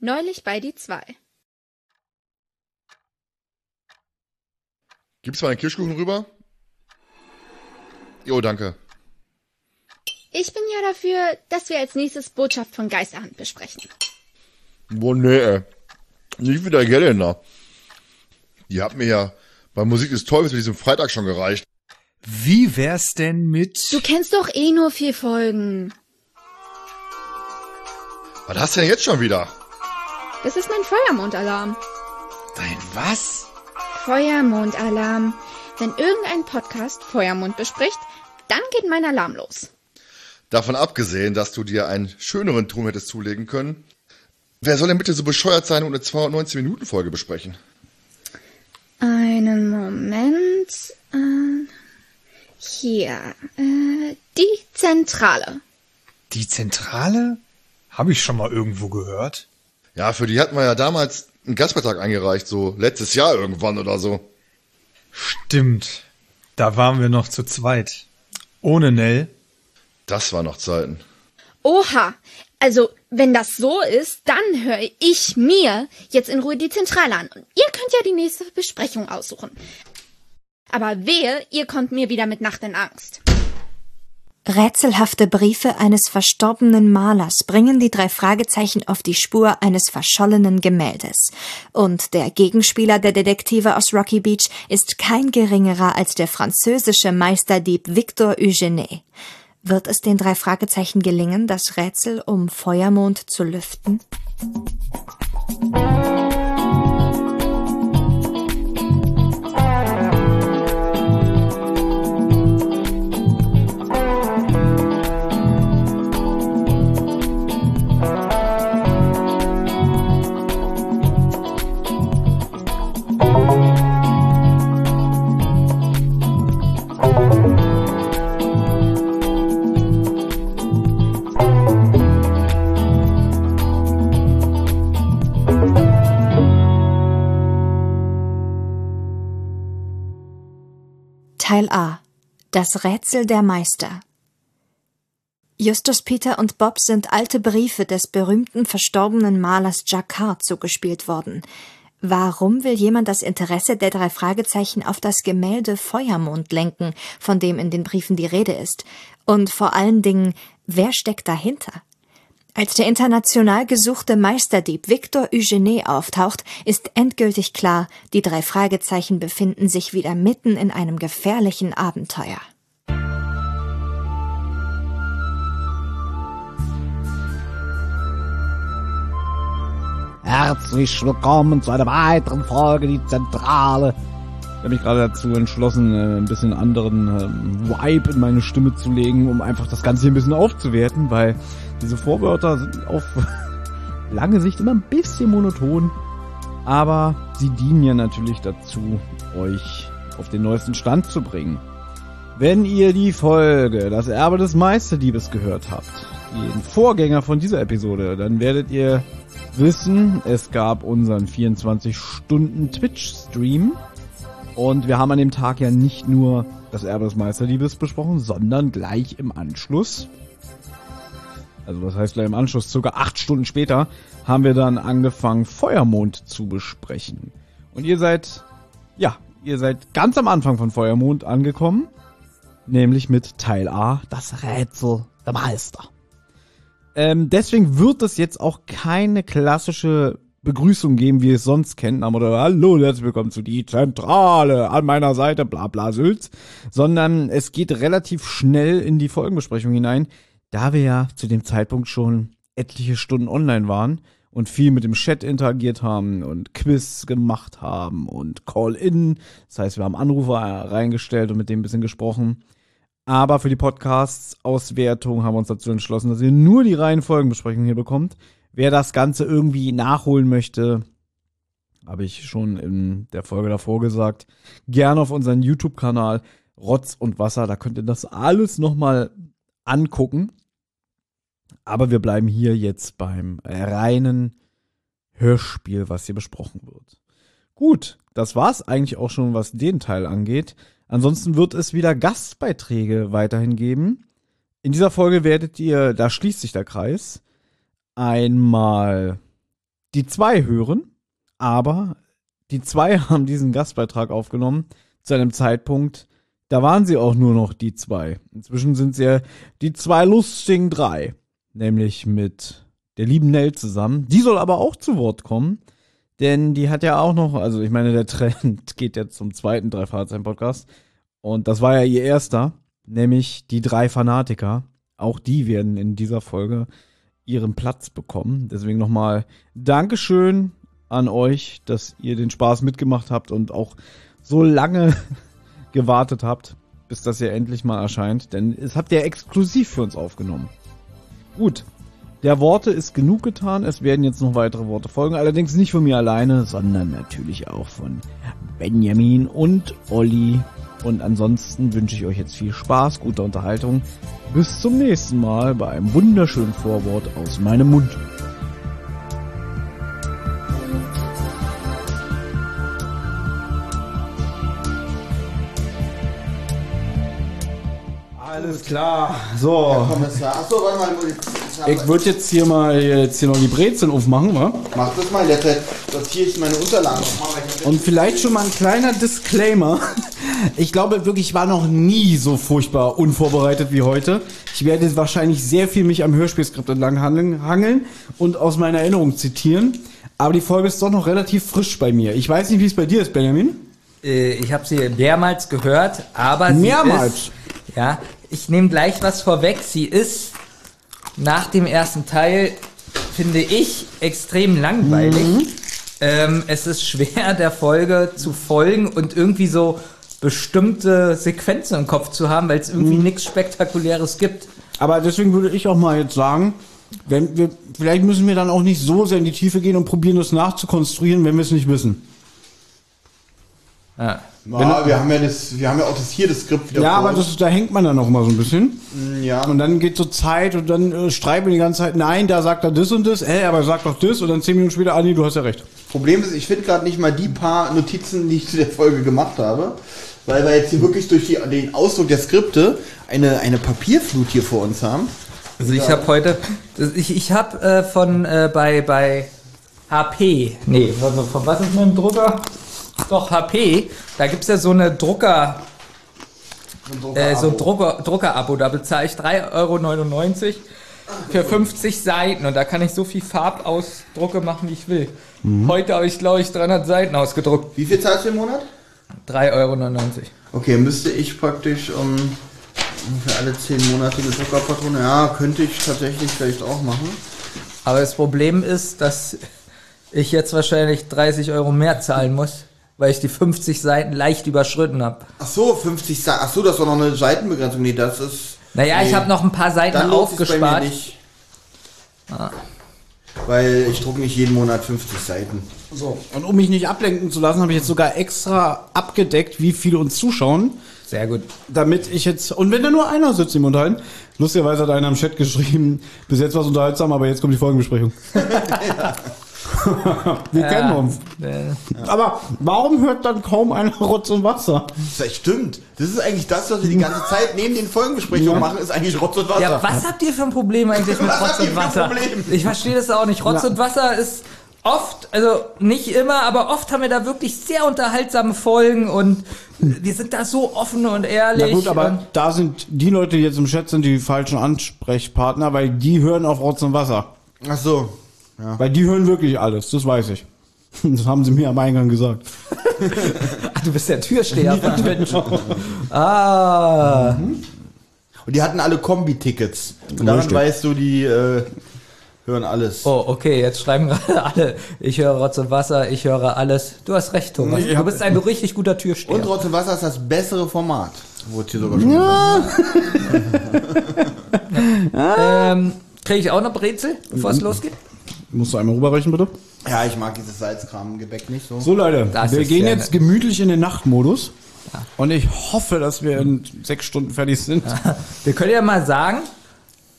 Neulich bei die zwei. Gibt's mal einen Kirschkuchen rüber? Jo, danke. Ich bin ja dafür, dass wir als nächstes Botschaft von Geisterhand besprechen. Boah, nee, ey. Nicht wieder Jelena. Die hat mir ja bei Musik des Teufels mit diesem Freitag schon gereicht. Wie wär's denn mit... Du kennst doch eh nur vier Folgen. Was hast du denn jetzt schon wieder? Das ist mein Feuermondalarm. Dein was? Feuermondalarm. Wenn irgendein Podcast Feuermond bespricht, dann geht mein Alarm los. Davon abgesehen, dass du dir einen schöneren Ton hättest zulegen können. Wer soll denn bitte so bescheuert sein und eine 219-Minuten-Folge besprechen? Einen Moment. Äh, hier. Äh, die Zentrale. Die Zentrale? Habe ich schon mal irgendwo gehört. Ja, für die hatten wir ja damals einen Gastbeitrag eingereicht, so letztes Jahr irgendwann oder so. Stimmt. Da waren wir noch zu zweit. Ohne Nell. Das war noch Zeiten. Oha. Also, wenn das so ist, dann höre ich mir jetzt in Ruhe die Zentrale an. Und ihr könnt ja die nächste Besprechung aussuchen. Aber wehe, ihr kommt mir wieder mit Nacht in Angst. Rätselhafte Briefe eines verstorbenen Malers bringen die drei Fragezeichen auf die Spur eines verschollenen Gemäldes. Und der Gegenspieler der Detektive aus Rocky Beach ist kein geringerer als der französische Meisterdieb Victor Eugene. Wird es den drei Fragezeichen gelingen, das Rätsel um Feuermond zu lüften? Teil A Das Rätsel der Meister Justus Peter und Bob sind alte Briefe des berühmten verstorbenen Malers Jacquard zugespielt worden. Warum will jemand das Interesse der drei Fragezeichen auf das Gemälde Feuermond lenken, von dem in den Briefen die Rede ist? Und vor allen Dingen, wer steckt dahinter? Als der international gesuchte Meisterdieb Victor Eugene auftaucht, ist endgültig klar, die drei Fragezeichen befinden sich wieder mitten in einem gefährlichen Abenteuer. Herzlich willkommen zu einer weiteren Folge Die Zentrale. Ich habe mich gerade dazu entschlossen, äh, ein bisschen anderen ähm, Vibe in meine Stimme zu legen, um einfach das Ganze hier ein bisschen aufzuwerten, weil diese Vorwörter sind auf lange Sicht immer ein bisschen monoton, aber sie dienen ja natürlich dazu, euch auf den neuesten Stand zu bringen. Wenn ihr die Folge Das Erbe des Meisterdiebes gehört habt, den Vorgänger von dieser Episode, dann werdet ihr wissen, es gab unseren 24-Stunden Twitch-Stream und wir haben an dem Tag ja nicht nur das Erbe des Meisterdiebes besprochen, sondern gleich im Anschluss, also das heißt gleich im Anschluss, circa acht Stunden später, haben wir dann angefangen, Feuermond zu besprechen. Und ihr seid, ja, ihr seid ganz am Anfang von Feuermond angekommen, nämlich mit Teil A, das Rätsel der Meister. Ähm, deswegen wird es jetzt auch keine klassische Begrüßung geben, wie ihr es sonst kennt, am Motto, hallo, herzlich willkommen zu die Zentrale an meiner Seite, bla bla Sülz, sondern es geht relativ schnell in die Folgenbesprechung hinein, da wir ja zu dem Zeitpunkt schon etliche Stunden online waren und viel mit dem Chat interagiert haben und Quiz gemacht haben und Call-In, das heißt, wir haben Anrufer reingestellt und mit dem ein bisschen gesprochen. Aber für die Podcasts-Auswertung haben wir uns dazu entschlossen, dass ihr nur die reinen Folgenbesprechungen hier bekommt. Wer das Ganze irgendwie nachholen möchte, habe ich schon in der Folge davor gesagt, gerne auf unseren YouTube-Kanal Rotz und Wasser. Da könnt ihr das alles nochmal angucken. Aber wir bleiben hier jetzt beim reinen Hörspiel, was hier besprochen wird. Gut, das war's eigentlich auch schon, was den Teil angeht. Ansonsten wird es wieder Gastbeiträge weiterhin geben. In dieser Folge werdet ihr, da schließt sich der Kreis, einmal die zwei hören, aber die zwei haben diesen Gastbeitrag aufgenommen zu einem Zeitpunkt, da waren sie auch nur noch die zwei. Inzwischen sind sie ja die zwei lustigen drei, nämlich mit der lieben Nell zusammen. Die soll aber auch zu Wort kommen, denn die hat ja auch noch, also ich meine, der Trend geht jetzt zum zweiten drei Fahrzeichen Podcast und das war ja ihr erster, nämlich die drei Fanatiker. Auch die werden in dieser Folge ihren Platz bekommen. Deswegen nochmal Dankeschön an euch, dass ihr den Spaß mitgemacht habt und auch so lange gewartet habt, bis das ja endlich mal erscheint. Denn es habt ihr exklusiv für uns aufgenommen. Gut. Der Worte ist genug getan. Es werden jetzt noch weitere Worte folgen. Allerdings nicht von mir alleine, sondern natürlich auch von Benjamin und Olli. Und ansonsten wünsche ich euch jetzt viel Spaß, gute Unterhaltung. Bis zum nächsten Mal bei einem wunderschönen Vorwort aus meinem Mund. Alles klar. So, Kommissar. Achso, warte mal. Ich, ich würde jetzt hier mal jetzt hier noch die Brezeln aufmachen, wa? Mach das mal, jetzt sortiere ich meine Unterlagen nochmal. Und vielleicht schon mal ein kleiner Disclaimer. Ich glaube wirklich, ich war noch nie so furchtbar unvorbereitet wie heute. Ich werde wahrscheinlich sehr viel mich am Hörspielskript entlang hangeln, und aus meiner Erinnerung zitieren. Aber die Folge ist doch noch relativ frisch bei mir. Ich weiß nicht, wie es bei dir ist, Benjamin. Äh, ich habe sie mehrmals gehört, aber sie Mehrmals? ist... Ja, ich nehme gleich was vorweg. Sie ist nach dem ersten Teil, finde ich, extrem langweilig. Mhm. Ähm, es ist schwer, der Folge zu folgen und irgendwie so bestimmte Sequenzen im Kopf zu haben, weil es irgendwie Mhm. nichts Spektakuläres gibt. Aber deswegen würde ich auch mal jetzt sagen, wenn wir, vielleicht müssen wir dann auch nicht so sehr in die Tiefe gehen und probieren, das nachzukonstruieren, wenn wir es nicht wissen. Ja. Ja, wir haben ja das, wir haben ja auch das hier das Skript wieder Ja, vor aber das, da hängt man dann noch mal so ein bisschen. ja. Und dann geht so Zeit und dann äh, streiten wir die ganze Zeit, nein, da sagt er das und das, ey, aber er sagt doch das und dann zehn Minuten später, ah nee, du hast ja recht. Problem ist, ich finde gerade nicht mal die paar Notizen, die ich zu der Folge gemacht habe, weil wir jetzt hier wirklich durch die, den Ausdruck der Skripte eine, eine Papierflut hier vor uns haben. Also ich habe heute, ich, ich habe äh, von äh, bei bei HP, nee, also von was ist mein Drucker? Doch HP, da gibt's ja so eine Drucker, äh, so ein Drucker, Drucker-Abo, da bezahle ich 3,99 Euro für 50 Seiten und da kann ich so viel Farbausdrucke machen, wie ich will. Heute habe ich, glaube ich, 300 Seiten ausgedruckt. Wie viel zahlst du im Monat? 3,99 Euro. Okay, müsste ich praktisch um, für alle zehn Monate eine Druckerpatrone, ja, könnte ich tatsächlich vielleicht auch machen. Aber das Problem ist, dass ich jetzt wahrscheinlich 30 Euro mehr zahlen muss, weil ich die 50 Seiten leicht überschritten habe. Ach so, 50 Seiten. Ach so, das war noch eine Seitenbegrenzung. Nee, das ist. Naja, ich nee. habe noch ein paar Seiten Dann aufgespart. nicht. Weil ich drucke nicht jeden Monat 50 Seiten. So. Und um mich nicht ablenken zu lassen, habe ich jetzt sogar extra abgedeckt, wie viele uns zuschauen, Sehr gut. damit ich jetzt, und wenn da nur einer sitzt im Unterhalten, lustigerweise hat einer im Chat geschrieben, bis jetzt war es unterhaltsam, aber jetzt kommt die Folgenbesprechung. Wir kennen uns. Äh, Aber warum hört dann kaum einer Rotz und Wasser? Das stimmt. Das ist eigentlich das, was wir die ganze Zeit neben den Folgenbesprechungen Ja. machen, ist eigentlich Rotz und Wasser. Ja, was habt ihr für ein Problem eigentlich mit Was Rotz und Wasser? Ich verstehe das auch nicht. Rotz und Wasser ist oft, also nicht immer, aber oft haben wir da wirklich sehr unterhaltsame Folgen und wir sind da so offen und ehrlich. Na gut, aber da sind die Leute, die jetzt im Chat sind, die falschen Ansprechpartner, weil die hören auf Rotz und Wasser. Ach so. Weil die hören wirklich alles, das weiß ich. Das haben sie mir am Eingang gesagt. Ach, du bist der Türsteher von Twitch. Ah. Und die hatten alle Kombi-Tickets. Und daran Richtig. weißt du, die äh, hören alles. Oh, okay, jetzt schreiben gerade alle, ich höre Rotz und Wasser, ich höre alles. Du hast recht, Thomas. Ich Du bist ein richtig guter Türsteher. Und Rotz und Wasser ist das bessere Format. Wurde hier sogar schon gesagt. ähm, Kriege ich auch noch Brezel, bevor es losgeht? Musst du einmal rüberreichen, bitte? Ja, ich mag dieses Salzkram-Gebäck nicht so. So, Leute, Das wir gehen jetzt nett. gemütlich in den Nachtmodus. Und ich hoffe, dass wir in sechs Stunden fertig sind. Wir können ja mal sagen,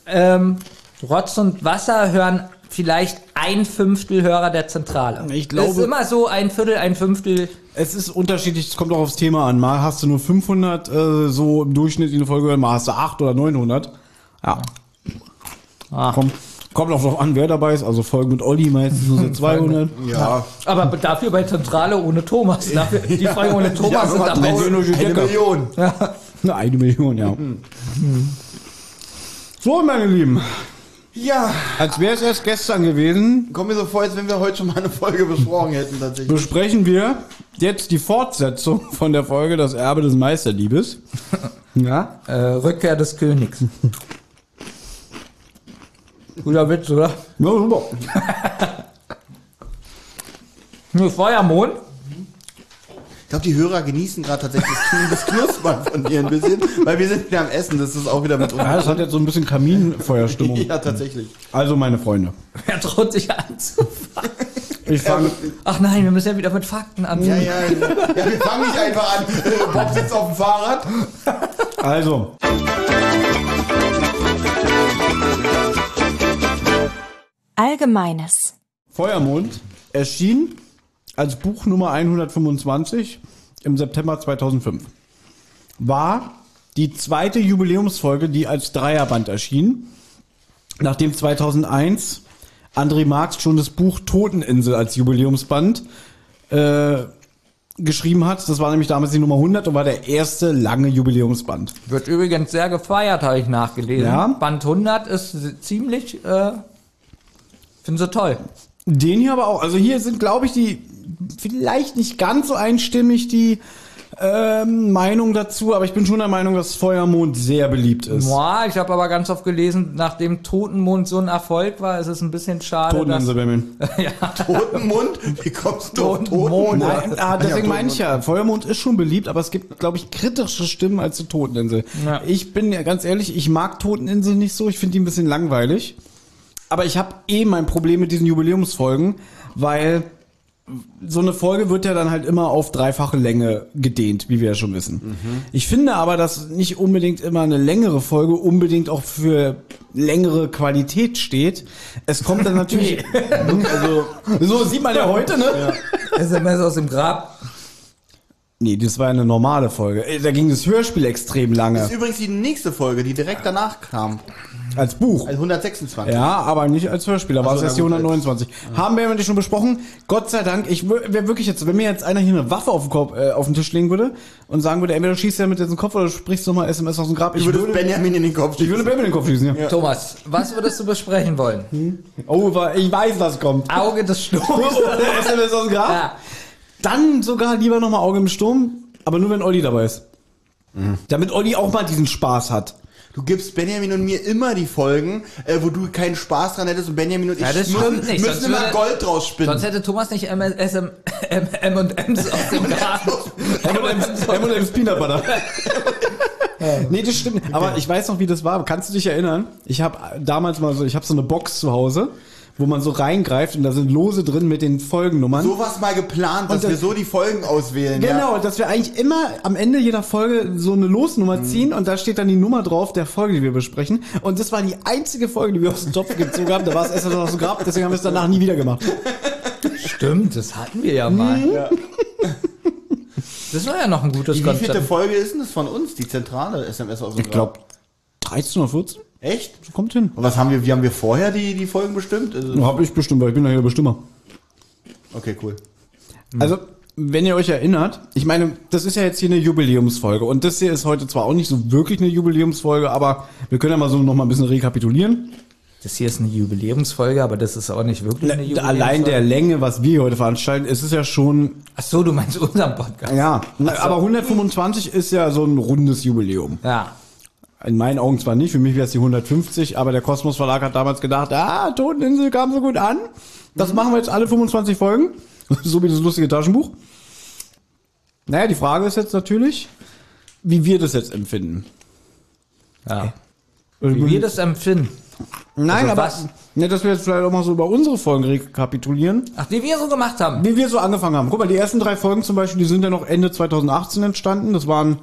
ähm, Rotz und Wasser hören vielleicht ein Fünftel Hörer der Zentrale. Ich Das ist glaube- immer so ein Viertel, ein Fünftel. Es ist unterschiedlich, es kommt auch aufs Thema an. Mal hast du nur 500 äh, so im Durchschnitt in der Folge, mal hast du 800 oder 900. Ja. Ah. Kommt, Kommt auch noch an, wer dabei ist. Also Folgen mit Olli meistens nur so 200. Ja. Aber dafür bei Zentrale ohne Thomas. Dafür, die Folgen ohne Thomas sind am Eine. Million. Na, eine Million, ja. So, meine Lieben. Ja. Als wäre es erst gestern gewesen, Kommt mir so vor, als wenn wir heute schon mal eine Folge besprochen hätten, tatsächlich. besprechen wir jetzt die Fortsetzung von der Folge Das Erbe des Meisterdiebes. Ja? Äh, Rückkehr des Königs. Guter Witz, oder? Ja, super. Nee, Feuermond. Ich glaube, die Hörer genießen gerade tatsächlich das Kn- das Knuspern von dir ein bisschen, weil wir sind wieder am Essen, das ist auch wieder mit uns. Ja, das hat jetzt so ein bisschen Kaminfeuerstimmung. Ja, tatsächlich. Also, meine Freunde. Wer traut sich anzufangen? Ich fange Ach nein, wir müssen ja wieder mit Fakten Ja, anfangen. ja, ja. Ja, wir fangen nicht einfach an. Äh, Bob sitzt auf dem Fahrrad. Also. Allgemeines. Feuermond erschien als Buch Nummer 125 im September 2005. War die zweite Jubiläumsfolge, die als Dreierband erschien, nachdem 2001 André Marx schon das Buch Toteninsel als Jubiläumsband äh, geschrieben hat. Das war nämlich damals die Nummer 100 und war der erste lange Jubiläumsband. Wird übrigens sehr gefeiert, habe ich nachgelesen. Ja. Band 100 ist ziemlich, äh, finden sie toll. Den hier aber auch. Also hier sind, glaube ich, die vielleicht nicht ganz so einstimmig die ähm, Meinung dazu, aber ich bin schon der Meinung, dass Feuermond sehr beliebt ist. Boah, ich habe aber ganz oft gelesen, nachdem Totenmond so ein Erfolg war, ist es ein bisschen schade, Toteninsel, Benjamin. Totenmund? Wie kommst du auf Totenmond? Nein, ah, deswegen Ja, meine ich ja, Feuermond ist schon beliebt, aber es gibt, glaube ich, kritische Stimmen als die Toteninsel. Ja. Ich bin ja ganz ehrlich, ich mag Toteninsel nicht so, ich finde die ein bisschen langweilig. Aber ich habe eh mein Problem mit diesen Jubiläumsfolgen, weil so eine Folge wird ja dann halt immer auf dreifache Länge gedehnt, wie wir ja schon wissen. Ich finde aber, dass nicht unbedingt immer eine längere Folge unbedingt auch für längere Qualität steht. Es kommt dann natürlich, also so sieht man ja heute, ne? SMS aus dem Grab. Nee, das war eine normale Folge. Äh, Da ging das Hörspiel extrem Das lange ist übrigens die nächste Folge, die direkt danach kam. als Buch. Also 126. Ja, aber nicht als Hörspiel. Da war es so, erst die na gut, 129. Haben wir ja schon besprochen. Gott sei Dank, ich wäre wirklich jetzt, wenn mir jetzt einer hier eine Waffe auf den, Kopf, äh, auf den Tisch legen würde und sagen würde, entweder du schießt ja mit jetzt den Kopf oder du sprichst nochmal SMS aus dem Grab. Ich würde Benjamin in den Kopf ich würde Benjamin in den Kopf schießen, ja. Thomas, was würdest du besprechen wollen? Oh, wa- ich weiß, was kommt. Auge des Sturms. SMS aus dem Grab. ja. Dann sogar lieber nochmal Auge im Sturm, aber nur wenn Olli dabei ist. Damit Olli auch mal diesen Spaß hat. Du gibst Benjamin und mir immer die Folgen, äh, wo du keinen Spaß dran hättest und Benjamin und ich Ja, das müssen, stimmt nicht, müssen immer würde- Gold draus spinnen. Sonst hätte Thomas nicht M, SM, M, M und M's aus dem Garten. M&M's Peanut Butter. nee, das stimmt. Aber ich weiß noch, wie das war. Kannst du dich erinnern? Ich habe damals mal so, ich habe so eine Box zu Hause, wo man so reingreift und da sind Lose drin mit den Folgennummern. so was mal geplant, dass das- wir so die Folgen auswählen. Genau, Ja. dass wir eigentlich immer am Ende jeder Folge so eine Losnummer ziehen und da steht dann die Nummer drauf der Folge, die wir besprechen. Und das war die einzige Folge, die wir aus dem Topf gezogen haben. Da war es erst aus dem Grab, deswegen haben wir es danach nie wieder gemacht. Stimmt, das hatten wir ja mal. Das war ja noch ein gutes Die wievielte Konzept. Folge ist denn das von uns, die zentrale SMS aus dem Ich glaube 13 oder 14? Echt? Kommt hin. Und was haben wir, wie haben wir vorher die, die Folgen bestimmt? Also, Hab ich bestimmt, weil ich bin ja hier der Bestimmer. okay, cool. Also, wenn ihr euch erinnert, ich meine, das ist ja jetzt hier eine Jubiläumsfolge und das hier ist heute zwar auch nicht so wirklich eine Jubiläumsfolge, aber wir können ja mal so noch mal ein bisschen rekapitulieren. Das hier ist eine Jubiläumsfolge, aber das ist auch nicht wirklich eine Jubiläumsfolge. Allein der Länge, was wir heute veranstalten, ist es ja schon, Ach so, du meinst unseren Podcast. ja, aber 125 ist ja so ein rundes Jubiläum. Ja. In meinen Augen zwar nicht, für mich wäre es die 150, aber der Kosmos Verlag hat damals gedacht, ah, Toteninsel kam so gut an. Das machen wir jetzt alle 25 Folgen. so wie das lustige Taschenbuch. Naja, die Frage ist jetzt natürlich, wie wir das jetzt empfinden. ja. Wie wir das empfinden. Nein, Also aber was? Ne, dass wir jetzt vielleicht auch mal so über unsere Folgen rekapitulieren, Ach, die wir so gemacht haben. wie wir so angefangen haben. Guck mal, die ersten drei Folgen zum Beispiel, die sind ja noch Ende 2018 entstanden. Das waren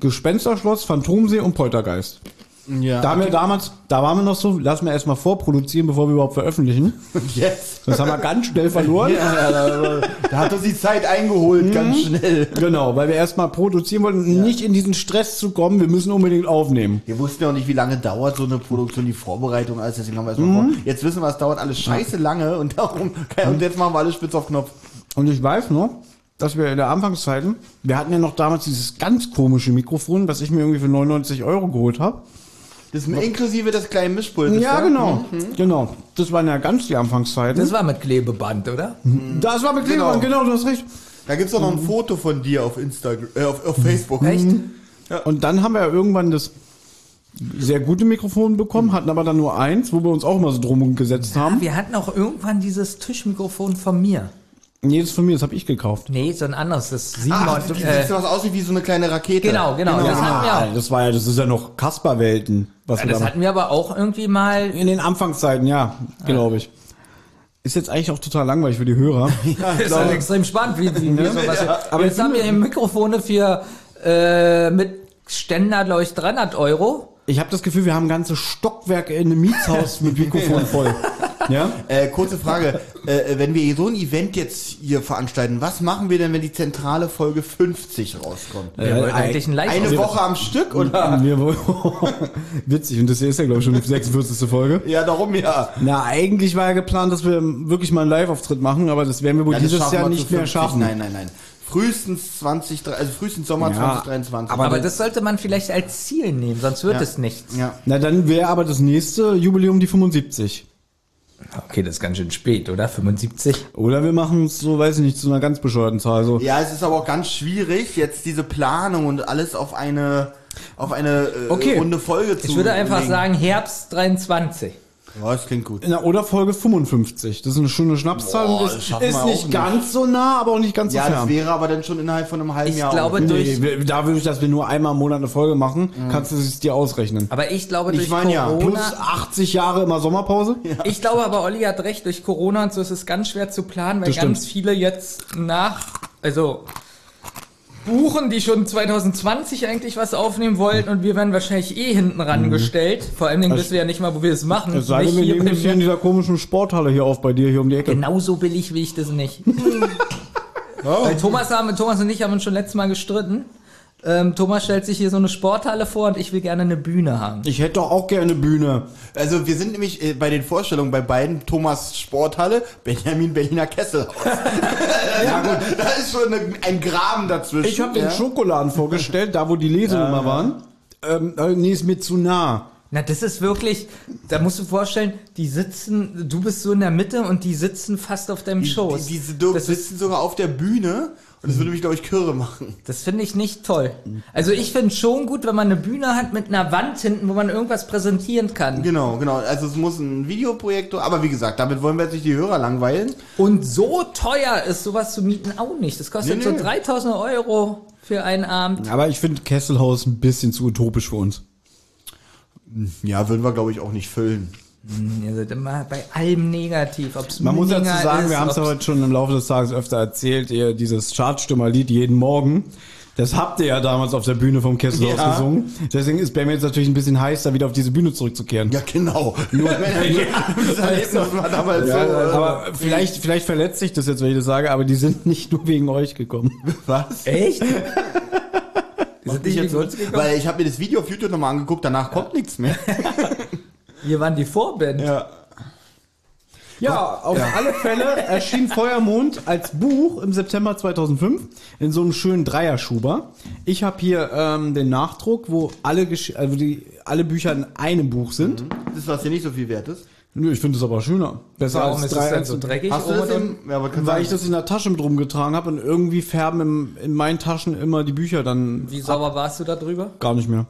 Gespensterschloss, Phantomsee und Poltergeist. Ja. Da haben wir damals, da waren wir noch so, lassen wir erstmal vorproduzieren, bevor wir überhaupt veröffentlichen. Yes. Das haben wir ganz schnell verloren. Ja, da, da hat uns die Zeit eingeholt, ganz schnell. Genau, weil wir erstmal produzieren wollten, nicht in diesen Stress zu kommen, wir müssen unbedingt aufnehmen. Wir wussten ja auch nicht, wie lange dauert so eine Produktion, die Vorbereitung, alles, deswegen haben wir erstmal vor. Jetzt wissen wir, es dauert alles scheiße lange und darum, und jetzt machen wir alles spitz auf Knopf. Und ich weiß noch, dass wir in der Anfangszeiten, wir hatten ja noch damals dieses ganz komische Mikrofon, was ich mir irgendwie für 99 Euro geholt habe. Das ist inklusive des kleinen Mischpultes. Ja, genau. Genau. Das waren ja ganz die Anfangszeiten. Das war mit Klebeband, oder? das war mit Klebeband, Genau. genau, du hast recht. Da gibt's auch noch ein Foto von dir auf Instagram, äh, auf, auf Facebook. Echt? Und dann haben wir ja irgendwann das sehr gute Mikrofon bekommen, hatten aber dann nur eins, wo wir uns auch immer so drum gesetzt haben. Wir hatten auch irgendwann dieses Tischmikrofon von mir. Nee, das ist von mir, das habe ich gekauft. Nee, so ein anderes, das Simon. Ah, das sieht äh, was aussieht wie so eine kleine Rakete. Genau, genau, das hatten wir auch. das war ja, das ist ja noch Kasperwelten, was Ja, wir das da hatten wir aber auch irgendwie mal. in den Anfangszeiten, ja, glaube ich. Ist jetzt eigentlich auch total langweilig für die Hörer. ist halt extrem spannend, wie, wie wir sowas. Aber Aber jetzt haben wir eben Mikrofone für äh, mit Ständer, glaube ich, 300 Euro. Ich habe das Gefühl, wir haben ganze Stockwerke in einem Mietshaus mit Mikrofon voll. Ja? Äh, kurze Frage, äh, wenn wir so ein Event jetzt hier veranstalten, was machen wir denn, wenn die zentrale Folge 50 rauskommt? Wir wollten eigentlich ein Live Eine Woche am Stück oder? Wir wollen- Witzig, und das hier ist ja, glaube ich, schon die 46. Folge. Ja, darum ja. Na, eigentlich war ja geplant, dass wir wirklich mal einen Live-Auftritt machen, aber das werden wir wohl Ja, dieses Jahr nicht mehr 50. schaffen. Nein, nein, nein. Frühestens 20, also frühestens Sommer Ja, 2023. Aber das sollte man vielleicht als Ziel nehmen, sonst wird ja. es nichts. Ja. Na, dann wäre aber das nächste Jubiläum die 75. Okay, das ist ganz schön spät, oder? 75? Oder wir machen es so, weiß ich nicht, zu einer ganz bescheuerten Zahl. So. ja, es ist aber auch ganz schwierig, jetzt diese Planung und alles auf eine, auf eine äh, Okay. runde Folge zu Ich würde einfach legen. sagen Herbst 23. Ja, das klingt gut. Na, oder Folge 55. Das ist eine schöne Schnapszahl. Boah, und das ist, nicht nicht. ganz so nah, aber auch nicht ganz so Ja, das fern. wäre aber dann schon innerhalb von einem halben Ich Jahr. glaube, ungefähr. durch- Nee, da würde ich, dass wir nur einmal im Monat eine Folge machen, kannst du es dir ausrechnen. Aber ich glaube, Ich durch meine ja, Plus Corona. 80 Jahre immer Sommerpause? Ich glaube aber, Olli hat recht, durch Corona und so ist es ganz schwer zu planen, weil Das stimmt. ganz viele jetzt nach, also buchen, die schon 2020 eigentlich was aufnehmen wollten und wir werden wahrscheinlich eh hinten rangestellt. Vor allen Dingen wissen wir ja nicht mal, wo wir es machen. Es sei denn, wir nehmen das hier in dieser komischen Sporthalle hier auf bei dir hier um die Ecke. Genauso billig will ich das nicht. Weil Thomas, haben, Thomas und ich haben uns schon letztes Mal gestritten. Ähm, Thomas stellt sich hier so eine Sporthalle vor und ich will gerne eine Bühne haben. Ich hätte doch auch gerne Bühne. Also wir sind nämlich äh, bei den Vorstellungen bei beiden Thomas Sporthalle, Benjamin Berliner Kesselhaus. ja, gut. Da ist schon eine, ein Graben dazwischen. Ich habe ja. den Schokoladen vorgestellt, da wo die Lesungen immer waren. Ähm, äh, nee, ist mir zu nah. Na, das ist wirklich, da musst du vorstellen, die sitzen, du bist so in der Mitte und die sitzen fast auf deinem Die, Schoß. die, Dirk das ist, sitzen sogar auf der Bühne und das würde mich, glaube ich, Kürre machen. das finde ich nicht toll. Also ich finde schon gut, wenn man eine Bühne hat mit einer Wand hinten, wo man irgendwas präsentieren kann. Genau, genau. Also es muss ein Videoprojektor, aber wie gesagt, damit wollen wir jetzt nicht die Hörer langweilen. Und so teuer ist sowas zu mieten auch nicht. Das kostet Nee, so nee. 3000 Euro für einen Abend. Aber ich finde Kesselhaus ein bisschen zu utopisch für uns. Ja, würden wir, glaube ich, auch nicht füllen. Ihr seid immer bei allem negativ. Ob's Man muss dazu sagen, ist, wir haben es ja heute schon im Laufe des Tages öfter erzählt, ihr dieses Chartstimmerlied jeden Morgen. Das habt ihr ja damals auf der Bühne vom Kesselhaus Ja. gesungen. Deswegen ist Bam jetzt natürlich ein bisschen heiß, da wieder auf diese Bühne zurückzukehren. Ja, genau. Nur wenn er das war damals so. Ja, äh, aber vielleicht, vielleicht verletzt sich das jetzt, wenn ich das sage, aber die sind nicht nur wegen euch gekommen. was? Echt? Wir sind Ich nicht jetzt, wegen uns gekommen. weil ich habe mir das Video auf YouTube nochmal angeguckt, danach kommt nichts mehr. Wir waren die Vorband. Ja. Ja, auf alle Fälle erschien Feuermond als Buch im September 2005 in so einem schönen Dreierschuber. Ich habe hier ähm, den Nachdruck, wo alle, Gesch also die, alle Bücher in einem Buch sind. Das, was hier nicht so viel wert ist. Nö, ich finde es aber schöner. Besser Warum als ist es drei denn so dreckig? Hast du das im, ja, aber Weil ich sagen, das in der Tasche mit rumgetragen habe und irgendwie färben im, in meinen Taschen immer die Bücher dann Wie sauber warst du da drüber? gar nicht mehr.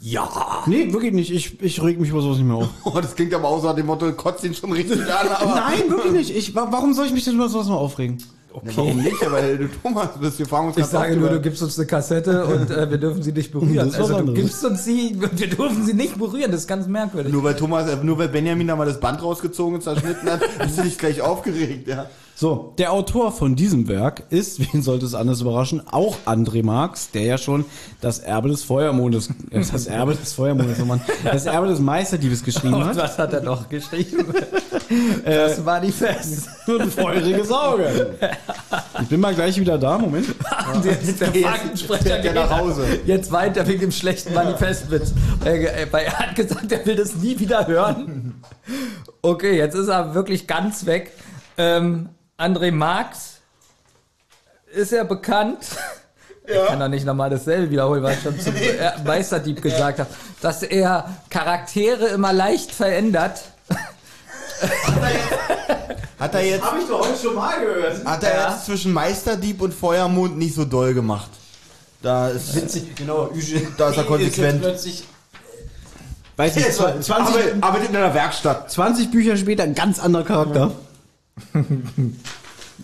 Ja. Nee, wirklich nicht. Ich, ich reg mich über sowas nicht mehr auf. oh, das klingt aber außer dem Motto, kotzt ihn schon richtig an, aber. Nein, wirklich nicht. Ich, wa- warum soll ich mich denn über sowas mal aufregen? Ja, warum nicht? Weil du Thomas bist, wir fragen uns Ich ganz sage oft nur, über- du gibst uns eine Kassette und äh, wir dürfen sie nicht berühren. Das ist was Also du anderes. gibst uns sie, wir dürfen sie nicht berühren. Das ist ganz merkwürdig. Nur weil Thomas, äh, nur weil Benjamin da mal das Band rausgezogen und zerschnitten hat, ist er nicht gleich aufgeregt, ja. So, der Autor von diesem Werk ist, wen sollte es anders überraschen, auch André Marx, der ja schon das Erbe des Feuermondes, äh, das Erbe des Feuermondes, oh Mann, das Erbe des Meisterdiebes geschrieben Und hat. was hat er noch geschrieben? das Manifest. Nur ein feuriges Auge. Ich bin mal gleich wieder da, Moment. Jetzt der Faktensprecher der nach Hause. Jetzt weint er wegen dem schlechten Manifestwitz. Äh, weil er hat gesagt, er will das nie wieder hören. Okay, jetzt ist er wirklich ganz weg. Ähm, André Marx ist ja bekannt. Ich kann doch nicht nochmal dasselbe wiederholen, was ich schon zum Meisterdieb gesagt habe. Dass er Charaktere immer leicht verändert. Hat er jetzt, ich doch heute schon mal gehört. hat er Ja. jetzt zwischen Meisterdieb und Feuermond nicht so doll gemacht? Da ist, genau. da ist er konsequent. Weiß nicht, 20, Arbeit- arbeitet in einer Werkstatt. 20 Bücher später ein ganz anderer Charakter.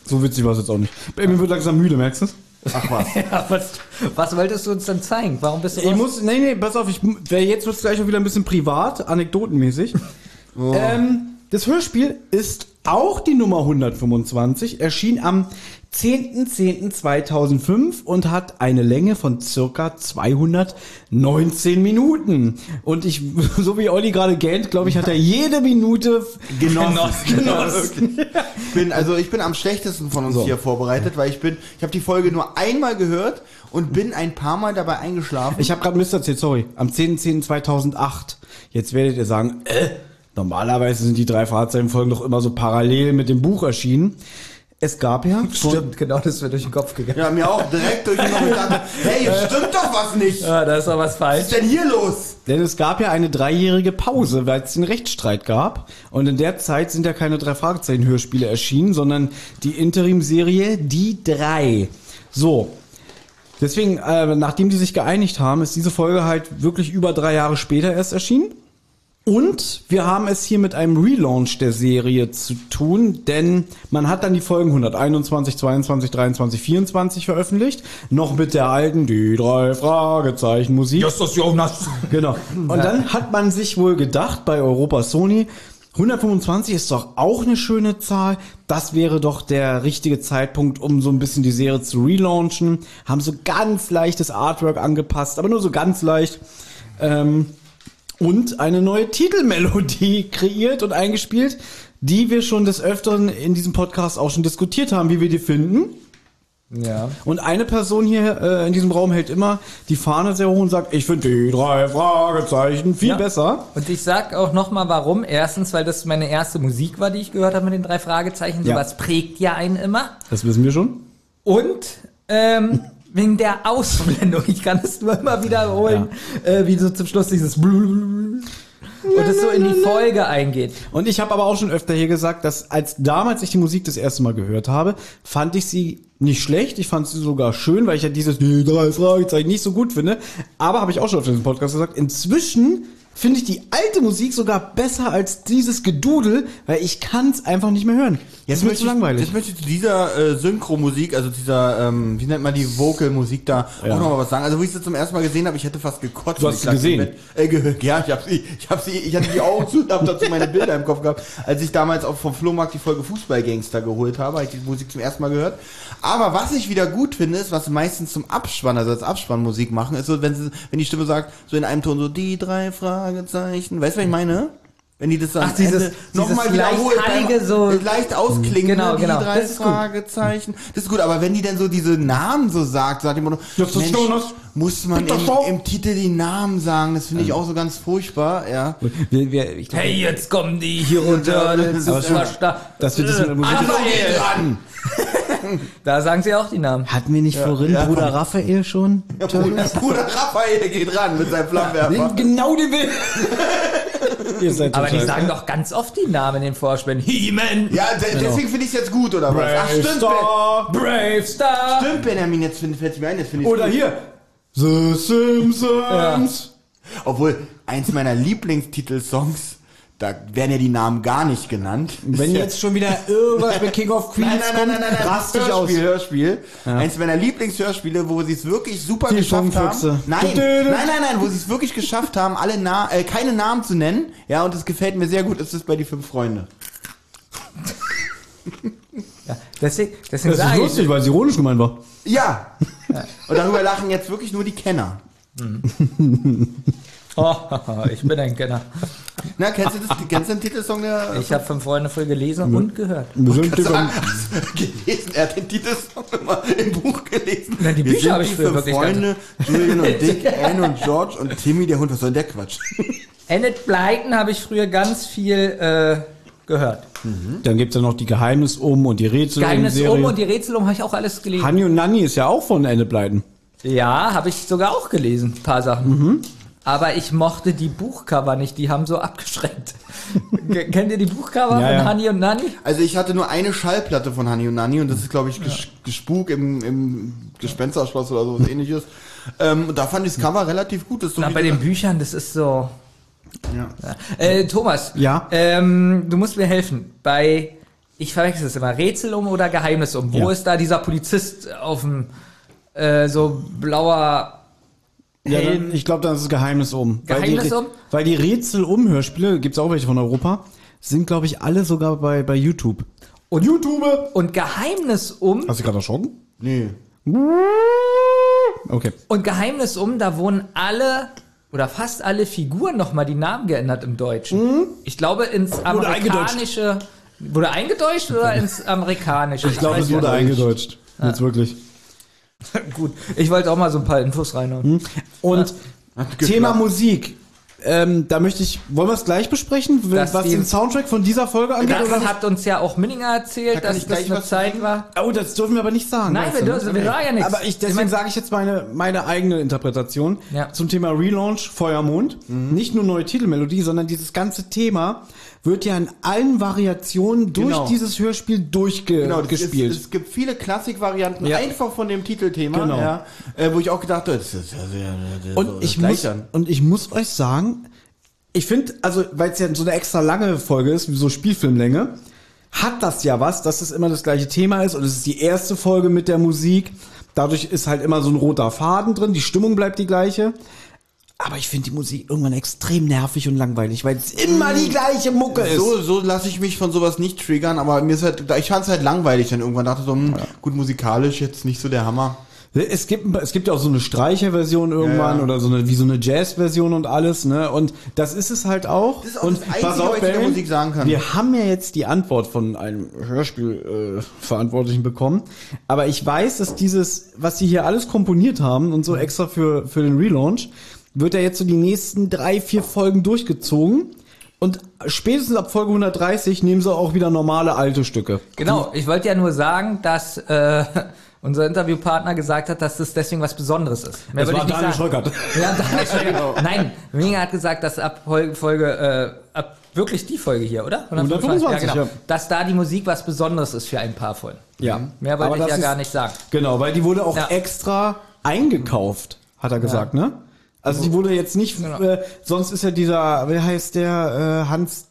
so witzig war es jetzt auch nicht. Mir wird langsam müde, merkst du es? Ach was. Ja, was, was wolltest du uns denn zeigen? Warum bist du Ich raus? muss, nee, nee, pass auf, ich, jetzt wird es gleich auch wieder ein bisschen privat, anekdotenmäßig. ähm, das Hörspiel ist auch die Nummer 125, erschien am 10.10.2005 und hat eine Länge von circa 219 Minuten. Und ich, so wie Olli gerade gähnt, glaube ich, hat er jede Minute Genossen. genossen. Bin, also ich bin am schlechtesten von uns So. hier vorbereitet, weil ich bin, ich habe die Folge nur einmal gehört und bin ein paar Mal dabei eingeschlafen. Ich habe gerade Mist erzählt, sorry. Am 10.10.2008. Jetzt werdet ihr sagen, äh, normalerweise sind die drei Fahrzeitenfolgen doch immer so parallel mit dem Buch erschienen. Es gab ja Stimmt, genau das ist mir durch den Kopf gegangen. ja, mir auch direkt durch den Kopf gedacht, hey, jetzt stimmt doch was nicht. Ja, da ist doch was Was falsch. ist denn hier los? denn es gab ja eine dreijährige Pause, weil es den Rechtsstreit gab. Und in der Zeit sind ja keine drei Fragezeichen-Hörspiele erschienen, sondern die Interimserie Die Drei. So. Deswegen, äh, nachdem die sich geeinigt haben, ist diese Folge halt wirklich über drei Jahre später erst erschienen. Und wir haben es hier mit einem Relaunch der Serie zu tun, denn man hat dann die Folgen 121, 22, 23, 24 veröffentlicht, noch mit der alten Die drei Fragezeichen Musik. Justus Jonas. Genau. Und dann hat man sich wohl gedacht bei Europa Sony, 125 ist doch auch eine schöne Zahl. Das wäre doch der richtige Zeitpunkt, um so ein bisschen die Serie zu relaunchen. Haben so ganz leichtes Artwork angepasst, aber nur so ganz leicht. Ähm, und eine neue Titelmelodie kreiert und eingespielt, die wir schon des Öfteren in diesem Podcast auch schon diskutiert haben, wie wir die finden. Ja. Und eine Person hier äh, in diesem Raum hält immer die Fahne sehr hoch und sagt, ich finde die drei Fragezeichen viel Ja. besser. Und ich sag auch nochmal warum. Erstens, weil das meine erste Musik war, die ich gehört habe mit den drei Fragezeichen. Ja. Sowas prägt ja einen immer. Das wissen wir schon. Und ähm, wegen der Ausblendung. Ich kann es nur immer wiederholen, äh, wie so zum Schluss dieses und es so in die Folge eingeht. Und ich habe aber auch schon öfter hier gesagt, dass als damals ich die Musik das erste Mal gehört habe, fand ich sie nicht schlecht. Ich fand sie sogar schön, weil ich ja dieses die drei Fragezeichen nicht so gut finde. Aber habe ich auch schon auf diesem Podcast gesagt, inzwischen finde ich die alte Musik sogar besser als dieses Gedudel, weil ich kann es einfach nicht mehr hören. Jetzt wird möchte zu langweilig. Ich, jetzt möchte ich zu dieser äh, Synchro-Musik, also dieser, ähm, wie nennt man die Vocal-Musik da, Ja. auch noch mal was sagen. Also, wo ich sie zum ersten Mal gesehen habe, ich hätte fast gekotzt. Du hast Ich sie gesehen? Äh, ja, ich habe sie, ich habe sie, ich hatte die Augen zu und habe dazu meine Bilder im Kopf gehabt. Als ich damals auch vom Flohmarkt die Folge Fußballgangster geholt habe, habe ich die Musik zum ersten Mal gehört. Aber was ich wieder gut finde, ist, was meistens zum Abspann, also als Abspannmusik machen, ist so, wenn sie, wenn die Stimme sagt, so in einem Ton so, die drei Fragezeichen. Weißt du, was ich meine? Wenn die das dann Ach, dieses- nochmal wiederholt, beim- so- leicht ausklingen, Genau, ne, die genau. drei Das ist gut. Fragezeichen. Das ist gut, aber wenn die dann so diese Namen so sagt, sagt immer nur, Das ist Jonas. muss man im, im Titel die Namen sagen, das finde ich auch so ganz furchtbar, ja. Wir, wir, ich glaub, Hey, jetzt kommen die hier runter. Das ist da. dass wir das mit Raphael. dran! Da sagen sie auch die Namen. Hatten wir nicht vorhin ja. Bruder Raphael schon? Ja, Bruder, Bruder Raphael geht ran mit seinem Flammenwerfer. Genau die will. Ihr seid Aber die total- sagen doch ganz oft die Namen in den Vorspielen. He-Man, Ja, de deswegen finde ich es jetzt gut, oder was? Ach, stimmt, Ben- Star. Brave Star. stimmt, Benjamin, jetzt find- fällt es mir ein, jetzt finde ich Oder hier. The Simpsons. Obwohl, eins meiner Lieblingstitelsongs, da werden ja die Namen gar nicht genannt. Wenn Ist ja- jetzt schon wieder irgendwas mit King of Queens Nein, nein, nein, nein, nein, nein. rast dich aus. Hörspiel, Hörspiel. Eins meiner Lieblingshörspiele, wo sie es wirklich super Die geschafft haben. Nein, nein, nein, nein, wo sie es wirklich geschafft haben, alle Na äh, keine Namen zu nennen. Ja, und es gefällt mir sehr gut, ist es bei die fünf Freunde. Deswegen, deswegen Das ist lustig, weil es ironisch gemeint war. Ja. Und darüber lachen jetzt wirklich nur die Kenner. oh, ich bin ein Kenner. Na, kennst du, das, kennst du den Titelsong der... Ich habe fünf Freunde voll gelesen und gehört. Wir sind sogar- sagen, gelesen, er hat den Titelsong immer im Buch gelesen. Na, die Bücher habe ich die früher fünf wirklich Freunde, Julian und Dick, Anne und George und Timmy, der Hund. Was soll denn der Quatsch? Enid Blyton habe ich früher ganz viel äh, gehört. Dann gibt's ja noch die Geheimnis um und die Rätsel Geheimnis um um und die Rätsel um habe ich auch alles gelesen. Hanni und Nanni ist ja auch von Ende Blyton. Ja, habe ich sogar auch gelesen, ein paar Sachen. Aber ich mochte die Buchcover nicht, die haben so abgeschreckt. Ke- Kennt ihr die Buchcover Ja, von ja. Honey und Nanny? Also ich hatte nur eine Schallplatte von Honey und Nanny und das ist, glaube ich, ges Gespuk im, im Gespensterschloss oder so was ähnliches. Ähm, und da fand ich das Cover relativ gut. Das ist so Na, bei den Büchern, das ist so. ja. Äh, Thomas, Ja? ähm, du musst mir helfen. Bei, ich verwechsel es immer, Rätsel um oder Geheimnis um. Wo Ja. ist da dieser Polizist auf dem äh, so blauer Ja, Helm? dann, ich glaube, das ist Geheimnis um. Geheimnis weil die, um? Weil die Rätsel um Hörspiele, gibt's auch welche von Europa, sind, glaube ich, alle sogar bei, bei YouTube. und YouTube und Geheimnis um Hast du gerade erschrocken? Nee. Okay. und Geheimnis um, da wurden alle oder fast alle Figuren nochmal die Namen geändert im Deutschen. Ich glaube ins amerikanische wurde eingedeutscht oder ins amerikanische. Ich glaube, weiß es wurde eingedeutscht. Jetzt wirklich. Gut, ich wollte auch mal so ein paar Infos reinhauen. Und Hat Thema. Musik. Ähm, da möchte ich, wollen wir es gleich besprechen, Dass was den Soundtrack von dieser Folge angeht? Das Oder? hat uns ja auch Minninger erzählt, Da dass ich das gleich eine Zeit sagen. war. Oh, das dürfen wir aber nicht sagen. Nein, wir, dürfen, wir sagen ja nichts. Aber ich, deswegen mein, sage ich jetzt meine, meine eigene Interpretation Ja. zum Thema Relaunch Feuermond. Nicht nur neue Titelmelodie, sondern dieses ganze Thema wird ja in allen Variationen durch Genau. dieses Hörspiel Genau, durchgespielt. das ist, es gibt viele Klassikvarianten Ja. einfach von dem Titelthema, Genau. ja, äh, wo ich auch gedacht habe, das ist ja sehr, sehr, und, so ich muss, an. und ich muss euch sagen, ich finde, also weil es ja so eine extra lange Folge ist, wie so Spielfilmlänge, hat das ja was, dass es immer das gleiche Thema ist und es ist die erste Folge mit der Musik. Dadurch ist halt immer so ein roter Faden drin, die Stimmung bleibt die gleiche. Aber ich finde die Musik irgendwann extrem nervig und langweilig, weil es immer die gleiche Mucke ist. So, so lasse ich mich von sowas nicht triggern, aber mir ist halt, ich fand es halt langweilig dann irgendwann. Dachte so, hm, gut musikalisch jetzt nicht so der Hammer. Es gibt, es gibt ja auch so eine Streicherversion irgendwann Ja, oder so eine, wie so eine Jazzversion und alles, ne? Und das ist es halt auch. Das ist auch und das was ich der Bellen, Musik sagen kann. Wir haben ja jetzt die Antwort von einem Hörspielverantwortlichen äh, bekommen. Aber ich weiß, dass dieses, was sie hier alles komponiert haben und so extra für, für den Relaunch, wird ja jetzt so die nächsten drei, vier Folgen durchgezogen. Und spätestens ab Folge 130 nehmen sie auch wieder normale alte Stücke. Genau, ich wollte ja nur sagen, dass äh, unser Interviewpartner gesagt hat, dass das deswegen was Besonderes ist. Mehr Das war Daniel. Schröckert. Ja, Daniel Schröckert. Nein, Minninger hat gesagt, dass ab Folge, Folge äh, ab wirklich die Folge hier, oder? 125, ja, genau. ja. Dass da die Musik was Besonderes ist für ein paar Folgen. Ja. Mehr wollte Aber ich ja ist- gar nicht sagen. Genau, weil die wurde auch Ja. extra eingekauft, hat er gesagt, ne? Also die wurde jetzt nicht, Genau. äh, sonst ist ja dieser, wie heißt der, äh, Hans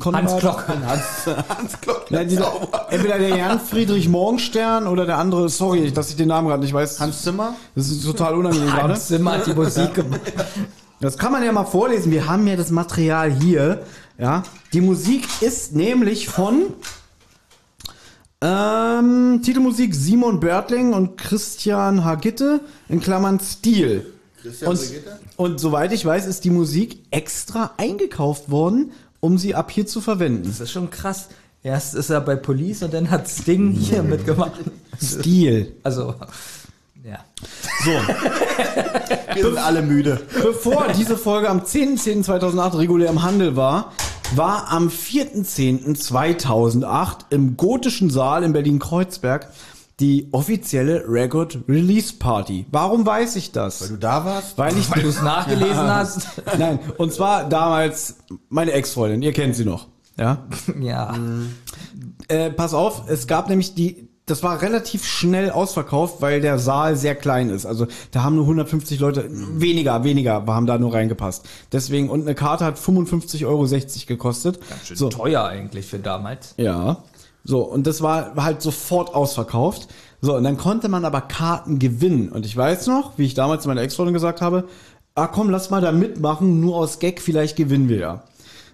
Konrad? Hans Klock. Hans, Hans Glock, Ja, dieser, entweder der Jan Friedrich Morgenstern oder der andere, sorry, dass ich den Namen gerade nicht weiß. Hans Zimmer. Das ist total unangenehm gerade. Hans Zimmer hat die Musik gemacht. Das kann man ja mal vorlesen. Wir haben ja das Material hier. Ja, die Musik ist nämlich von ähm, Titelmusik Simon Börtling und Christian Hagitte in Klammern Stil. Christian und, Brigitte? und soweit ich weiß, ist die Musik extra eingekauft worden, um sie ab hier zu verwenden. Das ist schon krass. Erst ist er bei Police und dann hat Sting hier mitgemacht. Stil. Also, ja. So, Wir sind alle müde. bevor diese Folge am 10.10.2008 regulär im Handel war, war am 4.10.2008 im Gotischen Saal in Berlin-Kreuzberg die offizielle Record Release Party. Warum weiß ich das? Du da warst? Weil ich Weil du es nachgelesen hast. Nein, und zwar damals meine Ex-Freundin, ihr kennt sie noch. Ja. Ja. Äh, pass auf, es gab nämlich die, das war relativ schnell ausverkauft, weil der Saal sehr klein ist. Also da haben nur 150 Leute, weniger, weniger haben da nur reingepasst. Deswegen, und eine Karte hat 55,60 Euro gekostet. so, Teuer eigentlich für damals. ja. So, und das war halt sofort ausverkauft. So, und dann konnte man aber Karten gewinnen. Und ich weiß noch, wie ich damals zu meiner Ex-Freundin gesagt habe, ah komm, lass mal da mitmachen, nur aus Gag, vielleicht gewinnen wir ja.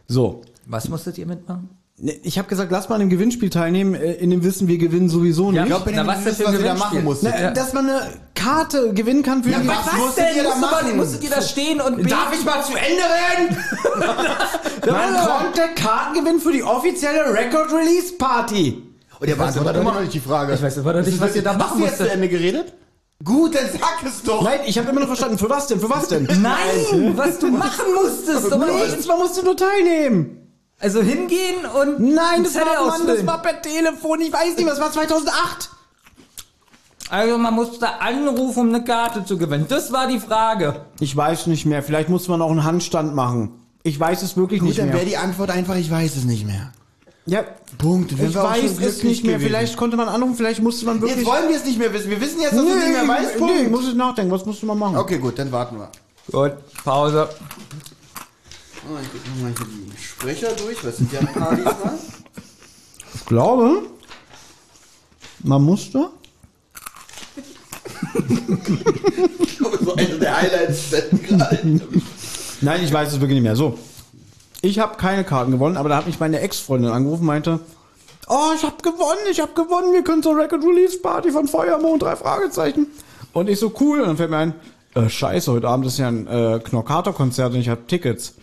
So, Was musstet ihr mitmachen? Ne, Ich habe gesagt, lass mal an dem Gewinnspiel teilnehmen, äh, in dem Wissen, wir gewinnen sowieso nicht. Ja, Ich glaube, Na, Benjamin, was für was ihr da machen musstet. Na, Dass man eine Karte gewinnen kann für Ja, die... was musstet ihr da Musstet ihr- machen? Musstet ihr da stehen und beten? Darf ich mal zu Ende reden? Man konnte Karten gewinnen für die offizielle Record Release Party. Und ihr beantwortet immer noch nicht die Frage. Ich weiß immer noch nicht, was ihr da machen Hast du jetzt musstet. zu Ende geredet? Gut, dann sag es doch. Nein, ich habe immer noch verstanden. Für was denn? Für was denn? Nein, was du machen musstest. aber Nichts, man musste nur teilnehmen. Also hingehen und Nein, das Zettel war, Mann, das ausfüllen. war per Telefon. Ich weiß nicht, was war 2008? Also man musste anrufen, um eine Karte zu gewinnen. Das war die Frage. Ich weiß nicht mehr. Vielleicht muss man auch einen Handstand machen. Ich weiß es wirklich Gut, nicht dann mehr. wäre die Antwort einfach, ich weiß es nicht mehr. Ja, Punkt. Dann ich weiß es nicht mehr. gewesen. Vielleicht konnte man anrufen, vielleicht musste man wirklich... Jetzt wollen wir es nicht mehr wissen. Wir wissen jetzt, dass du es nicht mehr weißt. nee, Punkt. nee, muss ich nachdenken. Was musste man machen? Okay, gut, dann warten wir. Gut, Pause. Oh, ich guck nochmal hier die Sprecher durch. Was sind ja ein paar diesmal? Ich glaube, man musste... so eine der Highlights. Nein, ich weiß es wirklich nicht mehr. So, ich habe keine Karten gewonnen, aber da hat mich meine Ex-Freundin angerufen meinte, oh, ich habe gewonnen, ich habe gewonnen, wir können zur Record Release Party von Feuermond, drei Fragezeichen. Und ich so, cool. Und dann fällt mir ein, äh, scheiße, heute Abend ist ja ein äh, Knorkator-Konzert und ich habe Tickets.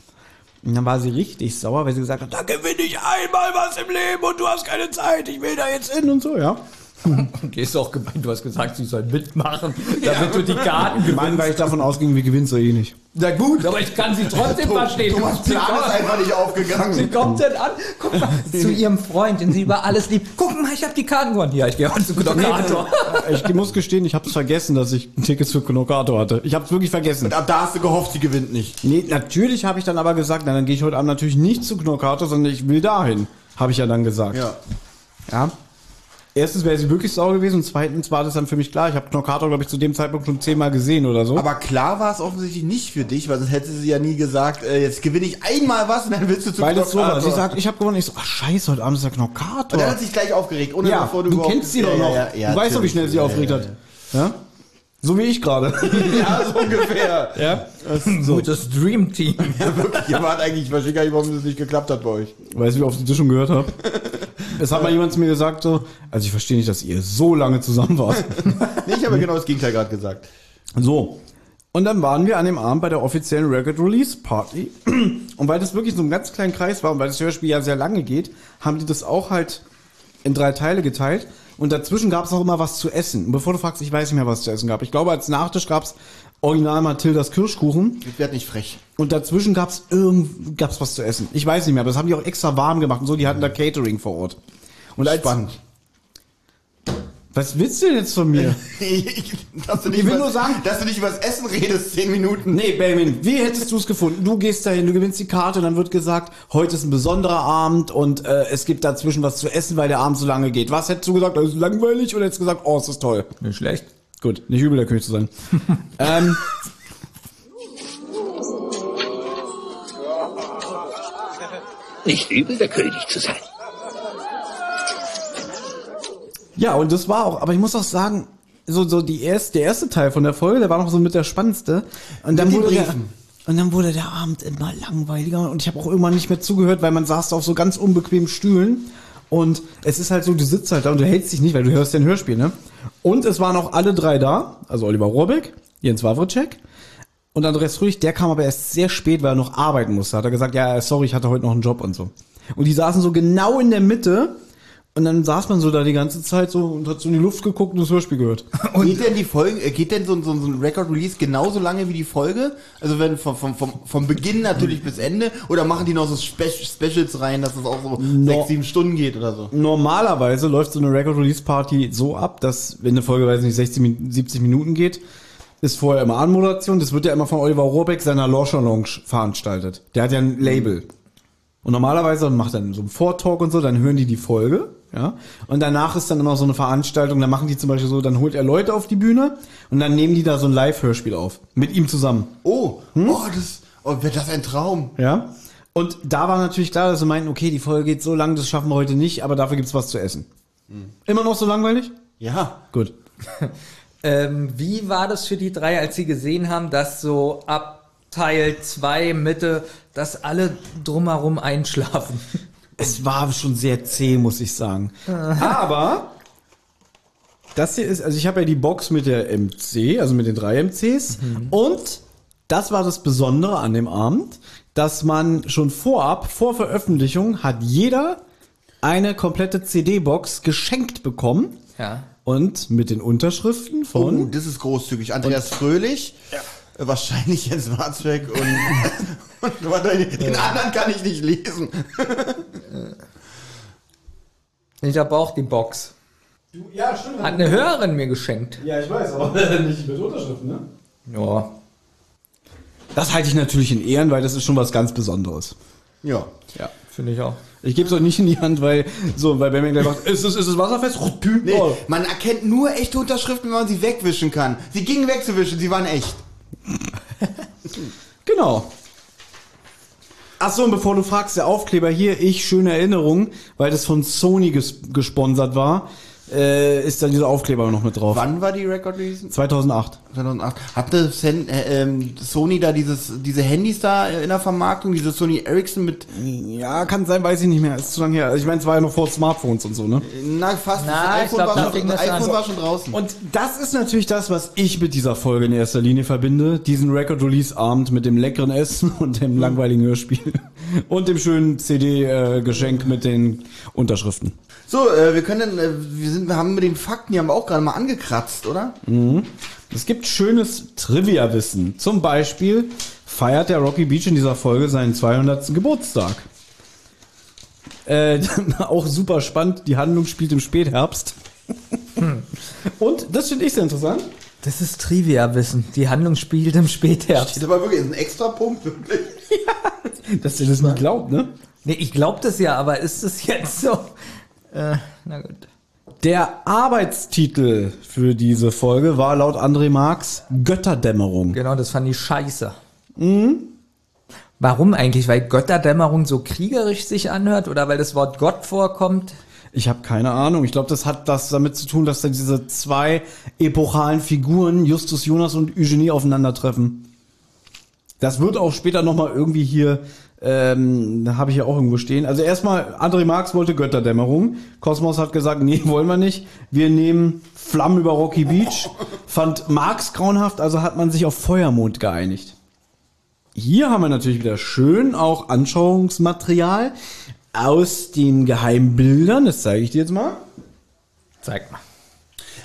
Und dann war sie richtig sauer, weil sie gesagt hat, da gewinne ich einmal was im Leben und du hast keine Zeit, ich will da jetzt hin und so, ja. Gehst du auch gemeint, du hast gesagt, sie soll mitmachen, damit du die Karten Ich meine, weil ich davon ausging, wir gewinnen so eh nicht. Na gut, aber ich kann sie trotzdem verstehen. Thomas Sie Plan ist kommt- einfach nicht Sie aufgegangen. kommt dann an, guck mal, zu ihrem Freund, den sie über alles liebt. Guck mal, ich habe die Karten gewonnen. Ja, ich gehe heute zu Knorkator. Ich muss gestehen, ich habe es vergessen, dass ich Tickets für Knorkator hatte. Ich habe es wirklich vergessen. Und ab da hast du gehofft, sie gewinnt nicht. Nee, natürlich habe ich dann aber gesagt, na, dann gehe ich heute Abend natürlich nicht zu Knorkator, sondern ich will dahin. Habe ich ja dann gesagt. Ja. ja. Erstens wäre sie wirklich sauer gewesen und zweitens war das dann für mich klar. Ich habe Knorkator, glaube ich, zu dem Zeitpunkt schon zehnmal gesehen oder so. Aber klar war es offensichtlich nicht für dich, weil sonst hätte sie ja nie gesagt, äh, jetzt gewinne ich einmal was und dann willst du zu weil das so war. Sie sagt, ich habe gewonnen. Ich so, ach scheiße, heute Abend ist der Knorkator. Und dann hat sie sich gleich aufgeregt, ohne ja, bevor du, du überhaupt- kennst sie doch Ja, noch. ja, ja, du weißt doch, wie schnell sie Ja, aufgeregt ja, hat. Ja? So wie ich gerade. Ja, so ungefähr. ja? Gutes Dream Team. Ja, wirklich. Ihr wart eigentlich, ich verstehe gar nicht, warum das nicht geklappt hat bei euch. Weißt du, wie oft ich das schon gehört habe? Es hat mal jemand zu mir gesagt, so, also ich verstehe nicht, dass ihr so lange zusammen wart. Nee, ich habe genau das Gegenteil gerade gesagt. So. Und dann waren wir an dem Abend bei der offiziellen Record Release Party. Und weil das wirklich so ein ganz kleinen Kreis war und weil das Hörspiel ja sehr lange geht, haben die das auch halt in drei Teile geteilt. Und dazwischen gab es auch immer was zu essen. Und bevor du fragst, ich weiß nicht mehr, was es zu essen gab. Ich glaube, als Nachtisch gab es original Mathildas Kirschkuchen. Ich werde nicht frech. Und dazwischen gab es irgend gab's was zu essen. Ich weiß nicht mehr, aber das haben die auch extra warm gemacht und so. Die hatten da Catering vor Ort. Und als, Spannend. Was willst du denn jetzt von mir? dass du nicht Ich will über- nur sagen- dass du nicht über das Essen redest, zehn Minuten. Nee, Benjamin, wie hättest du es gefunden? Du gehst dahin, du gewinnst die Karte und dann wird gesagt, heute ist ein besonderer Abend und äh, es gibt dazwischen was zu essen, weil der Abend so lange geht. Was hättest du gesagt? Das ist langweilig oder hättest du gesagt, oh, es ist toll? Nicht schlecht. Gut, nicht übel, der König zu sein. ähm, Nicht übel, der König zu sein. ja, und das war auch, aber ich muss auch sagen, so, so die erste, der erste Teil von der Folge, der war noch so mit der spannendste. Und dann wurde der, und dann wurde der Abend immer langweiliger und ich habe auch irgendwann nicht mehr zugehört, weil man saß auf so ganz unbequemen Stühlen. Und es ist halt so, du sitzt halt da und du hältst dich nicht, weil du hörst ja ein Hörspiel, ne? Und es waren auch alle drei da, also Oliver Rohrbeck, Jens Wawrczyk und Andreas Rüch, der kam aber erst sehr spät, weil er noch arbeiten musste. Hat er gesagt, ja, sorry, ich hatte heute noch einen Job und so. Und die saßen so genau in der Mitte und dann saß man so da die ganze Zeit so und hat so in die Luft geguckt und das Hörspiel gehört. geht denn die Folge, äh, geht denn so, ein- so, ein- so ein Record-Release genauso lange wie die Folge? Also wenn vom, vom, vom, vom Beginn natürlich bis Ende? Oder machen die noch so Spe Specials rein, dass es auch so sechs, sieben Stunden geht oder so? Normalerweise läuft so eine Record Release Party so ab, dass wenn eine Folge, weiß nicht, 60, Min- 70 Minuten geht, ist vorher immer Anmoderation. Das wird ja immer von Oliver Rohrbeck seiner Launcher Lounge veranstaltet. Der hat ja ein Label. Und normalerweise macht er so einen Vortalk und so, dann hören die die Folge, ja. Und danach ist dann immer so eine Veranstaltung, dann machen die zum Beispiel so, dann holt er Leute auf die Bühne und dann nehmen die da so ein Live-Hörspiel auf. Mit ihm zusammen. Oh, oh, das, oh, wird das ein Traum? Ja. Und da war natürlich klar, dass sie meinten, okay, die Folge geht so lang, das schaffen wir heute nicht, aber dafür gibt's was zu essen. Immer noch so langweilig? Ja. Gut. Ähm, wie war das für die drei, als sie gesehen haben, dass so ab Teil 2 Mitte, dass alle drumherum einschlafen? Es war schon sehr zäh, muss ich sagen. Aber das hier ist, also ich habe ja die Box mit der MC, also mit den drei MCs. Und das war das Besondere an dem Abend, dass man schon vorab, vor Veröffentlichung, hat jeder eine komplette CD-Box geschenkt bekommen. Ja. Und mit den Unterschriften Oh, von. das ist großzügig. Andreas Fröhlich, äh, wahrscheinlich Jens Warzweck und, und den anderen kann ich nicht lesen. Ich habe auch die Box. Ja, stimmt. Hat eine Hörerin mir geschenkt. Ja, ich weiß, aber nicht mit Unterschriften, ne? Ja. Das halte ich natürlich in Ehren, weil das ist schon was ganz Besonderes. Ja. Ja. Finde ich auch. Ich gebe es euch nicht in die Hand, weil so, weil wenn mir gleich sagt, ist es, ist es wasserfest? Rotpü, Nee, oh. man erkennt nur echte Unterschriften, wenn man sie wegwischen kann. Sie gingen wegzuwischen, sie waren echt. Genau. Ach so, und bevor du fragst, der Aufkleber hier, ich, schöne Erinnerung, weil das von Sony ges gesponsert war, äh, ist dann dieser Aufkleber noch mit drauf. Wann war die Record Release? 2008. 2008. Hatte äh, ähm, Sony da dieses, diese Handys da in der Vermarktung, diese Sony Ericsson mit, Ja, kann sein, weiß ich nicht mehr. Ist zu lange her. Also ich meine, es war ja noch vor Smartphones und so, ne? na fast, Na, ich iPhone, glaub, war, schon, das das iPhone war schon draußen. Und das ist natürlich das, was ich mit dieser Folge in erster Linie verbinde. Diesen Record-Release-Abend mit dem leckeren Essen und dem langweiligen Hörspiel. Und dem schönen CD-Geschenk mit den Unterschriften. So, äh, wir können, äh, wir sind, wir haben mit den Fakten, die haben wir auch gerade mal angekratzt, oder? Es gibt schönes Trivia-Wissen. Zum Beispiel feiert der Rocky Beach in dieser Folge seinen 200. Geburtstag. Äh, auch super spannend. Die Handlung spielt im Spätherbst. Und das finde ich sehr interessant. Das ist Trivia-Wissen. Die Handlung spielt im Spätherbst. Steht aber wirklich, ist ein extra Punkt, wirklich. Dass ihr das nicht glaubt, ne? Nee, ich glaube das ja, aber ist es jetzt so? Äh, na gut. Der Arbeitstitel für diese Folge war laut André Marx Götterdämmerung. Genau, das fand ich scheiße. Warum eigentlich? Weil Götterdämmerung so kriegerisch sich anhört oder weil das Wort Gott vorkommt? Ich habe keine Ahnung. Ich glaube, das hat das damit zu tun, dass da diese zwei epochalen Figuren, Justus Jonas und Eugenie, aufeinandertreffen. Das wird auch später nochmal irgendwie hier, ähm, da habe ich ja auch irgendwo stehen. Also erstmal, André Marx wollte Götterdämmerung. Kosmos hat gesagt, nee, wollen wir nicht. Wir nehmen Flammen über Rocky Beach. Fand Marx grauenhaft, also hat man sich auf Feuermond geeinigt. Hier haben wir natürlich wieder schön auch Anschauungsmaterial aus den geheimen Bildern. Das zeige ich dir jetzt mal. Zeig mal.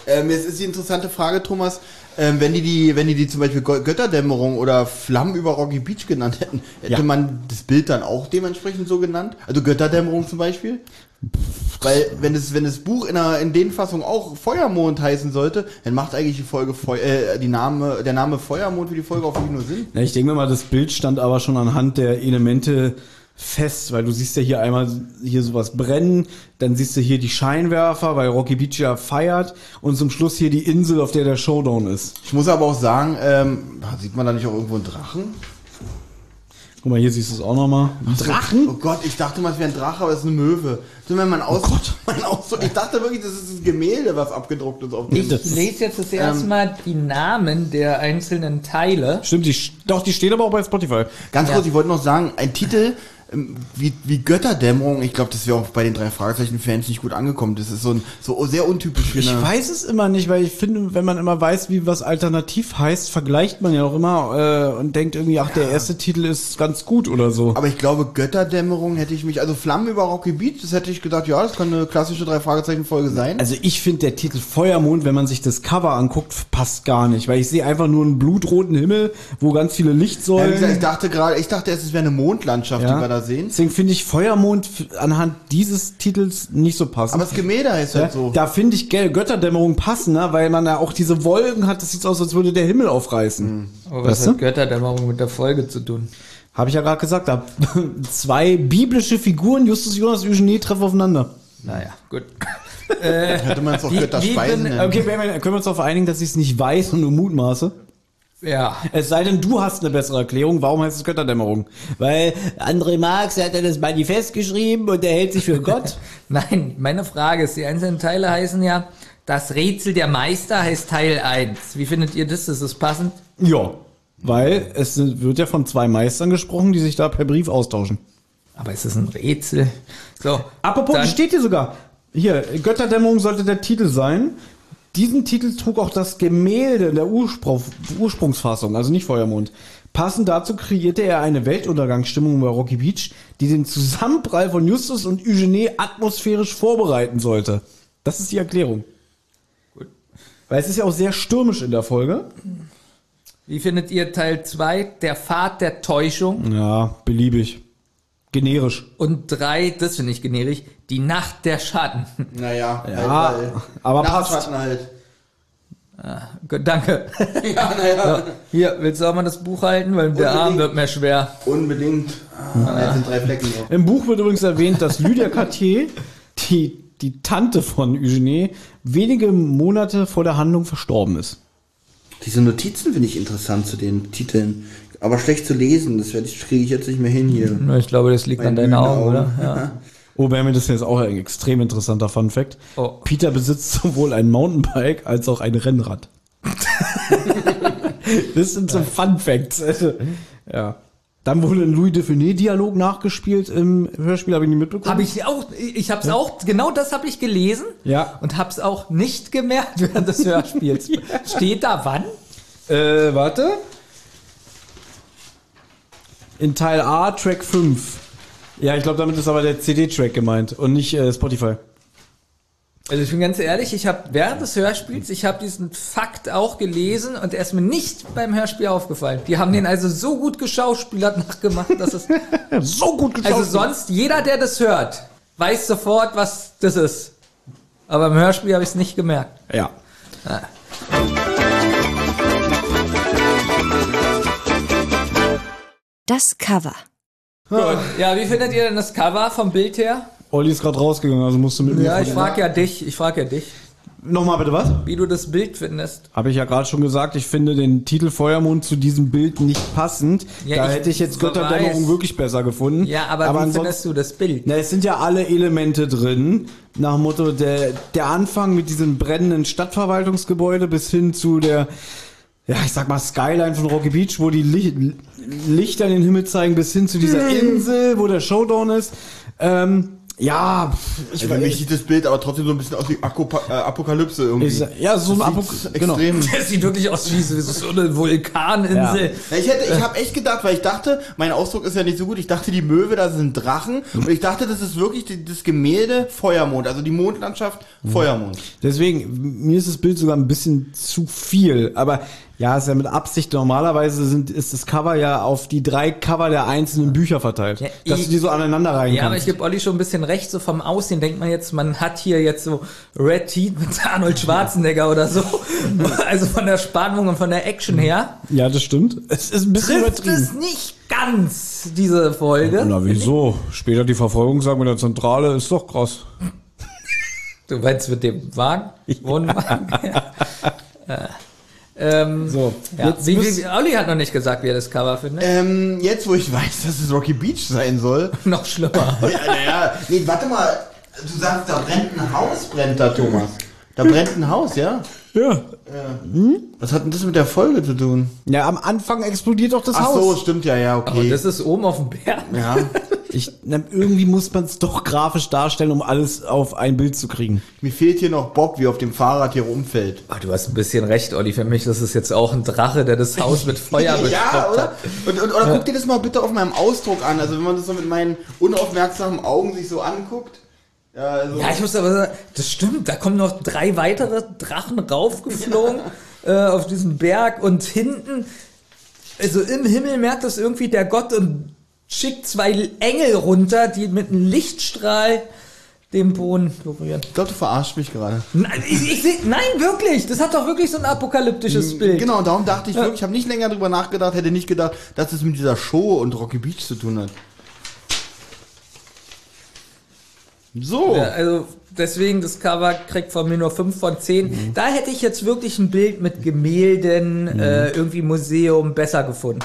Ähm, jetzt ist die interessante Frage, Thomas. Ähm, wenn die die, wenn die die zum Beispiel Gö- Götterdämmerung oder Flammen über Rocky Beach genannt hätten, hätte Ja. man das Bild dann auch dementsprechend so genannt? Also Götterdämmerung zum Beispiel? Weil wenn es wenn das Buch in, der, in den Fassungen auch Feuermond heißen sollte, dann macht eigentlich die Folge Feu äh, die Name der Name Feuermond für die Folge auch wirklich nur Sinn. Ja, ich denke mal, das Bild stand aber schon anhand der Elemente fest, weil du siehst ja hier einmal hier sowas brennen, dann siehst du hier die Scheinwerfer, weil Rocky Beach ja feiert und zum Schluss hier die Insel, auf der der Showdown ist. Ich muss aber auch sagen, ähm, sieht man da nicht auch irgendwo einen Drachen? Guck mal, hier siehst du es auch nochmal. Ein Drachen? Oh Gott, ich dachte mal, es wäre ein Drache, aber es ist eine Möwe. So, wenn man aus, mein Ausdruck, ich dachte wirklich, das ist ein Gemälde, was abgedruckt ist auf dem. Ich lese jetzt das erste Mal die Namen der einzelnen Teile. Stimmt, die, doch, die steht aber auch bei Spotify. Ganz Ja. kurz, ich wollte noch sagen, ein Titel ähm, wie, wie Götterdämmerung, ich glaube, das wäre auch bei den drei Fragezeichen-Fans nicht gut angekommen. Das ist so, ein, so sehr untypisch Ich eine- weiß es immer nicht, weil ich finde, wenn man immer weiß, wie was alternativ heißt, vergleicht man ja auch immer äh, und denkt irgendwie, ach, der erste Titel ist ganz gut oder so. Aber ich glaube, Götterdämmerung hätte ich mich, also Flammen über Rocky Beach, das hätte ich gedacht, ja, das kann eine klassische drei Fragezeichen-Folge sein. Also ich finde der Titel Feuermond, wenn man sich das Cover anguckt, passt gar nicht, weil ich sehe einfach nur einen blutroten Himmel, wo ganz viele ja, Lichtsäulen. gesagt, ich dachte gerade, ich dachte erst, es wäre eine Mondlandschaft, die wir da sehen. Deswegen finde ich Feuermond anhand dieses Titels nicht so passend. Aber das Gemälde heißt ja, halt so. Da finde ich Gel- Götterdämmerung passender, weil man da auch diese Wolken hat. Das sieht aus, als würde der Himmel aufreißen. Aber was hat Götterdämmerung mit der Folge zu tun? Habe ich ja gerade gesagt. Da zwei biblische Figuren, Justus Jonas und Eugenie, treffen aufeinander. Naja, gut. Hätte man es auch wie Götterspeisen nennen. Okay, können wir uns darauf einigen, dass ich es nicht weiß und nur mutmaße? Ja. Es sei denn, du hast eine bessere Erklärung. Warum heißt es Götterdämmerung? Weil André Marx hat ja das Manifest geschrieben und er hält sich für Gott. Nein, meine Frage ist, die einzelnen Teile heißen ja, das Rätsel der Meister heißt Teil 1. Wie findet ihr das? Ist das passend? ja. Weil es wird ja von zwei Meistern gesprochen, die sich da per Brief austauschen. Aber ist es ein Rätsel? So. Apropos, dann- steht hier sogar. Hier, Götterdämmerung sollte der Titel sein. Diesen Titel trug auch das Gemälde in der Ursprung, Ursprungsfassung, also nicht Feuermond. Passend dazu kreierte er eine Weltuntergangsstimmung bei Rocky Beach, die den Zusammenprall von Justus und Eugenie atmosphärisch vorbereiten sollte. Das ist die Erklärung. Weil es ist ja auch sehr stürmisch in der Folge. Wie findet ihr Teil 2, der Pfad der Täuschung? Ja, beliebig. Generisch. Und 3, das finde ich generisch, die Nacht der Schatten. Naja, Ja, aber passt. Nachtschatten halt. Gut, Danke. Ja, naja. Hier, willst du auch mal das Buch halten? Weil der Unbedingt. Arm wird mir schwer. Unbedingt. Ah, jetzt sind drei Flecken drauf. Im Buch wird übrigens erwähnt, dass Lydia Cartier, die, die Tante von Eugenie, wenige Monate vor der Handlung verstorben ist. Diese Notizen finde ich interessant zu den Titeln. Aber schlecht zu lesen, das werde ich, kriege ich jetzt nicht mehr hin hier. Ich glaube, das liegt an Meine deinen müden Augen, oder? Ja. Oh, Benjamin, das ist jetzt auch ein extrem interessanter Fun Fact. Oh. Peter besitzt sowohl ein Mountainbike als auch ein Rennrad. das sind so Fun Facts. ja. Dann wurde ein Louis de Funès-Dialog nachgespielt im Hörspiel, habe ich nicht mitbekommen. Habe ich auch, ich habe es auch, genau das habe ich gelesen. Ja. Und habe es auch nicht gemerkt während des Hörspiels. Steht da wann? Äh, warte. In Teil A, Track 5. Ja, ich glaube, damit ist aber der CD-Track gemeint und nicht äh, Spotify. Also ich bin ganz ehrlich, ich habe während des Hörspiels, ich habe diesen Fakt auch gelesen und er ist mir nicht beim Hörspiel aufgefallen. Die haben den also so gut geschauspielert nachgemacht, dass es So gut geschaut. also sonst jeder, der das hört, weiß sofort, was das ist. Aber im Hörspiel habe ich es nicht gemerkt. Ja. Das Cover. Gut. Ja, wie findet ihr denn das Cover vom Bild her? Olli ist gerade rausgegangen, also musst du mit mir. Ja, ich frage ja dich, ich frage ja dich, Nochmal bitte was? wie du das Bild findest. Habe ich ja gerade schon gesagt, ich finde den Titel Feuermond zu diesem Bild nicht passend. Ja, da ich hätte ich jetzt Götterdämmerung wirklich besser gefunden. Ja, aber, wie ansonsten- findest du das Bild? Na, es sind ja alle Elemente drin. Nach dem Motto, der, der Anfang mit diesem brennenden Stadtverwaltungsgebäude bis hin zu der, ja, ich sag mal, Skyline von Rocky Beach, wo die Licht, Lichter in den Himmel zeigen, bis hin zu dieser Insel, wo der Showdown ist. Ähm, ja, ich Also für mich sieht das Bild aber trotzdem so ein bisschen aus wie Akopa äh, Apokalypse irgendwie. ist, ja, so ein Das Apok sieht genau. extrem. Das sieht wirklich aus wie so so eine Vulkaninsel. Ja, ich hätte, ich habe echt gedacht, weil ich dachte, mein Ausdruck ist ja nicht so gut. Ich dachte, die Möwe, da sind Drachen und ich dachte, das ist wirklich die, das Gemälde Feuermond, also die Mondlandschaft Feuermond. Deswegen, mir ist das Bild sogar ein bisschen zu viel. Aber ja, ist ja mit Absicht. Normalerweise sind, ist das Cover ja auf die drei Cover der einzelnen Bücher verteilt. Ja, dass ich- du die so aneinander rein Ja, aber ich kannst. gebe Olli schon ein bisschen recht, so vom Aussehen denkt man jetzt, man hat hier jetzt so Red Teeth mit Arnold Schwarzenegger oder so. Also von der Spannung und von der Action her. Ja, das stimmt. Es ist ein bisschen Trifft übertrieben. es nicht ganz, diese Folge. Na, wieso? Später die Verfolgung mit der Zentrale ist doch krass. Du meinst mit dem Wagen? Wohnwagen? ja. Ähm, So, ja. jetzt wie, wie, Olli hat noch nicht gesagt, wie er das Cover findet. Ähm, jetzt, wo ich weiß, dass es Rocky Beach sein soll. noch schlimmer. Ja, naja, nee, warte mal. Du sagst, da brennt ein Haus, brennt da, Thomas. Da brennt ein Haus, ja? Ja. Was hat denn das mit der Folge zu tun? Ja, am Anfang explodiert doch das Ach so, Haus. stimmt ja, ja, Aber okay. das ist oben auf dem Berg. ja. Ich, na, irgendwie muss man es doch grafisch darstellen, um alles auf ein Bild zu kriegen. Mir fehlt hier noch Bob, wie auf dem Fahrrad hier rumfällt. Ah, du hast ein bisschen recht, Olli. Für mich das ist jetzt auch ein Drache, der das Haus mit Feuer ja, bestoppt oder? hat. Und, und, oder guck dir das mal bitte auf meinem Ausdruck an. Also wenn man das so mit meinen unaufmerksamen Augen sich so anguckt. Ja, also, Ja, ich muss aber sagen, das stimmt. Da kommen noch drei weitere Drachen raufgeflogen äh, auf diesen Berg und hinten, also im Himmel merkt das irgendwie der Gott und schickt zwei Engel runter, die mit einem Lichtstrahl den Boden berühren. ich glaube, du verarschst mich gerade. Nein, ich, ich nein, wirklich. Das hat doch wirklich so ein apokalyptisches Bild. Genau, darum dachte ich wirklich, ich habe nicht länger drüber nachgedacht, hätte nicht gedacht, dass es mit dieser Show und Rocky Beach zu tun hat. So. Ja, also deswegen das Cover kriegt von mir nur 5 von 10. Da hätte ich jetzt wirklich ein Bild mit Gemälden, äh, irgendwie Museum besser gefunden.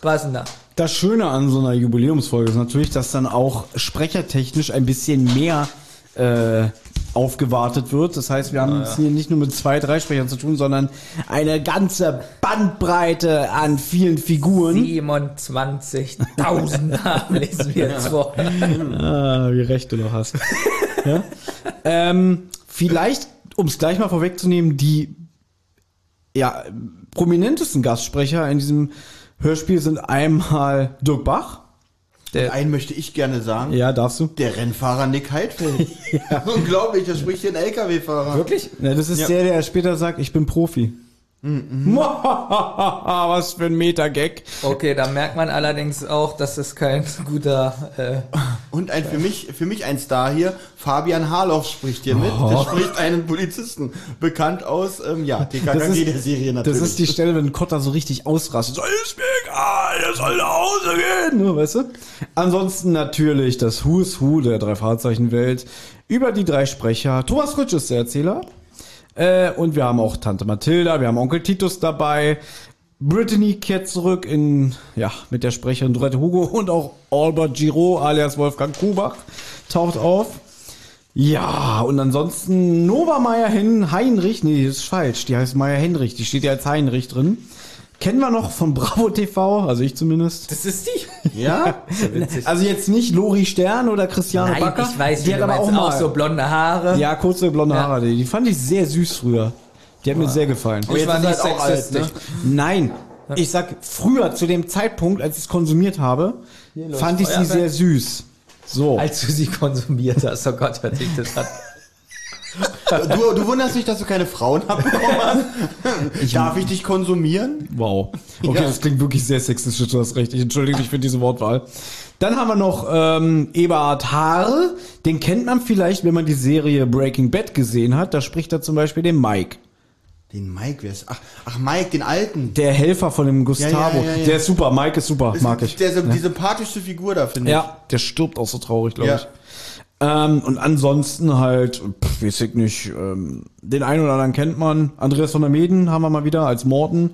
Passender. Das Schöne an so einer Jubiläumsfolge ist natürlich, dass dann auch sprechertechnisch ein bisschen mehr äh, aufgewartet wird. Das heißt, wir haben es hier nicht nur mit zwei, drei Sprechern zu tun, sondern eine ganze Bandbreite an vielen Figuren. 27.000 Namen lesen wir jetzt vor. Ah, wie recht du noch hast. ja? ähm, vielleicht, um es gleich mal vorwegzunehmen, die ja, prominentesten Gastsprecher in diesem Hörspiel sind einmal Dirk Bach. Und einen möchte ich gerne sagen. Ja, darfst du? Der Rennfahrer Nick Heidfeld. Unglaublich, da spricht ein LKW-Fahrer. Wirklich? Ja, das ist Ja. der, der später sagt, ich bin Profi. Was für ein Meta-Gag. Okay, da merkt man allerdings auch, dass es kein guter. Äh, Und ein für mich, für mich ein Star hier, Fabian Harloff spricht hier mit. Der spricht einen Polizisten. Bekannt aus, ähm, ja, TKKG der Serie natürlich. Das ist die Stelle, wenn Kotter so richtig ausrastet. So, ist mir egal, er soll nach Hause gehen. Ne, weißt du? Ansonsten natürlich das Who's Who der drei Fahrzeichen-Welt. Über die drei Sprecher. Thomas Fritsch ist der Erzähler. Äh, und wir haben auch Tante Mathilda, wir haben Onkel Titus dabei. Brittany kehrt zurück in, ja, mit der Sprecherin Dorette Hugo und auch Albert Giraud alias Wolfgang Kubach taucht auf. Ja, und ansonsten Nova Meyer Hen Heinrich, nee, das ist falsch, die heißt Meyer Henrich, die steht ja als Heinrich drin. Kennen wir noch von Bravo TV, also ich zumindest. das ist die. ja? Also jetzt nicht Lori Stern oder Christiane Nein, Backer. ich weiß, die hat aber auch mal auch so blonde Haare. Ja, kurze blonde Ja. Haare, die, fand ich sehr süß früher. Die hat mir sehr gefallen. Aber jetzt war nicht halt auch alt, ne? Nein, ich sag früher zu dem Zeitpunkt, als ich es konsumiert habe, fand ich sie Feuerwerk. sehr süß. So. Als du sie konsumiert hast, oh Gott, hört sich das an. Du, du wunderst dich, dass du keine Frauen abbekommen hast? Darf ich dich konsumieren? Wow. Okay, Ja. das klingt wirklich sehr sexistisch, du hast recht. Ich entschuldige mich für diese Wortwahl. Dann haben wir noch ähm, Eberhard Haare. Den kennt man vielleicht, wenn man die Serie Breaking Bad gesehen hat. Da spricht er zum Beispiel den Mike. Den Mike, wer ist? Ach, ach Mike, den alten. Der Helfer von dem Gustavo. Ja, ja, ja. Der ist super. Mike ist super. Mag ich. Der, die sympathischste Figur da, finde ich. Ja, der stirbt auch so traurig, glaube ich. Ähm, und ansonsten halt, pff, weiß ich nicht, ähm, den einen oder anderen kennt man. Andreas von der Meden haben wir mal wieder als Morten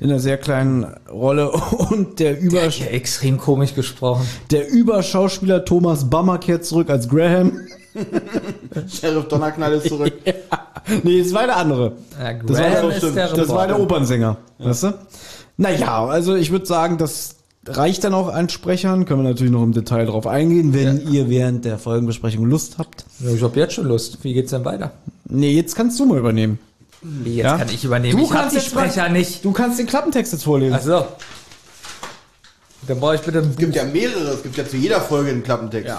in einer sehr kleinen Rolle. Und der Über Ja, extrem komisch gesprochen. der Überschauspieler Thomas Bammer kehrt zurück als Graham. Sheriff Donnerknall ist zurück. nee, das war der andere. Ja, Das war, Graham der, ist der das war der. Opernsänger. Weißt du? Naja, also ich würde sagen, das reicht dann auch an Sprechern. Können wir natürlich noch im Detail drauf eingehen, wenn ihr während der Folgenbesprechung Lust habt. Ja, ich hab jetzt schon Lust. Wie geht's denn weiter? Nee, jetzt kannst du mal übernehmen. Wie, jetzt Ja? kann ich übernehmen. ich hab die mal- Sprecher nicht. Du kannst den Klappentext jetzt vorlesen. Ach so. Dann brauche ich bitte ein Es gibt ja mehrere, es gibt ja zu jeder Folge einen Klappentext.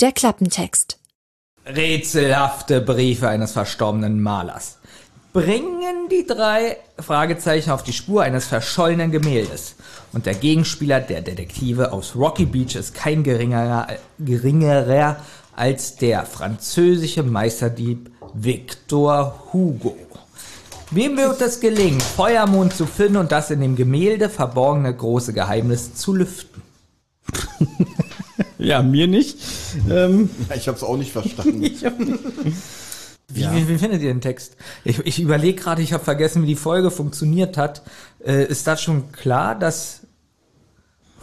Der Klappentext. Rätselhafte Briefe eines verstorbenen Malers. Bringen die drei Fragezeichen auf die Spur eines verschollenen Gemäldes. Und der Gegenspieler der Detektive aus Rocky Beach ist kein geringerer, geringerer als der französische Meisterdieb Victor Hugo. Wem wird es gelingen, Feuermond zu finden und das in dem Gemälde verborgene große Geheimnis zu lüften? Ja, mir nicht. Ähm, Ja, ich hab's auch nicht verstanden. Wie, wie, wie findet ihr den Text? Ich, ich überlege gerade, ich habe vergessen, wie die Folge funktioniert hat. Äh, ist das schon klar, dass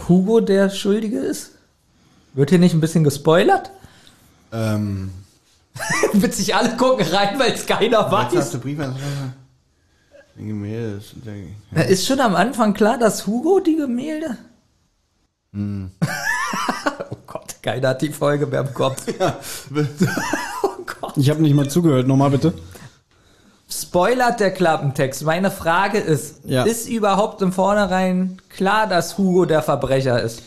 Hugo der Schuldige ist? Wird hier nicht ein bisschen gespoilert? ähm, Witzig, alle gucken rein, weil es keiner weiß. Rätselhafte Briefe. Ein Gemälde. ist der- Na, Ist schon am Anfang klar, dass Hugo die Gemälde? Hm. oh Gott, keiner hat die Folge mehr im Kopf. Gott. ich habe nicht mal zugehört. Nochmal bitte. Spoilert der Klappentext. Meine Frage ist, Ja. ist überhaupt im Vornherein klar, dass Hugo der Verbrecher ist?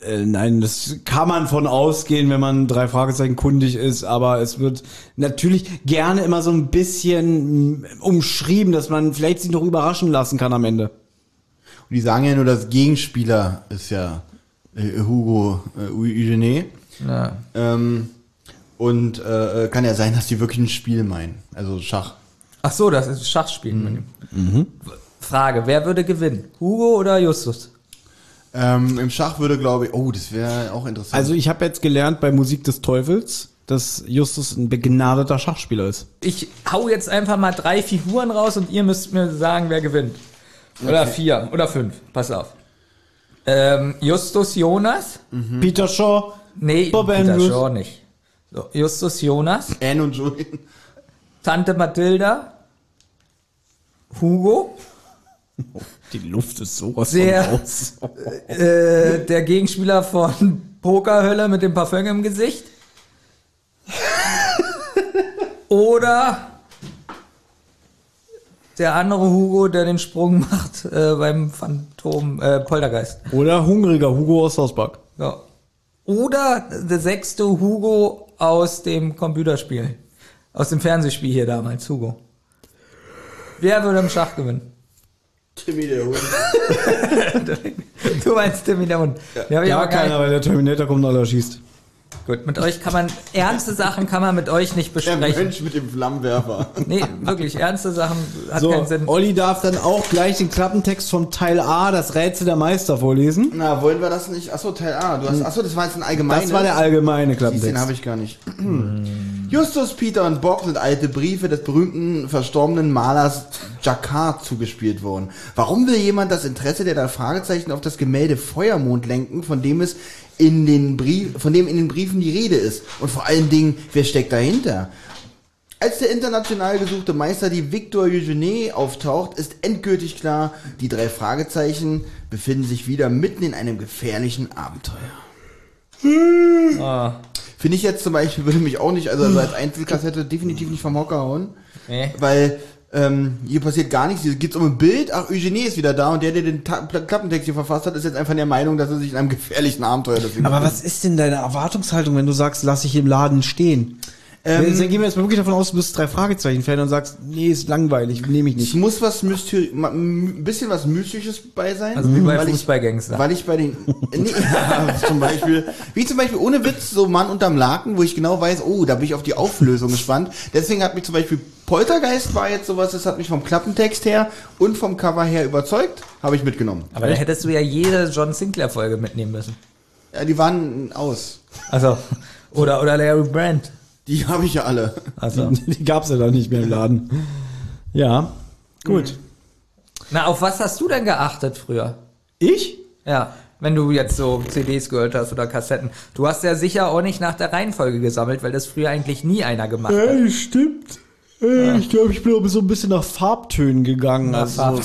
Äh, nein, das kann man von ausgehen, wenn man drei Fragezeichen kundig ist, aber es wird natürlich gerne immer so ein bisschen mm, umschrieben, dass man vielleicht sich noch überraschen lassen kann am Ende. Und die sagen ja nur, das Gegenspieler ist ja äh, Hugo äh, Eugene. Ja. Ähm, und äh, kann ja sein, dass die wirklich ein Spiel meinen. Also Schach. Ach so, das ist Schachspielen mit ihm. Frage, wer würde gewinnen? Hugo oder Justus? Ähm, Im Schach würde, glaube ich, oh, das wäre auch interessant. Also ich habe jetzt gelernt bei Musik des Teufels, dass Justus ein begnadeter Schachspieler ist. Ich hau jetzt einfach mal drei Figuren raus und ihr müsst mir sagen, wer gewinnt. Oder vier oder fünf. Pass auf. Ähm, Justus Jonas? Peter Shaw. Nee, Bob Peter Andrews. Shaw nicht. So, Justus Jonas, Anne und Julian. Tante Mathilda, Hugo, Die Luft ist sowas Sehr- von raus. äh, der Gegenspieler von Pokerhölle mit dem Parfüm im Gesicht. Oder der andere Hugo, der den Sprung macht äh, beim Phantom äh, Poltergeist. Oder hungriger Hugo aus Park. Ja. Oder der sechste Hugo aus dem Computerspiel. Aus dem Fernsehspiel hier damals, Hugo. Wer würde im Schach gewinnen? Timmy der Hund. Du meinst Timmy der Hund. Ja, Ja, keiner, weil der Terminator kommt und alle schießt. Gut, mit euch kann man, ernste Sachen kann man mit euch nicht Der besprechen. Mensch mit dem Flammenwerfer. Nee, wirklich, ernste Sachen hat So, keinen Sinn. Olli darf dann auch gleich den Klappentext von Teil A, das Rätsel der Meister, vorlesen. Na, wollen wir das nicht? Achso, Teil A. Du hast, achso, das war jetzt ein allgemeines. Das war der allgemeine Siehst, Klappentext. den habe ich gar nicht. Justus, Peter und Bob sind alte Briefe des berühmten verstorbenen Malers Jacquard zugespielt worden. Warum will jemand das Interesse der drei Fragezeichen auf das Gemälde Feuermond lenken, von dem es in den Brief, von dem in den Briefen die Rede ist? Und vor allen Dingen, wer steckt dahinter? Als der international gesuchte Meister die Victor Eugenie auftaucht, ist endgültig klar, die drei Fragezeichen befinden sich wieder mitten in einem gefährlichen Abenteuer. Ah, Finde ich jetzt zum Beispiel, würde mich auch nicht, also, also als Einzelkassette definitiv nicht vom Hocker hauen. Nee. Weil ähm, hier passiert gar nichts. Hier geht's um ein Bild, ach, Eugenie ist wieder da und der, der den Ta Klappentext hier verfasst hat, ist jetzt einfach der Meinung, dass er sich in einem gefährlichen Abenteuer deswegen Aber was ist denn deine Erwartungshaltung, wenn du sagst, lass ich im Laden stehen? Ähm, Ähm, gehen wir jetzt mal wirklich davon aus, du bist drei Fragezeichen-Fan und sagst, nee, ist langweilig, nehme ich Es nicht. muss was Mysteri ein bisschen was Mystisches bei sein. Also wie bei weil ich, Fußballgangster. weil ich bei den, nee, ja, zum Beispiel, wie zum Beispiel ohne Witz, so Mann unterm Laken, wo ich genau weiß, oh, da bin ich auf die Auflösung gespannt. Deswegen hat mich zum Beispiel Poltergeist war jetzt sowas, das hat mich vom Klappentext her und vom Cover her überzeugt, habe ich mitgenommen. Aber da hättest du ja jede John Sinclair Folge mitnehmen müssen. Ja, die waren aus. Also, oder, oder Larry Brand. Die habe ich ja alle. Also, Die gab's ja da nicht mehr im Laden. Ja, gut. na, auf was hast du denn geachtet früher? Ich? Ja, wenn du jetzt so CDs gehört hast oder Kassetten. Du hast ja sicher auch nicht nach der Reihenfolge gesammelt, weil das früher eigentlich nie einer gemacht hat. Ja, stimmt. Äh, Ich glaube, ich bin auch so ein bisschen nach Farbtönen gegangen. Nach also,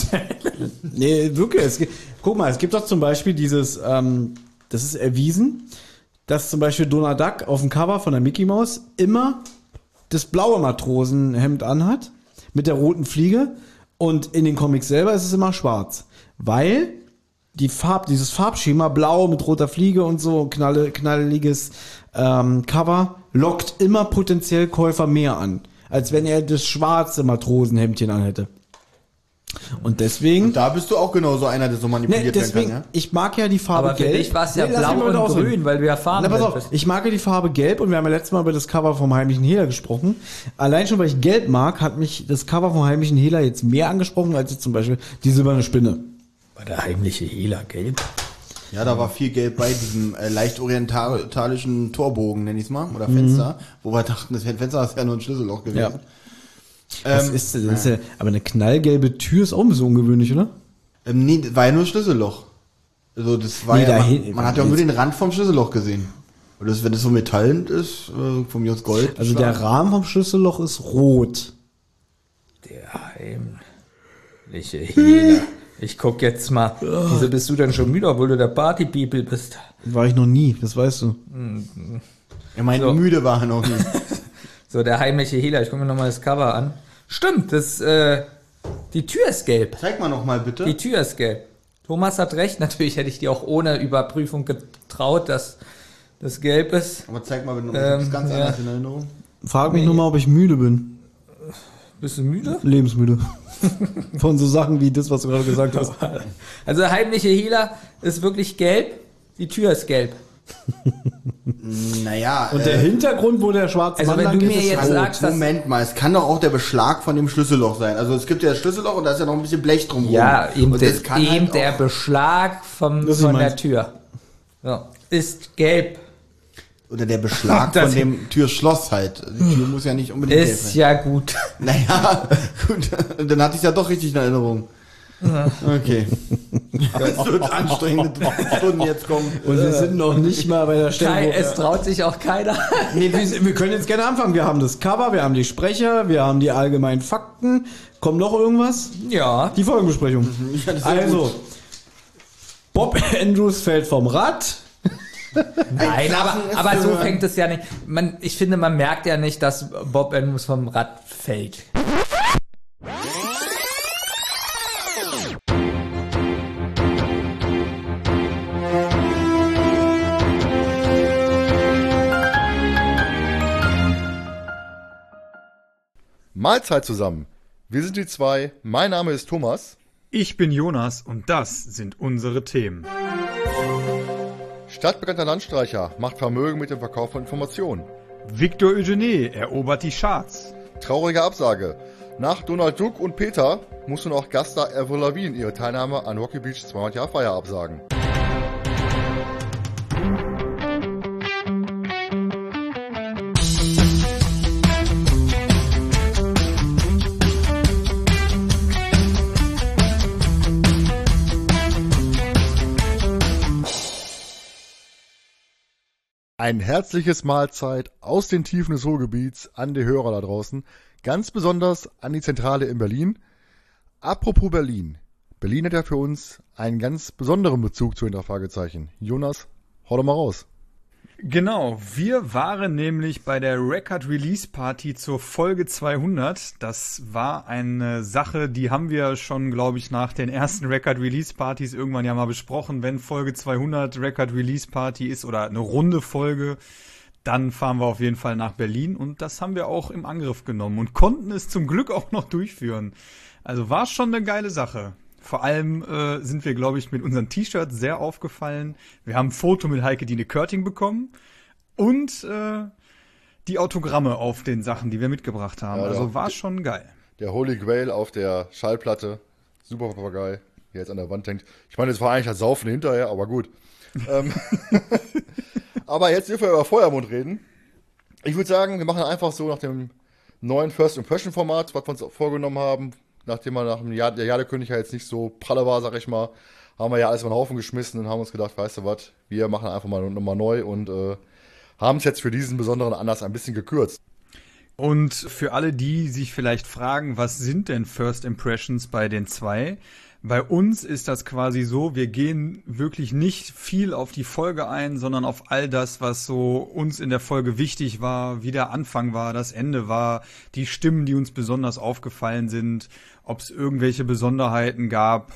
nee, wirklich. Es gibt, guck mal, es gibt doch zum Beispiel dieses, ähm, das ist erwiesen, dass zum Beispiel Donald Duck auf dem Cover von der Mickey Mouse immer das blaue Matrosenhemd anhat mit der roten Fliege und in den Comics selber ist es immer schwarz, weil die Farb, dieses Farbschema blau mit roter Fliege und so knalle, knalliges ähm, Cover lockt immer potenziell Käufer mehr an, als wenn er das schwarze Matrosenhemdchen anhätte. Und deswegen, Da bist du auch genauso einer, der so manipuliert werden deswegen, kann, ja? ich mag ja die Farbe Aber für gelb. dich war es ja Nee, blau mal und ausreden. grün, weil du ja Farben Na, pass auf, ich mag ja die Farbe gelb und wir haben ja letztes Mal über das Cover vom Heimlichen Hehler gesprochen. Allein schon, weil ich gelb mag, hat mich das Cover vom Heimlichen Hehler jetzt mehr angesprochen als jetzt zum Beispiel die silberne Spinne. War der heimliche Hehler gelb? Ja, da war viel Geld bei diesem äh, leicht orientalischen Torbogen, nenn ich's mal, oder Fenster, wo wir dachten, das Fenster ist ja nur ein Schlüsselloch gewesen. Ja. Das Ähm, ist, das ist ja, aber eine knallgelbe Tür ist auch ein bisschen ungewöhnlich, oder? ähm, nee, das war ja nur ein Schlüsselloch. Also das war Nee, ja, dahin- man, man hat ja nur den Rand vom Schlüsselloch gesehen. Und das, wenn das so metallend ist, äh, von mir aus Gold. Also der. Rahmen vom Schlüsselloch ist rot. Der heimliche Hehler. Ich guck jetzt mal. Wieso bist du denn schon müde, obwohl du der Party-People bist? War ich noch nie, das weißt du. Er meint, So. müde war er noch nie. So, der heimliche Hehler. Ich gucke mir nochmal das Cover an. Stimmt, das, äh, die Tür ist gelb. Zeig mal noch mal bitte. Die Tür ist gelb. Thomas hat recht. Natürlich hätte ich dir auch ohne Überprüfung getraut, dass das gelb ist. Aber zeig mal, wenn du Ähm, das ganz ja. anders in Erinnerung. Frag mich nur mal, ob ich müde bin. Bist du müde? Lebensmüde. Von so Sachen wie das, was du gerade gesagt hast. Also der heimliche Hehler ist wirklich gelb. Die Tür ist gelb. Naja, Und der äh, Hintergrund, wo der schwarze Also Mann wenn lang du ist, mir ist jetzt rot. sagst, dass- Moment mal, es kann doch auch der Beschlag von dem Schlüsselloch sein. Also es gibt ja das Schlüsselloch und da ist ja noch ein bisschen Blech drumherum. Ja, eben, und der, das kann eben halt der Beschlag vom, Das ist von der. Tür. So. Ist gelb. Oder der Beschlag von dem Türschloss halt. Die Tür muss ja nicht unbedingt gelb Ist sein. ja gut. Naja, gut. Dann hatte ich ja doch richtig in Erinnerung. Okay. Das wird anstrengende Stunden jetzt kommen. Und wir sind noch nicht mal bei der Stelle. Wo- es traut sich auch keiner. Nee, wir, wir können jetzt gerne anfangen. Wir haben das Cover, wir haben die Sprecher, wir haben die allgemeinen Fakten. Kommt noch irgendwas? Ja. Die Folgenbesprechung. Ja, ist sehr also, gut. Bob Andrews fällt vom Rad. Nein, aber, aber so fängt es ja nicht. Man, ich finde, man merkt ja nicht, dass Bob Andrews vom Rad fällt. Mahlzeit zusammen. Wir sind die zwei. Mein Name ist Thomas. Ich bin Jonas und das sind unsere Themen. Stadtbekannter Landstreicher macht Vermögen mit dem Verkauf von Informationen. Victor Eugene erobert die Charts. Traurige Absage. Nach Donald Duck und Peter musste noch Gaststar Avril Lavigne ihre Teilnahme an Rocky Beach 200 Jahr Feier absagen. Ein herzliches Mahlzeit aus den Tiefen des Ruhrgebiets an die Hörer da draußen. Ganz besonders an die Zentrale in Berlin. Apropos Berlin. Berlin hat ja für uns einen ganz besonderen Bezug zu den Fragezeichen. Jonas, hau doch mal raus. Genau, wir waren nämlich bei der Record Release Party zur Folge 200. Das war eine Sache, die haben wir schon, glaube ich, nach den ersten Record Release Partys irgendwann ja mal besprochen. Wenn Folge 200 Record Release Party ist oder eine runde Folge, dann fahren wir auf jeden Fall nach Berlin und das haben wir auch im Angriff genommen und konnten es zum Glück auch noch durchführen. Also war schon eine geile Sache. Vor allem äh, sind wir, glaube ich, mit unseren T-Shirts sehr aufgefallen. Wir haben ein Foto mit Heike Dine Körting bekommen und äh, die Autogramme auf den Sachen, die wir mitgebracht haben. Ja, also war schon geil. Der Holy Grail auf der Schallplatte. Super Papagei, der jetzt an der Wand hängt. Ich meine, es war eigentlich das Saufen hinterher, aber gut. ähm, aber jetzt dürfen wir über Feuermond reden. Ich würde sagen, wir machen einfach so nach dem neuen First Impression Format, was wir uns vorgenommen haben, nachdem wir nach dem Jahr, der Jadekönig ja jetzt nicht so pralle war, sag ich mal, haben wir ja alles über den Haufen geschmissen und haben uns gedacht, weißt du was, wir machen einfach mal nochmal neu und äh, haben es jetzt für diesen besonderen Anlass ein bisschen gekürzt. Und für alle, die sich vielleicht fragen, was sind denn First Impressions bei den zwei? Bei uns ist das quasi so, wir gehen wirklich nicht viel auf die Folge ein, sondern auf all das, was so uns in der Folge wichtig war, wie der Anfang war, das Ende war, die Stimmen, die uns besonders aufgefallen sind, ob es irgendwelche Besonderheiten gab,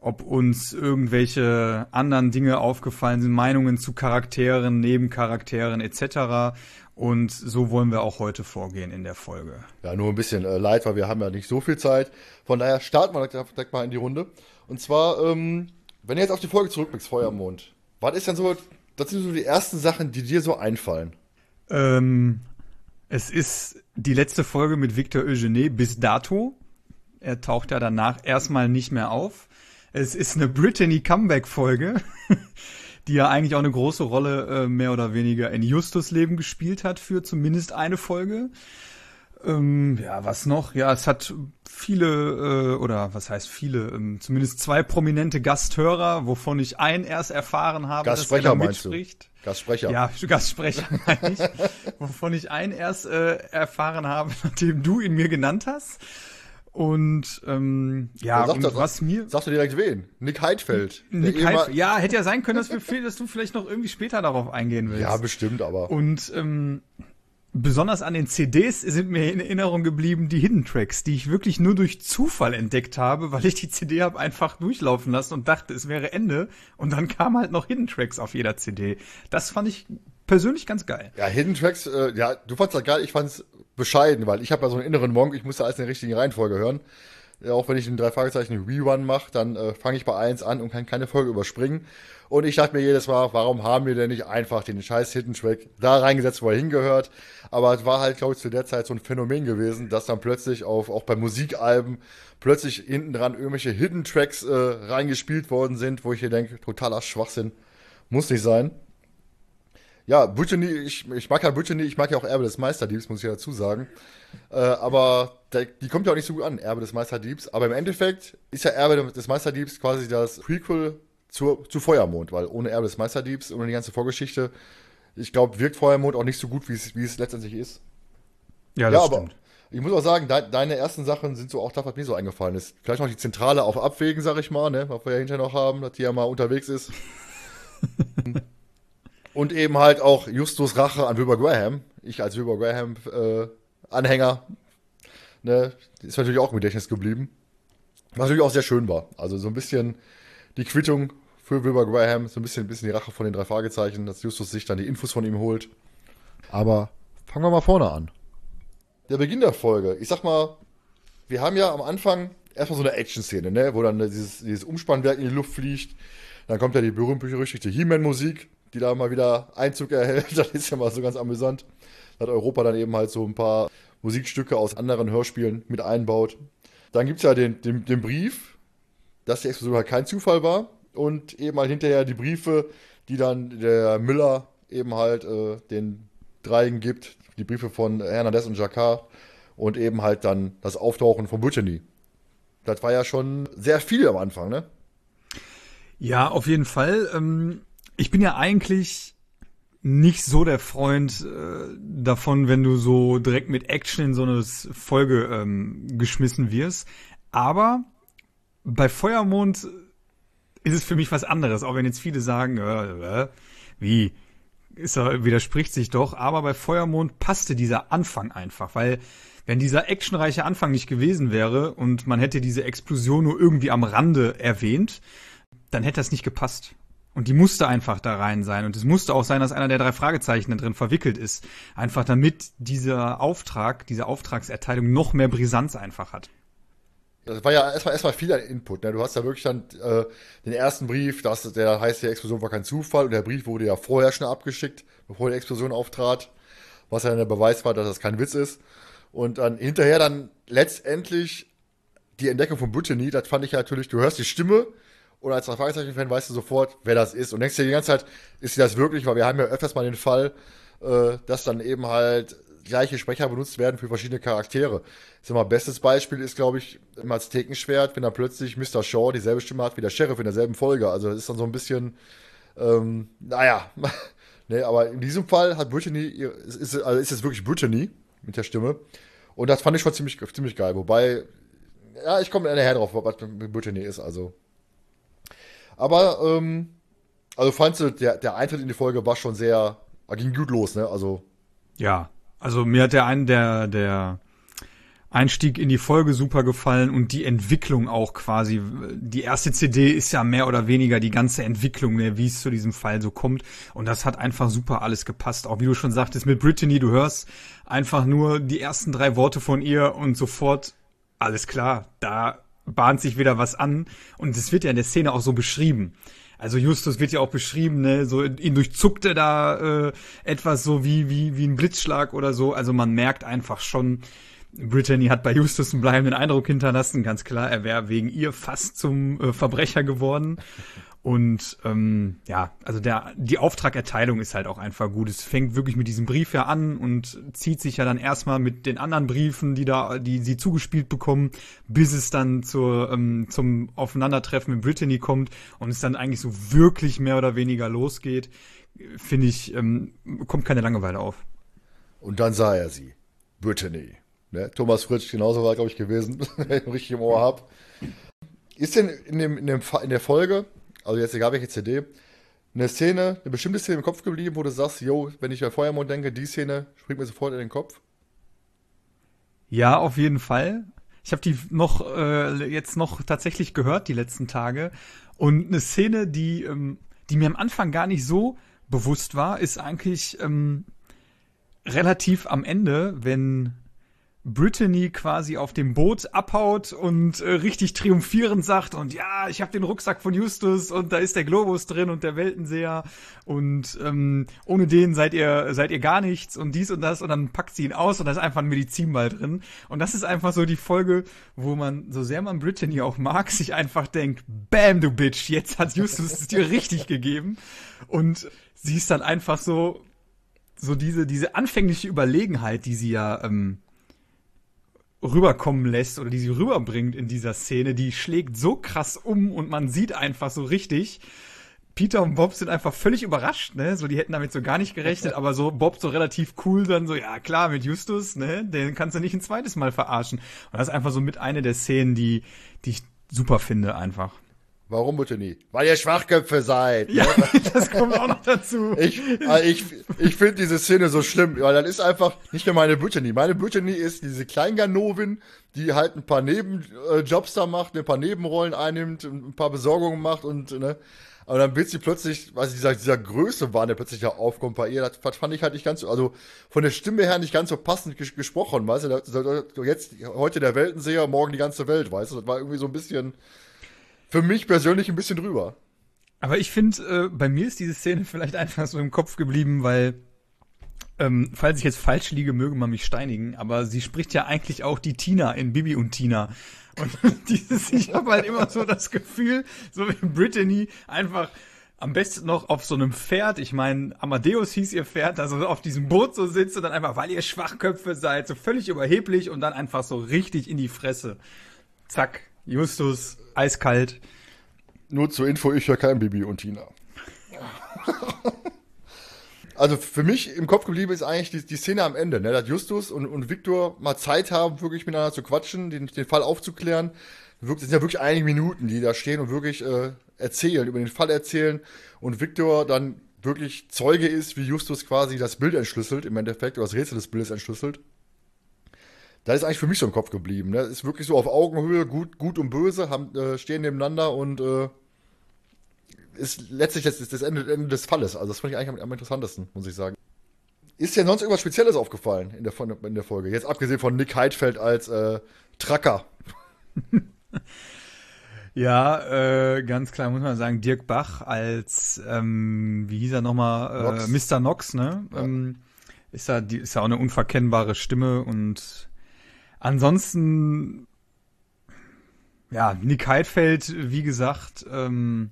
ob uns irgendwelche anderen Dinge aufgefallen sind, Meinungen zu Charakteren, Nebencharakteren etc. Und so wollen wir auch heute vorgehen in der Folge. Ja, nur ein bisschen äh, leid, weil wir haben ja nicht so viel Zeit. Von daher starten wir direkt, mal in die Runde. Und zwar, ähm, wenn du jetzt auf die Folge zurückblickst, Feuermond, was ist denn so, das sind so die ersten Sachen, die dir so einfallen? Ähm, es ist die letzte Folge mit Victor Eugene bis dato. Er taucht ja danach erstmal nicht mehr auf. Es ist eine Brittany Comeback-Folge, die ja eigentlich auch eine große Rolle äh, mehr oder weniger in Justus Leben gespielt hat für zumindest eine Folge. Ähm, ja, was noch? Ja, es hat viele, äh, oder was heißt viele, ähm, zumindest zwei prominente Gasthörer, wovon ich einen erst erfahren habe, Gastsprecher dass er da meinst du? mitspricht. Gastsprecher. Ja, Gastsprecher meine ich. Wovon ich einen erst äh, erfahren habe, nachdem du ihn mir genannt hast. Und ähm, ja, Sag und doch, was mir. Sagst du direkt wen? Nick Heidfeld. Nick Heidfeld- ja, hätte ja sein können, dass, wir, dass du vielleicht noch irgendwie später darauf eingehen willst. Ja, bestimmt, aber. Und ähm, besonders an den CDs sind mir in Erinnerung geblieben die Hidden Tracks, die ich wirklich nur durch Zufall entdeckt habe, weil ich die CD habe einfach durchlaufen lassen und dachte, es wäre Ende. Und dann kam halt noch Hidden Tracks auf jeder CD. Das fand ich persönlich ganz geil. Ja, Hidden Tracks, äh, ja, du fandst das geil, ich fand's bescheiden, weil ich habe ja so einen inneren Monk, ich musste alles in der richtigen Reihenfolge hören. Ja, auch wenn ich einen drei Fragezeichen Rerun mache, dann äh, fange ich bei eins an und kann keine Folge überspringen. Und ich dachte mir jedes Mal, warum haben wir denn nicht einfach den scheiß Hidden Track da reingesetzt, wo er hingehört? Aber es war halt, glaube ich, zu der Zeit so ein Phänomen gewesen, dass dann plötzlich auf, auch bei Musikalben, plötzlich hinten dran irgendwelche Hidden Tracks äh, reingespielt worden sind, wo ich hier denke, totaler Schwachsinn. Muss nicht sein. Ja, Brittany, ich, ich mag ja Brittany, ich mag ja auch Erbe des Meisterdiebs, muss ich ja dazu sagen. Äh, aber der, die kommt ja auch nicht so gut an, Erbe des Meisterdiebs. Aber im Endeffekt ist ja Erbe des Meisterdiebs quasi das Prequel zur, zu Feuermond, weil ohne Erbe des Meisterdiebs, ohne die ganze Vorgeschichte, ich glaube, wirkt Feuermond auch nicht so gut, wie es, wie es letztendlich ist. Ja, Ja, das aber stimmt. ich muss auch sagen, de deine ersten Sachen sind so auch das, was mir so eingefallen ist. Vielleicht noch die Zentrale auf Abwägen, sag ich mal, ne, was wir ja hinterher noch haben, dass die ja mal unterwegs ist. Und eben halt auch Justus Rache an Wilbur Graham. Ich als Wilbur Graham äh, ne, ist natürlich auch im Gedächtnis geblieben. Was natürlich auch sehr schön war. Also so ein bisschen die Quittung für Wilbur Graham, so ein bisschen, ein bisschen die Rache von den drei Fragezeichen, dass Justus sich dann die Infos von ihm holt. Aber fangen wir mal vorne an der Beginn der Folge, ich sag mal, wir haben ja am Anfang erstmal so eine Action-Szene, ne, wo dann dieses, dieses Umspannwerk in die Luft fliegt. Dann kommt ja die berühmt-berüchtigte He-Man-Musik, die da mal wieder Einzug erhält. Das ist ja mal so ganz amüsant. Da hat Europa dann eben halt so ein paar Musikstücke aus anderen Hörspielen mit einbaut. Dann gibt's ja den, den, den Brief, dass die Explosion halt kein Zufall war. Und eben halt hinterher die Briefe, die dann der Müller eben halt äh, den Dreien gibt. Die Briefe von Hernandez und Jacquard. Und eben halt dann das Auftauchen von Brittany. Das war ja schon sehr viel am Anfang, ne? Ja, auf jeden Fall. Ähm, ich bin ja eigentlich nicht so der Freund äh, davon, wenn du so direkt mit Action in so eine Folge ähm, geschmissen wirst. Aber bei Feuermond ist es für mich was anderes, auch wenn jetzt viele sagen, äh, äh, wie, ist er, widerspricht sich doch, aber bei Feuermond passte dieser Anfang einfach, weil wenn dieser actionreiche Anfang nicht gewesen wäre und man hätte diese Explosion nur irgendwie am Rande erwähnt, dann hätte das nicht gepasst. Und die musste einfach da rein sein. Und es musste auch sein, dass einer der drei Fragezeichen da drin verwickelt ist. Einfach damit dieser Auftrag, diese Auftragserteilung noch mehr Brisanz einfach hat. Das war ja erstmal erstmal viel an Input. Ne? Du hast ja wirklich dann äh, den ersten Brief, das, der heißt, die Explosion war kein Zufall. Und der Brief wurde ja vorher schon abgeschickt, bevor die Explosion auftrat. Was ja dann der Beweis war, dass das kein Witz ist. Und dann hinterher dann letztendlich die Entdeckung von Brittany, das fand ich ja natürlich, du hörst die Stimme und als Fragezeichen-Fan weißt du sofort, wer das ist. Und denkst dir die ganze Zeit, ist sie das wirklich? Weil wir haben ja öfters mal den Fall, äh, dass dann eben halt gleiche Sprecher benutzt werden für verschiedene Charaktere. Ich sag mal, bestes Beispiel ist, glaube ich, im Aztekenschwert, wenn dann plötzlich Mr. Shaw dieselbe Stimme hat wie der Sheriff in derselben Folge. Also das ist dann so ein bisschen, ähm, naja. ne, aber in diesem Fall hat Brittany, ist, ist, also ist es wirklich Brittany mit der Stimme. Und das fand ich schon ziemlich, ziemlich geil. Wobei, ja, ich komme nachher drauf, was Brittany ist, also. Aber, ähm, also fandst du, der, der Eintritt in die Folge war schon sehr, ging gut los, ne? Also, Ja, also mir hat der ein, der, der Einstieg in die Folge super gefallen und die Entwicklung auch quasi. Die erste CD ist ja mehr oder weniger die ganze Entwicklung, ne, wie es zu diesem Fall so kommt. Und das hat einfach super alles gepasst. Auch wie du schon sagtest, mit Brittany, du hörst einfach nur die ersten drei Worte von ihr und sofort, alles klar, da bahnt sich wieder was an. Und es wird ja in der Szene auch so beschrieben. Also Justus wird ja auch beschrieben, ne, so ihn durchzuckte da äh, etwas so wie wie wie ein Blitzschlag oder so. Also man merkt einfach schon, Brittany hat bei Justus einen bleibenden Eindruck hinterlassen, ganz klar. Er wäre wegen ihr fast zum äh, Verbrecher geworden. Und ähm, ja, also der die Auftragerteilung ist halt auch einfach gut. Es fängt wirklich mit diesem Brief ja an und zieht sich ja dann erstmal mit den anderen Briefen, die da, die sie zugespielt bekommen, bis es dann zur, ähm, zum Aufeinandertreffen mit Brittany kommt und es dann eigentlich so wirklich mehr oder weniger losgeht, finde ich, ähm, kommt keine Langeweile auf. Und dann sah er sie. Brittany. Ne? Thomas Fritsch, genauso war, glaube ich, gewesen, wenn ich richtig im Ohr habe. Ist denn in, dem, in, dem, in der Folge, also jetzt egal welche CD, eine Szene, eine bestimmte Szene im Kopf geblieben, wo du sagst, yo, wenn ich an Feuermond denke, die Szene springt mir sofort in den Kopf? Ja, auf jeden Fall. Ich habe die noch äh, jetzt noch tatsächlich gehört die letzten Tage und eine Szene, die ähm, die mir am Anfang gar nicht so bewusst war, ist eigentlich ähm, relativ am Ende, wenn Brittany quasi auf dem Boot abhaut und äh, richtig triumphierend sagt und ja, ich habe den Rucksack von Justus und da ist der Globus drin und der Weltenseher und ähm, ohne den seid ihr seid ihr gar nichts und dies und das und dann packt sie ihn aus und da ist einfach ein Medizinball drin. Und das ist einfach so die Folge, wo man so sehr man Brittany auch mag, sich einfach denkt, bam du Bitch, jetzt hat Justus es dir richtig gegeben. Und sie ist dann einfach so so diese, diese anfängliche Überlegenheit, die sie ja ähm, rüberkommen lässt oder die sie rüberbringt in dieser Szene, die schlägt so krass um und man sieht einfach so richtig, Peter und Bob sind einfach völlig überrascht, ne? So, die hätten damit so gar nicht gerechnet, aber so Bob so relativ cool dann so, ja klar, mit Justus, ne? Den kannst du nicht ein zweites Mal verarschen. Und das ist einfach so mit eine der Szenen, die, die ich super finde einfach. Warum bitte nie? Weil ihr Schwachköpfe seid. Ja, das kommt auch noch dazu. Ich, also ich, ich finde diese Szene so schlimm, weil das ist einfach nicht mehr meine Brittany. Meine Brittany ist diese Kleinganovin, die halt ein paar Nebenjobs da macht, ein paar Nebenrollen einnimmt, ein paar Besorgungen macht und, ne. Aber dann wird sie plötzlich, weiß ich, dieser, dieser Größe war, der plötzlich da aufkommt bei ihr, das fand ich halt nicht ganz so, also von der Stimme her nicht ganz so passend ges gesprochen, weißt du, jetzt, heute der Weltenseher, morgen die ganze Welt, weißt du, das war irgendwie so ein bisschen, für mich persönlich ein bisschen drüber. Aber ich finde, äh, bei mir ist diese Szene vielleicht einfach so im Kopf geblieben, weil, ähm, falls ich jetzt falsch liege, möge man mich steinigen, aber sie spricht ja eigentlich auch die Tina in Bibi und Tina. Und dieses, ich habe halt immer so das Gefühl, so wie Brittany einfach am besten noch auf so einem Pferd, ich meine, Amadeus hieß ihr Pferd, also auf diesem Boot so sitzt und dann einfach, weil ihr Schwachköpfe seid, so völlig überheblich und dann einfach so richtig in die Fresse. Zack, Justus, eiskalt. Nur zur Info, ich höre kein Bibi und Tina. Also für mich im Kopf geblieben ist eigentlich die, die Szene am Ende, ne? dass Justus und, und Victor mal Zeit haben, wirklich miteinander zu quatschen, den, den Fall aufzuklären. Wirklich, das sind ja wirklich einige Minuten, die da stehen und wirklich äh, erzählen, über den Fall erzählen. Und Victor dann wirklich Zeuge ist, wie Justus quasi das Bild entschlüsselt, im Endeffekt, oder das Rätsel des Bildes entschlüsselt. Das ist eigentlich für mich so im Kopf geblieben. Ne? Ist wirklich so auf Augenhöhe, gut, gut und böse, haben, äh, stehen nebeneinander und äh, ist letztlich das, das Ende, Ende des Falles. Also das fand ich eigentlich am, interessantesten, muss ich sagen. Ist dir sonst irgendwas Spezielles aufgefallen in der, in der Folge? Jetzt abgesehen von Nick Heidfeld als äh, Tracker. Ja, äh, ganz klar muss man sagen, Dirk Bach als, ähm, wie hieß er nochmal, äh, Nox. Mr. Nox, ne? Ähm, ist ja, die, ist ja auch eine unverkennbare Stimme und ansonsten, ja, Nick Heidfeld, wie gesagt, ähm,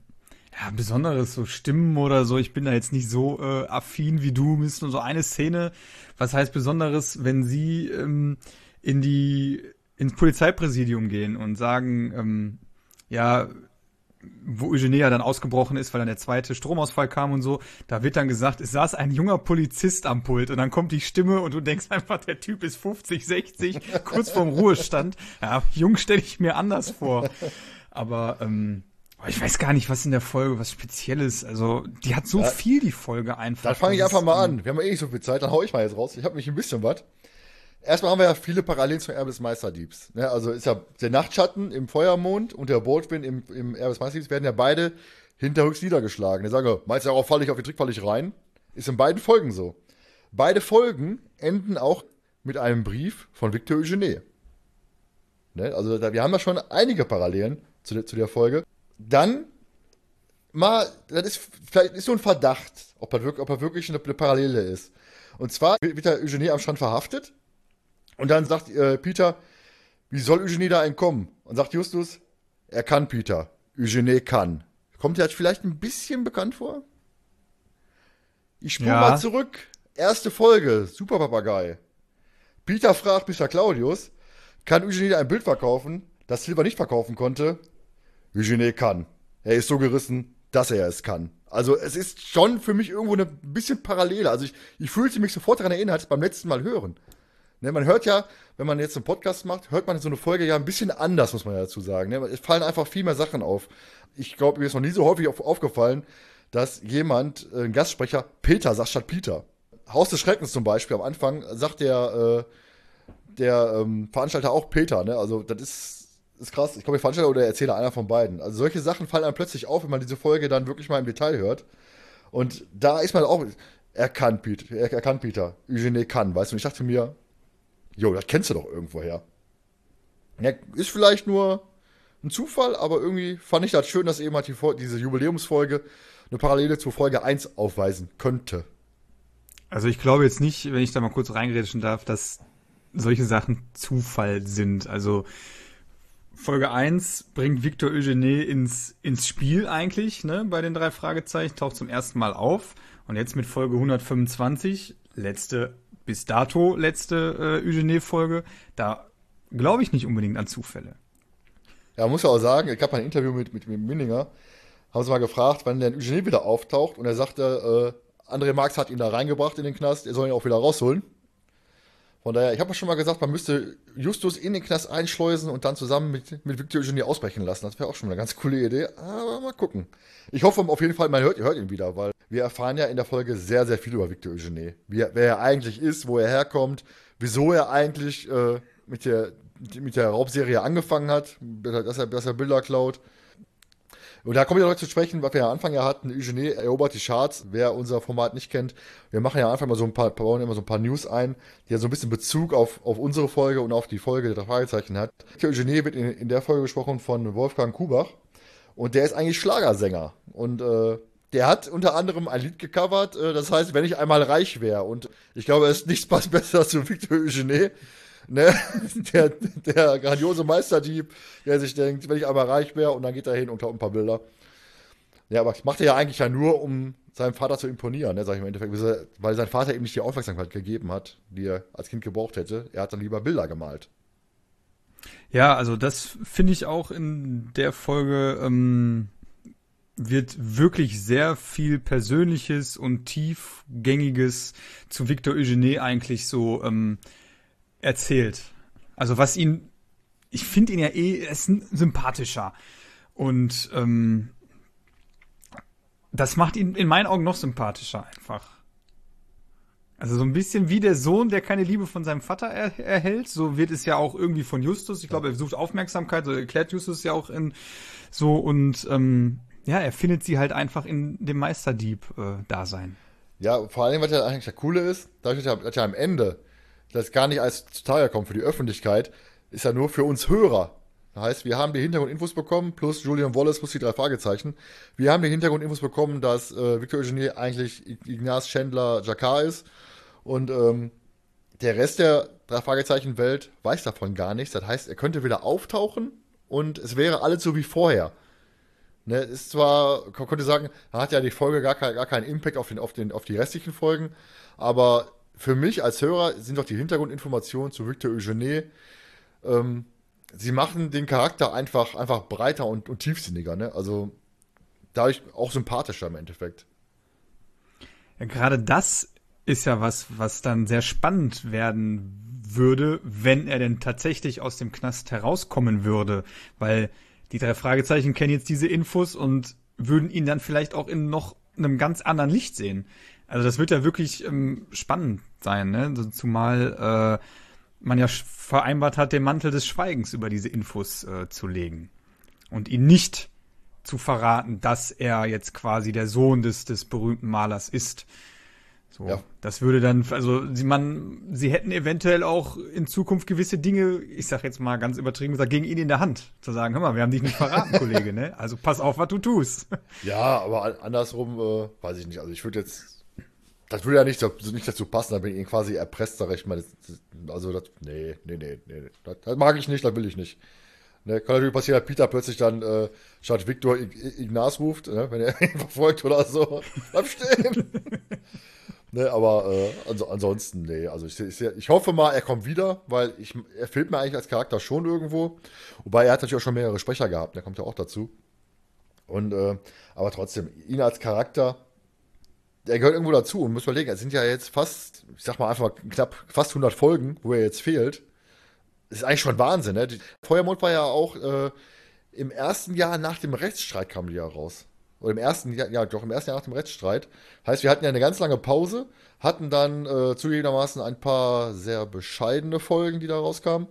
ja, besonderes so Stimmen oder so. Ich bin da jetzt nicht so äh, affin wie du. Ist nur so eine Szene. Was heißt Besonderes, wenn sie ähm, in die ins Polizeipräsidium gehen und sagen, ähm, ja, wo Eugenie ja dann ausgebrochen ist, weil dann der zweite Stromausfall kam und so, da wird dann gesagt, es saß ein junger Polizist am Pult und dann kommt die Stimme und du denkst einfach, der Typ ist 50, 60, kurz vorm Ruhestand. Ja, jung stelle ich mir anders vor. Aber ähm, ich weiß gar nicht, was in der Folge was Spezielles. Also, die hat so viel, die Folge einfach. Dann fange ich einfach mal an. Wir haben ja eh nicht so viel Zeit, dann hau ich mal jetzt raus. Ich habe mich ein bisschen was. Erstmal haben wir ja viele Parallelen zum Erbe des Meisterdiebs. Ne? Also ist ja der Nachtschatten im Feuermond und der Baldwin im, im Erbe des Meisterdiebs werden ja beide hinterrücks niedergeschlagen. Die sagen, meinst du, darauf falle ich auf den Trick, falle ich rein? Ist in beiden Folgen so. Beide Folgen enden auch mit einem Brief von Victor Eugene. Ne? Also da, wir haben ja schon einige Parallelen zu der, zu der Folge. Dann mal, das ist vielleicht ist so ein Verdacht, ob er wirklich, ob er wirklich eine, eine Parallele ist. Und zwar wird der Eugenie am Strand verhaftet und dann sagt äh, Peter, wie soll Eugenie da entkommen? Und sagt Justus, er kann Peter. Eugenie kann. Kommt dir das vielleicht ein bisschen bekannt vor? Ich spule Ja. mal zurück. Erste Folge, Super Papagei. Peter fragt Mr. Claudius, kann Eugenie ein Bild verkaufen, das Silber nicht verkaufen konnte? Eugenie kann. Er ist so gerissen, dass er es kann. Also es ist schon für mich irgendwo ein bisschen Parallele. Also ich, ich fühlte mich sofort daran erinnert, beim letzten Mal hören. Ne, man hört ja, wenn man jetzt einen Podcast macht, hört man so eine Folge ja ein bisschen anders, muss man ja dazu sagen. Ne? Es fallen einfach viel mehr Sachen auf. Ich glaube, mir ist noch nie so häufig auf, aufgefallen, dass jemand, äh, ein Gastsprecher, Peter sagt statt Peter. Haus des Schreckens zum Beispiel, am Anfang sagt der, äh, der ähm, Veranstalter auch Peter. Ne? Also das ist, ist krass. Ich glaube, der Veranstalter oder der Erzähler, einer von beiden. Also solche Sachen fallen einem plötzlich auf, wenn man diese Folge dann wirklich mal im Detail hört. Und da ist man auch, er kann Peter, er, er kann Peter, Eugenie kann, weißt du. Und ich dachte mir, jo, das kennst du doch irgendwoher. Ja, ist vielleicht nur ein Zufall, aber irgendwie fand ich das schön, dass eben halt die, diese Jubiläumsfolge eine Parallele zur Folge 1 aufweisen könnte. Also ich glaube jetzt nicht, wenn ich da mal kurz reingrätschen darf, dass solche Sachen Zufall sind. Also Folge 1 bringt Victor Eugene ins, ins Spiel eigentlich, ne, bei den drei Fragezeichen, taucht zum ersten Mal auf. Und jetzt mit Folge 125 letzte, bis dato letzte äh, Eugenie-Folge, da glaube ich nicht unbedingt an Zufälle. Ja, muss ja auch sagen, ich habe ein Interview mit, mit, mit Minninger, haben sie mal gefragt, wann der Eugenie wieder auftaucht und er sagte, äh, André Marx hat ihn da reingebracht in den Knast, er soll ihn auch wieder rausholen. Von daher, ich habe schon mal gesagt, man müsste Justus in den Knast einschleusen und dann zusammen mit, mit Victor Eugenie ausbrechen lassen. Das wäre auch schon eine ganz coole Idee, aber mal gucken. Ich hoffe auf jeden Fall, man hört, hört ihn wieder, weil wir erfahren ja in der Folge sehr, sehr viel über Victor Eugenie. Wie, wer er eigentlich ist, wo er herkommt, wieso er eigentlich äh, mit, der, mit der Raubserie angefangen hat, dass er, dass er Bilder klaut. Und da kommen wir direkt zu sprechen, was wir ja am Anfang ja hatten. Eugenie erobert die Charts. Wer unser Format nicht kennt, wir machen ja einfach mal so ein paar, bauen immer so ein paar News ein, die ja so ein bisschen Bezug auf, auf unsere Folge und auf die Folge der Fragezeichen hat. Eugenie wird in, in der Folge gesprochen von Wolfgang Kubach. Und der ist eigentlich Schlagersänger. Und äh, der hat unter anderem ein Lied gecovert, äh, das heißt, wenn ich einmal reich wäre. Und ich glaube, es ist nichts passt besser zu Victor Eugenie. Ne? Der, der grandiose Meisterdieb, der sich denkt, wenn ich einmal reich wäre, und dann geht er hin und klaut ein paar Bilder. Ja, aber das macht er ja eigentlich ja nur, um seinem Vater zu imponieren, ne, sag ich im Endeffekt, weil sein Vater ihm nicht die Aufmerksamkeit gegeben hat, die er als Kind gebraucht hätte. Er hat dann lieber Bilder gemalt. Ja, also das finde ich auch in der Folge ähm, wird wirklich sehr viel Persönliches und Tiefgängiges zu Victor Eugenie eigentlich so ähm, erzählt. Also was ihn, ich finde ihn ja eh, er ist sympathischer. Und ähm, das macht ihn in meinen Augen noch sympathischer einfach. Also so ein bisschen wie der Sohn, der keine Liebe von seinem Vater er erhält. So wird es ja auch irgendwie von Justus. Ich glaube, er sucht Aufmerksamkeit, so erklärt Justus ja auch in so und ähm, ja, er findet sie halt einfach in dem Meisterdieb-Dasein. Äh, ja, vor allem, was ja eigentlich der Coole ist, dadurch, dass ja am Ende das gar nicht als zutage kommt für die Öffentlichkeit, ist ja nur für uns Hörer. Das heißt, wir haben die Hintergrundinfos bekommen, plus Julian Wallace plus die drei Fragezeichen. Wir haben die Hintergrundinfos bekommen, dass äh, Victor Eugenie eigentlich Ignaz Chandler Jakar ist. Und ähm, der Rest der drei Fragezeichen-Welt weiß davon gar nichts. Das heißt, er könnte wieder auftauchen und es wäre alles so wie vorher. Ne, ist zwar, man könnte sagen, hat ja die Folge gar, kein, gar keinen Impact auf, den, auf, den, auf die restlichen Folgen, aber für mich als Hörer sind doch die Hintergrundinformationen zu Victor Eugenie, ähm, sie machen den Charakter einfach, einfach breiter und, und tiefsinniger, ne? Also dadurch auch sympathischer im Endeffekt. Ja, gerade das ist ja was, was dann sehr spannend werden würde, wenn er denn tatsächlich aus dem Knast herauskommen würde, weil die drei Fragezeichen kennen jetzt diese Infos und würden ihn dann vielleicht auch in noch einem ganz anderen Licht sehen. Also das wird ja wirklich ähm, spannend sein, ne? Zumal äh, man ja vereinbart hat, den Mantel des Schweigens über diese Infos äh, zu legen. Und ihn nicht zu verraten, dass er jetzt quasi der Sohn des, des berühmten Malers ist. So, ja. das würde dann, also sie, man, sie hätten eventuell auch in Zukunft gewisse Dinge, ich sag jetzt mal ganz übertrieben gesagt, gegen ihn in der Hand. Zu sagen, hör mal, wir haben dich nicht verraten, Kollege, ne? Also pass auf, was du tust. Ja, aber andersrum, äh, weiß ich nicht. Also ich würde jetzt, das würde ja nicht, nicht dazu passen, da bin ich ihn quasi erpresst, sag ich mal. also das, nee, nee, nee, nee. Das, das, mag ich nicht, das will ich nicht. Ne, kann natürlich passieren, dass Peter plötzlich dann äh, statt Victor Ignaz ruft, ne, wenn er ihn verfolgt oder so. Bleib stehen! Ne, aber äh, also, ansonsten, nee. Also ich, ich, ich, hoffe mal, er kommt wieder, weil ich, er fehlt mir eigentlich als Charakter schon irgendwo. Wobei er hat natürlich auch schon mehrere Sprecher gehabt, der kommt ja auch dazu. Und äh, aber trotzdem, ihn als Charakter, der gehört irgendwo dazu. Und muss überlegen, es sind ja jetzt fast, ich sag mal einfach knapp fast 100 Folgen, wo er jetzt fehlt. Das ist eigentlich schon Wahnsinn, ne? Feuermond war ja auch äh, im ersten Jahr nach dem Rechtsstreit kam die ja raus. Oder im ersten Jahr, ja, doch, im ersten Jahr nach dem Rechtsstreit. Heißt, wir hatten ja eine ganz lange Pause, hatten dann äh, zugegebenermaßen ein paar sehr bescheidene Folgen, die da rauskamen.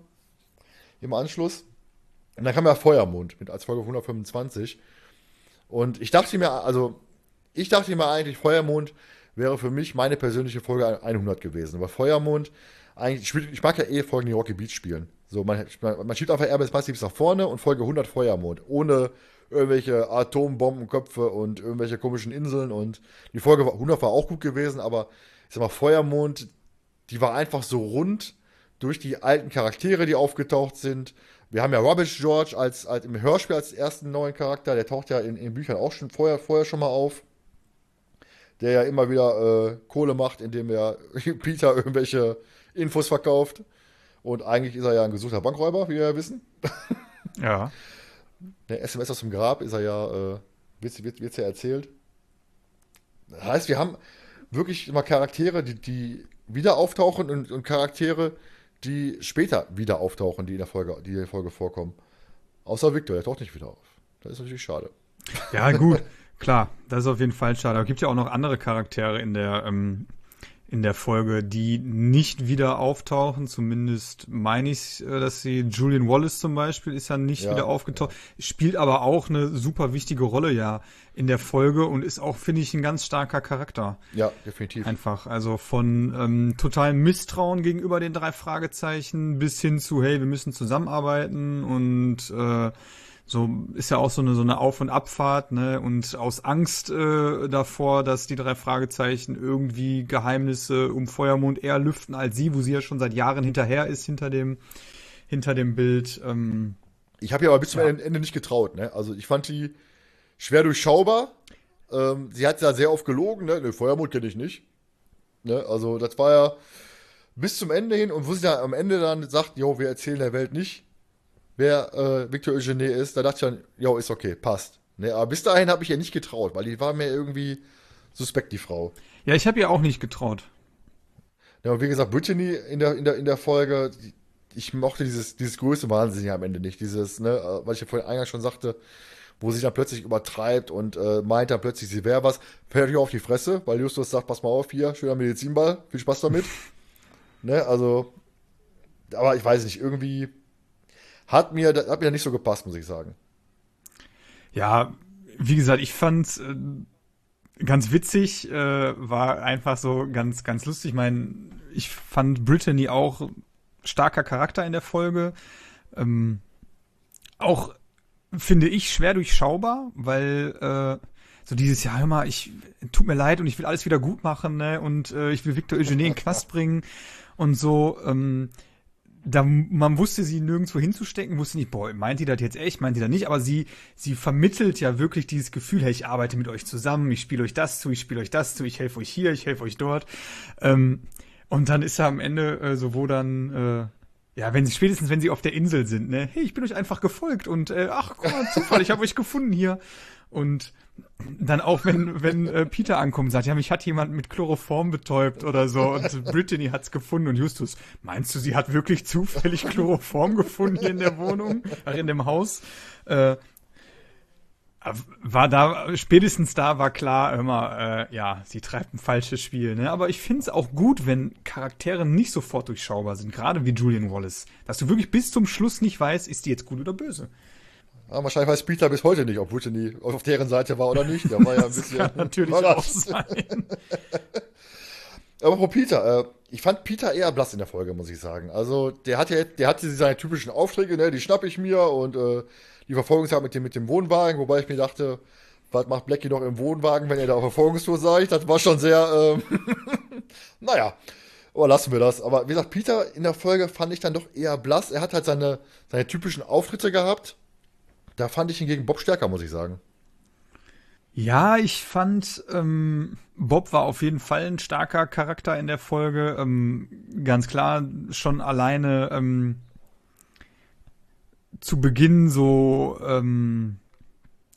Im Anschluss. Und dann kam ja Feuermond mit als Folge 125. Und ich dachte mir, also, ich dachte mir eigentlich, Feuermond wäre für mich meine persönliche Folge 100 gewesen. Aber Feuermond, eigentlich, ich, mag ja eh Folgen, die Rocky Beach spielen. So, man, man, man schiebt einfach Airbus Massives nach vorne und Folge 100 Feuermond. Ohne irgendwelche Atombombenköpfe und irgendwelche komischen Inseln und die Folge 100 war auch gut gewesen, aber ich sag mal, Feuermond, die war einfach so rund durch die alten Charaktere, die aufgetaucht sind. Wir haben ja Rubbish George als, als im Hörspiel als ersten neuen Charakter, der taucht ja in, in Büchern auch schon vorher, vorher schon mal auf. der ja immer wieder äh, Kohle macht, indem er Peter irgendwelche Infos verkauft. Und eigentlich ist er ja ein gesuchter Bankräuber, wie wir ja wissen. Ja. Der SMS aus dem Grab ist er ja, äh, wird, wird, wird's ja erzählt. Das heißt, wir haben wirklich immer Charaktere, die, die wieder auftauchen und, und Charaktere, die später wieder auftauchen, die in der Folge, die in der Folge vorkommen. Außer Victor, der taucht nicht wieder auf. Das ist natürlich schade. Ja, gut, klar, das ist auf jeden Fall schade. Aber es gibt ja auch noch andere Charaktere in der, ähm, in der Folge, die nicht wieder auftauchen. Zumindest meine ich, äh, dass sie Julian Wallace zum Beispiel ist ja nicht Ja, wieder aufgetaucht, spielt aber auch eine super wichtige Rolle ja in der Folge und ist auch, finde ich, ein ganz starker Charakter. Ja, definitiv. Einfach. Also von ähm, totalem Misstrauen gegenüber den drei Fragezeichen bis hin zu, hey, wir müssen zusammenarbeiten und äh, so ist ja auch so eine so eine Auf- und Abfahrt, ne? Und aus Angst äh, davor, dass die drei Fragezeichen irgendwie Geheimnisse um Feuermond eher lüften als sie, wo sie ja schon seit Jahren hinterher ist hinter dem hinter dem Bild. Ähm, Ich habe ja aber bis zum Ende nicht getraut. Ne? Also ich fand die schwer durchschaubar. Ähm, sie hat ja sehr oft gelogen. Ne? Den Feuermond kenne ich nicht. Ne? Also das war ja bis zum Ende hin. Und wo sie dann am Ende dann sagt, jo, wir erzählen der Welt nicht, wer äh, Victor Eugenie ist, da dachte ich dann, jo, ist okay, passt. Ne? Aber bis dahin habe ich ihr nicht getraut, weil die war mir irgendwie suspekt, die Frau. ja, ich habe ihr auch nicht getraut. Ja, und wie gesagt, Brittany in der, in der, in der Folge, die- ich mochte dieses, dieses größte Wahnsinn ja am Ende nicht. Dieses, ne, äh, was ich ja vorhin eingangs schon sagte, wo sie dann plötzlich übertreibt und äh, meint dann plötzlich, sie wäre was, fällt natürlich auf die Fresse, weil Justus sagt, pass mal auf, hier, schöner Medizinball, viel Spaß damit. ne, also, aber ich weiß nicht, irgendwie hat mir, hat mir nicht so gepasst, muss ich sagen. Ja, wie gesagt, ich fand äh, ganz witzig, äh, war einfach so ganz, ganz lustig. Ich meine, ich fand Brittany auch starker Charakter in der Folge. Ähm, auch finde ich schwer durchschaubar, weil äh, so dieses Jahr, mal, ich tut mir leid und ich will alles wieder gut machen, ne? Und äh, ich will Victor Eugenie in Knast bringen und so. Ähm, da man wusste sie nirgendwo hinzustecken, wusste nicht, boah, meint die das jetzt echt, meint die das nicht, aber sie sie vermittelt ja wirklich dieses Gefühl, hey, ich arbeite mit euch zusammen, ich spiele euch das zu, ich spiele euch das zu, ich helfe euch hier, ich helfe euch dort. Ähm, und dann ist er am Ende äh, so, wo dann äh, ja, wenn sie spätestens wenn sie auf der Insel sind, ne, hey, ich bin euch einfach gefolgt und äh, ach, guck mal, Zufall, ich habe euch gefunden hier und dann auch, wenn, wenn äh, Peter ankommt und sagt, ja, mich hat jemand mit Chloroform betäubt oder so und Brittany hat's gefunden und Justus, meinst du, sie hat wirklich zufällig Chloroform gefunden hier in der Wohnung, in dem Haus? Äh, war da, spätestens da war klar, immer, äh, ja, sie treibt ein falsches Spiel, ne? Aber ich find's auch gut, wenn Charaktere nicht sofort durchschaubar sind, gerade wie Julian Wallace. Dass du wirklich bis zum Schluss nicht weißt, ist die jetzt gut oder böse. Ja, wahrscheinlich weiß Peter bis heute nicht, ob Brittany auf deren Seite war oder nicht. Der war ja ein bisschen Kann natürlich auch sein. Aber Frau Peter, äh, ich fand Peter eher blass in der Folge, muss ich sagen. Also, der hat ja, der hatte seine typischen Aufträge, ne, die schnapp ich mir und äh, die Verfolgungsjagd mit dem, mit dem Wohnwagen, wobei ich mir dachte, was macht Blackie noch im Wohnwagen, wenn er da auf Verfolgungstour seid? Das war schon sehr, ähm, naja, aber lassen wir das. Aber wie gesagt, Peter in der Folge fand ich dann doch eher blass. Er hat halt seine, seine typischen Auftritte gehabt. Da fand ich hingegen Bob stärker, muss ich sagen. Ja, ich fand, ähm, Bob war auf jeden Fall ein starker Charakter in der Folge. Ähm, ganz klar, schon alleine ähm, zu Beginn so, ähm,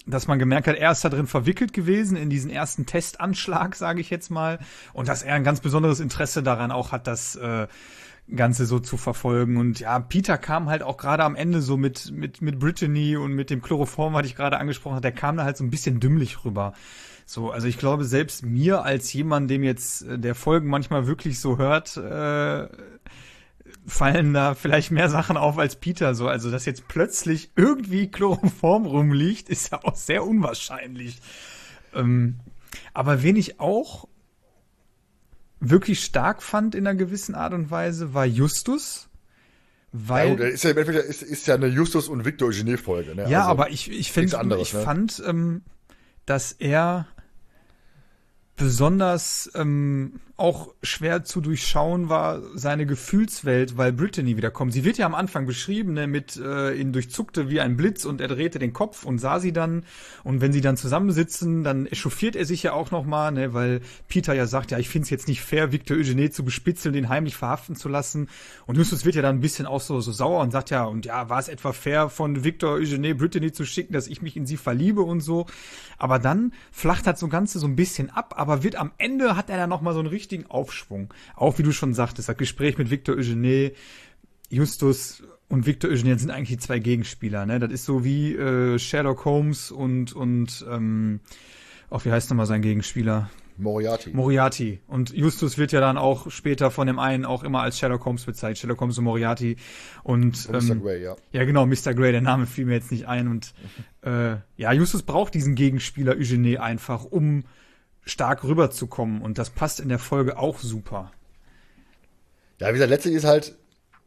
dass man gemerkt hat, er ist da drin verwickelt gewesen in diesen ersten Testanschlag, sage ich jetzt mal, und dass er ein ganz besonderes Interesse daran auch hat, das äh, Ganze so zu verfolgen. Und ja, Peter kam halt auch gerade am Ende so mit, mit, mit Brittany und mit dem Chloroform, was ich gerade angesprochen habe, der kam da halt so ein bisschen dümmlich rüber. So, also ich glaube, selbst mir als jemand, dem jetzt äh, der Folgen manchmal wirklich so hört, äh, fallen da vielleicht mehr Sachen auf als Peter so. Also, dass jetzt plötzlich irgendwie Chloroform rumliegt, ist ja auch sehr unwahrscheinlich. Ähm, aber wen ich auch wirklich stark fand in einer gewissen Art und Weise, war Justus. Weil, Ja, gut, ist ja, im Endeffekt ist, ist ja eine Justus und Victor Eugenie-Folge. Ne? Ja, Also- aber ich, ich, find, anderes, ich ne? fand, ähm, dass er Besonders ähm, auch schwer zu durchschauen war seine Gefühlswelt, weil Brittany wiederkommt. Sie wird ja am Anfang beschrieben, ne, mit äh, ihn durchzuckte wie ein Blitz und er drehte den Kopf und sah sie dann. Und wenn sie dann zusammensitzen, dann echauffiert er sich ja auch nochmal, ne, weil Peter ja sagt, ja, ich finde es jetzt nicht fair, Victor Eugene zu bespitzeln, den heimlich verhaften zu lassen. Und Justus wird ja dann ein bisschen auch so, so sauer und sagt ja, und ja, war es etwa fair von Victor Eugene Brittany zu schicken, dass ich mich in sie verliebe und so. Aber dann flacht halt so Ganze so ein bisschen ab, aber wird am Ende hat er dann nochmal so einen richtigen Aufschwung. Auch wie du schon sagtest, das Gespräch mit Victor Eugene, Justus und Victor Eugene sind eigentlich die zwei Gegenspieler, ne? Das ist so wie äh, Sherlock Holmes und, und ähm, auch wie heißt nochmal sein Gegenspieler? Moriarty. Moriarty. Und Justus wird ja dann auch später von dem einen auch immer als Sherlock Holmes bezeichnet. Sherlock Holmes und Moriarty. Und, Und Mr. ähm, Grey, ja. ja, genau, Mr. Grey, der Name fiel mir jetzt nicht ein. Und äh, ja, Justus braucht diesen Gegenspieler Eugene einfach, um stark rüberzukommen. Und das passt in der Folge auch super. Ja, wie gesagt, letztlich ist halt,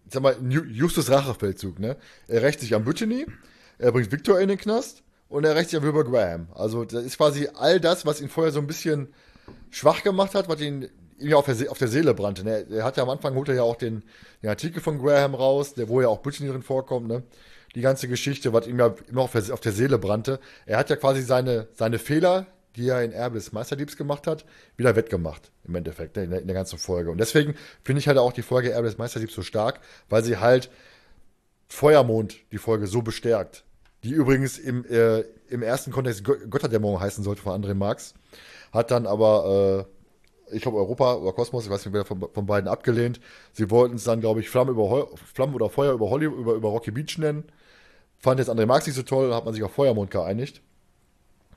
ich sag mal, Ju- Justus Rachefeldzug, ne? Er rächt sich an Brittany, er bringt Victor in den Knast und er rächt sich an Wilbur Graham. Also, das ist quasi all das, was ihn vorher so ein bisschen schwach gemacht hat, was ihn ihm ja auf der, auf der Seele brannte. Ne? Er hat ja am Anfang, holt er ja auch den, den Artikel von Graham raus, der, wo ja auch Brittany drin vorkommt, ne? Die ganze Geschichte, was ihm ja immer auf der, auf der Seele brannte. Er hat ja quasi seine, seine Fehler, die er in Erbe des Meisterdiebs gemacht hat, wieder wettgemacht, im Endeffekt, ne, in der, in der ganzen Folge. Und deswegen finde ich halt auch die Folge Erbe des Meisterdiebs so stark, weil sie halt Feuermond die Folge so bestärkt. Die übrigens im, äh, im ersten Kontext Gö- Götterdämmerung heißen sollte von André Marx. Hat dann aber, äh, ich glaube, Europa oder Kosmos, ich weiß nicht, wer von, von beiden abgelehnt. Sie wollten es dann, glaube ich, Flamme, über Hol Flamme oder Feuer über, Holly über, über Rocky Beach nennen. Fand jetzt André Marx nicht so toll, hat man sich auf Feuermond geeinigt.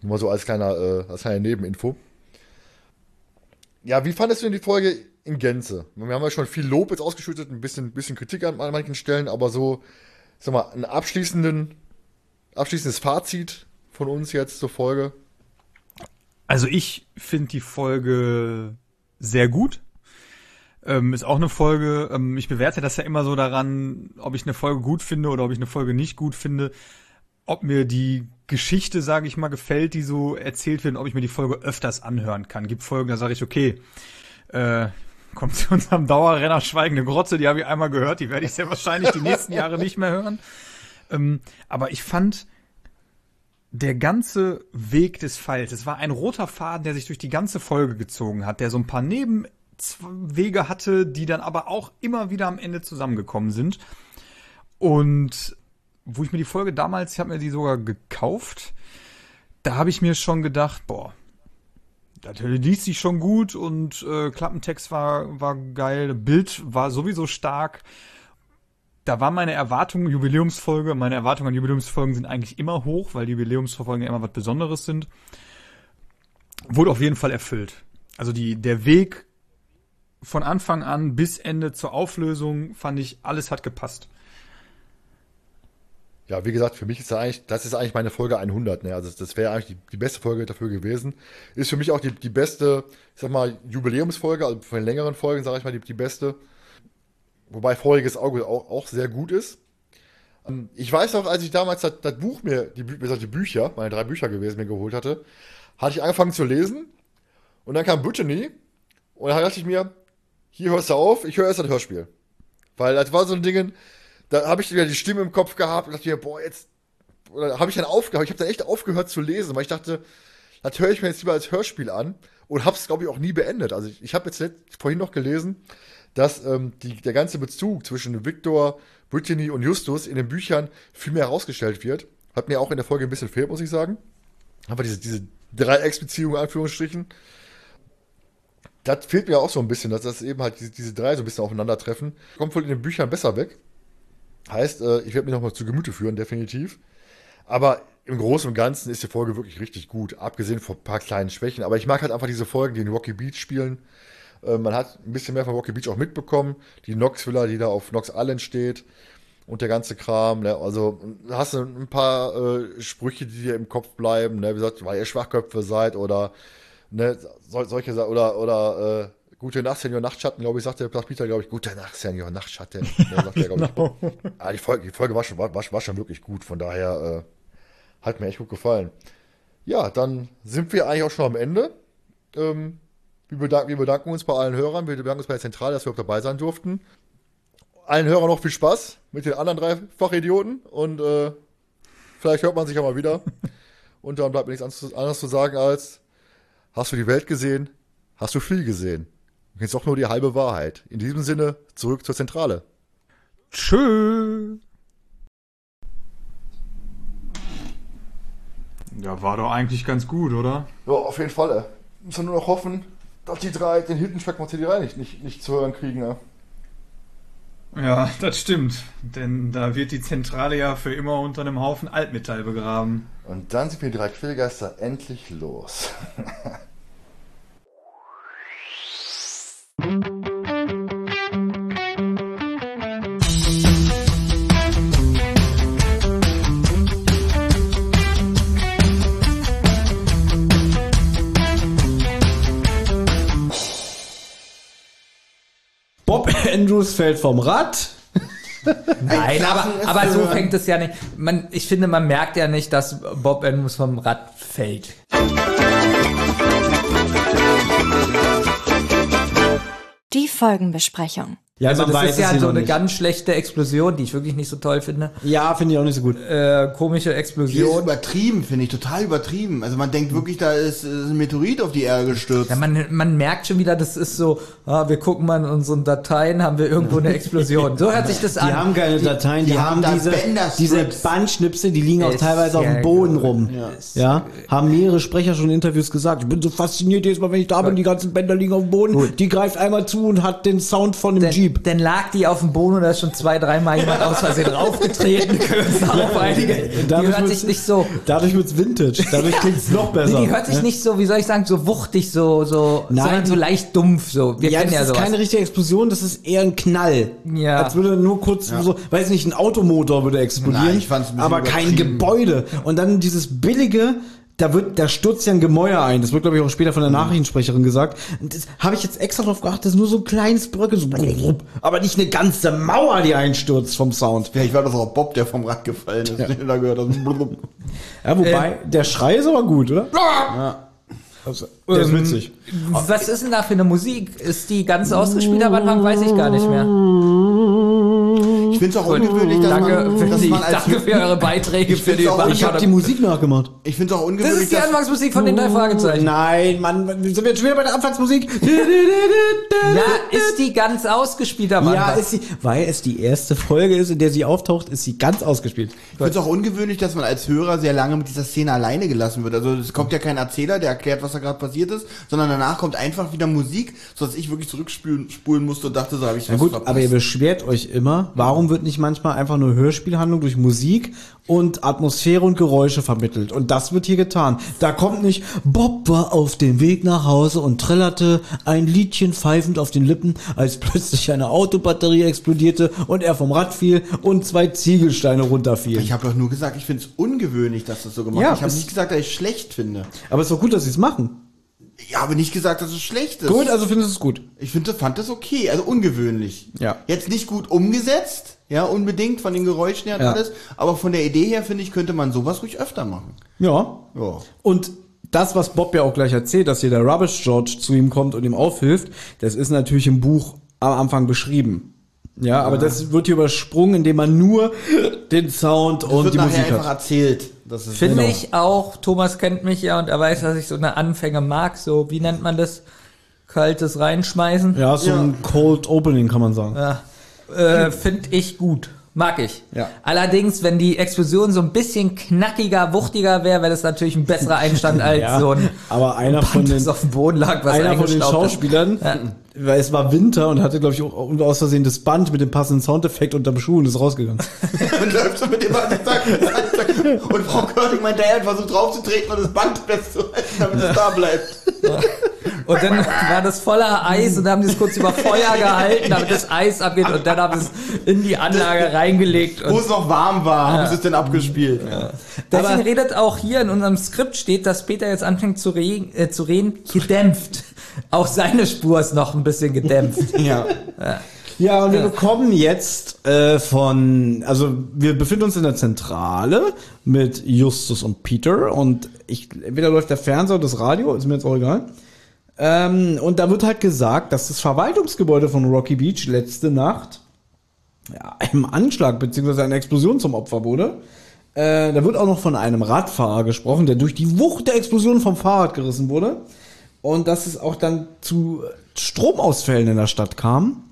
Nur mal so als kleiner, äh, als kleine Nebeninfo. Ja, wie fandest du denn die Folge in Gänze? Wir haben ja schon viel Lob jetzt ausgeschüttet, ein bisschen, bisschen Kritik an manchen Stellen, aber so, sag mal, ein abschließenden, abschließendes Fazit von uns jetzt zur Folge. Also ich finde die Folge sehr gut. Ähm, ist auch eine Folge, ähm, ich bewerte das ja immer so daran, ob ich eine Folge gut finde oder ob ich eine Folge nicht gut finde. Ob mir die Geschichte, sage ich mal, gefällt, die so erzählt wird, und ob ich mir die Folge öfters anhören kann. Gibt Folgen, da sage ich, okay, äh, kommt zu unserem Dauerrenner Schweigende Grotze, die habe ich einmal gehört, die werde ich sehr wahrscheinlich die nächsten Jahre nicht mehr hören. Ähm, aber ich fand, der ganze Weg des Falls, es war ein roter Faden, der sich durch die ganze Folge gezogen hat, der so ein paar Nebenwege hatte, die dann aber auch immer wieder am Ende zusammengekommen sind. Und wo ich mir die Folge damals, ich habe mir die sogar gekauft, da habe ich mir schon gedacht, boah, das liest sich schon gut und äh, Klappentext war, war geil, Bild war sowieso stark da war meine Erwartung, Jubiläumsfolge, meine Erwartungen an Jubiläumsfolgen sind eigentlich immer hoch, weil Jubiläumsfolgen ja immer was Besonderes sind. Wurde auf jeden Fall erfüllt. Also die, der Weg von Anfang an bis Ende zur Auflösung fand ich, alles hat gepasst. Ja, wie gesagt, für mich ist das eigentlich, das ist eigentlich meine Folge 100. Ne? Also das wäre eigentlich die, die beste Folge dafür gewesen. Ist für mich auch die, die beste, ich sag mal, Jubiläumsfolge, also von den längeren Folgen, sage ich mal, die, die beste. Wobei Voriges Auge auch, auch sehr gut ist. Ähm, Ich weiß noch, als ich damals das, das Buch mir, die, gesagt, die Bücher, meine drei Bücher gewesen, mir geholt hatte, hatte ich angefangen zu lesen. Und dann kam Brittany. Und dann dachte ich mir, hier hörst du auf, ich höre erst das Hörspiel. Weil das war so ein Ding, da habe ich wieder die Stimme im Kopf gehabt und dachte mir, boah, jetzt. Habe ich dann aufgehört, ich habe dann echt aufgehört zu lesen, weil ich dachte, das höre ich mir jetzt lieber als Hörspiel an und habe es, glaube ich, auch nie beendet. Also ich, ich habe jetzt vorhin noch gelesen, dass ähm, die, der ganze Bezug zwischen Victor, Brittany und Justus in den Büchern viel mehr herausgestellt wird. Hat mir auch in der Folge ein bisschen fehlt, muss ich sagen. Aber diese, diese Dreiecksbeziehung, in Anführungsstrichen, das fehlt mir auch so ein bisschen, dass das eben halt diese, diese drei so ein bisschen aufeinandertreffen. Kommt wohl in den Büchern besser weg. Heißt, äh, ich werde mich nochmal zu Gemüte führen, definitiv. Aber im Großen und Ganzen ist die Folge wirklich richtig gut, abgesehen von ein paar kleinen Schwächen. Aber ich mag halt einfach diese Folgen, die in Rocky Beach spielen. Äh, man hat ein bisschen mehr von Rocky Beach auch mitbekommen. Die Knoxvilla, die da auf Knox Island steht und der ganze Kram. Ne? Also hast du ein paar äh, Sprüche, die dir im Kopf bleiben. Ne? Wie gesagt, weil ihr Schwachköpfe seid oder ne, sol solche oder oder äh, gute Nacht, Senior Nachtschatten, glaube ich, sagt der sagt Peter, glaube ich, gute Nacht, Senior Nachtschatten. Der, glaub ich. Ah, die Folge, die Folge war schon, war, war schon wirklich gut, von daher äh, hat mir echt gut gefallen. Ja, dann sind wir eigentlich auch schon am Ende. Ähm, Wir bedanken, wir bedanken uns bei allen Hörern. Wir bedanken uns bei der Zentrale, dass wir auch dabei sein durften. Allen Hörern noch viel Spaß mit den anderen drei Fachidioten und äh, vielleicht hört man sich ja mal wieder. Und dann bleibt mir nichts anderes zu sagen als, hast du die Welt gesehen? Hast du viel gesehen? Du kennst doch nur die halbe Wahrheit. In diesem Sinne, zurück zur Zentrale. Tschö. Ja, war doch eigentlich ganz gut, oder? Ja, auf jeden Fall. Ey. Müssen nur noch hoffen, dass die drei den mal CD nicht, nicht, nicht zu hören kriegen. Ne? Ja, das stimmt. Denn da wird die Zentrale ja für immer unter einem Haufen Altmetall begraben. Und dann sind wir die drei Quillgeister endlich los. Bob Andrews fällt vom Rad. Nein, aber, aber so fängt es ja nicht. Man, ich finde, man merkt ja nicht, dass Bob Andrews vom Rad fällt. Die Folgenbesprechung. Ja, Also man das weiß ist ja es hier so eine nicht. ganz schlechte Explosion, die ich wirklich nicht so toll finde. Ja, finde ich auch nicht so gut. Äh, komische Die ist Explosion. übertrieben, finde ich, total übertrieben. Also man denkt wirklich, da ist, ist ein Meteorit auf die Erde gestürzt. Ja, man, man merkt schon wieder, das ist so, ah, wir gucken mal in unseren Dateien, haben wir irgendwo eine Explosion. So hört sich das an. Die haben keine Dateien, die, die haben haben diese, diese Bandschnipsel, die liegen auch teilweise auf dem Boden gut. rum. Ja. Ja. haben mehrere Sprecher schon in Interviews gesagt. Ich bin so fasziniert jedes Mal, wenn ich da bin, die ganzen Bänder liegen auf dem Boden. Die greift einmal zu und hat den Sound von dem Denn, Jeep. denn lag die auf dem Boden und da ist schon zwei, dreimal jemand aus Versehen draufgetreten. auf einige. Die Dadurch hört sich nicht so, Dadurch wird's Vintage. Dadurch klingt's noch besser. Nee, die hört sich nicht so, wie soll ich sagen, so wuchtig, so, so, Nein, sondern so leicht dumpf, so. Wir ja, kennen das ja ist sowas. keine richtige Explosion, das ist eher ein Knall. Ja. Als würde nur kurz so, weiß nicht, ein Automotor würde explodieren, Nein, ich fand's ein aber kein. Gebäude. Und dann dieses billige, da wird, da stürzt ja ein Gemäuer ein. Das wird, glaube ich, auch später von der Nachrichtensprecherin gesagt. Und das habe ich jetzt extra drauf geachtet, das ist nur so ein kleines Bröckel, so aber nicht eine ganze Mauer, die einstürzt vom Sound. Vielleicht war das auch Bob, der vom Rad gefallen ist, du da gehört hast. Ja, wobei, der Schrei ist aber gut, oder? Also, der ist Ähm, witzig. Was ist denn da für eine Musik? Ist die ganz ausgespielt am Anfang? Weiß ich gar nicht mehr. Ich finde es auch ungewöhnlich, dass Danke, man, dass man als, danke für eure Beiträge für die auch- Ich habe die Musik nachgemacht. ich finde es auch Das ungewöhnlich, ist die dass, Anfangsmusik von den drei Fragezeichen. Nein, Mann, sind wir jetzt schon wieder bei der Anfangsmusik? Ja, ist die ganz ausgespielt am Ja, ist sie, weil es die erste Folge ist, in der sie auftaucht, ist sie ganz ausgespielt. ich finde es auch ungewöhnlich, dass man als Hörer sehr lange mit dieser Szene alleine gelassen wird. Also es kommt ja kein Erzähler, der erklärt, was da gerade passiert ist, sondern danach kommt einfach wieder Musik, sodass ich wirklich zurückspulen spulen musste und dachte, so habe ich Na was gut, verpasst. aber ihr beschwert euch immer, warum wird nicht manchmal einfach nur Hörspielhandlung durch Musik und Atmosphäre und Geräusche vermittelt? Und das wird hier getan. Da kommt nicht, Bob war auf dem Weg nach Hause und trällerte ein Liedchen pfeifend auf den Lippen, als plötzlich eine Autobatterie explodierte und er vom Rad fiel und zwei Ziegelsteine runterfielen. Ich habe doch nur gesagt, ich finde es ungewöhnlich, dass das so gemacht Ja, wird. Ich habe nicht gesagt, dass ich es schlecht finde. Aber es ist doch gut, dass sie es machen. Ich habe nicht gesagt, dass es schlecht ist. Gut, also findest du es gut. Ich finde, fand das okay, also ungewöhnlich. Ja. Jetzt nicht gut umgesetzt, ja, unbedingt von den Geräuschen her und Ja. alles, aber von der Idee her finde ich, könnte man sowas ruhig öfter machen. Ja. Ja. Und das, was Bob ja auch gleich erzählt, dass hier der Rubbish George zu ihm kommt und ihm aufhilft, das ist natürlich im Buch am Anfang beschrieben. Ja, aber das wird hier übersprungen, indem man nur den Sound Das und wird die Musik einfach hat. erzählt. Das ist Finde Genau. ich auch, Thomas kennt mich ja und er weiß, dass ich so eine Anfänge mag, so, wie nennt man das? Kaltes Reinschmeißen. Ja, so ein Cold Opening kann man sagen. Ja. Äh, Finde ich gut. Mag ich. Ja. Allerdings, wenn die Explosion so ein bisschen knackiger, wuchtiger wäre, wäre das natürlich ein besserer Einstand als Ja, so ein aber einer von Band, den das auf dem Boden lag, was einer von den eingestaubt ist. Weil es war Winter und hatte, glaube ich, auch aus Versehen das Band mit dem passenden Soundeffekt unterm Schuh und ist rausgegangen. und läuft so mit dem Band zack, zack, zack. und Frau Körting meint, der hat versucht draufzutreten und das Band festzuhalten, damit es da bleibt. Und dann war das voller Eis und dann haben die es kurz über Feuer gehalten, damit das Eis abgeht und dann haben sie es in die Anlage reingelegt. Wo es noch warm war, haben sie es denn abgespielt. deswegen Aber- redet auch hier in unserem Skript steht, dass Peter jetzt anfängt zu, re äh, zu reden, gedämpft. Auch seine Spur ist noch ein bisschen gedämpft. Ja. Ja, und wir bekommen jetzt äh, von, also wir befinden uns in der Zentrale mit Justus und Peter und ich, entweder läuft der Fernseher oder das Radio, ist mir jetzt auch egal. Ähm, und da wird halt gesagt, dass das Verwaltungsgebäude von Rocky Beach letzte Nacht ja, einem Anschlag bzw. einer Explosion zum Opfer wurde. Äh, da wird auch noch von einem Radfahrer gesprochen, der durch die Wucht der Explosion vom Fahrrad gerissen wurde. Und dass es auch dann zu Stromausfällen in der Stadt kam,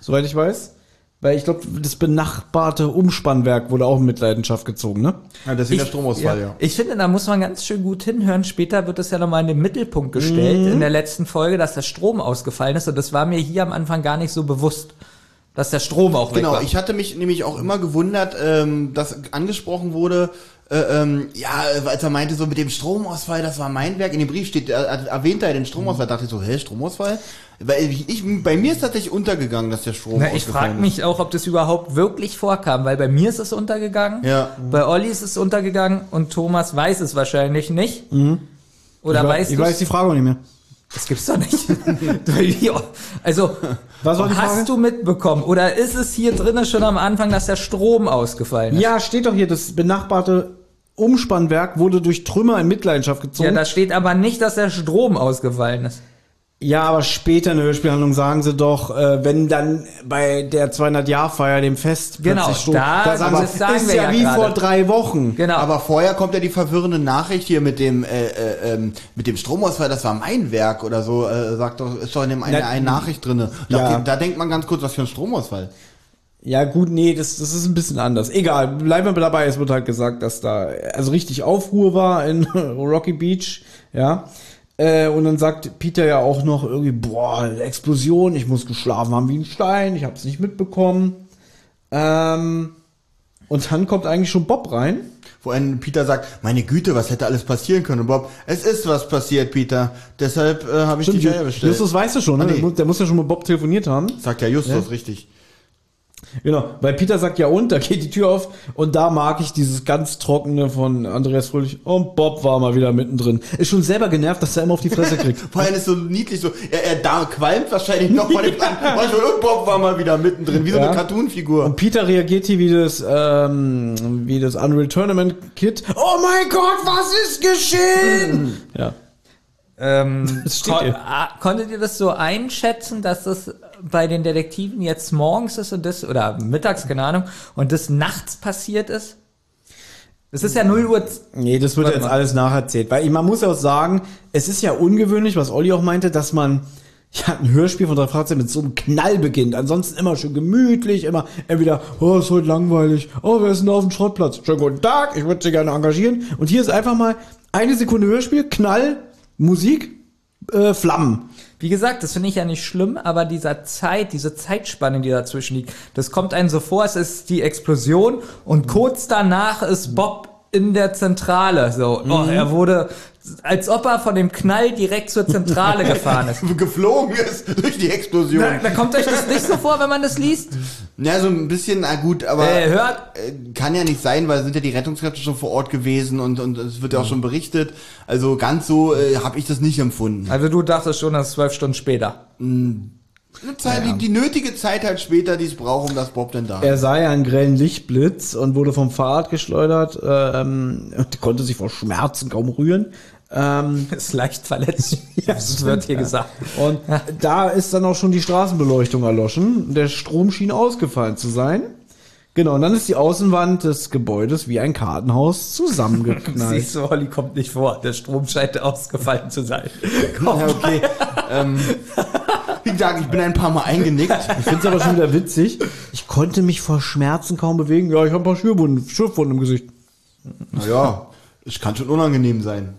soweit ich weiß. Weil ich glaube, das benachbarte Umspannwerk wurde auch in Mitleidenschaft gezogen, ne? Ja, das ist der Stromausfall, ja. Ich finde, da muss man ganz schön gut hinhören. Später wird es ja nochmal in den Mittelpunkt gestellt in der letzten Folge, dass der Strom ausgefallen ist. Und das war mir hier am Anfang gar nicht so bewusst, dass der Strom auch weg Genau, war. ich hatte mich nämlich auch immer gewundert, ähm, dass angesprochen wurde, äh, ähm, ja, äh, als er meinte, so mit dem Stromausfall, das war mein Werk. In dem Brief steht, äh, erwähnt er den Stromausfall. Da dachte ich so, hä, Stromausfall? Weil ich, ich, bei mir ist tatsächlich untergegangen, dass der Strom Na, ich frage mich auch, ob das überhaupt wirklich vorkam, weil bei mir ist es untergegangen, Ja. bei Olli ist es untergegangen und Thomas weiß es wahrscheinlich nicht. Oder Mhm. ich weiß, weißt ich du? weiß die Frage auch nicht mehr. Das gibt's doch nicht. Du- also, Was war die hast Frage? du mitbekommen oder ist es hier drinnen schon am Anfang, dass der Strom ausgefallen ist? Ja, steht doch hier, das benachbarte Umspannwerk wurde durch Trümmer in Mitleidenschaft Ja, gezogen. da steht aber nicht, dass der Strom ausgefallen ist. Ja, aber später in der Hörspielhandlung sagen sie doch, äh, wenn dann bei der 200-Jahr-Feier, dem Fest, Genau, plötzlich Strom, da- da sagen das sie, sagen ist wir ja, ja wie gerade. vor drei Wochen. Genau. Aber vorher kommt ja die verwirrende Nachricht hier mit dem, äh, äh, ähm, mit dem Stromausfall, das war mein Werk oder so, äh, sagt doch, ist doch in dem eine, Na, eine Nachricht drinne. Da, ja. da denkt man ganz kurz, was für ein Stromausfall. Ja, gut, nee, das, das ist ein bisschen anders. Egal, bleiben wir dabei. Es wird halt gesagt, dass da also richtig Aufruhr war in Rocky Beach, ja. Äh, und dann sagt Peter ja auch noch irgendwie, boah, Explosion, ich muss geschlafen haben wie ein Stein, ich hab's nicht mitbekommen. Ähm, und dann kommt eigentlich schon Bob rein. Wo ein Peter sagt, meine Güte, was hätte alles passieren können? Und Bob, es ist was passiert, Peter. Deshalb äh, habe ich die Feier bestellt. Justus weißt du schon, ne? Ah, nee. Der, muss, der muss ja schon mit Bob telefoniert haben. Sagt ja Justus, Ja. richtig. Genau, weil Peter sagt ja und, da geht die Tür auf und da mag ich dieses ganz trockene von Andreas Fröhlich und Bob war mal wieder mittendrin. Ist schon selber genervt, dass er immer auf die Fresse kriegt. Vor allem ist so niedlich so, er, er da qualmt wahrscheinlich noch von dem Plan. Und Bob war mal wieder mittendrin, wie so Ja. eine Cartoonfigur. Und Peter reagiert hier wie das, ähm, wie das Unreal Tournament Kid. Oh mein Gott, was ist geschehen? ja. Ähm, kon ah, konntet ihr das so einschätzen, dass das bei den Detektiven jetzt morgens ist und das, oder mittags, keine Ahnung, und das nachts passiert ist? Es ist ja 0 Uhr. Nee, das wird jetzt mal. alles nacherzählt. Weil man muss auch sagen, es ist ja ungewöhnlich, was Olli auch meinte, dass man ja, ein Hörspiel von drei Fragezeichen mit so einem Knall beginnt. Ansonsten immer schön gemütlich, immer entweder, oh, ist heute langweilig, oh, wer ist denn da auf dem Schrottplatz? Schönen guten Tag, ich würde Sie gerne engagieren. Und hier ist einfach mal eine Sekunde Hörspiel, Knall, Musik, äh, Flammen. Wie gesagt, das finde ich ja nicht schlimm, aber dieser Zeit, diese Zeitspanne, die dazwischen liegt, das kommt einem so vor, es ist die Explosion und kurz danach ist Bob in der Zentrale. So, oh, er wurde, als ob er von dem Knall direkt zur Zentrale gefahren ist. Geflogen ist durch die Explosion. Da, da kommt euch das nicht so vor, wenn man das liest? Ja, so ein bisschen, na gut, aber Äh, hört, äh, kann ja nicht sein, weil sind ja die Rettungskräfte schon vor Ort gewesen und, und es wird ja auch schon berichtet. Also ganz so äh, habe ich das nicht empfunden. also du dachtest schon, das ist zwölf Stunden später. Eine Zeit, die, die nötige Zeit halt später, die es braucht, um das Bob denn da Er sah ja einen grellen Lichtblitz und wurde vom Fahrrad geschleudert ähm, und konnte sich vor Schmerzen kaum rühren. Ähm, Ist leicht verletzt. das wird hier gesagt. Und da ist dann auch schon die Straßenbeleuchtung erloschen. Der Strom schien ausgefallen zu sein. Genau, und dann ist die Außenwand des Gebäudes wie ein Kartenhaus zusammengeknallt. Siehst du, Olli kommt nicht vor. Der Strom scheint ausgefallen zu sein. Ja, okay. ähm, wie gesagt, ich bin ein paar Mal eingenickt. Ich finde es aber schon wieder witzig. Ich konnte mich vor Schmerzen kaum bewegen. Ja, ich habe ein paar Schürwunden, Schürfwunden im Gesicht. Naja, es kann schon unangenehm sein.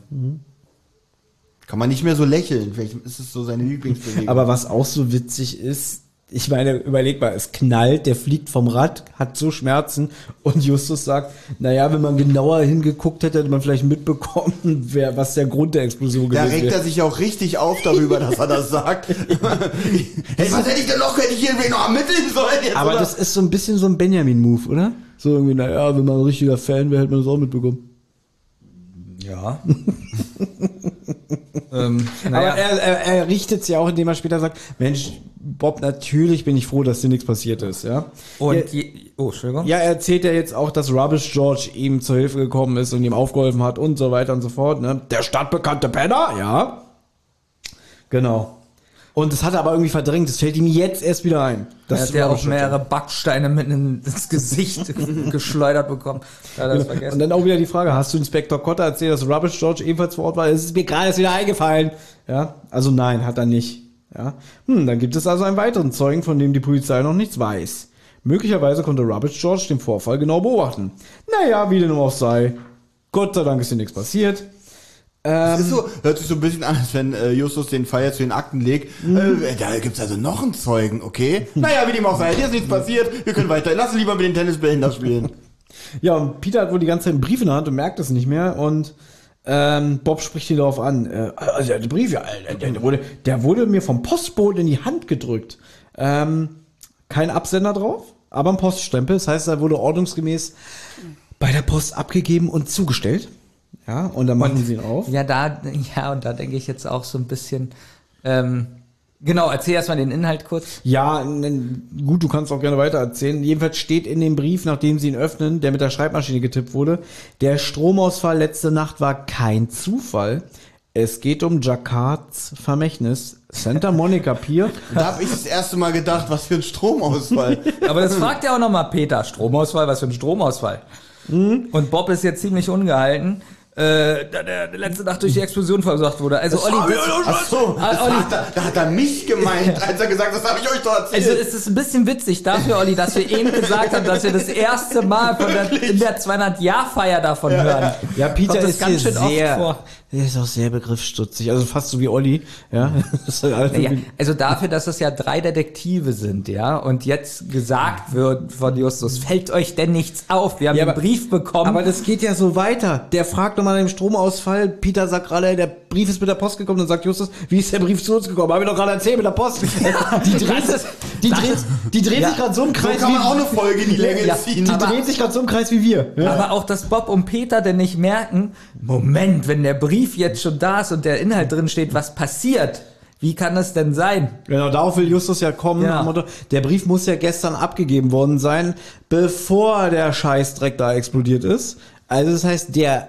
Kann man nicht mehr so lächeln. Vielleicht ist es so seine Lieblingsbewegung. Aber was auch so witzig ist, ich meine, überleg mal, es knallt, der fliegt vom Rad, hat so Schmerzen und Justus sagt, naja, wenn man genauer hingeguckt hätte, hätte man vielleicht mitbekommen, wer, was der Grund der Explosion da gewesen regt er wäre. sich auch richtig auf darüber, dass er das sagt. hey, was hätte ich denn noch? Hätte ich irgendwie noch ermitteln sollen jetzt? Aber oder? das ist so ein bisschen so ein Benjamin-Move, oder? So irgendwie, naja, wenn man ein richtiger Fan wäre, hätte man das auch mitbekommen. Ja. ähm, Aber naja. er, er, er richtet es ja auch, indem er später sagt, Mensch, Bob, natürlich bin ich froh, dass dir nichts passiert ist, ja. Und ja, die, oh, Entschuldigung. ja, er erzählt ja jetzt auch, dass Rubbish George ihm zur Hilfe gekommen ist und ihm aufgeholfen hat und so weiter und so fort, ne. Der stadtbekannte Penner, ja. Genau. Und das hat er aber irgendwie verdrängt. Das fällt ihm jetzt erst wieder ein. Das Er hat ja auch mehrere Backsteine mitten ins Gesicht geschleudert bekommen. Das Und dann auch wieder die Frage, hast du Inspektor Cotter erzählt, dass Rubbish George ebenfalls vor Ort war? Es ist mir gerade erst wieder eingefallen. Ja, also nein, hat er nicht. Ja, hm, dann gibt es also einen weiteren Zeugen, von dem die Polizei noch nichts weiß. Möglicherweise konnte Rubbish George den Vorfall genau beobachten. Naja, wie dem auch sei. Gott sei Dank ist hier nichts passiert. Das ist so, hört sich so ein bisschen an, als wenn äh, Justus den Fall jetzt zu den Akten legt. Äh, da gibt's also noch einen Zeugen, okay? Naja, wie dem auch sei, hier ist nichts passiert. Wir können weiter. Lass uns lieber mit den Tennisbällen da spielen. Ja, und Peter hat wohl die ganze Zeit einen Brief in der Hand und merkt es nicht mehr. Und ähm, Bob spricht ihn darauf an. Äh, also der Brief, ja, der, der, wurde, der wurde mir vom Postboten in die Hand gedrückt. Ähm, kein Absender drauf, aber ein Poststempel. Das heißt, er wurde ordnungsgemäß bei der Post abgegeben und zugestellt. Ja, und dann machen sie ihn auf. Ja, da, ja, und da denke ich jetzt auch so ein bisschen, ähm, genau, erzähl erstmal den Inhalt kurz. Ja, gut, du kannst auch gerne weiter erzählen. Jedenfalls steht in dem Brief, nachdem sie ihn öffnen, der mit der Schreibmaschine getippt wurde, der Stromausfall letzte Nacht war kein Zufall. Es geht um Jacquards Vermächtnis. Santa Monica Pier. Da habe ich das erste Mal gedacht, was für ein Stromausfall. Aber das fragt ja auch nochmal Peter. Stromausfall, was für ein Stromausfall? Und Bob ist jetzt ziemlich ungehalten, äh, da der letzte Nacht durch die Explosion verursacht wurde. Also Olli, das, Ach so, das Olli. hat er, da hat er mich gemeint, als er gesagt hat, das habe ich euch doch erzählt. Also es ist ein bisschen witzig dafür, Olli, dass wir eben gesagt haben, dass wir das erste Mal von der, in der 200-Jahr-Feier davon hören. Ja, Peter Kommt das ist ganz hier schön oft sehr, vor. Der ist auch sehr begriffsstutzig. Also fast so wie Olli. Ja, halt Ja, irgendwie- also dafür, dass es ja drei Detektive sind, ja, und jetzt gesagt wird von Justus, fällt euch denn nichts auf? Wir haben Ja, einen aber- Brief bekommen. Aber das geht ja so weiter. Der fragt nochmal dem Stromausfall. Peter sagt gerade, der Brief ist mit der Post gekommen. Dann sagt Justus, wie ist der Brief zu uns gekommen? Hab ich doch gerade erzählt mit der Post. Die dreht, Das die das dreht, die dreht Ja. sich gerade so im so Kreis kann man wie, auch eine Folge in die Länge Ja, ziehen. die aber- dreht sich gerade so im Kreis wie wir. Ja. Aber auch, dass Bob und Peter denn nicht merken, Moment, wenn der Brief jetzt schon da ist und der Inhalt drin steht, was passiert? Wie kann das denn sein? Genau, darauf will Justus ja kommen. Ja. Motto, Der Brief muss ja gestern abgegeben worden sein, bevor der Scheißdreck da explodiert ist. Also das heißt, der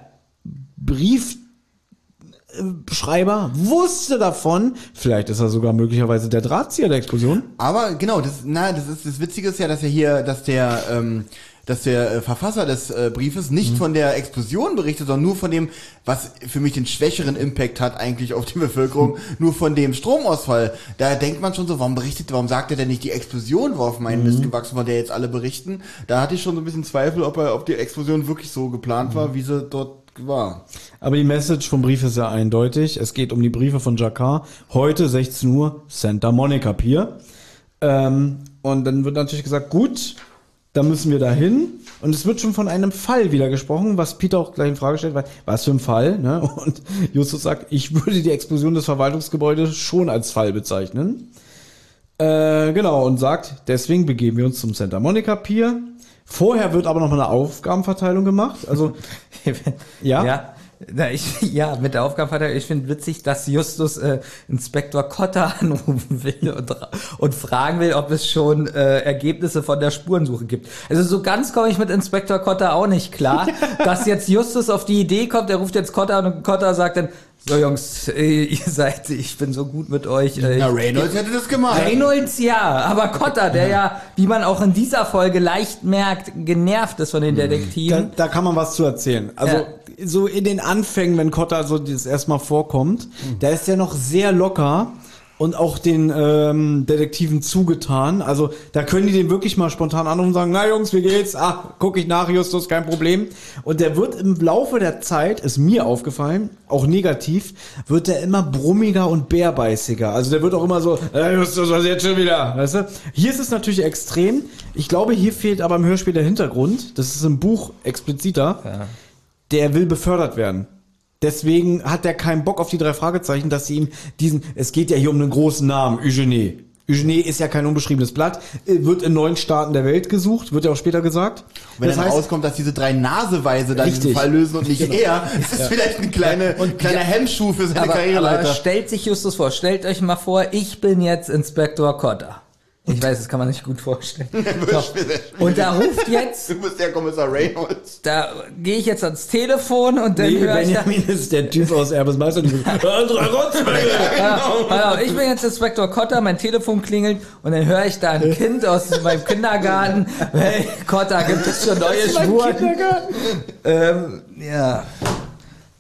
Briefschreiber wusste davon. Vielleicht ist er sogar möglicherweise der Drahtzieher der Explosion. Aber genau, das, na, das ist das Witzige ist ja, dass er hier, dass der, ähm, dass der äh, Verfasser des äh, Briefes nicht von der Explosion berichtet, sondern nur von dem, was für mich den schwächeren Impact hat eigentlich auf die Bevölkerung, nur von dem Stromausfall. Da denkt man schon so, warum berichtet, warum sagt er denn nicht die Explosion, worauf mein Mist gewachsen war, der jetzt alle berichten? Da hatte ich schon so ein bisschen Zweifel, ob er, ob die Explosion wirklich so geplant war, wie sie dort war. Aber die Message vom Brief ist ja eindeutig. Es geht um die Briefe von Jacquard. Heute 16 Uhr Santa Monica Pier. Ähm, und dann wird natürlich gesagt, gut, da müssen wir dahin. Und es wird schon von einem Fall wieder gesprochen, was Peter auch gleich in Frage stellt, weil, was für ein Fall, ne? Und Justus sagt, ich würde die Explosion des Verwaltungsgebäudes schon als Fall bezeichnen. Äh, genau, und sagt, deswegen begeben wir uns zum Santa Monica Pier. Vorher wird aber noch mal eine Aufgabenverteilung gemacht. Also, Ja? Ja. Na, ich, ja, mit der Aufgabenverteilung, ich finde witzig, dass Justus äh, Inspektor Kotter anrufen will und, und fragen will, ob es schon äh, Ergebnisse von der Spurensuche gibt. Also so ganz komme ich mit Inspektor Kotter auch nicht klar, dass jetzt Justus auf die Idee kommt, er ruft jetzt Kotter an und Kotter sagt dann, so Jungs, ihr seid, ich bin so gut mit euch. Äh, Na, Reynolds hätte das gemacht. Reynolds ja, aber Cotter, der ja, wie man auch in dieser Folge leicht merkt, genervt ist von den Da, Detektiven. da kann man was zu erzählen. Also Ja. so in den Anfängen, wenn Kotta so das erstmal vorkommt, da ist er noch sehr locker und auch den ähm, Detektiven zugetan. Also da können die den wirklich mal spontan anrufen und sagen, na Jungs, wie geht's? Ah, guck ich nach, Justus, kein Problem. Und der wird im Laufe der Zeit, ist mir aufgefallen, auch negativ, wird der immer brummiger und bärbeißiger. Also der wird auch immer so, äh, Justus, was ist jetzt schon wieder? Weißt du? Hier ist es natürlich extrem. Ich glaube, hier fehlt aber im Hörspiel der Hintergrund. Das ist im Buch expliziter. Der will befördert werden. Deswegen hat er keinen Bock auf die drei Fragezeichen, dass sie ihm diesen, es geht ja hier um einen großen Namen, Eugenie. Eugenie ist ja kein unbeschriebenes Blatt, äh, wird in neun Staaten der Welt gesucht, wird ja auch später gesagt. Wenn das dann heißt, rauskommt, dass diese drei Naseweise dann Richtig. diesen Fall lösen und nicht er, ist das vielleicht ein kleine, kleiner Hemmschuh für seine Aber, aber Karriereleiter. stellt sich Justus vor, stellt euch mal vor, ich bin jetzt Inspektor Cotter. Ich weiß, das kann man sich gut vorstellen. So. Und da ruft jetzt, Du bist der Kommissar Reynolds. da gehe ich jetzt ans Telefon und dann Nee, höre ich da, Benjamin ist der Typ aus Erbes Meister. hallo, ich bin jetzt Inspektor Kotter, mein Telefon klingelt und dann höre ich da ein Kind aus meinem Kindergarten. Hey, Kotter, gibt es schon neue Spuren? Ähm, ja.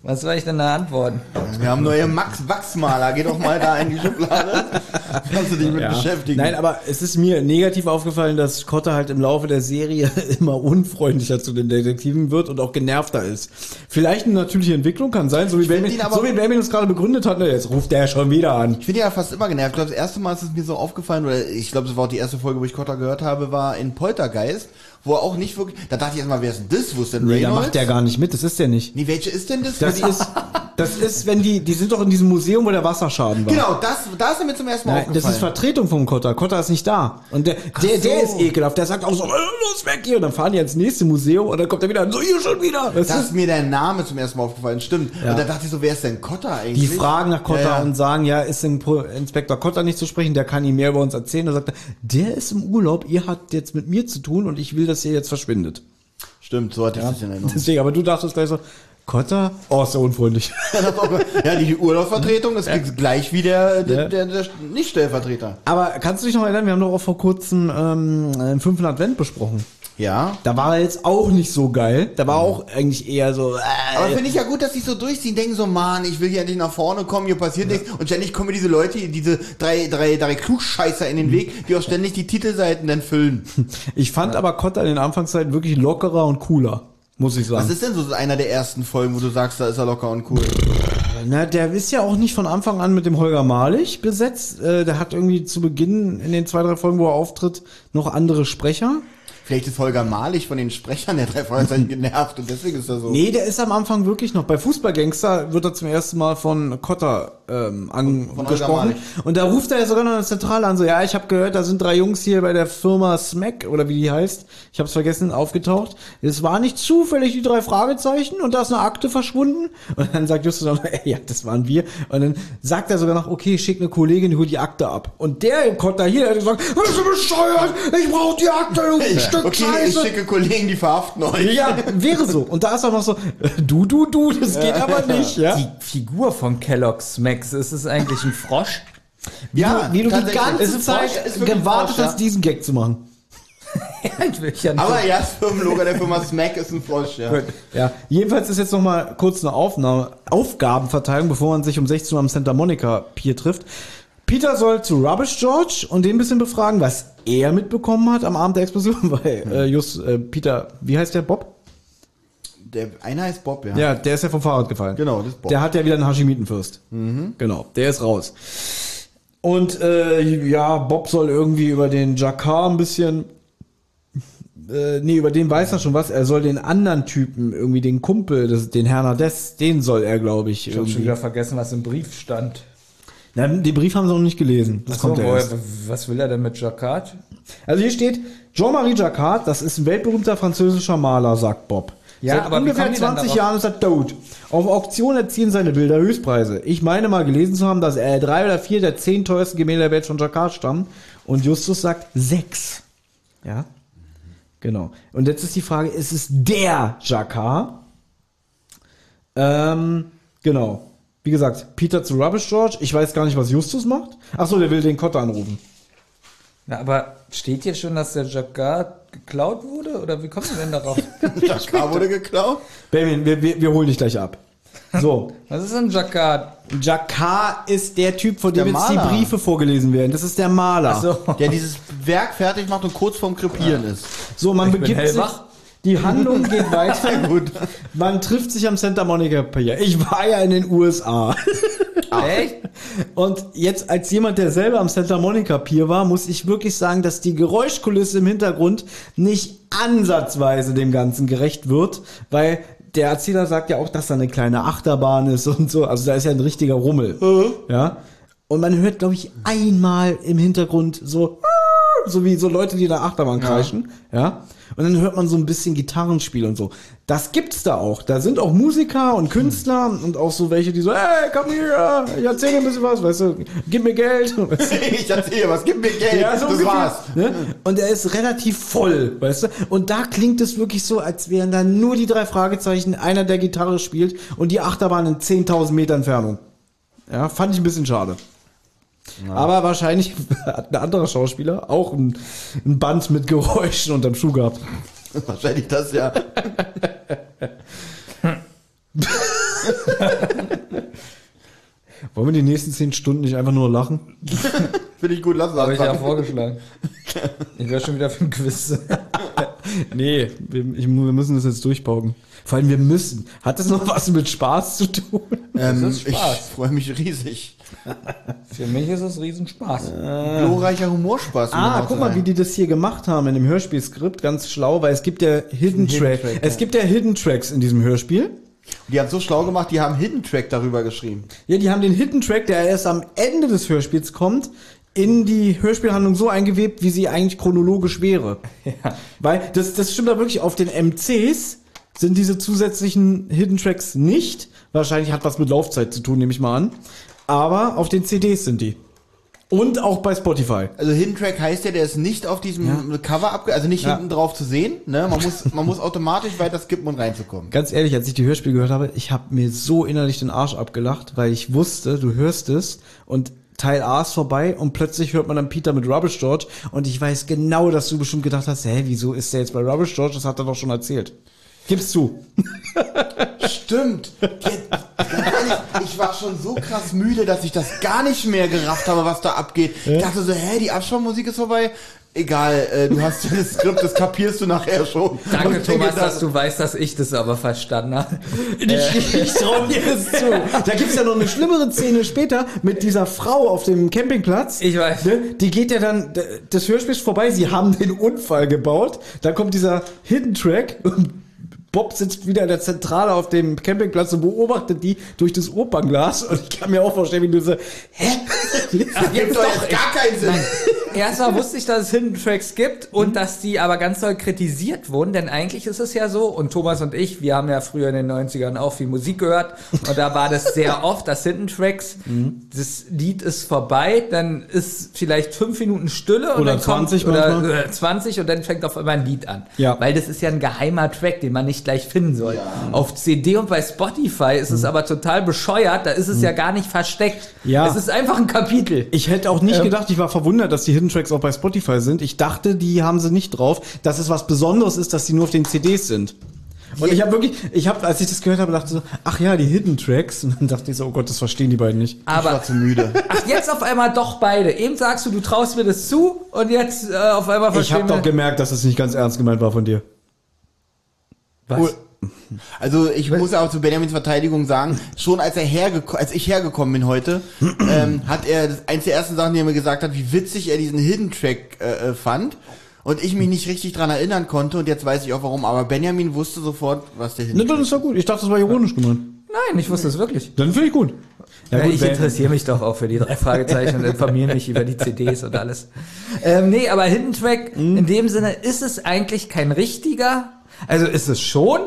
Was soll ich denn da antworten? Wir haben neue Max Wachsmaler. Geh doch mal da in die Schublade. Kannst du dich mit beschäftigen. Nein, aber es ist mir negativ aufgefallen, dass Cotter halt im Laufe der Serie immer unfreundlicher zu den Detektiven wird und auch genervter ist. Vielleicht eine natürliche Entwicklung kann sein, so wie Benjamin, so wie es gerade begründet hat, ne, jetzt ruft der schon wieder an. Ich bin ja fast immer genervt. Ich glaube, das erste Mal ist es mir so aufgefallen, oder ich glaube, das war auch die erste Folge, wo ich Kotter gehört habe, war in Poltergeist, wo er auch nicht wirklich, da dachte ich erstmal, wer ist denn das? Wo ist denn Nee, da macht der gar nicht mit, das ist der nicht. Nee, welche ist denn das? Das ist, das ist, wenn die, die sind doch in diesem Museum, wo der Wasserschaden war. Genau, das, da ist er mir zum ersten Mal Nein, das aufgefallen. ist Vertretung vom Kotter. Kotter ist nicht da. Und der, der, der so. ist ekelhaft. Der sagt auch so, äh, los weg hier. Und dann fahren die ins nächste Museum und dann kommt er wieder so, hier schon wieder. Das da ist, ist mir der Name zum ersten Mal aufgefallen, stimmt. Ja. Und da dachte ich so, wer ist denn Kotter eigentlich? Die fragen nach Kotter Ja, ja. und sagen, ja, ist denn Inspektor Kotter nicht zu sprechen, der kann ihm mehr über uns erzählen. Da sagt er, der ist im Urlaub, ihr habt jetzt mit mir zu tun und ich will, dass ihr jetzt verschwindet. Stimmt, so hatte ich das in Erinnerung. Deswegen, aber du dachtest gleich so, Kotter? Oh, ist ja unfreundlich. ja, die Urlaubsvertretung ist gleich wie der, der, der, der Nicht-Stellvertreter. aber kannst du dich noch erinnern, wir haben doch auch vor kurzem ähm, einen fünften Advent besprochen. Ja. Da war er jetzt auch nicht so geil. Da war auch eigentlich eher so, äh, Aber finde ich ja gut, dass die so durchziehen, denken so, Mann, ich will hier endlich nach vorne kommen, hier passiert nichts. Und ständig kommen mir diese Leute, diese drei, drei, drei Klugscheißer in den Weg, die auch ständig die Titelseiten dann füllen. Ich fand aber Kotter in den Anfangszeiten wirklich lockerer und cooler, muss ich sagen. Was ist denn so einer der ersten Folgen, wo du sagst, da ist er locker und cool? Na, der ist ja auch nicht von Anfang an mit dem Holger Malich besetzt. Äh, der hat irgendwie zu Beginn in den zwei, drei Folgen, wo er auftritt, noch andere Sprecher. Vielleicht ist Holger Malig von den Sprechern der drei Fragezeichen genervt und deswegen ist er so. Nee, der ist am Anfang wirklich noch. Bei Fußballgangster wird er zum ersten Mal von Kotter ähm, angesprochen. Und da ruft er ja sogar noch eine Zentrale an, so, ja, ich habe gehört, da sind drei Jungs hier bei der Firma Smack, oder wie die heißt, ich habe es vergessen, aufgetaucht. Es war nicht zufällig die drei Fragezeichen und da ist eine Akte verschwunden. Und dann sagt Justus noch, ey, ja, das waren wir. Und dann sagt er sogar noch, okay, schick eine Kollegin, die holt die Akte ab. Und der im Kotter hier, der hat gesagt, bist du bescheuert? Ich brauch die Akte, du Stück Okay, ich Scheiße. schicke Kollegen, die verhaften euch. Ja, wäre so. Und da ist auch noch so, äh, du, du, du, das geht aber nicht, ja? Die Figur von Kellogg's Max, ist es eigentlich ein Frosch? Ja, Wie du die ganze Zeit Frosch, gewartet Frosch, hast, diesen Gag zu machen. Ja Aber ja, das Firmenlogo der Firma Smack ist ein Frosch, ja. Ja, jedenfalls ist jetzt noch mal kurz eine Aufnahme, Aufgabenverteilung, bevor man sich um 16 Uhr am Santa Monica Pier trifft. Peter soll zu Rubbish George und den ein bisschen befragen, was er mitbekommen hat am Abend der Explosion, weil äh, just äh, Peter, wie heißt der Bob? Der einer heißt Bob, ja. Ja, der ist ja vom Fahrrad gefallen. Genau, das ist Bob. Der hat ja wieder einen Hashimitenfürst. Genau, der ist raus. Und äh, ja, Bob soll irgendwie über den Jakar ein bisschen. Äh, nee, über den weiß er schon was. Er soll den anderen Typen, irgendwie den Kumpel, das, den Hernandez, den soll er, glaube ich, Ich habe schon wieder vergessen, was im Brief stand. Na, den Brief haben sie noch nicht gelesen. Das Achso, kommt ja erst. was will er denn mit Jacquard? Also hier steht, Jean-Marie Jacquard, das ist ein weltberühmter französischer Maler, sagt Bob. Ja, Seit aber ungefähr kommen die dann 20 darauf? Jahren ist er tot. Auf Auktion erzielen seine Bilder Höchstpreise. Ich meine mal gelesen zu haben, dass er drei oder vier der zehn teuersten Gemälde der Welt von Jacquard stammen. Und Justus sagt sechs. Ja? Genau. Und jetzt ist die Frage, ist es der Jacquard? Ähm, genau. Wie gesagt, Peter zu Rubbish George. Ich weiß gar nicht, was Justus macht. Ach so, der will den Kotter anrufen. Na, aber steht hier schon, dass der Jacquard geklaut wurde? Oder wie kommt ihr denn darauf? K wurde geklaut. Benjamin, wir, wir, wir holen dich gleich ab. So. Was ist ein Jacquard? Jacquard ist der Typ, von dem jetzt die. Briefe vorgelesen werden. Das ist der Maler. So. Der dieses Werk fertig macht und kurz vorm Krepieren ist. So, man Ich bin begibt sich. hellwach. Die Handlung geht weiter. Gut. Man trifft sich am Santa Monica Pier. Ich war ja in den USA. Echt? Und jetzt als jemand, der selber am Santa Monica Pier war, muss ich wirklich sagen, dass die Geräuschkulisse im Hintergrund nicht ansatzweise dem Ganzen gerecht wird, weil der Erzähler sagt ja auch, dass da eine kleine Achterbahn ist und so. Also da ist ja ein richtiger Rummel. Ja. Und man hört, glaube ich, einmal im Hintergrund so so wie so Leute, die in der Achterbahn kreischen, ja. Und dann hört man so ein bisschen Gitarrenspiel und so. Das gibt's da auch. Da sind auch Musiker und Künstler und auch so welche, die so, hey, komm hier, ich erzähl dir ein bisschen was, weißt du, gib mir Geld. Weißt du? ich erzähle was, gib mir Geld. Ja, so das ungefähr, war's. Ne? Und er ist relativ voll, weißt du? Und da klingt es wirklich so, als wären da nur die drei Fragezeichen, einer der Gitarre spielt und die Achterbahn in 10.000 Meter Entfernung. Ja, fand ich ein bisschen schade. Aber wahrscheinlich hat ein anderer Schauspieler auch ein, ein Band mit Geräuschen unterm Schuh gehabt. Wahrscheinlich das, ja. Wollen wir die nächsten zehn Stunden nicht einfach nur lachen? Finde ich gut, lass es Habe ich ja vorgeschlagen. Ich wäre schon wieder für ein Quiz. Nee, wir, ich, wir müssen das jetzt durchpauken. Vor allem wir müssen. Hat das noch was mit Spaß zu tun? Ähm, ist ich Spaß. freue mich riesig. Für mich ist es Riesenspaß. Glorreicher Humorspaß. Ah, guck mal, wie die das hier gemacht haben in dem Hörspielskript. Ganz schlau, weil es gibt ja Hidden, Hidden Track. Track, Es ja. gibt ja Hidden Tracks in diesem Hörspiel. Die haben so schlau gemacht, die haben Hidden Track darüber geschrieben. Ja, die haben den Hidden Track, der erst am Ende des Hörspiels kommt, in die Hörspielhandlung so eingewebt, wie sie eigentlich chronologisch wäre. Ja. Weil das, das stimmt da wirklich auf den MCs sind diese zusätzlichen Hidden Tracks nicht. Wahrscheinlich hat was mit Laufzeit zu tun, nehme ich mal an. Aber auf den CDs sind die. Und auch bei Spotify. Also Hidden Track heißt ja, der ist nicht auf diesem Cover abge, also nicht Ja. hinten drauf zu sehen. Ne? Man muss, man muss automatisch weiter skippen und reinzukommen. Ganz ehrlich, als ich die Hörspiele gehört habe, ich habe mir so innerlich den Arsch abgelacht, weil ich wusste, du hörst es und Teil A ist vorbei und plötzlich hört man dann Peter mit Rubbish George und ich weiß genau, dass du bestimmt gedacht hast, hä, wieso ist der jetzt bei Rubbish George? Das hat er doch schon erzählt. Gib's zu. Stimmt. Ich war schon so krass müde, dass ich das gar nicht mehr gerafft habe, was da abgeht. Ich dachte so, hä, die Abschaummusik ist vorbei. Egal, äh, du hast ja das Skript, das kapierst du nachher schon. Danke, denke, Thomas, das- dass du weißt, dass ich das aber verstanden habe. Ich, ich trau dir das zu. Da gibt's ja noch eine schlimmere Szene später mit dieser Frau auf dem Campingplatz. Ich weiß. Ne? Die geht ja dann, das Hörspiel ist vorbei, sie haben den Unfall gebaut. Da kommt dieser Hidden Track und Bob sitzt wieder in der Zentrale auf dem Campingplatz und beobachtet die durch das Opernglas. Und ich kann mir auch vorstellen, wie du so, hä? Gibt doch jetzt gar keinen Sinn. Erstmal wusste ich, dass es Hidden Tracks gibt und dass die aber ganz doll kritisiert wurden, denn eigentlich ist es ja so, und Thomas und ich, wir haben ja früher in den 90ern auch viel Musik gehört und da war das sehr oft, dass Hidden Tracks, das Lied ist vorbei, dann ist vielleicht fünf Minuten Stille und Oder dann kommt, 20 oder manchmal. äh, 20 und dann fängt auf einmal ein Lied an. Ja. Weil das ist ja ein geheimer Track, den man nicht gleich finden soll. Auf CD und bei Spotify ist es aber total bescheuert, da ist es ja gar nicht versteckt. Ja. Es ist einfach ein Kapitel. Ich hätte auch nicht gedacht, ich war verwundert, dass die Hidden Tracks auch bei Spotify sind. Ich dachte, die haben sie nicht drauf, dass es was Besonderes ist, dass die nur auf den CDs sind. Und ich habe wirklich, ich habe, als ich das gehört habe, dachte so, ach ja, die Hidden Tracks. Und dann dachte ich so, oh Gott, das verstehen die beiden nicht. Ich war Aber zu müde. Ach, jetzt auf einmal doch beide. Eben sagst du, du traust mir das zu und jetzt äh, auf einmal Ich habe verstehen doch gemerkt, dass das nicht ganz ernst gemeint war von dir. Was? Also ich muss auch zu Benjamins Verteidigung sagen, schon als er hergeko als ich hergekommen bin heute, ähm, hat er das eins der ersten Sachen, die er mir gesagt hat, wie witzig er diesen Hidden Track äh, äh, fand. Und ich mich nicht richtig dran erinnern konnte und jetzt weiß ich auch warum. Aber Benjamin wusste sofort, was der Ne, Hidden dann ist doch gut. Ich dachte, das war ironisch gemeint. Nein, ich wusste es wirklich. Dann finde ich gut. Ja, gut, ich interessiere mich doch auch für die drei Fragezeichen und informiere mich über die CDs und alles. Ähm, nee, aber Hidden Track, Mhm. in dem Sinne ist es eigentlich kein richtiger. Also ist es schon,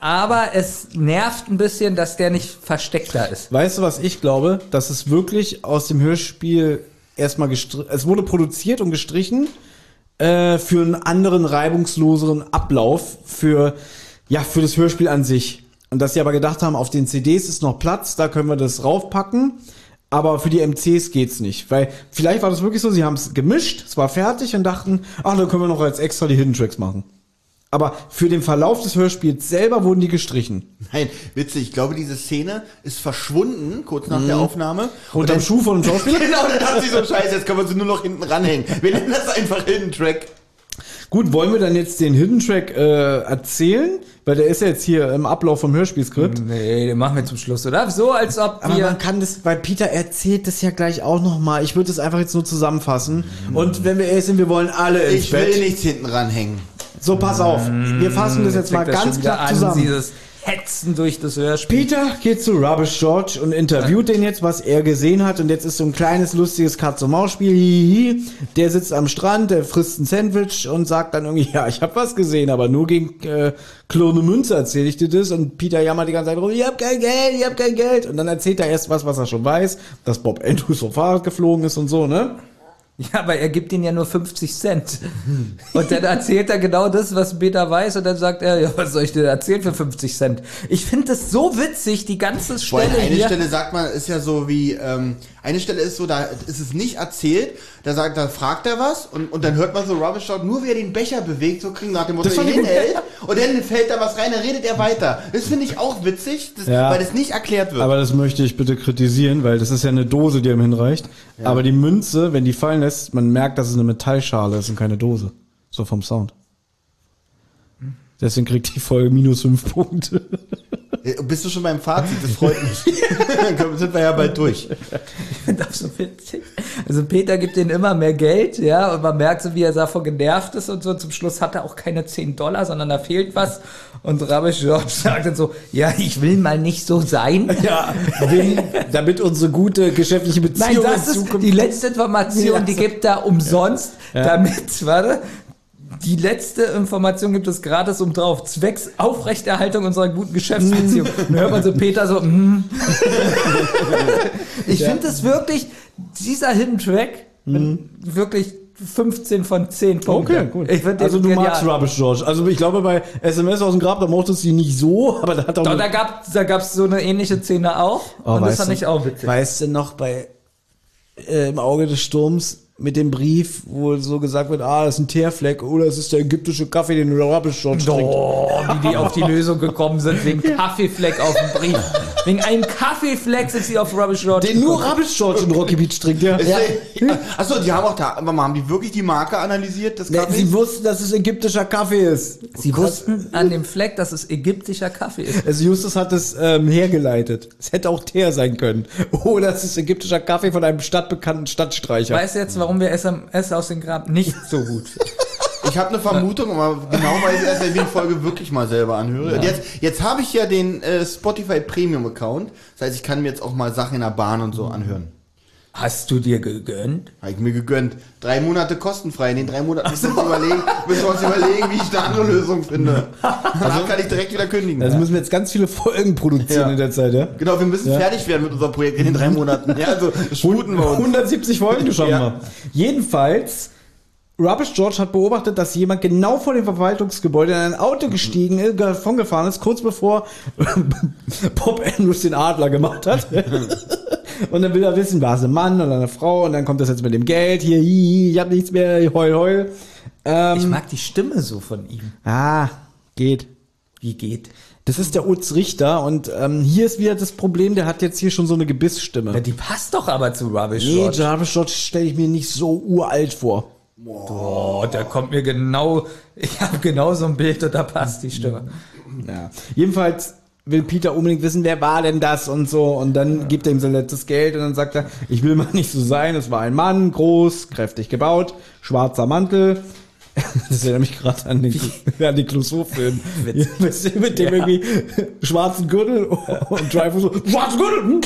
aber es nervt ein bisschen, dass der nicht versteckter ist. Weißt du, was ich glaube? Dass es wirklich aus dem Hörspiel erstmal gestrichen, es wurde produziert und gestrichen äh, für einen anderen, reibungsloseren Ablauf für, ja, für das Hörspiel an sich. Und dass sie aber gedacht haben, auf den CDs ist noch Platz, da können wir das raufpacken. Aber für die MCs geht's nicht. Weil vielleicht war das wirklich so, sie haben es gemischt, es war fertig und dachten, ach, dann können wir noch als extra die Hidden Tracks machen. Aber für den Verlauf des Hörspiels selber wurden die gestrichen. Nein, witzig. Ich glaube, diese Szene ist verschwunden, kurz nach der Aufnahme. Unterm dann- Schuh von einem Schauspieler? Genau, dann dachte sie so, scheiße, jetzt können wir sie nur noch hinten ranhängen. Wir nennen das einfach Hidden Track. Gut, wollen wir dann jetzt den Hidden Track äh, erzählen? Weil der ist ja jetzt hier im Ablauf vom Hörspielskript. Nee, den machen wir zum Schluss, oder? So, als ob Aber man kann das, weil Peter erzählt das ja gleich auch nochmal. Ich würde das einfach jetzt nur zusammenfassen. Und wenn wir ehrlich sind, wir wollen alle ins Ich Bett. will nichts hinten ranhängen. So, pass auf. Wir fassen das jetzt mal fängt das ganz knapp an, zusammen. Dieses, hetzen durch das Hörspiel. Peter geht zu Rubbish George und interviewt den jetzt, was er gesehen hat. Und jetzt ist so ein kleines, lustiges Katz-und-Maus-Spiel. Der sitzt am Strand, der frisst ein Sandwich und sagt dann irgendwie, ja, ich habe was gesehen, aber nur gegen äh, Klone Münze erzähle ich dir das. Und Peter jammert die ganze Zeit rum, ich hab kein Geld, ich hab kein Geld. Und dann erzählt er erst was, was er schon weiß, dass Bob Andrews vom Fahrrad geflogen ist und so, ne? Ja, aber er gibt ihnen ja nur 50 Cent. Und dann erzählt er genau das, was Peter weiß, und dann sagt er, ja, was soll ich dir erzählen für 50 Cent? Ich finde das so witzig, die ganze Stelle eine hier. Stelle sagt man, ist ja so wie, ähm, eine Stelle ist so, da ist es nicht erzählt, da sagt, da fragt er was und, und dann hört man so Rubbish schaut, nur wie er den Becher bewegt, so kriegen nach dem Motto, gut. hinhält und dann fällt da was rein, dann redet er weiter. Das finde ich auch witzig, das, Ja. weil das nicht erklärt wird. Aber das möchte ich bitte kritisieren, weil das ist ja eine Dose, die ihm hinreicht. Aber die Münze, wenn die fallen lässt, man merkt, dass es eine Metallschale ist und keine Dose. So vom Sound. Deswegen kriegt die Folge minus fünf Punkte. Bist du schon beim Fazit? Das freut mich. Dann sind wir ja bald durch. Ich finde das so witzig. Also Peter gibt ihnen immer mehr Geld, ja, und man merkt so, wie er davon genervt ist und so. Zum Schluss hat er auch keine 10 Dollar, sondern da fehlt was. Und Rabish George sagt dann so, ja, ich will mal nicht so sein. Ja, wenn, damit unsere gute geschäftliche Nein, Beziehung das in ist die letzte Information, die gibt er umsonst, damit, warte, die letzte Information gibt es gratis um drauf. Zwecks Aufrechterhaltung unserer guten Geschäftsbeziehung. Dann hört man so Peter so, mm. Ich finde das wirklich, dieser Hidden Track, wirklich 15 von 10 Punkten. Okay, gut. Also du magst Rubbish George. Also ich glaube bei SMS aus dem Grab, da mochtest du sie nicht so, aber da hat auch Doch, da gab da gab's so eine ähnliche Szene auch. Oh, und das fand du- ich auch witzig. Weißt du noch bei äh, im Auge des Sturms mit dem Brief, wo so gesagt wird, ah, das ist ein Teerfleck oder es ist der ägyptische Kaffee, den Rubbish George trinkt. Oh, wie die auf die Lösung gekommen sind, wegen Kaffeefleck auf dem Brief. Wegen einem Kaffeefleck sind sie auf Rubbish George Den nur. Rubbish George in Rocky Beach trinkt, ja. Ja. Achso, die haben auch da, aber haben die wirklich die Marke analysiert? Das Nee, Kaffee? sie wussten, dass es ägyptischer Kaffee ist. Sie wussten an dem Fleck, dass es ägyptischer Kaffee ist. Also Justus hat es ähm, hergeleitet. Es hätte auch Teer sein können. Oder es ist ägyptischer Kaffee von einem stadtbekannten Stadtstreicher. Weißt du jetzt, warum wir SMS aus dem Grab nicht so gut finden? Ich habe eine Vermutung, aber genau weiß ich erst, wenn ich die Folge wirklich mal selber anhöre. Und jetzt, jetzt habe ich ja den äh, Spotify Premium Account. Das heißt, ich kann mir jetzt auch mal Sachen in der Bahn und so anhören. Hast du dir gegönnt? Habe ich mir gegönnt. Drei Monate kostenfrei. In den drei Monaten müssen wir uns überlegen, müssen wir uns überlegen, wie ich eine andere Lösung finde. Danach kann ich direkt wieder kündigen. Also müssen wir jetzt ganz viele Folgen produzieren Ja. in der Zeit, ja? genau, wir müssen Ja. fertig werden mit unserem Projekt in den drei Monaten. Ja, also sputen wir uns. 170 Folgen schaffen Ja. wir. Jedenfalls, Rubbish George hat beobachtet, dass jemand genau vor dem Verwaltungsgebäude in ein Auto gestiegen ist, davongefahren ist, kurz bevor Bob Andrews den Adler gemacht hat. und dann will er wissen, war es ein Mann oder eine Frau? Und dann kommt das jetzt mit dem Geld. Hier, hi, ich hab nichts mehr, heul, heul. Ähm, Ich mag die Stimme so von ihm. ah, geht. Wie geht? Das ist der Utz Richter und ähm, hier ist wieder das Problem, der hat jetzt hier schon so eine Gebissstimme. Ja, die passt doch aber zu Rubbish Nee, George. Jarvis George stelle ich mir nicht so uralt vor. Oh, da kommt mir genau, ich habe genau so ein Bild und da passt die Stimme. Ja. Jedenfalls will Peter unbedingt wissen, wer war denn das und so. Und dann gibt er ihm sein letztes Geld und dann sagt er, ich will mal nicht so sein. Es war ein Mann, groß, kräftig gebaut, schwarzer Mantel. Das erinnert mich gerade an den, an den Clouseau-Film. Mit dem irgendwie schwarzen Gürtel und Dreyfus so, schwarzen Gürtel!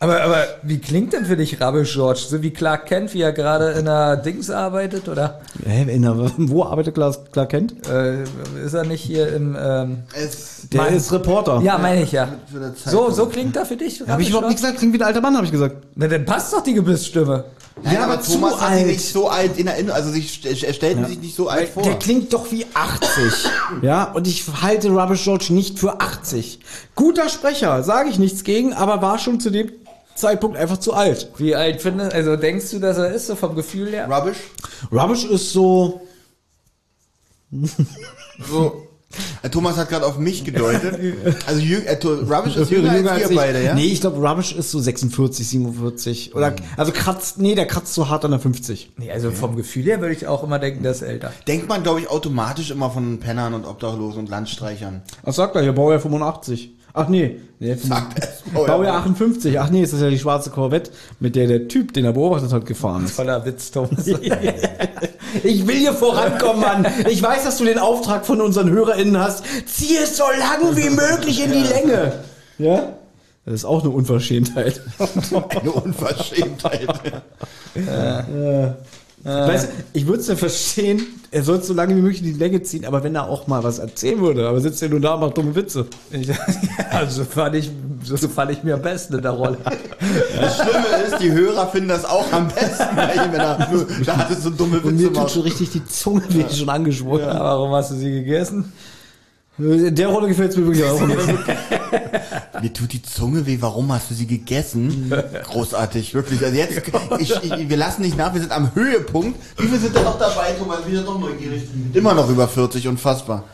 Aber, aber wie klingt denn für dich Rubbish George? So wie Clark Kent, wie er gerade in der Dings arbeitet, oder Hä, in der, wo arbeitet Clark, Clark Kent? äh, ist er nicht hier im, ähm, Es, Der Mann. ist Reporter. ja, meine ich ja. So, so klingt er für dich? Habe ich überhaupt nicht gesagt, klingt wie ein alter Mann, habe ich gesagt. Na, dann passt doch die Gebissstimme. Nein, Ja, aber, aber zu Thomas hat sich alt. nicht so alt in Erinnerung, also sich, er stellt sich nicht so alt vor. Der klingt doch wie 80. ja, und ich halte Rubbish George nicht für 80. Guter Sprecher, sage ich nichts gegen, aber war schon zu dem Zeitpunkt einfach zu alt. Wie alt findest Also denkst du, dass er ist, so vom Gefühl her? Rubbish? Rubbish ist so. So. Äh, Thomas hat gerade auf mich gedeutet. Also jüng, äh, Rubbish ist jünger, als wir ich. beide, ja? Nee, ich glaube, Rubbish ist so 46, 47. Oder, also kratzt, nee, der kratzt so hart an der 50. Nee, also vom Gefühl her würde ich auch immer denken, der ist älter. Denkt man, glaube ich, automatisch immer von Pennern und Obdachlosen und Landstreichern. Was sagt er hier? Baujahr 85. Ach nee, nee Baujahr 58. Ach nee, ist das ja die schwarze Corvette, mit der der Typ, den er beobachtet hat, gefahren ist. Voller Witz, Thomas. Ich will hier vorankommen, Mann. Ich weiß, dass du den Auftrag von unseren HörerInnen hast. Zieh es so lang wie möglich in die Länge. Ja? Das ist auch eine Unverschämtheit. Eine Unverschämtheit. Weißt du, ich würde es ja verstehen, er soll so lange wie möglich in die Länge ziehen, aber wenn er auch mal was erzählen würde, aber sitzt er nur da und macht dumme Witze. Ich, also fand ich, so fand ich mir am besten in der Rolle. Das Schlimme ist, die Hörer finden das auch am besten, bei ihm, wenn er nur da hat es so dumme Und Witze mir tut schon richtig die Zunge weh, schon angeschwollen. Ja, warum hast du sie gegessen? In der Rolle gefällt es mir wirklich auch nicht. Mir tut die Zunge weh, warum hast du sie gegessen? Großartig, wirklich. Also jetzt, ich, ich, wir lassen nicht nach, wir sind am Höhepunkt. Wie viele sind da noch dabei, Thomas? Wir sind doch neugierig. Immer noch über 40, unfassbar.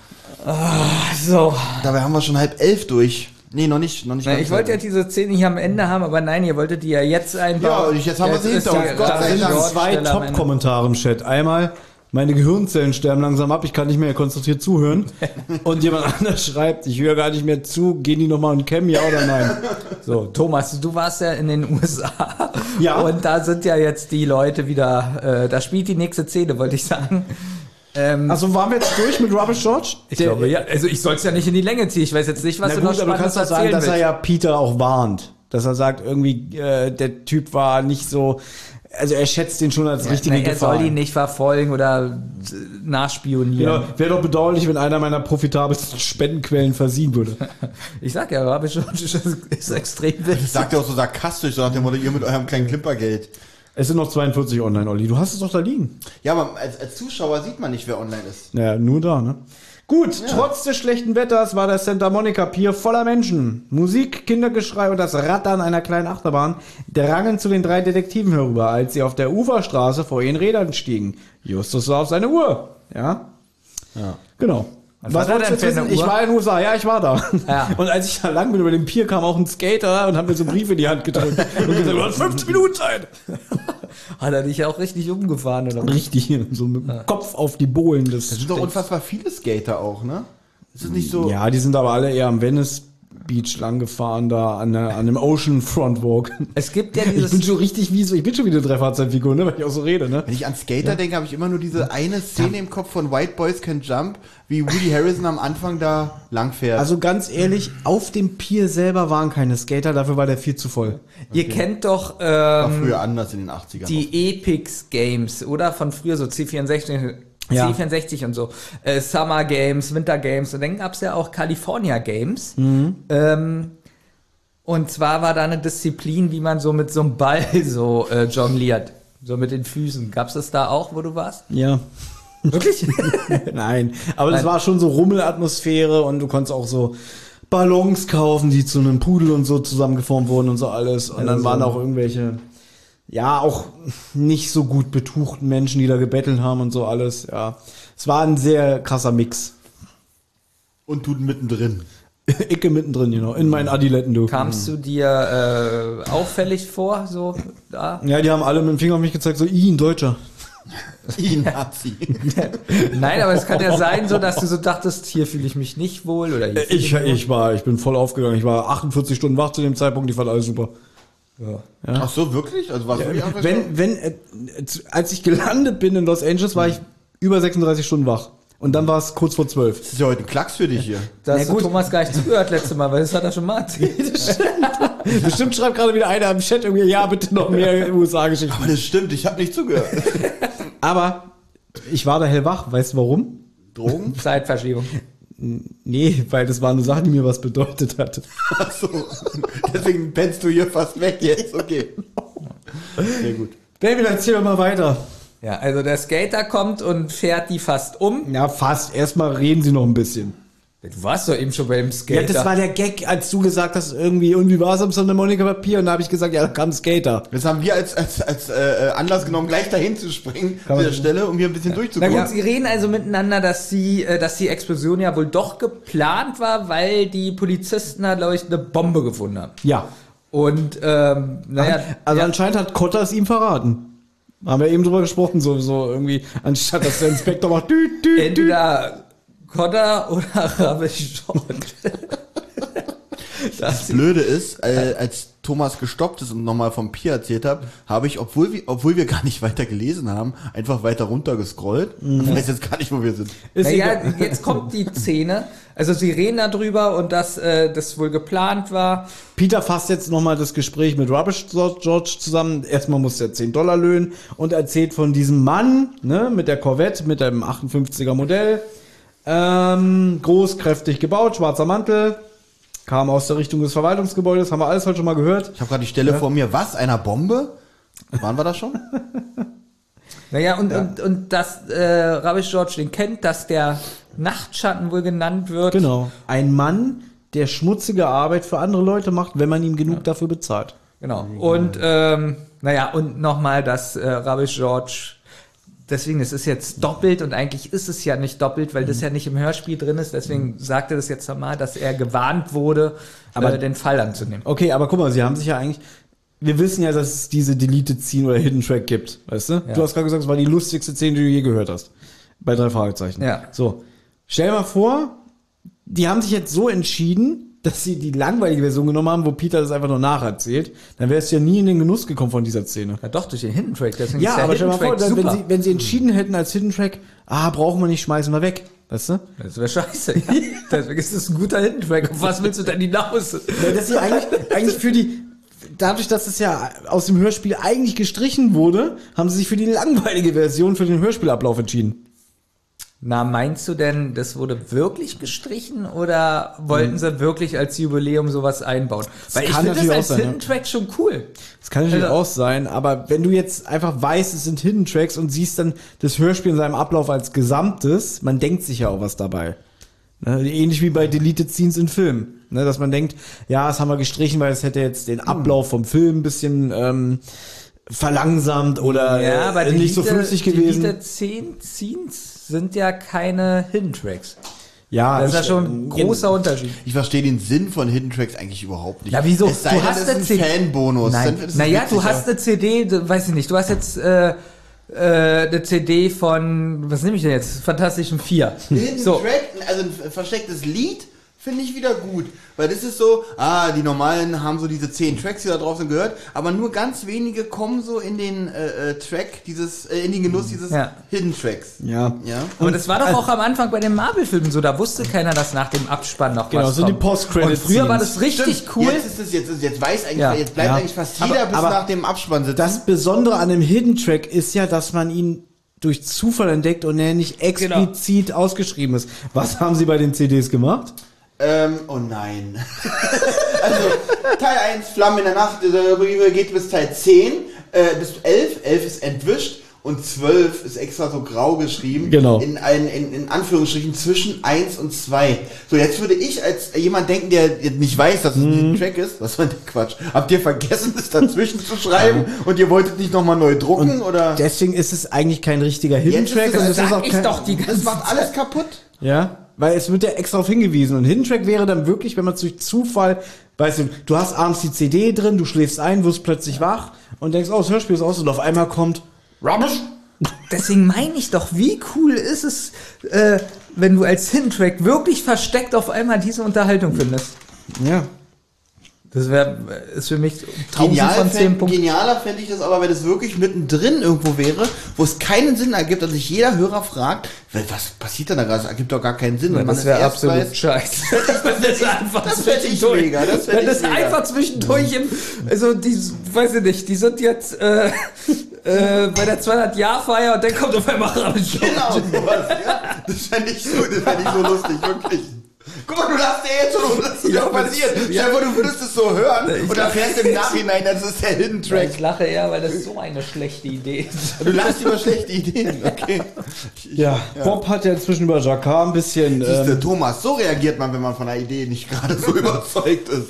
So. Dabei haben wir schon halb elf durch. Nee, noch nicht, noch nicht. Na, ich wollte ja diese Szene nicht am Ende haben, aber nein, ihr wolltet die ja jetzt einbauen. Ja, und jetzt haben wir sie hinter uns. die- Gott da sei Dank. zwei. Top-Kommentare im Chat. Einmal, meine Gehirnzellen sterben langsam ab, ich kann nicht mehr konzentriert zuhören. Und jemand anders schreibt, ich höre gar nicht mehr zu, gehen die nochmal und cammen, ja oder nein? So, Thomas, du warst ja in den USA. Ja. Und da sind ja jetzt die Leute wieder, äh, da spielt die nächste Szene, wollte ich sagen. Ähm, Also waren wir jetzt durch mit Rubbish George? ich glaube, ja, also ich soll es ja nicht in die Länge ziehen. Ich weiß jetzt nicht, was Na du gut, noch aber du Spannendes kannst doch sagen, erzählen dass er ja Peter auch warnt. Dass er sagt, irgendwie, äh, der Typ war nicht so, also er schätzt ihn schon als richtige Na, er Gefahr. soll ihn nicht verfolgen oder nachspionieren. Genau, wäre doch bedauerlich, wenn einer meiner profitabelsten Spendenquellen versiehen würde. Ich sag ja, Rabbi George ist, ist extrem wild. Das sagt er auch so sarkastisch, so nach dem Motto, ihr mit eurem kleinen Klimpergeld. Es sind noch 42 online, Olli. Du hast es doch da liegen. Ja, aber als, als Zuschauer sieht man nicht, wer online ist. Naja, nur da, ne? Gut, trotz des schlechten Wetters war der Santa Monica Pier voller Menschen. Musik, Kindergeschrei und das Rattern einer kleinen Achterbahn drangen zu den drei Detektiven herüber, als sie auf der Uferstraße vor ihren Rädern stiegen. Justus sah auf seine Uhr. Ja? Ja. Genau. Was war denn für eine wissen? Ich Uhr? war in den USA, ja, ich war da. Ja. Und als ich da lang bin über den Pier, kam auch ein Skater und hat mir so einen Brief in die Hand gedrückt und gesagt, du hast 15 Minuten Zeit. Hat er dich auch richtig umgefahren oder? Richtig, so mit dem Kopf auf die Bohlen des Es sind doch unfassbar viele Skater auch, ne? Ist es nicht so? Ja, die sind aber alle eher am Venice Beach lang gefahren, da an, an dem Ocean Front Walk. Es gibt ja Ich bin dieses. schon richtig wie so, ich bin schon wieder eine Dreifahrzeitfigur, ne, weil ich auch so rede, ne? Wenn ich an Skater denke, habe ich immer nur diese eine Szene im Kopf von White Boys Can Jump, wie Woody Harrison am Anfang da langfährt. Also ganz ehrlich, auf dem Pier selber waren keine Skater, dafür war der viel zu voll. Ihr kennt doch war ähm, früher anders in den 80ern. die Epix Games, oder? Von früher, so C64, Ja. C64 und so. Äh, Summer Games, Winter Games. Und dann gab's ja auch California Games. Ähm, und zwar war da eine Disziplin, wie man so mit so einem Ball so äh, jongliert. So mit den Füßen. Gab's das da auch, wo du warst? Ja. Wirklich? Nein, aber das Nein. war schon so Rummelatmosphäre und du konntest auch so Ballons kaufen, die zu einem Pudel und so zusammengeformt wurden und so alles. Und dann Also- waren auch irgendwelche, ja, auch nicht so gut betuchten Menschen, die da gebettelt haben und so alles. Ja, es war ein sehr krasser Mix. Und tut mittendrin. Icke mittendrin, genau, in meinen Adiletten, du. Kamst du dir äh, auffällig vor, so da? Ja, die haben alle mit dem Finger auf mich gezeigt, so, i, ein Deutscher. I Nazi. Nein, aber es kann ja sein, so dass du so dachtest, hier fühle ich mich nicht wohl oder hier fühle Ich, wohl. ich war, ich bin voll aufgegangen. Ich war 48 Stunden wach zu dem Zeitpunkt, ich fand alles super. Ach so, wirklich? Also warst du wirklich einfach so? Wenn, wenn, äh, als ich gelandet bin in Los Angeles, war ich über 36 Stunden wach. Und dann war es kurz vor 12. Das ist ja heute ein Klacks für dich hier. Da hast du gut. Thomas gar nicht zugehört letzte Mal, weil das hat er schon mal erzählt. Bestimmt schreibt gerade wieder einer im Chat irgendwie, ja, bitte noch mehr USA-Geschichten. Aber das stimmt, ich habe nicht zugehört. Aber ich war da hellwach, weißt du warum? Drogen? Zeitverschiebung. Nee, weil das war eine Sache, die mir was bedeutet hat. Ach so. Deswegen pennst du hier fast weg jetzt. Okay. Sehr gut. David, erzähl doch mal weiter. Ja, also der Skater kommt und fährt die fast um. Ja, fast. Erstmal reden sie noch ein bisschen. Du warst doch eben schon beim Skater. Ja, das war der Gag, als du gesagt hast, irgendwie, irgendwie war es am Santa Monica Papier und da habe ich gesagt, ja, da kam ein Skater. Das haben wir als, als, als äh, Anlass genommen, gleich dahin zu springen, zu der Stelle, um hier ein bisschen Na durchzukommen. gut, sie reden also miteinander, dass sie, äh, dass die Explosion ja wohl doch geplant war, weil die Polizisten da, glaube ich, eine Bombe gefunden haben. Ja. Und ähm, naja, Also ja, anscheinend hat Kotter es ihm verraten. Haben wir eben drüber gesprochen, so, so irgendwie, anstatt dass der Inspektor macht, düt, düt, düt. entweder Cotter oder Ravish Das Blöde ist, äh, als Thomas gestoppt ist und nochmal vom Pier erzählt hat, habe ich, obwohl wir, obwohl wir gar nicht weiter gelesen haben, einfach weiter runter gescrollt. Ich weiß jetzt gar nicht, wo wir sind. Ist Naja, jetzt kommt die Szene. Also sie reden darüber und dass äh, das wohl geplant war. Peter fasst jetzt nochmal das Gespräch mit Rubbish George zusammen. Erstmal muss er 10 Dollar löhnen und erzählt von diesem Mann, ne, mit der Corvette, mit dem 58er Modell. Ähm, groß, kräftig gebaut, schwarzer Mantel. Kam aus der Richtung des Verwaltungsgebäudes, haben wir alles heute schon mal gehört. Ich habe gerade die Stelle vor mir. Was? Einer Bombe? Waren wir da schon? Naja, und, und, und dass äh, Rubbish George den kennt, dass der Nachtschatten wohl genannt wird. Genau. Ein Mann, der schmutzige Arbeit für andere Leute macht, wenn man ihm genug dafür bezahlt. Genau. Und ähm, naja, und nochmal, dass äh, Rubbish George deswegen, es ist jetzt doppelt und eigentlich ist es ja nicht doppelt, weil das ja nicht im Hörspiel drin ist. Deswegen sagt er das jetzt nochmal, dass er gewarnt wurde, Aber- äh, den Fall anzunehmen. Okay, aber guck mal, sie haben sich ja eigentlich. Wir wissen ja, dass es diese Deleted Scene oder Hidden Track gibt, weißt du? Du hast gerade gesagt, es war die lustigste Szene, die du je gehört hast. Bei drei Fragezeichen. Ja. So. Stell dir mal vor, die haben sich jetzt so entschieden, dass sie die langweilige Version genommen haben, wo Peter das einfach nur nacherzählt. Dann wärst du ja nie in den Genuss gekommen von dieser Szene. Ja, doch, durch den Hidden Track. Deswegen Ja, ist der aber stell Hidden mal vor, dann, wenn, sie, wenn sie entschieden hätten als Hidden Track, ah, brauchen wir nicht, schmeißen wir weg. Weißt du? Das wäre scheiße. Ja. Deswegen ist es ein guter Hidden Track. Auf was willst du denn hinaus? Ja, dass sie eigentlich, eigentlich für die, dadurch, dass es ja aus dem Hörspiel eigentlich gestrichen wurde, haben sie sich für die langweilige Version für den Hörspielablauf entschieden. Na, meinst du denn, das wurde wirklich gestrichen oder wollten sie wirklich als Jubiläum sowas einbauen? Weil ich finde das als sein, Hidden ja. Track schon cool. Das kann natürlich Also- auch sein, aber wenn du jetzt einfach weißt, es sind Hidden Tracks und siehst dann das Hörspiel in seinem Ablauf als Gesamtes, man denkt sich ja auch was dabei. Ne, ähnlich wie bei Deleted Scenes in Filmen. Ne, dass man denkt, ja, das haben wir gestrichen, weil es hätte jetzt den Ablauf vom Film ein bisschen ähm, verlangsamt oder Ja, äh, nicht so flüssig gewesen. 10 Scenes sind ja keine Hidden Tracks. ja, Das ist ja schon ein großer Unterschied. Ich verstehe den Sinn von Hidden Tracks eigentlich überhaupt nicht. Ja, wieso? Es sei Du denn, hast ist ein CD Fanbonus. Nein. Naja, witzig, du hast eine CD, du, weiß ich nicht, du hast jetzt äh, äh, eine CD von, was nehme ich denn jetzt? Fantastischen Vier. Hidden So. Track, also ein verstecktes Lied, finde ich wieder gut. Weil das ist so, ah, die normalen haben so diese zehn Tracks, die da drauf sind, gehört, aber nur ganz wenige kommen so in den äh, äh, Track, dieses, äh, in den Genuss dieses Ja. Hidden Tracks. ja. Ja. Aber das war doch auch am Anfang bei den Marvel-Filmen so, da wusste keiner, dass nach dem Abspann noch Genau, was so kommt. die Post-Credit-Scenes. Und früher war das richtig cool. Jetzt ist es, jetzt, ist- jetzt weiß eigentlich, Ja. jetzt bleibt Ja. eigentlich fast Aber- jeder bis aber nach dem Abspann sitzen. Das Besondere an dem Hidden Track ist ja, dass man ihn durch Zufall entdeckt und er nicht explizit ausgeschrieben ist. Was haben sie bei den CDs gemacht? Ähm, oh nein. also, Teil 1, Flammen in der Nacht, geht bis Teil 10, äh, bis 11, 11 ist entwischt und 12 ist extra so grau geschrieben. Genau. In, ein, in, in Anführungsstrichen zwischen 1 und 2. So, jetzt würde ich als jemand denken, der nicht weiß, dass es Mhm. ein Track ist, was war denn Quatsch? Habt ihr vergessen, es dazwischen zu schreiben und ihr wolltet nicht nochmal neu drucken oder? Deswegen ist es eigentlich kein richtiger Hidden Jetzt ist Track. es- und das es ist sag auch ich kein, doch die Das ganze macht alles kaputt. Ja, weil es wird ja extra darauf hingewiesen. Und Hidden Track wäre dann wirklich, wenn man es durch Zufall, weißt du, du hast abends die CD drin, du schläfst ein, wirst plötzlich wach und denkst, oh, das Hörspiel ist aus und auf einmal kommt Rubbish. Deswegen meine ich doch, wie cool ist es, äh, wenn du als Hidden Track wirklich versteckt auf einmal diese Unterhaltung findest. Ja. Das wäre, ist für mich 1000 Genial von 10 fänd, Punkten. genialer fände ich das aber, wenn es wirklich mittendrin irgendwo wäre, wo es keinen Sinn ergibt und sich jeder Hörer fragt, "Wa- was passiert denn da gerade? Das ergibt doch gar keinen Sinn. wenn man Das wäre absolut weiß- scheiße. Wenn das einfach das zwischendurch- mega, das Wenn das mega. einfach zwischendurch im, also die, weiß ich nicht, die sind jetzt äh, äh, bei der 200-Jahr-Feier und dann kommt auf einmal Rabisch. Genau, sowas, ja. Das fände ich so, das fänd ich so lustig, wirklich. Guck mal, du lachst ja jetzt schon, was Ja, ja, passiert. Stell dir vor, du würdest es so hören Ich und erfährst im Nachhinein, das ist der Hidden Track. Ich lache eher, weil das so eine schlechte Idee ist. Du lachst über schlechte Ideen, okay. Ja, Bob hat ja inzwischen über Jacquard ein bisschen. Siehste, Ähm, Thomas, so reagiert man, wenn man von einer Idee nicht gerade so überzeugt ist.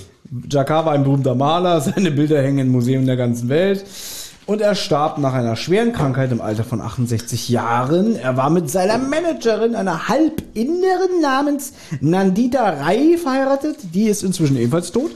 Jacquard war ein berühmter Maler, seine Bilder hängen in Museen der ganzen Welt. Und er starb nach einer schweren Krankheit im Alter von 68 Jahren. Er war mit seiner Managerin, einer Halbinneren namens Nandita Rai, verheiratet. Die ist inzwischen ebenfalls tot.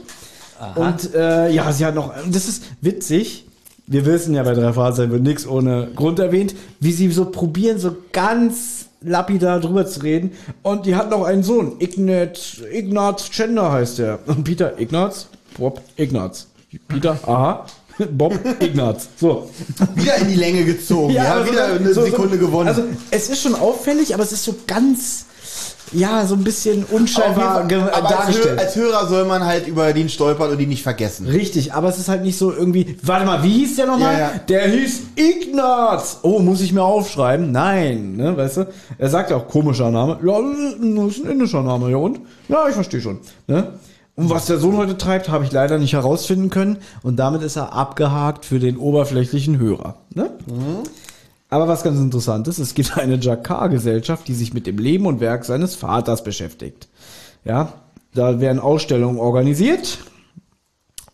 Und äh, ja, sie hat noch, das ist witzig. Wir wissen ja, bei drei Fahrzeugen wird nichts ohne Grund erwähnt, wie sie so probieren, so ganz lapidar drüber zu reden. Und die hat noch einen Sohn, Ignat, Ignaz Chender heißt der. Und Peter Ignaz, Bob Ignaz. Peter, aha. Bob Ignaz. So. Wieder in die Länge gezogen. Ja, aber so wieder eine so- so- Sekunde gewonnen. Also, es ist schon auffällig, aber es ist so ganz, ja, so ein bisschen unscheinbar Fall. Aber als, Hö dargestellt. als Hörer soll man halt über den stolpern und ihn nicht vergessen. Richtig, aber es ist halt nicht so irgendwie. Warte mal, wie hieß der nochmal? Ja, ja. Der hieß Ignaz. Oh, muss ich mir aufschreiben? Nein, ne, weißt du? Er sagt ja auch komischer Name. Ja, das ist ein indischer Name, ja und? Ja, ich verstehe schon. Ne? Und was der Sohn heute treibt, habe ich leider nicht herausfinden können. Und damit ist er abgehakt für den oberflächlichen Hörer. Ne? Aber was ganz interessant ist, es gibt eine Jakar-Gesellschaft, die sich mit dem Leben und Werk seines Vaters beschäftigt. Ja, da werden Ausstellungen organisiert.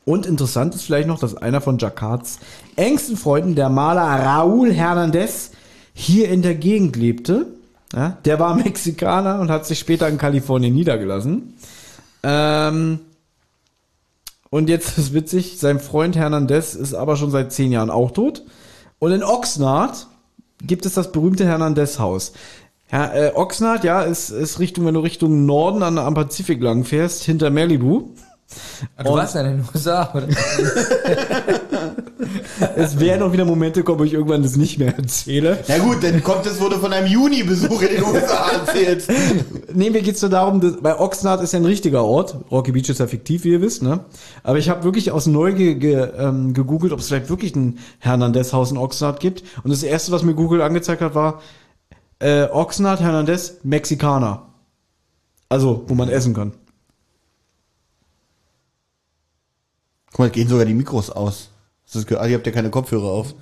Und interessant ist vielleicht noch, dass einer von Jakarts engsten Freunden, der Maler Raúl Hernández, hier in der Gegend lebte. Ja, der war Mexikaner und hat sich später in Kalifornien niedergelassen. Ähm, und jetzt ist witzig, sein Freund Hernandez ist aber schon seit zehn Jahren auch tot. Und in Oxnard gibt es das berühmte Hernandez-Haus. Ja, äh, Oxnard, ja, ist, ist Richtung, wenn du Richtung Norden an, am Pazifik lang fährst, hinter Malibu. Du warst ja in den USA, oder? Es werden auch wieder Momente kommen, wo ich irgendwann das nicht mehr erzähle. Na gut, dann kommt es, wurde von einem Juni-Besuch in den USA erzählt. Nee, mir geht's nur darum, dass, bei Oxnard ist ja ein richtiger Ort. Rocky Beach ist ja fiktiv, wie ihr wisst, ne? Aber ich habe wirklich aus Neugier ge, ähm, gegoogelt, ob es vielleicht wirklich ein Hernandez-Haus in Oxnard gibt. Und das erste, was mir Google angezeigt hat, war äh, Oxnard, Hernandez, Mexikaner. Also, wo man essen kann. Guck mal, gehen sogar die Mikros aus. Das ah, ihr habt ja keine Kopfhörer auf.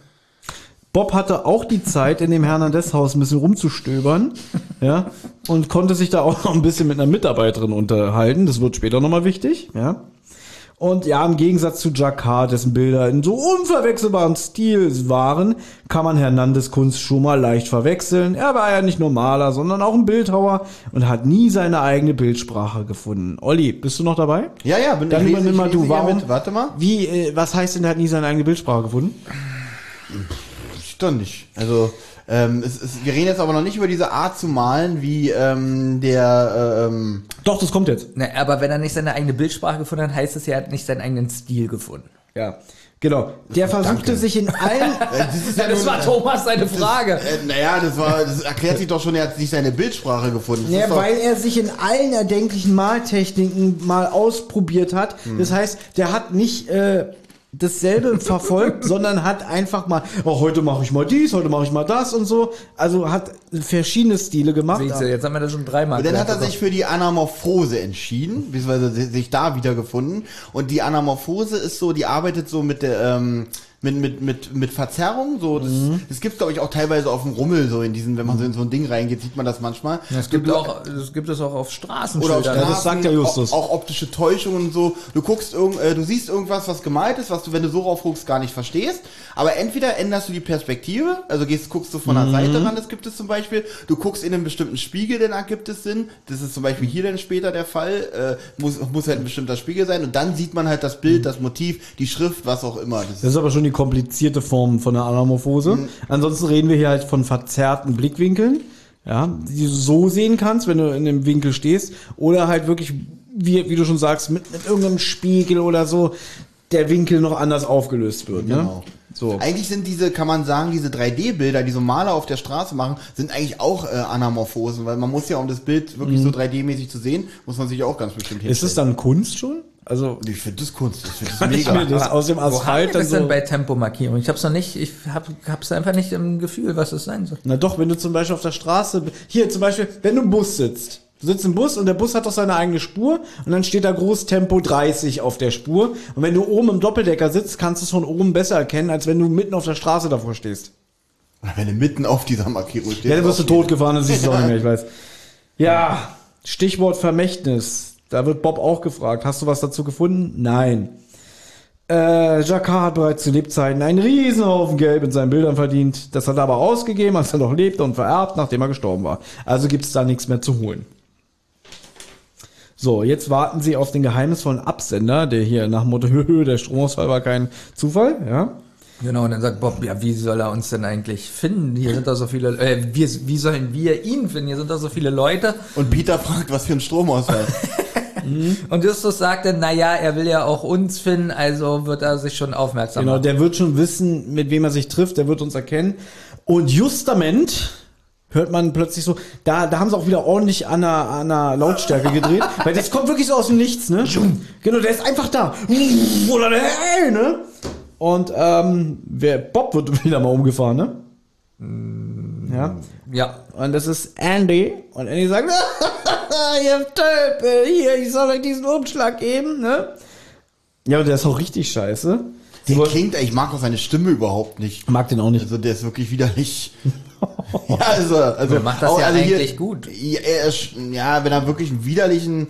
Bob hatte auch die Zeit, in dem Hernandez-Haus ein bisschen rumzustöbern, ja, und konnte sich da auch noch ein bisschen mit einer Mitarbeiterin unterhalten. Das wird später nochmal wichtig, ja. Und ja, im Gegensatz zu Jacquard, dessen Bilder in so unverwechselbarem Stil waren, kann man Hernandez Kunst schon mal leicht verwechseln. Er war ja nicht nur Maler, sondern auch ein Bildhauer und hat nie seine eigene Bildsprache gefunden. Olli, bist du noch dabei? Ja, ja, bin Dann übernimm mal du. Warum? mit. Warte mal. Wie, äh, was heißt denn, er hat nie seine eigene Bildsprache gefunden? Ich doch nicht. Also, ähm, es, es, wir reden jetzt aber noch nicht über diese Art zu malen, wie ähm, der, ähm, Doch, das kommt jetzt. Na, aber wenn er nicht seine eigene Bildsprache gefunden hat, heißt es, er hat nicht seinen eigenen Stil gefunden. Ja, genau. Der versuchte sich in allen. äh, das ist ja Das war Thomas seine Frage. Äh, naja, das war, das erklärt sich doch schon, er hat nicht seine Bildsprache gefunden. Das Ja, weil er sich in allen erdenklichen Maltechniken mal ausprobiert hat. Das heißt, der hat nicht äh, dasselbe verfolgt, sondern hat einfach mal, oh, heute mache ich mal dies, heute mache ich mal das und so. Also hat verschiedene Stile gemacht. Siehst du, jetzt haben wir das schon dreimal Und dann hat er sich für die Anamorphose entschieden, beziehungsweise si- sich da wiedergefunden. Und die Anamorphose ist so, die arbeitet so mit der, ähm, mit, mit, mit, mit Verzerrung, so, das, das gibt's glaube ich auch teilweise auf dem Rummel, so in diesen, wenn man so in so ein Ding reingeht, sieht man das manchmal. Ja, es gibt auch, es gibt es auch auf Straßen. Oder auf Ja, Straßen, das sagt ja Justus. Auch, auch optische Täuschungen und so. Du guckst irgend, äh, du siehst irgendwas, was gemalt ist, was du, wenn du so rauf guckst, gar nicht verstehst. Aber entweder änderst du die Perspektive, also gehst, guckst du von der Seite ran, das gibt es zum Beispiel. Du guckst in einen bestimmten Spiegel, den ergibt es Sinn. Das ist zum Beispiel hier dann später der Fall. Äh, muss, muss halt ein bestimmter Spiegel sein. Und dann sieht man halt das Bild, das Motiv, die Schrift, was auch immer. Das Das ist aber schon die komplizierte Form von der Anamorphose. Ansonsten reden wir hier halt von verzerrten Blickwinkeln, ja, die du so sehen kannst, wenn du in dem Winkel stehst, oder halt wirklich, wie, wie du schon sagst, mit, mit irgendeinem Spiegel oder so, der Winkel noch anders aufgelöst wird. Ne? Genau. So. Eigentlich sind diese, kann man sagen, diese 3D-Bilder, die so Maler auf der Straße machen, sind eigentlich auch äh, Anamorphosen, weil man muss ja, um das Bild wirklich so 3D-mäßig zu sehen, muss man sich auch ganz bestimmt Mhm. Ist es dann Kunst schon? Also, Ich finde das Kunst, ich finde das wenn ich mir mega. das aus dem Wo Asphalt dann das denn so, bei Tempomarkierung? Ich hab's noch nicht, ich hab, hab's einfach nicht im Gefühl, was es sein soll. Na doch, wenn du zum Beispiel auf der Straße, hier zum Beispiel, wenn du im Bus sitzt. Du sitzt im Bus und der Bus hat doch seine eigene Spur und dann steht da groß Tempo 30 auf der Spur. Und wenn du oben im Doppeldecker sitzt, kannst du es von oben besser erkennen, als wenn du mitten auf der Straße davor stehst. Wenn du mitten auf dieser Markierung stehst. Ja, dann wirst du totgefahren, dann siehst du es auch nicht mehr, ich weiß. Ja, Stichwort Vermächtnis. Da wird Bob auch gefragt. Hast du was dazu gefunden? Nein. Äh, Jacquard hat bereits zu Lebzeiten einen Riesenhaufen Geld mit seinen Bildern verdient. Das hat er aber ausgegeben, als er noch lebte und vererbt, nachdem er gestorben war. Also gibt es da nichts mehr zu holen. So, jetzt warten sie auf den geheimnisvollen Absender, der hier nach dem Motto, "Höhö, der Stromausfall war kein Zufall, ja. Genau, und dann sagt Bob, ja, wie soll er uns denn eigentlich finden? Hier sind da so viele, äh, wir, wie sollen wir ihn finden? Hier sind da so viele Leute. Und Peter fragt, was für ein Stromausfall. Und Justus sagt dann, naja, er will ja auch uns finden, also wird er sich schon aufmerksam Genau, machen. der wird schon wissen, mit wem er sich trifft, der wird uns erkennen. Und justament hört man plötzlich so, da, da haben sie auch wieder ordentlich an der, an der Lautstärke gedreht, weil das kommt wirklich so aus dem Nichts, ne? Genau, der ist einfach da. Oder der, hey, ne? Und ähm, wer, Bob wird wieder mal umgefahren, ne? Ja. Ja, Und das ist Andy. Und Andy sagt, ihr Tölpel, hier, ich soll euch diesen Umschlag geben, ne? Ja, und der ist auch richtig scheiße. Der klingt, ich mag auch seine Stimme überhaupt nicht. Mag den auch nicht. Also der ist wirklich widerlich. ja, also, also Er macht das auch- ja also hier- eigentlich gut. Ja, er ja, wenn er wirklich einen widerlichen,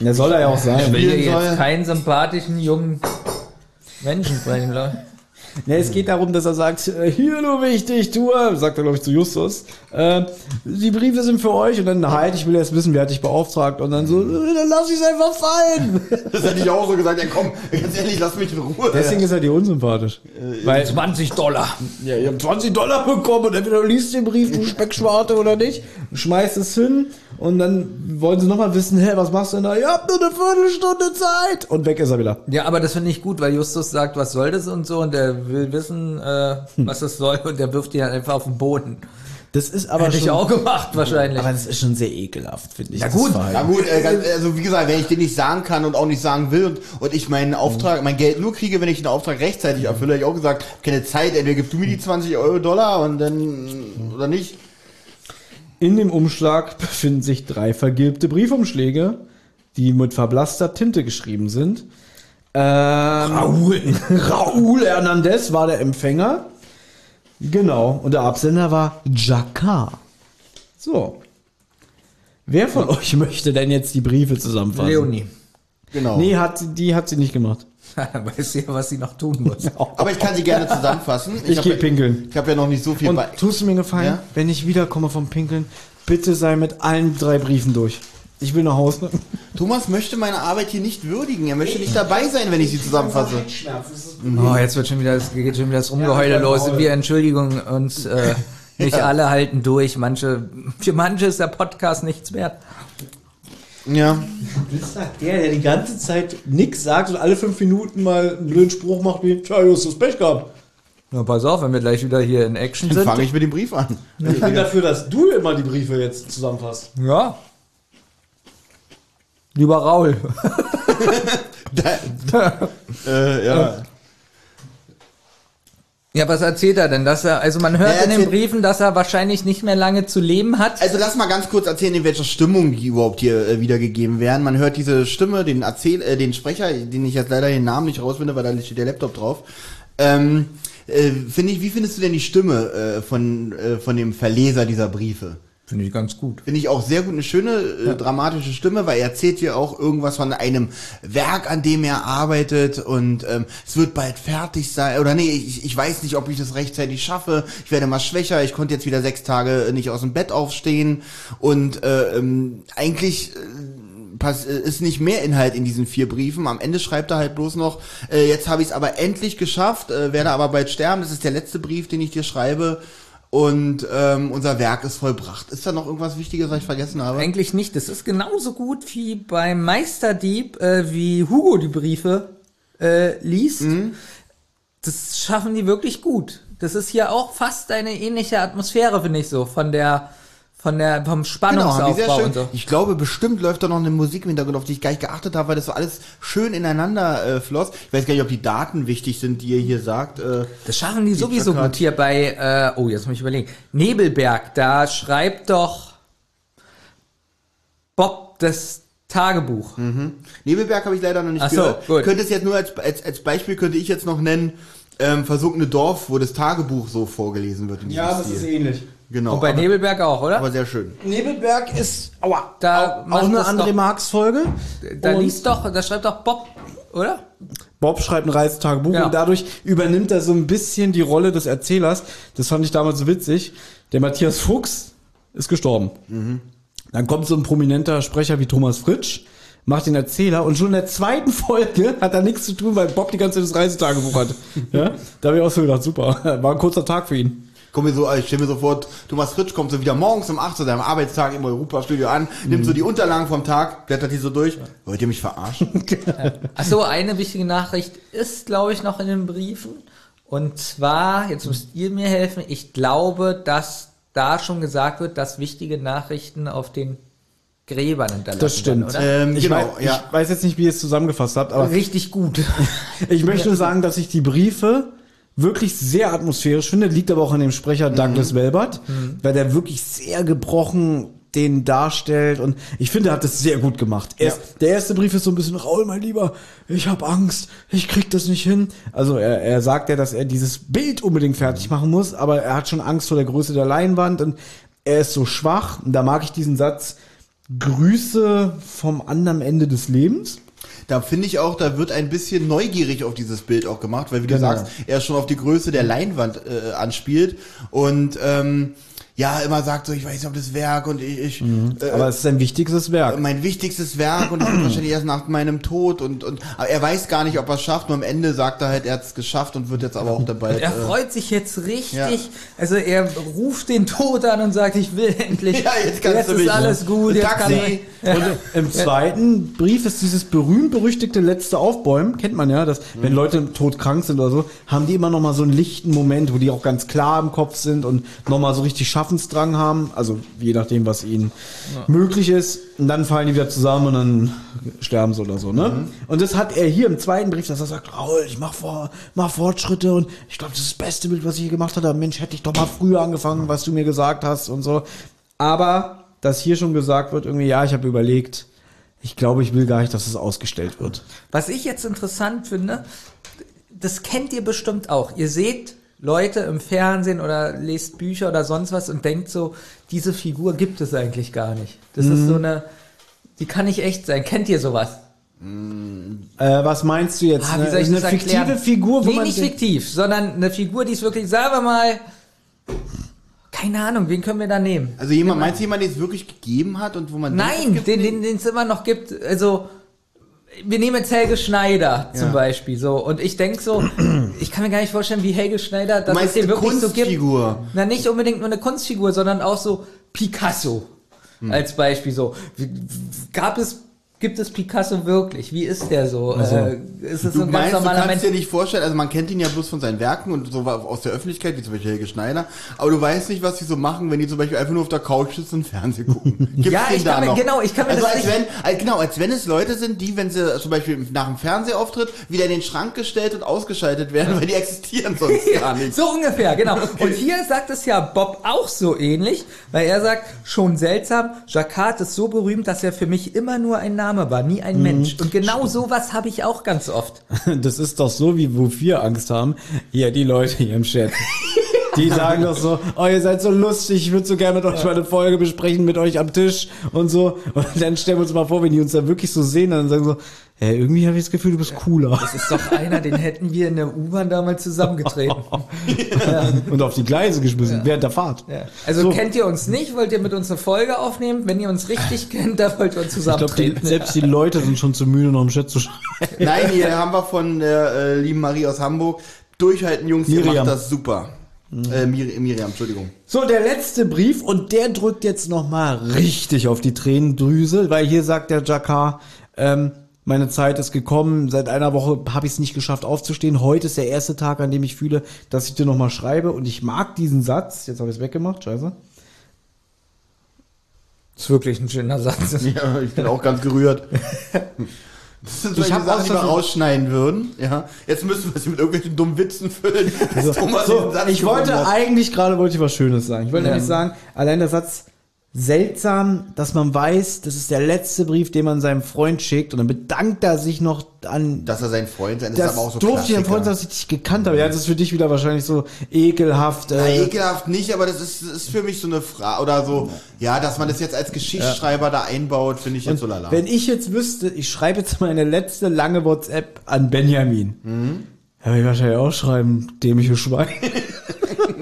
Der soll er ja auch ich sein. will hier spielen soll. jetzt keinen sympathischen jungen Menschen sprechen, Leute. Ja, es geht darum, dass er sagt, äh, hier du wichtig, äh, sagt er glaube ich zu Justus, äh, die Briefe sind für euch und dann halt, ich will erst wissen, wer hat dich beauftragt und dann so, äh, dann lass ich es einfach fallen. das hätte ich auch so gesagt, ja komm, ganz ehrlich, lass mich in Ruhe. Deswegen ist er dir unsympathisch. Weil, 20 Dollar. ja, ihr habt 20 Dollar bekommen und entweder du liest den Brief, du Speckschwarte oder nicht, schmeißt es hin und dann wollen sie nochmal wissen, hä, was machst du denn da? Ihr habt nur eine Viertelstunde Zeit und weg ist er wieder. Ja, aber das finde ich gut, weil Justus sagt, was soll das und so, und der will wissen, äh, was das soll, und der wirft ihn dann einfach auf den Boden. Das ist aber Hätte ich auch gemacht, wahrscheinlich. aber das ist schon sehr ekelhaft, finde ich. Ja, gut. Ja gut, äh, also wie gesagt, wenn ich den nicht sagen kann und auch nicht sagen will und, und ich meinen Auftrag, mein Geld nur kriege, wenn ich den Auftrag rechtzeitig erfülle, hab ich auch gesagt, keine Zeit, entweder gibst du mir die 20 Euro Dollar und dann, oder nicht. In dem Umschlag befinden sich drei vergilbte Briefumschläge, die mit verblasster Tinte geschrieben sind. Ähm, Raúl. Raúl Hernandez war der Empfänger. Genau. Und der Absender war Jakar. So. Wer von euch möchte denn jetzt die Briefe zusammenfassen? Leonie. Genau. Nee, hat, die hat sie nicht gemacht. Weiß ja, was sie noch tun muss. Aber ich kann sie gerne zusammenfassen. Ich hab geh ja- pinkeln. Ich habe ja noch nicht so viel Und bei. tust du mir einen Gefallen, Ja? wenn ich wiederkomme vom Pinkeln, bitte sei mit allen drei Briefen durch. Ich will nach Hause. Thomas möchte meine Arbeit hier nicht würdigen. Er möchte nicht dabei sein, wenn ich sie zusammenfasse. Oh, jetzt wird schon wieder, das geht schon wieder das Rumgeheule los. Wir entschuldigen uns, äh, nicht alle halten durch. Manche, für manche ist der Podcast nichts wert. Ja. bist halt der, der die ganze Zeit nichts sagt und alle fünf Minuten mal einen blöden Spruch macht wie, tja, Justus, Pech gehabt. Na, pass auf, wenn wir gleich wieder hier in Action Dann sind. fange ich mit dem Brief an. Ich bin dafür, dass du immer die Briefe jetzt zusammenfasst. Ja. Lieber Raul. Äh, ja. Ja, was erzählt er denn? Dass er, also man hört Er in den Briefen, dass er wahrscheinlich nicht mehr lange zu leben hat. Also lass mal ganz kurz erzählen, in welcher Stimmung die überhaupt hier äh, wiedergegeben werden. Man hört diese Stimme, den Erzähl, äh, den Sprecher, den ich jetzt leider den Namen nicht rausfinde, weil da steht der Laptop drauf. Ähm, äh, finde ich, wie findest du denn die Stimme äh, von äh, von dem Verleser dieser Briefe? Finde ich ganz gut. Finde ich auch sehr gut, eine schöne, äh, dramatische Stimme, weil er erzählt hier auch irgendwas von einem Werk, an dem er arbeitet und ähm, es wird bald fertig sein. Oder nee, ich, ich weiß nicht, ob ich das rechtzeitig schaffe. Ich werde mal schwächer. Ich konnte jetzt wieder sechs Tage nicht aus dem Bett aufstehen. Und äh, ähm, eigentlich äh, äh, ist nicht mehr Inhalt in diesen vier Briefen. Am Ende schreibt er halt bloß noch, äh, jetzt habe ich es aber endlich geschafft, äh, werde aber bald sterben. Das ist der letzte Brief, den ich dir schreibe. Und ähm, unser Werk ist vollbracht. Ist da noch irgendwas Wichtiges, was ich vergessen habe? Eigentlich nicht. Das ist genauso gut wie beim Meisterdieb, äh, wie Hugo die Briefe äh, liest. Mhm. Das schaffen die wirklich gut. Das ist hier auch fast eine ähnliche Atmosphäre, finde ich so, von der, von der, vom Genau, die Spannungsaufbau schön. und so. Ich glaube, bestimmt läuft da noch eine Musik im Hintergrund, auf die ich gar nicht geachtet habe, weil das so alles schön ineinander äh, floss. Ich weiß gar nicht, ob die Daten wichtig sind, die ihr hier sagt. Äh, Das schaffen die sowieso Plakat. gut hier bei, äh, oh, jetzt muss ich überlegen. Nebelberg, da schreibt doch Bob das Tagebuch. Nebelberg habe ich leider noch nicht Ach so, gehört. gut. Könnte es jetzt nur als, als, als Beispiel könnte ich jetzt noch nennen, ähm, versunkene Dorf, wo das Tagebuch so vorgelesen wird in diesem Stil. ähnlich. Genau. Und bei aber, Nebelberg auch, oder? aber sehr schön. Nebelberg ist, aua, Da auch, auch eine das André doch- Marx Folge. da Und liest doch, da schreibt doch Bob, oder? Bob schreibt ein Reisetagebuch Ja. und dadurch übernimmt er so ein bisschen die Rolle des Erzählers. Das fand ich damals so witzig. Der Matthias Fuchs ist gestorben. Dann kommt so ein prominenter Sprecher wie Thomas Fritsch macht den Erzähler und schon in der zweiten Folge hat er nichts zu tun, weil Bob die ganze Zeit das Reisetagebuch hat. Ja? Da habe ich auch so gedacht, super, war ein kurzer Tag für ihn. Komm mir so, ich stell mir so vor, Thomas Fritsch kommt so wieder morgens um 8 zu seinem Arbeitstag im Europastudio an, nimmt so die Unterlagen vom Tag, blättert die so durch. Wollt ihr mich verarschen? Achso, eine wichtige Nachricht ist, glaube ich, noch in den Briefen. Und zwar, jetzt müsst ihr mir helfen, ich glaube, dass da schon gesagt wird, dass wichtige Nachrichten auf den Gräbern hinterlassen Das stimmt. werden, Ähm, ich, genau, weiß, ja. ich weiß jetzt nicht, wie ihr es zusammengefasst habt, aber? Richtig gut. Ich möchte nur sagen, dass ich die Briefe wirklich sehr atmosphärisch finde, liegt aber auch an dem Sprecher Douglas Welbert, weil der wirklich sehr gebrochen den darstellt und ich finde, er hat das sehr gut gemacht. Erst, Der erste Brief ist so ein bisschen, Raul, mein Lieber, ich habe Angst, ich krieg das nicht hin. Also er, er sagt ja, dass er dieses Bild unbedingt fertig machen muss, aber er hat schon Angst vor der Größe der Leinwand und er ist so schwach und da mag ich diesen Satz, Grüße vom anderen Ende des Lebens. Da finde ich auch, da wird ein bisschen neugierig auf dieses Bild auch gemacht, weil wie du Genau. sagst, er schon auf die Größe der Leinwand äh, anspielt und ähm, ja, immer sagt so, ich weiß nicht, ob das Werk und ich, ich äh, Aber es ist ein wichtiges Werk. mein wichtigstes Werk und das wird wahrscheinlich erst nach meinem Tod und, und aber er weiß gar nicht, ob er es schafft, nur am Ende sagt er halt, er hat es geschafft und wird jetzt aber auch dabei. Er äh, freut sich jetzt richtig. Ja. Also er ruft den Tod an und sagt, ich will endlich. Ja, jetzt kannst du ist mich, ne? alles gut. Jetzt Taxi. kann ich, Und im zweiten Brief ist dieses berühmt-berüchtigte letzte Aufbäumen, kennt man ja, dass wenn Leute todkrank sind oder so, haben die immer noch mal so einen lichten Moment, wo die auch ganz klar im Kopf sind und noch mal so richtig Schaffensdrang haben, also je nachdem, was ihnen möglich ist. Und dann fallen die wieder zusammen und dann sterben sie oder so, ne? Und das hat er hier im zweiten Brief, dass er sagt, Raul, ich mach, vor, mach Fortschritte und ich glaube, das ist das beste Bild, was ich je gemacht habe. Mensch, hätte ich doch mal früher angefangen, was du mir gesagt hast und so. Aber dass hier schon gesagt wird, irgendwie, ja, ich habe überlegt, ich glaube, ich will gar nicht, dass es ausgestellt wird. Was ich jetzt interessant finde, das kennt ihr bestimmt auch. Ihr seht Leute im Fernsehen oder lest Bücher oder sonst was und denkt so, diese Figur gibt es eigentlich gar nicht. Das ist so eine, die kann nicht echt sein. Kennt ihr sowas? Äh, was meinst du jetzt? Ah, wie eine soll ich eine das fiktive erklären? Figur, wo nee, man nicht fiktiv, sondern eine Figur, die ist wirklich, sagen wir mal, keine Ahnung, wen können wir da nehmen? also jemand, meinst du jemand, den es wirklich gegeben hat und wo man Nein, gibt den, den den es immer noch gibt. Also wir nehmen jetzt Helge Schneider zum Ja. Beispiel so und ich denk so, ich kann mir gar nicht vorstellen, wie Helge Schneider das meinst es wirklich so gibt. Kunstfigur? Na nicht unbedingt nur eine Kunstfigur, sondern auch so Picasso Hm. als Beispiel so. Gab es gibt es Picasso wirklich? Wie ist der so? Äh, ist es Du so ein ganz meinst, du normaler kannst Mensch? dir nicht vorstellen, also man kennt ihn ja bloß von seinen Werken und so aus der Öffentlichkeit, wie zum Beispiel Helge Schneider, aber du weißt nicht, was sie so machen, wenn die zum Beispiel einfach nur auf der Couch sitzen und Fernsehen gucken. Gibt's Ja, den ich kann mir- genau, ich kann mir also das als nicht- wenn, als, genau, als wenn es Leute sind, die, wenn sie zum Beispiel nach einem Fernsehauftritt wieder in den Schrank gestellt und ausgeschaltet werden, weil die existieren sonst gar nicht. So ungefähr, genau. Und hier sagt es ja Bob auch so ähnlich, weil er sagt, schon seltsam, Jacquard ist so berühmt, dass er für mich immer nur ein Name war, nie ein Mensch. Und genau sowas habe ich auch ganz oft. Das ist doch so, wie wo wir Angst haben. Hier, die Leute hier im Chat. Die sagen doch so, oh, ihr seid so lustig, ich würde so gerne mit euch mal eine Folge besprechen, mit euch am Tisch und so. Und dann stellen wir uns mal vor, wenn die uns da wirklich so sehen, dann sagen so, hey, irgendwie habe ich das Gefühl, du bist cooler. Das ist doch einer, den hätten wir in der U-Bahn damals zusammengetreten. Und auf die Gleise geschmissen, während der Fahrt. Ja. Also So. kennt ihr uns nicht, wollt ihr mit uns eine Folge aufnehmen? Wenn ihr uns richtig kennt, da wollt ihr uns Ich glaube, zusammentreten. selbst die Leute sind schon zu müde, noch im Chat zu schreiben. Nein, hier haben wir von der äh, lieben Marie aus Hamburg. Durchhalten, Jungs, ihr Miriam. macht das super. Äh, Mir Miriam, Entschuldigung. So, der letzte Brief und der drückt jetzt nochmal richtig auf die Tränendrüse, weil hier sagt der Jakar, ähm, meine Zeit ist gekommen, seit einer Woche habe ich es nicht geschafft aufzustehen. Heute ist der erste Tag, an dem ich fühle, dass ich dir nochmal schreibe und ich mag diesen Satz. Jetzt habe ich es weggemacht, scheiße. Das ist wirklich ein schöner Satz. Ja, ich bin auch ganz gerührt. Das sind Ich solche Sachen, die wir rausschneiden würden. Ja. Jetzt müssen wir sie mit irgendwelchen dummen Witzen füllen. Thomas So, ich wollte eigentlich gerade wollte ich was Schönes sagen. Ich wollte Ja. nämlich sagen, allein der Satz seltsam, dass man weiß, das ist der letzte Brief, den man seinem Freund schickt und dann bedankt er sich noch an Dass er sein Freund sein, das, das ist aber auch so durfte ich Freund, dass ich dich gekannt habe. Ja, das ist für dich wieder wahrscheinlich so ekelhaft. Na, Äh, ekelhaft nicht, aber das ist, das ist für mich so eine Frage, oder so, ja, dass man das jetzt als Geschichtsschreiber da einbaut, finde ich jetzt so lala. wenn ich jetzt wüsste, ich schreibe jetzt meine letzte lange WhatsApp an Benjamin. Mhm. Ja, würde ich wahrscheinlich auch schreiben, dämliche Schwein.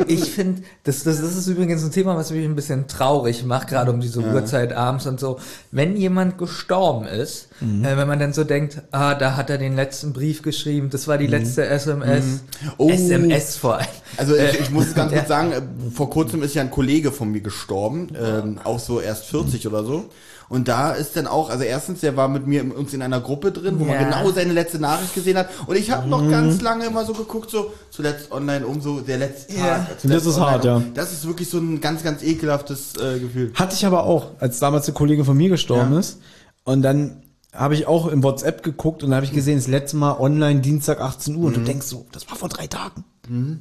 Ich finde, das, das, das ist übrigens ein Thema, was mich ein bisschen traurig macht, gerade um diese Uhrzeit abends und so. Wenn jemand gestorben ist, äh, wenn man dann so denkt, ah, da hat er den letzten Brief geschrieben, das war die letzte SMS. Oh. SMS vor allem. Also ich, ich muss es ganz Ja. kurz sagen, äh, vor kurzem ist ja ein Kollege von mir gestorben, ähm, auch so erst 40 oder so. Und da ist dann auch, also erstens, der war mit mir in- uns in einer Gruppe drin, wo man Ja. genau seine letzte Nachricht gesehen hat. Und ich habe noch ganz lange immer so geguckt, so zuletzt online um so der letzte Tag. Das ist hart, um. ja. Das ist wirklich so ein ganz, ganz ekelhaftes äh, Gefühl. Hatte ich aber auch, als damals eine Kollegin von mir gestorben Ja. ist. Und dann habe ich auch im WhatsApp geguckt und da habe ich gesehen, das letzte Mal online Dienstag 18 Uhr. Und du denkst so, das war vor drei Tagen.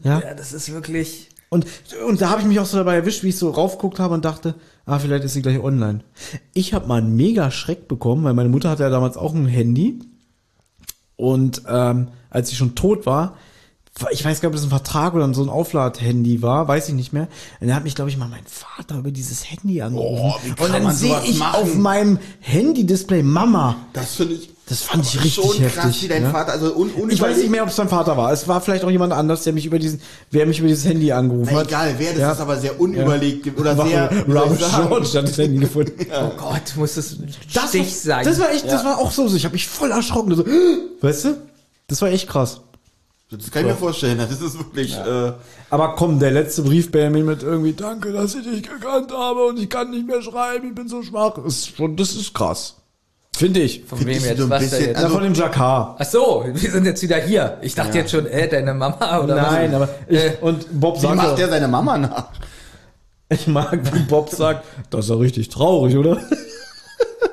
Ja. Ja, das ist wirklich. Und, und da habe ich mich auch so dabei erwischt, wie ich so raufgeguckt habe und dachte, ah, vielleicht ist sie gleich online. Ich habe mal einen mega Schreck bekommen, weil meine Mutter hatte ja damals auch ein Handy. Und ähm, als sie schon tot war, ich weiß gar nicht, ob das ein Vertrag oder so ein Auflad-Handy war, weiß ich nicht mehr. Und dann hat mich, glaube ich, mal mein Vater über dieses Handy angerufen. Oh, und dann sehe ich machen? auf meinem Handy-Display Mama. Das finde ich. Das fand ich richtig schon krass, heftig, wie dein ne? Vater, also un, un Ich weiß nicht mehr, ob es mein Vater war. Es war vielleicht auch jemand anders, der mich über diesen, wer mich über dieses Handy angerufen Na, hat. egal, wer, das Ja. ist aber sehr unüberlegt oder War sehr, Robert? George hat das Handy gefunden. Oh Gott, muss das Das, Stich sein. das war echt, das war auch so. Ich habe mich voll erschrocken. So, weißt du? Das war echt krass. Das kann ich mir vorstellen, das ist wirklich, äh, Aber komm, der letzte Brief Benjamin mit irgendwie Danke, dass ich dich gekannt habe und ich kann nicht mehr schreiben, ich bin so schwach. Ist schon, das ist krass. Finde ich. Von wem ich jetzt? so ein Was bisschen- jetzt? Ja, Also- von dem Jacquard. Ach so, wir sind jetzt wieder hier. Ich dachte jetzt schon, äh, deine Mama oder Nein, was? aber ich, Äh, und Bob wie sagt, macht ja- der seine Mama nach? ich mag, wie Bob sagt, das ist ja richtig traurig, oder?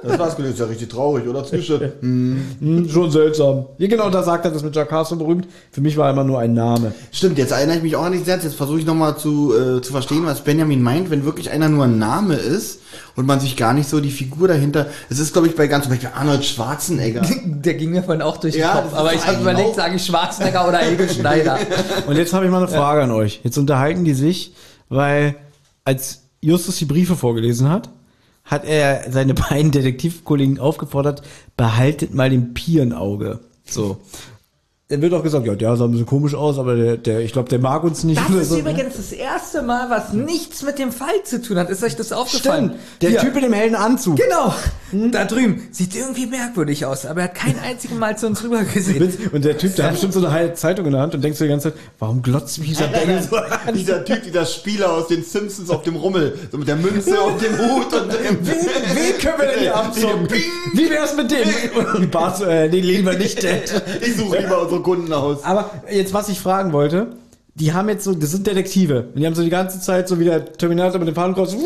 Das war's, das ist ja richtig traurig, oder? Zwischen. Hm, schon seltsam. Ja, genau, da sagt er das mit Jacquard so berühmt. Für mich war er immer nur ein Name. Stimmt, jetzt erinnere ich mich auch an nichts. Jetzt versuche ich nochmal zu, äh, zu verstehen, was Benjamin meint, wenn wirklich einer nur ein Name ist und man sich gar nicht so die Figur dahinter. Es ist, glaube ich, bei ganz zum Beispiel Arnold Schwarzenegger. Der ging mir vorhin auch durch den Ja, Kopf. Aber ich habe überlegt, sage ich Schwarzenegger oder Helge Schneider. Und jetzt habe ich mal eine Frage an euch. Jetzt unterhalten die sich, weil als Justus die Briefe vorgelesen hat, hat er seine beiden Detektivkollegen aufgefordert, behaltet mal den Pi im Auge. So. Dann wird auch gesagt, ja, der sah ein bisschen komisch aus, aber der, der ich glaube, der mag uns nicht. Das oder ist so. übrigens das erste Mal, was nichts mit dem Fall zu tun hat. Ist euch das aufgefallen? Stimmt. Der Hier. Typ in dem hellen Anzug. Genau. Da drüben. Sieht irgendwie merkwürdig aus, aber er hat kein einziges Mal zu uns rüber gesehen. Und der Typ, der hat bestimmt so eine halbe Zeitung in der Hand und denkst dir die ganze Zeit, warum glotzt mich dieser Bengel so an? dieser Typ, dieser Spieler aus den Simpsons auf dem Rummel, so mit der Münze und dem Hut und dem. Wen können wir denn hier abzocken? Wie wär's mit dem? Und Bart so, äh, den lehnen wir nicht dead. Ich suche lieber unsere Kunden aus. Aber jetzt, was ich fragen wollte, die haben jetzt so, das sind Detektive. Und die haben so die ganze Zeit so wie der Terminator mit dem Fadenkreuz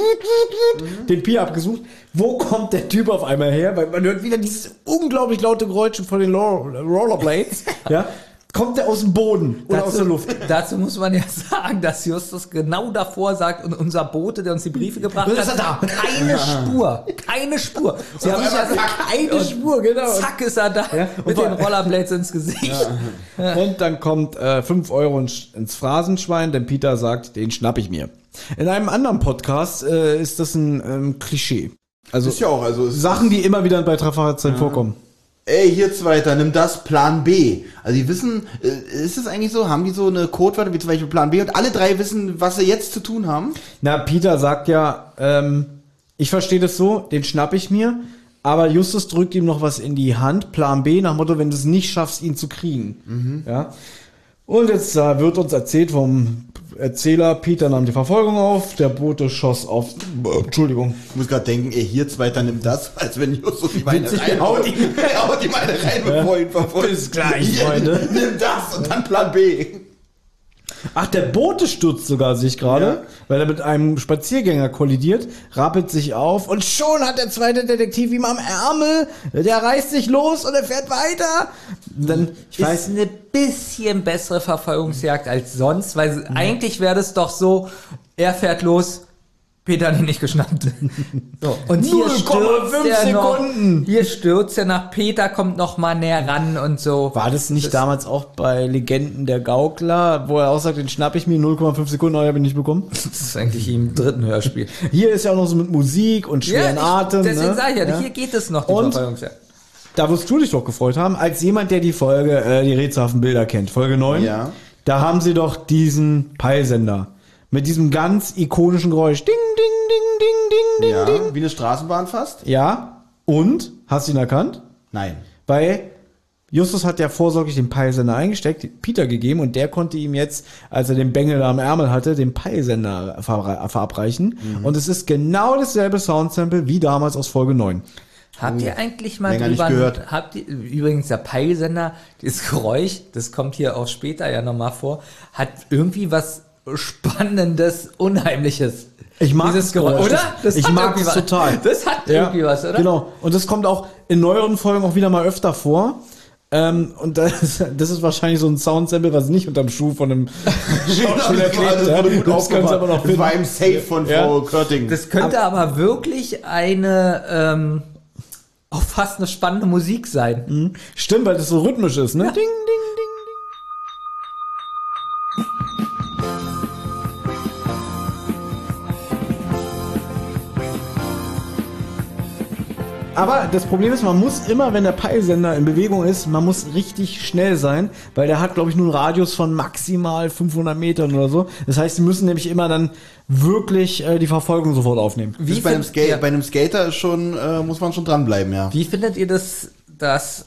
den Pi abgesucht. Wo kommt der Typ auf einmal her? Weil man hört wieder dieses unglaublich laute Geräusch von den Roll- Rollerblades. ja? Kommt der aus dem Boden oder aus der Luft? dazu muss man ja sagen, dass Justus genau davor sagt, und unser Bote, der uns die Briefe gebracht hat, ist er da? keine Spur, keine Spur. Sie haben ja Keine und Spur, genau. Zack ist er da Ja, und mit den Rollerblades ins Gesicht. Und dann kommt äh, 5 Euro ins, Phrasenschwein, denn Peter sagt, den schnapp ich mir. In einem anderen Podcast äh, ist das ein ähm, Klischee. Also Ist ja auch, also. Sachen, die immer wieder bei Trefferzeit vorkommen. Ey, hier zweiter, nimm das, Plan B. Also die wissen, äh, ist es eigentlich so? Haben die so eine Codewörter wie zum Beispiel Plan B und alle drei wissen, was sie jetzt zu tun haben? Na, Peter sagt ja, ähm, ich verstehe das so, den schnapp ich mir, aber Justus drückt ihm noch was in die Hand, Plan B, nach Motto, wenn du es nicht schaffst, ihn zu kriegen. Ja. Und jetzt wird uns erzählt vom Erzähler, Peter nahm die Verfolgung auf, der Bote schoss auf, äh, Entschuldigung, Ich muss gerade denken, ey, hier zweiter, nimm das, als wenn Justus die Witzig, rein, haut ihm, haut ihm eine rein, bevor ihn verfolgt. Bis gleich, Hier, Freunde. Nimm das und dann Plan B. Ach, der Bote stürzt sogar sich gerade, Ja. weil er mit einem Spaziergänger kollidiert, rappelt sich auf und schon hat der zweite Detektiv ihm am Ärmel, der reißt sich los und er fährt weiter. Dann, ich weiß, ist eine bisschen bessere Verfolgungsjagd als sonst, weil eigentlich wäre das doch so, er fährt los, Peter hat ihn nicht geschnappt. So. Und hier 0,5 stürzt er noch, Sekunden. hier stürzt er nach Peter, kommt noch mal näher ran und so. war das nicht damals auch bei Legenden der Gaukler, wo er auch sagt, den schnapp ich mir 0,5 Sekunden, aber ich habe ihn nicht bekommen? Das ist eigentlich im dritten Hörspiel. Hier ist ja auch noch so mit Musik und schweren ich, Atem. deswegen ne? sage ich ja, Ja. hier geht es noch, die Und? Verfolgungsjagd. Da wirst du dich doch gefreut haben, als jemand, der die Folge, äh, die rätselhaften Bilder kennt, Folge 9. Ja. Da haben sie doch diesen Peilsender. Mit diesem ganz ikonischen Geräusch. Ding, ding, ding, ding, ding, ding, Ja, ding. wie eine Straßenbahn fast? Ja. Und? Hast du ihn erkannt? Nein. Weil Justus hat ja vorsorglich den Peilsender eingesteckt, Peter gegeben und der konnte ihm jetzt, als er den Bengel am Ärmel hatte, den Peilsender ver verabreichen. Mhm. Und es ist genau dasselbe Soundsample wie damals aus Folge 9. Habt ihr eigentlich mal Länger drüber, gehört. habt ihr, übrigens der Peilsender, dieses Geräusch, das kommt hier auch später ja nochmal vor, hat irgendwie was Spannendes, Unheimliches. Ich mag Dieses das Geräusch. oder? Das- ich hat mag irgendwie es was. total. Das hat irgendwie was, oder? Genau. Und das kommt auch in neueren Folgen auch wieder mal öfter vor. Ähm, und das, das ist wahrscheinlich so ein Soundsample, was nicht unterm Schuh von einem Schauspieler klebt. Ja. Das sie aber noch Das war im Safe von Ja. Frau Körting. Das könnte aber wirklich eine, ähm, auch fast eine spannende Musik sein. Stimmt, weil das so rhythmisch ist, ne? Ding, ding, ding. Aber das Problem ist, man muss immer, wenn der Peilsender in Bewegung ist, man muss richtig schnell sein, weil der hat, glaube ich, nur einen Radius von maximal 500 Metern oder so. Das heißt, sie müssen nämlich immer dann wirklich äh, die Verfolgung sofort aufnehmen. Ist bei, einem find- Skate, ja. bei einem Skater ist schon, äh, muss man schon dranbleiben, ja. Wie findet ihr das, dass,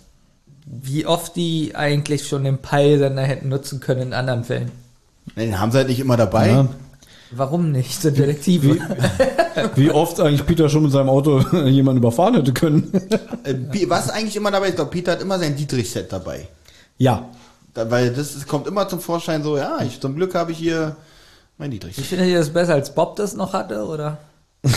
wie oft die eigentlich schon den Peilsender hätten nutzen können in anderen Fällen? Den haben sie halt nicht immer dabei. Ja. Warum nicht? Sind Detektive. Wie oft eigentlich Peter schon mit seinem Auto jemanden überfahren hätte können. Äh, was eigentlich immer dabei ist, ich glaube, Peter hat immer sein Dietrich-Set dabei. ja. Da, weil das ist, kommt immer zum Vorschein so, ja, ich, zum Glück habe ich hier mein Dietrich. Wie findet ihr das besser, als Bob das noch hatte, oder?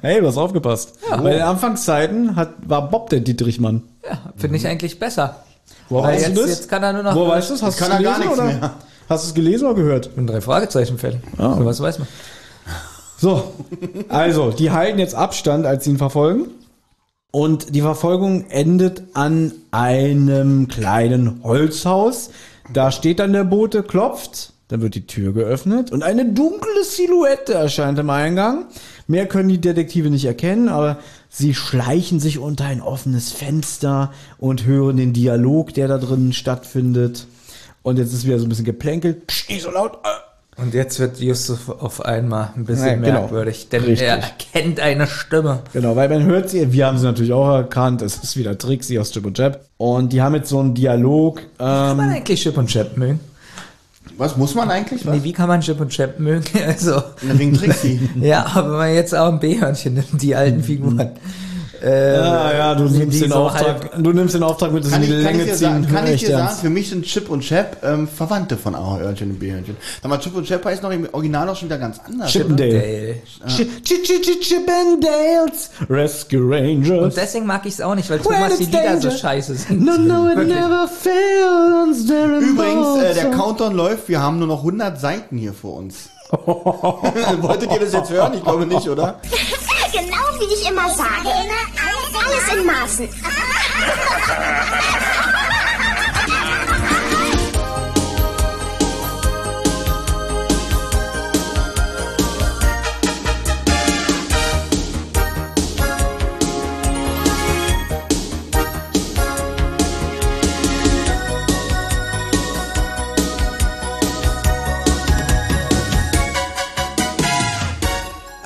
Hey, du hast aufgepasst. Bei den Anfangszeiten hat, war Bob der Dietrichmann. Ja, finde ich eigentlich besser. Wo weißt jetzt, du das? jetzt kann er nur noch. Wo weißt du das? Hast er gar gelesen, nichts oder? mehr. Hast du es gelesen oder gehört? Ein drei Fragezeichen. Ah. Oder was weiß man? So, also, die halten jetzt Abstand, als sie ihn verfolgen. Und die Verfolgung endet an einem kleinen Holzhaus. Da steht dann der Bote, klopft, dann wird die Tür geöffnet und eine dunkle Silhouette erscheint im Eingang. Mehr können die Detektive nicht erkennen, aber sie schleichen sich unter ein offenes Fenster und hören den Dialog, der da drin stattfindet. Und jetzt ist wieder so ein bisschen geplänkelt. Psst, nicht so laut. Äh. Und jetzt wird Yusuf auf einmal ein bisschen Ja, genau. merkwürdig, denn Richtig. er erkennt eine Stimme. Genau, weil man hört sie, wir haben sie natürlich auch erkannt, es ist wieder Trixie aus Chip und Chap. Und die haben jetzt so einen Dialog. Kann man Ähm, eigentlich Chip und Chap mögen? Was muss man eigentlich? Was? Nee, wie kann man Chip und Chap mögen? Also, Wegen Trixie. ja, aber wenn man jetzt auch ein B-Hörnchen nimmt, die alten Figuren. Äh, ja, ja, du nimmst, den Auftrag, du nimmst den Auftrag mit, dass Kann ich, die kann ich Länge dir ziehen. sagen, kann ich dir sagen, ernst. für mich sind Chip und Chap ähm, Verwandte von Ahornchen und B-Hörnchen. Sag mal, Chip und Chap heißt noch im Original noch schon wieder ganz anders. Chippendale. Dale. Ch- Ch- Ch- Ch- Chippendales Rescue Rangers. Und deswegen mag ich es auch nicht, weil Thomas die Lieder so scheiße sind. No, no, it never fails. Übrigens, äh, der. Countdown läuft, wir haben nur noch 100 Seiten hier vor uns. Wolltet ihr das jetzt hören? Ich glaube nicht, oder? Genau wie ich immer sage. Alles in Maßen.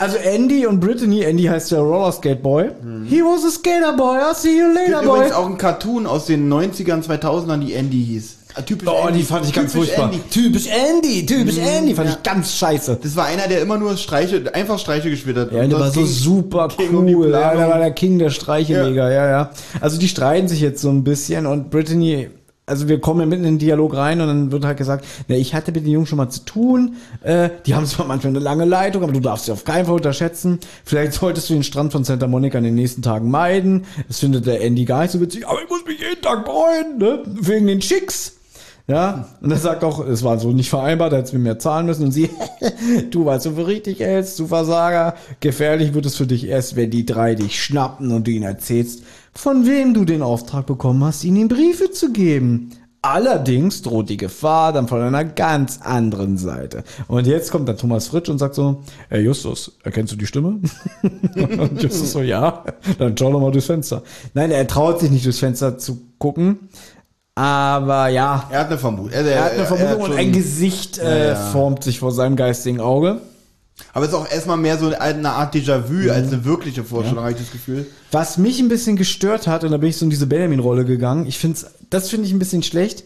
Also Andy und Brittany, Andy heißt der Roller Skate Boy. He was a skater boy, I'll see you later, Gibt boy. übrigens auch ein Cartoon aus den 90ern, 2000ern, die Andy hieß. Ah, Typisch Oh, Andy. die fand ich ganz Typisch furchtbar. Andy. Typisch Andy, typisch Andy, fand ja. ich ganz scheiße. Das war einer, der immer nur Streiche, einfach Streiche gespielt hat. Ja, Und der war so super die cool. Ja, der war der King der Streicheleger, ja. ja, Also die streiten sich jetzt so ein bisschen und Brittany, also wir kommen ja mitten in den Dialog rein und dann wird halt gesagt, na, ich hatte mit den Jungs schon mal zu tun. Äh, die haben zwar manchmal eine lange Leitung, aber du darfst sie auf keinen Fall unterschätzen. Vielleicht solltest du den Strand von Santa Monica in den nächsten Tagen meiden. Das findet der Andy gar nicht so witzig, aber ich muss mich jeden Tag freuen, ne? Wegen den Chicks. Ja, und er sagt auch, es war so nicht vereinbart, er hätte mir mehr zahlen müssen. Und sie, du weißt, du für richtig hältst, du Versager. Gefährlich wird es für dich erst, wenn die drei dich schnappen und du ihnen erzählst, von wem du den Auftrag bekommen hast, ihnen Briefe zu geben. Allerdings droht die Gefahr dann von einer ganz anderen Seite. Und jetzt kommt dann Thomas Fritsch und sagt so, hey Justus, erkennst du die Stimme? und Justus so, ja. Dann schau doch mal durchs Fenster. Nein, er traut sich nicht durchs Fenster zu gucken. Aber ja, Er hat eine Vermutung. Er, er hat eine Vermutung hat und ein Gesicht äh, Ja, ja. formt sich vor seinem geistigen Auge. Aber es ist auch erstmal mehr so eine Art Déjà-vu als eine wirkliche Vorstellung, habe ich das Gefühl. Was mich ein bisschen gestört hat, und da bin ich so in diese Benjamin-Rolle gegangen, ich find's, das finde ich ein bisschen schlecht.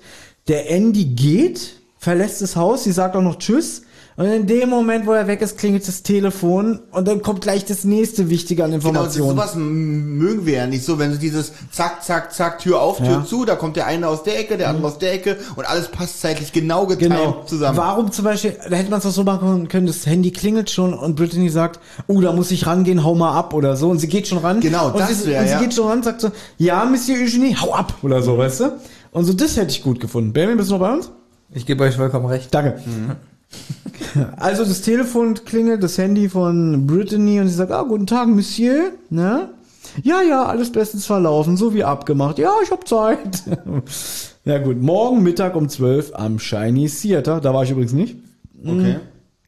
Der Andy geht, verlässt das Haus, sie sagt auch noch Tschüss. Und in dem Moment, wo er weg ist, klingelt das Telefon und dann kommt gleich das nächste Wichtige an Genau, das, Informationen. sowas m- mögen wir ja nicht so, wenn so dieses Zack, Zack, Zack, Tür auf, Tür Ja. zu, da kommt der eine aus der Ecke, der andere aus der Ecke und alles passt zeitlich genau getimt Genau. zusammen. Warum zum Beispiel, da hätte man es doch so machen können, das Handy klingelt schon und Brittany sagt, oh, da muss ich rangehen, hau mal ab oder so. Und sie geht schon ran. Genau, und das sie, wär, Und sie geht schon ran, sagt so, ja, Monsieur Eugenie, hau ab oder so, weißt du? Und so, das hätte ich gut gefunden. Benjamin, bist du noch bei uns? Ich gebe euch vollkommen recht. Danke. Also das Telefon klingelt, das Handy von Brittany und sie sagt, ah, guten Tag, Monsieur, ne? Ja, ja, alles bestens verlaufen, so wie abgemacht. Ja, ich hab Zeit. ja gut, morgen Mittag um 12 am Chinese Theater, da war ich übrigens nicht. Okay.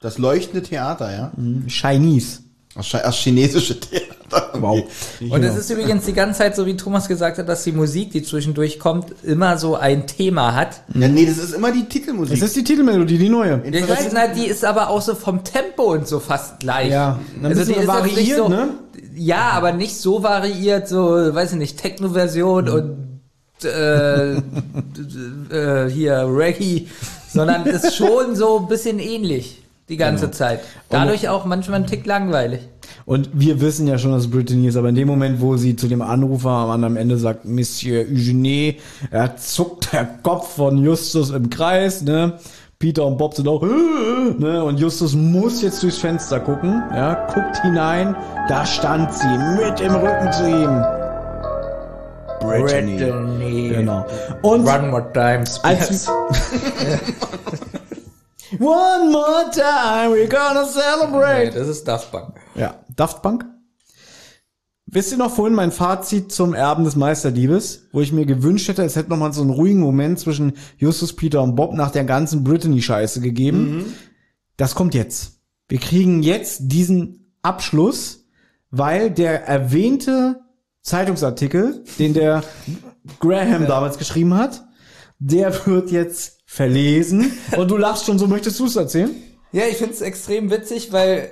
Das leuchtende Theater, ja? Chinese. Das, das chinesische Theater. Wow. Und es ist übrigens die ganze Zeit, so wie Thomas gesagt hat, dass die Musik, die zwischendurch kommt, immer so ein Thema hat. Ja, nee, das ist immer die Titelmusik. Es ist die Titelmelodie, die neue. Ja, ich weiß, na, die ist aber auch so vom Tempo und so fast gleich. Ja, ein bisschen jetzt variiert, nicht so, ne? Ja, aber nicht so variiert, so, weiß ich nicht, Techno-Version und äh, äh, hier Reggae, sondern ist schon so ein bisschen ähnlich die ganze Zeit. Dadurch auch manchmal ein Tick langweilig. Und wir wissen ja schon, dass es Brittany ist, aber in dem Moment, wo sie zu dem Anrufer am anderen Ende sagt, Monsieur Eugenie, er zuckt der Kopf von Justus im Kreis, ne? Peter und Bob sind auch, äh, ne? Und Justus muss jetzt durchs Fenster gucken, ja? Guckt hinein, da stand sie mit im Rücken zu ihm. Brittany. Genau. Und One more time, als Spears. One more time, we're gonna Nee, celebrate. das ist Daft Punk. Ja, Daft Punk. Wisst ihr noch vorhin mein Fazit zum Erben des Meisterdiebes, wo ich mir gewünscht hätte, es hätte noch mal so einen ruhigen Moment zwischen Justus, Peter und Bob nach der ganzen Brittany-Scheiße gegeben. Das kommt jetzt. Wir kriegen jetzt diesen Abschluss, weil der erwähnte Zeitungsartikel, den der Graham damals geschrieben hat, der wird jetzt verlesen. Und du lachst schon so, möchtest du es erzählen? Ja, ich find's extrem witzig, weil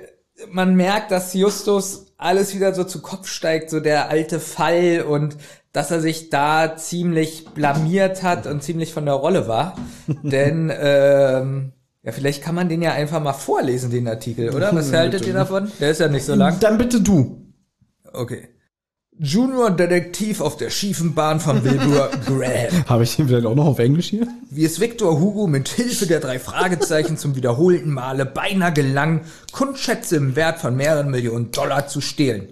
man merkt, dass Justus alles wieder so zu Kopf steigt, so der alte Fall und dass er sich da ziemlich blamiert hat und ziemlich von der Rolle war. Denn, ähm, ja, vielleicht kann man den ja einfach mal vorlesen, den Artikel, oder? Was haltet ihr davon? Der ist ja nicht so lang. Dann bitte du. Okay. Junior Detektiv auf der schiefen Bahn von Wilbur Graham. Habe ich den vielleicht auch noch auf Englisch hier? Wie es Victor Hugo mit Hilfe der drei Fragezeichen zum wiederholten Male beinahe gelang, Kundschätze im Wert von mehreren Millionen Dollar zu stehlen.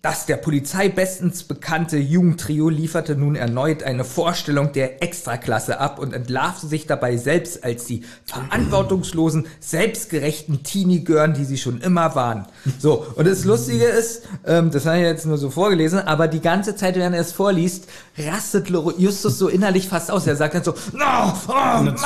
Das der Polizei bestens bekannte Jugendtrio lieferte nun erneut eine Vorstellung der Extraklasse ab und entlarvte sich dabei selbst als die verantwortungslosen, selbstgerechten Teenie-Gören, die sie schon immer waren. So, und das Lustige ist, ähm, das habe ich jetzt nur so vorgelesen, aber die ganze Zeit, während er es vorliest, rastet Justus so innerlich fast aus. Er sagt dann so, no, oh, Mann.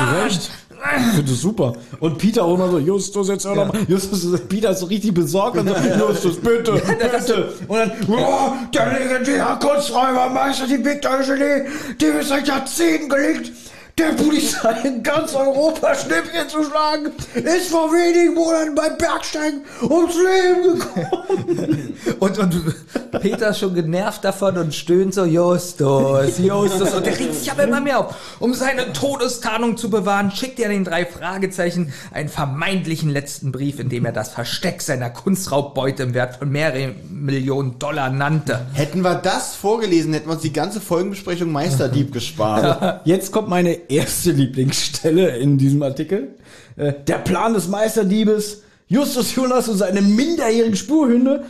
Ich finde das super. Und Peter auch immer so, Justus, jetzt hör doch mal. Justus, Peter ist so richtig besorgt und so, Justus, bitte, bitte. Und dann, oh, der legendäre Kunsträubermeister, die Victor Eugenie, dem ist seit Jahrzehnten gelingt, der Polizei in ganz Europa Schnippchen zu schlagen, ist vor wenigen Monaten beim Bergsteigen ums Leben gekommen. Und, und Peter ist schon genervt davon und stöhnt so, Justus, Justus. Und der regt sich aber immer mehr auf. Um seine Todestarnung zu bewahren, schickt er den drei Fragezeichen einen vermeintlichen letzten Brief, in dem er das Versteck seiner Kunstraubbeute im Wert von mehreren Millionen Dollar nannte. Hätten wir das vorgelesen, hätten wir uns die ganze Folgenbesprechung Meisterdieb gespart. Jetzt kommt meine erste Lieblingsstelle in diesem Artikel. Äh, Der Plan des Meisterdiebes, Justus Jonas und seine minderjährigen Spurhunde.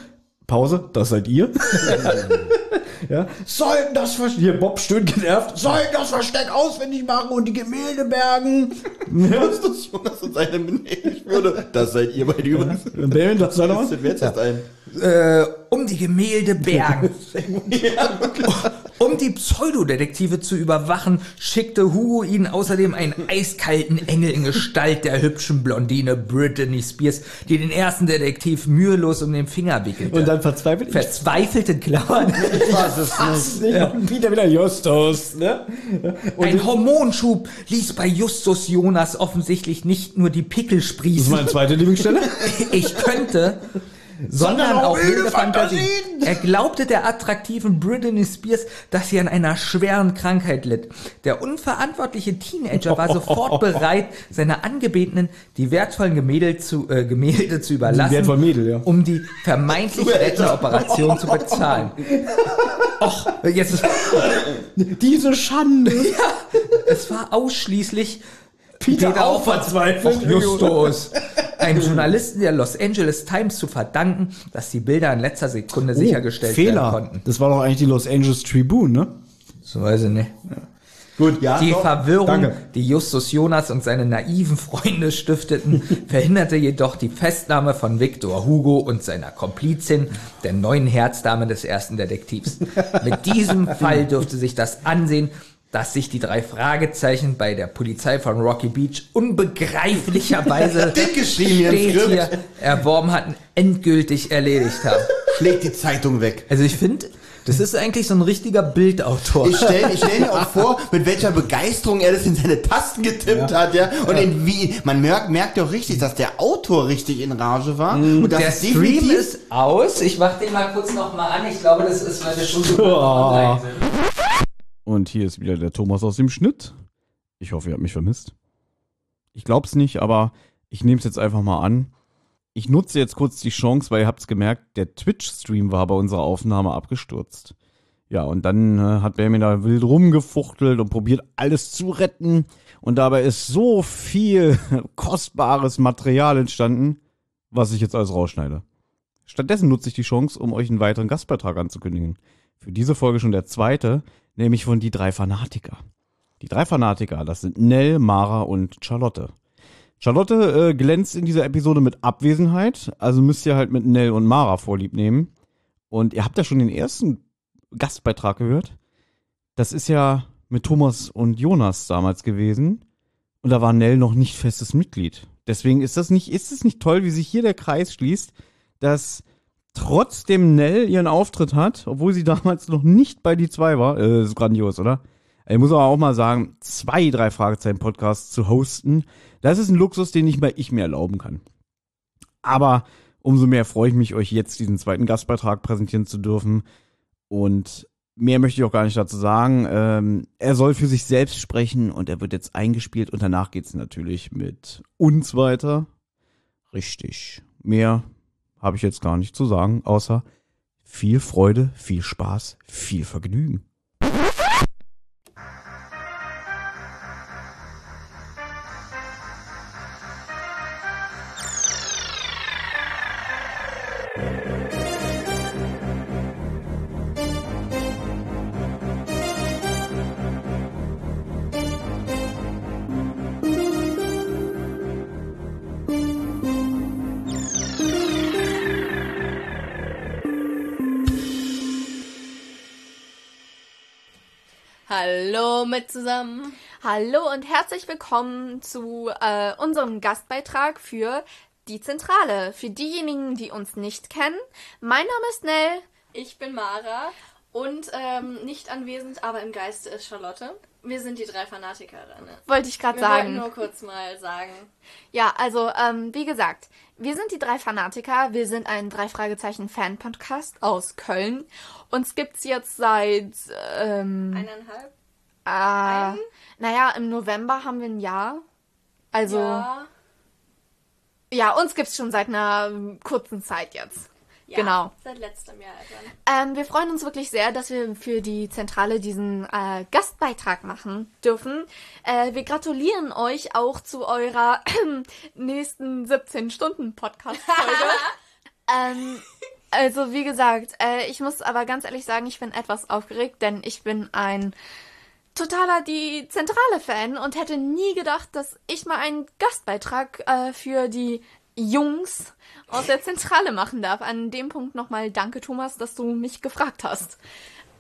Pause, das seid ihr. ja. Sollten das Versteck, hier Bob stöhnt genervt, sollten das Versteck auswendig machen und die Gemälde bergen. Ja. Justus Jonas und seine Minderjährigen würde. Das seid ihr bei Übrigens. Baron, das soll noch Wer ist das ein? Äh, um die Gemälde bergen. um die Pseudodetektive zu überwachen, schickte Hugo ihnen außerdem einen eiskalten Engel in Gestalt der hübschen Blondine Brittany Spears, die den ersten Detektiv mühelos um den Finger wickelte. Und dann verzweifelt ich. Verzweifelte Klammern. Was ist das? Nicht Und wieder wieder Justus, ne? Ein Hormonschub ließ bei Justus Jonas offensichtlich nicht nur die Pickel Das ist sprießen. meine zweite Lieblingsstelle. Ich könnte, sondern auch wilde Fantasien. Er glaubte der attraktiven Britney Spears, dass sie an einer schweren Krankheit litt. Der unverantwortliche Teenager war sofort bereit, seiner Angebetenen die wertvollen Gemälde zu, äh, Gemälde zu überlassen, wertvollen Mädel, ja. um die vermeintlich rettende Operation zu bezahlen. Och, jetzt ist, Diese Schande. es war ausschließlich Peter auch verzweifelt. Justus. Einem Journalisten der Los Angeles Times zu verdanken, dass die Bilder in letzter Sekunde sichergestellt werden Oh, Fehler. konnten. Das war doch eigentlich die Los Angeles Tribune, ne? So weiß ich nicht. Gut, ja. Die doch. Verwirrung, Danke. die Justus Jonas und seine naiven Freunde stifteten, verhinderte jedoch die Festnahme von Victor Hugo und seiner Komplizin, der neuen Herzdame des ersten Detektivs. Mit diesem Fall dürfte sich das ansehen, dass sich die drei Fragezeichen bei der Polizei von Rocky Beach unbegreiflicherweise hier erworben hatten, endgültig erledigt haben. Schlägt die Zeitung weg. Also ich finde, das ist eigentlich so ein richtiger Bildautor. Ich stelle ich stell mir auch vor, mit welcher Begeisterung er das in seine Tasten getippt hat, ja. Und in wie, man merkt, merkt ja auch richtig, dass der Autor richtig in Rage war. Und das Der Stream ist aus. Ich mach den mal kurz noch mal an. Ich glaube, das ist, weil wir schon so Oh. online sind. Und hier ist wieder der Thomas aus dem Schnitt. Ich hoffe, ihr habt mich vermisst. Ich glaub's nicht, aber ich nehme es jetzt einfach mal an. Ich nutze jetzt kurz die Chance, weil ihr habt's gemerkt, der Twitch-Stream war bei unserer Aufnahme abgestürzt. Ja, und dann äh, hat Benjamin da wild rumgefuchtelt und probiert alles zu retten. Und dabei ist so viel kostbares Material entstanden, was ich jetzt alles rausschneide. Stattdessen nutze ich die Chance, um euch einen weiteren Gastbeitrag anzukündigen. Für diese Folge schon der zweite, nämlich von die drei Fanatiker. Die drei Fanatiker, das sind Nell, Mara und Charlotte. Charlotte äh, glänzt in dieser Episode mit Abwesenheit, also müsst ihr halt mit Nell und Mara vorlieb nehmen. Und ihr habt ja schon den ersten Gastbeitrag gehört. Das ist ja mit Thomas und Jonas damals gewesen. Und da war Nell noch nicht festes Mitglied. Deswegen ist das nicht, ist es nicht toll, wie sich hier der Kreis schließt, dass trotzdem Nell ihren Auftritt hat, obwohl sie damals noch nicht bei die zwei war. Äh, ist grandios, oder? Ich muss aber auch mal sagen, zwei, drei Fragezeichen Podcasts zu hosten, das ist ein Luxus, den nicht mal ich mir erlauben kann. Aber umso mehr freue ich mich, euch jetzt diesen zweiten Gastbeitrag präsentieren zu dürfen. Und mehr möchte ich auch gar nicht dazu sagen. Ähm, er soll für sich selbst sprechen und er wird jetzt eingespielt und danach geht's natürlich mit uns weiter. Richtig. Mehr habe ich jetzt gar nicht zu sagen, außer viel Freude, viel Spaß, viel Vergnügen. Zusammen. Hallo und herzlich willkommen zu äh, unserem Gastbeitrag für die Zentrale. Für diejenigen, die uns nicht kennen, mein Name ist Nell. Ich bin Mara und ähm, nicht anwesend, aber im Geiste ist Charlotte. Wir sind die drei Fanatikerinnen. Wollte ich gerade sagen. nur kurz mal sagen. Ja, also ähm, wie gesagt, wir sind die drei Fanatiker. Wir sind ein drei Fragezeichen Fan Podcast aus Köln. Uns gibt's jetzt seit ähm, Eineinhalb? Äh, naja im November haben wir ein Jahr. Also ja, Ja. uns gibt's schon seit einer ähm, kurzen Zeit jetzt. ja. Genau. Seit letztem Jahr etwa. Ähm, wir freuen uns wirklich sehr, dass wir für die Zentrale diesen äh, Gastbeitrag machen dürfen. Äh, wir gratulieren euch auch zu eurer nächsten 17 Stunden Podcast-Folge. ähm, also wie gesagt, äh, ich muss aber ganz ehrlich sagen, ich bin etwas aufgeregt, denn ich bin ein totaler die zentrale Fan und hätte nie gedacht, dass ich mal einen Gastbeitrag äh, für die Jungs aus der Zentrale machen darf. An dem Punkt nochmal danke, Thomas, dass du mich gefragt hast.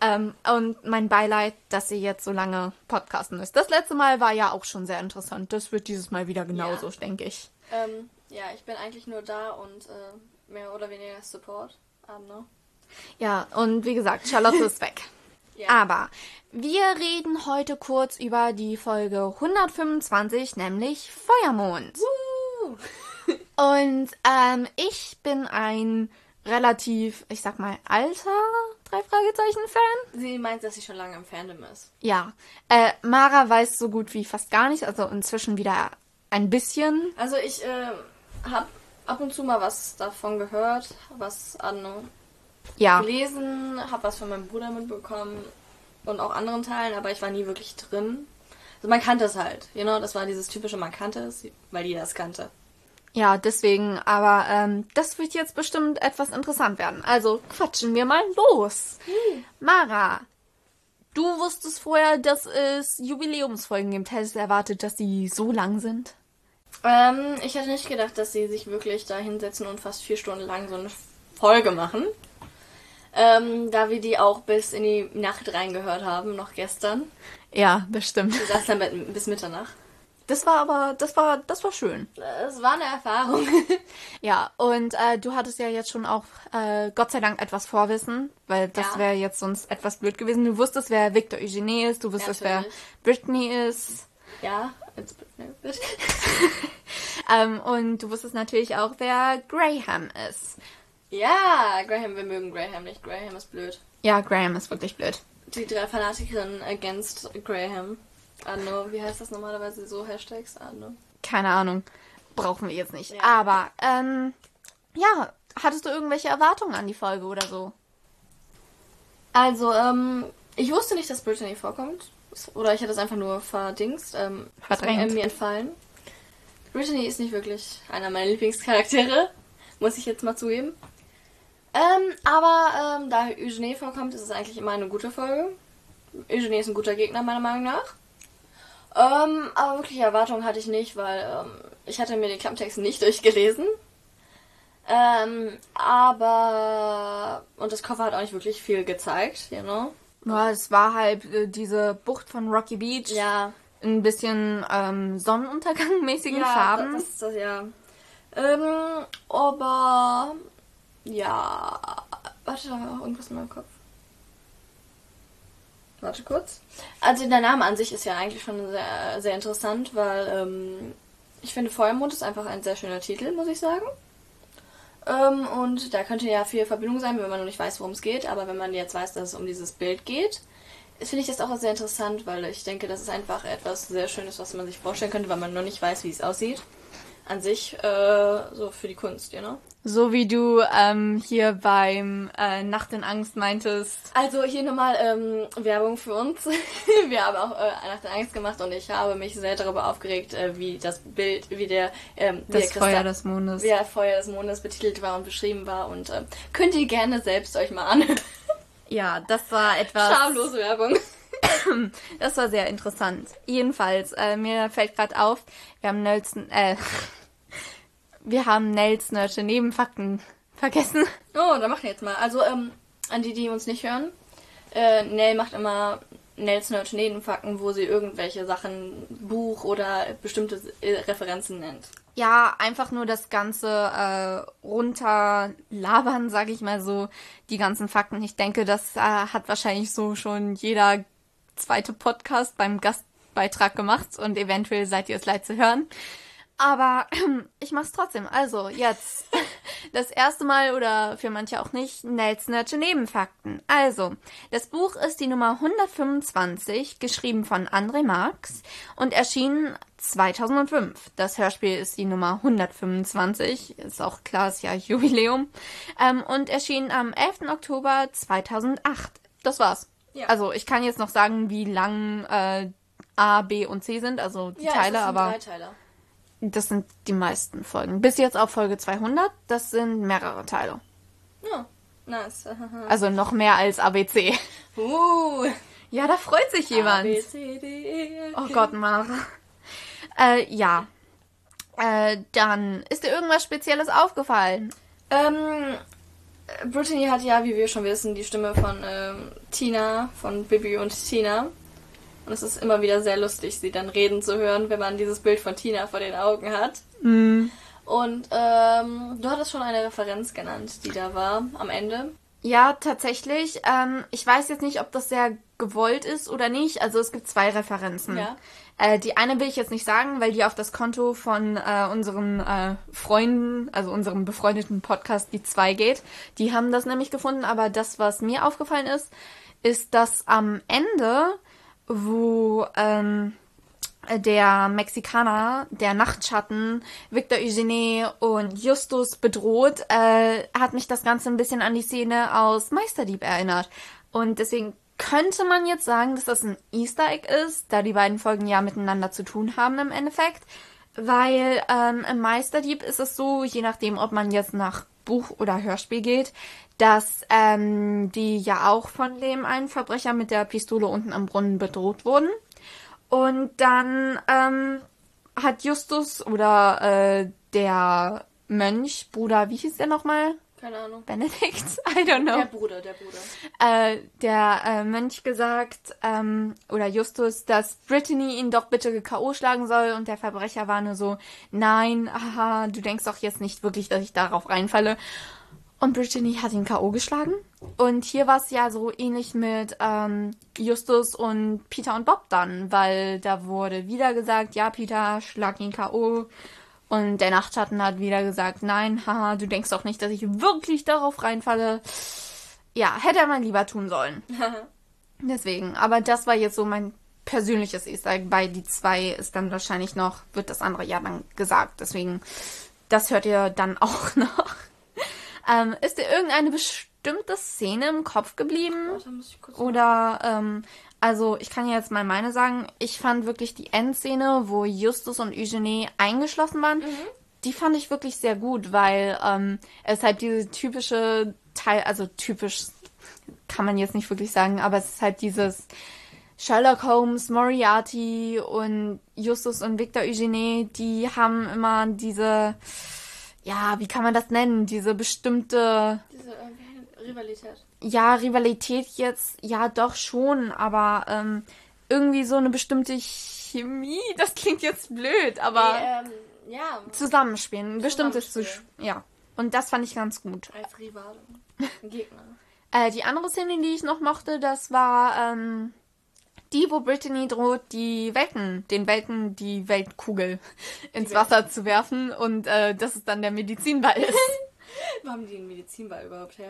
Ähm, und mein Beileid, dass ihr jetzt so lange podcasten müsst. Das letzte Mal war ja auch schon sehr interessant. Das wird dieses Mal wieder genauso, denke ich. Ähm, ja, ich bin eigentlich nur da und äh, mehr oder weniger Support. Don't know. Ja, und wie gesagt, Charlotte ist weg. Ja. Aber wir reden heute kurz über die Folge 125, nämlich Feuermond. Und ähm, ich bin ein relativ, ich sag mal, alter drei Fragezeichen Fan. Sie meint, dass sie schon lange im Fandom ist. Ja, äh, Mara weiß so gut wie fast gar nicht, also inzwischen wieder ein bisschen. Also ich äh, habe ab und zu mal was davon gehört, was an Ja, gelesen, habe was von meinem Bruder mitbekommen und auch anderen Teilen, aber ich war nie wirklich drin. Also man kannte es halt, you know, das war dieses typische, man kannte es, weil jeder es kannte. ja, deswegen, aber ähm, das wird jetzt bestimmt etwas interessant werden. Also quatschen wir mal los. Mara, du wusstest vorher, dass es Jubiläumsfolgen gibt. Hättest du erwartet, dass die so lang sind? Ähm, ich hätte nicht gedacht, dass sie sich wirklich da hinsetzen und fast vier Stunden lang so eine Folge machen. Ähm, da wir die auch bis in die Nacht reingehört haben, noch gestern. Ja, das stimmt. Wir saßen damit bis Mitternacht. Das war aber, das war, das war schön. Es war eine Erfahrung. Ja, und äh, du hattest ja jetzt schon auch äh, Gott sei Dank etwas Vorwissen, weil das Ja. wäre jetzt sonst etwas blöd gewesen. Du wusstest, wer Victor Eugenie ist, du wusstest, wer Natürlich. Britney ist. ja, jetzt bitte. Ähm, und du wusstest natürlich auch, wer Graham ist. Ja, Graham, wir mögen Graham nicht. Graham ist blöd. Ja, Graham ist wirklich blöd. Die drei Fanatikerinnen against Graham. Anno, wie heißt das normalerweise so? Hashtags? Anno. Keine Ahnung. Brauchen wir jetzt nicht. Ja. Aber, ähm, ja, hattest du irgendwelche Erwartungen an die Folge oder so? Also, ähm, ich wusste nicht, dass Brittany vorkommt. Oder ich hatte es einfach nur verdingst. Ähm, Verdrängt. Mir entfallen. Brittany ist nicht wirklich einer meiner Lieblingscharaktere. Muss ich jetzt mal zugeben. Ähm, aber ähm, da Eugenie vorkommt, ist es eigentlich immer eine gute Folge. Eugenie ist ein guter Gegner, meiner Meinung nach. Ähm, aber wirklich Erwartungen hatte ich nicht, weil ähm, ich hatte mir den Klapptext nicht durchgelesen. Ähm, aber... Und das Cover hat auch nicht wirklich viel gezeigt, you know? Ja, es war halt äh, diese Bucht von Rocky Beach. Ja, Ein bisschen ähm, Sonnenuntergang-mäßigen ja, Farben. Das, das, ja. Ähm, aber ja, warte, da war irgendwas in meinem Kopf. Warte kurz. Also der Name an sich ist ja eigentlich schon sehr, sehr interessant, weil ähm, ich finde Feuermond ist einfach ein sehr schöner Titel, muss ich sagen. Ähm, und da könnte ja viel Verbindung sein, wenn man noch nicht weiß, worum es geht. Aber wenn man jetzt weiß, dass es um dieses Bild geht, finde ich das auch sehr interessant, weil ich denke, das ist einfach etwas sehr Schönes, was man sich vorstellen könnte, weil man noch nicht weiß, wie es aussieht. An sich, äh, so für die Kunst, you know? So wie du ähm, hier beim äh, Nacht in Angst meintest. Also hier nochmal ähm, Werbung für uns. Wir haben auch äh, Nacht in Angst gemacht und ich habe mich sehr darüber aufgeregt, äh, wie das Bild, wie der, ähm, wie Das der Kristall- Feuer des Mondes. wie der Feuer des Mondes betitelt war und beschrieben war und ähm, könnt ihr gerne selbst euch mal an. Ja, das war etwas. Schamlose Werbung. Das war sehr interessant. Jedenfalls, äh, mir fällt gerade auf, wir haben Nelson, äh, wir haben Nels Nerdische Nebenfakten vergessen. Oh, da machen wir jetzt mal. Also, ähm, an die, die uns nicht hören. Äh, Nell macht immer Nels Nerd Nebenfakten, wo sie irgendwelche Sachen, Buch oder bestimmte äh, Referenzen nennt. Ja, einfach nur das Ganze äh, runterlabern, sag ich mal so, die ganzen Fakten. Ich denke, das äh, hat wahrscheinlich so schon jeder zweite Podcast beim Gastbeitrag gemacht und eventuell seid ihr es leid zu hören. Aber ich mach's trotzdem. Also, jetzt das erste Mal oder für manche auch nicht, Nels Nerdsche Nebenfakten. Also, das Buch ist die Nummer 125, geschrieben von André Marx und erschienen 2005. Das Hörspiel ist die Nummer 125, ist auch klar, ist ja Jubiläum. Ähm, und erschien am 11. Oktober 2008. Das war's. Ja. Also, ich kann jetzt noch sagen, wie lang äh, A, B und C sind, also die Ja, Teile, es sind aber... Dreiteiler. Das sind die meisten Folgen. Bis jetzt auf Folge 200. Das sind mehrere Teile. Ja, nice. Also noch mehr als ABC. uh, Ja, da freut sich A, jemand. B, C, D, E, F, Oh. Gott, Mara. Äh, ja. Äh, dann ist dir irgendwas Spezielles aufgefallen? Ähm, Brittany hat ja, wie wir schon wissen, die Stimme von ähm, Tina, von Bibi und Tina. Und es ist immer wieder sehr lustig, sie dann reden zu hören, wenn man dieses Bild von Tina vor den Augen hat. Und ähm, du hattest schon eine Referenz genannt, die da war am Ende. Ja, tatsächlich. Ähm, ich weiß jetzt nicht, ob das sehr gewollt ist oder nicht. Also es gibt zwei Referenzen. Ja. Äh, die eine will ich jetzt nicht sagen, weil die auf das Konto von äh, unseren äh, Freunden, also unserem befreundeten Podcast, die zwei geht. Die haben das nämlich gefunden. Aber das, was mir aufgefallen ist, ist, dass am Ende, wo ähm, der Mexikaner, der Nachtschatten, Victor Eugene und Justus bedroht, äh, hat mich das Ganze ein bisschen an die Szene aus Meisterdieb erinnert. Und deswegen könnte man jetzt sagen, dass das ein Easter Egg ist, da die beiden Folgen ja miteinander zu tun haben im Endeffekt. Weil ähm, im Meisterdieb ist es so, je nachdem, ob man jetzt nach Buch oder Hörspiel geht, dass ähm, die ja auch von dem einen Verbrecher mit der Pistole unten am Brunnen bedroht wurden. Und dann ähm, hat Justus oder äh, der Mönch, Bruder, wie hieß der nochmal? Keine Ahnung. Benedikt? I don't know. Der Bruder, der Bruder. Äh, der äh, Mönch gesagt, ähm, oder Justus, dass Brittany ihn doch bitte K.O. schlagen soll und der Verbrecher war nur so, nein, haha, du denkst doch jetzt nicht wirklich, dass ich darauf reinfalle. Und Brittany hat ihn K.O. geschlagen. Und hier war es ja so ähnlich mit ähm, Justus und Peter und Bob dann, weil da wurde wieder gesagt, ja, Peter, schlag ihn K.O. Und der Nachtschatten hat wieder gesagt, nein, haha, du denkst doch nicht, dass ich wirklich darauf reinfalle. Ja, hätte er mal lieber tun sollen. Deswegen, aber das war jetzt so mein persönliches Easter Egg. Bei die zwei ist dann wahrscheinlich noch, wird das andere ja dann gesagt. Deswegen, das hört ihr dann auch noch. Ähm, ist dir irgendeine bestimmte Szene im Kopf geblieben? Kurz Oder, ähm, also ich kann ja jetzt mal meine sagen, ich fand wirklich die Endszene, wo Justus und Eugenie eingeschlossen waren, die fand ich wirklich sehr gut, weil ähm, es halt diese typische Teil, also typisch kann man jetzt nicht wirklich sagen, aber es ist halt dieses Sherlock Holmes, Moriarty und Justus und Victor Eugenie, die haben immer diese, ja, wie kann man das nennen, diese bestimmte Diese äh, Rivalität. ja, Rivalität jetzt, ja doch schon, aber ähm, irgendwie so eine bestimmte Chemie, das klingt jetzt blöd, aber Nee, ähm, ja, Zusammenspielen, ein bestimmtes Zusammenspiel. Zus ja. Und das fand ich ganz gut. als Rivale. Ein Gegner. Äh, die andere Szene, die ich noch mochte, das war ähm, die, wo Brittany droht, die Welten, den Welten die Weltkugel ins Wasser zu werfen und äh, dass es dann der Medizinball ist. Wo haben die den Medizinball überhaupt her?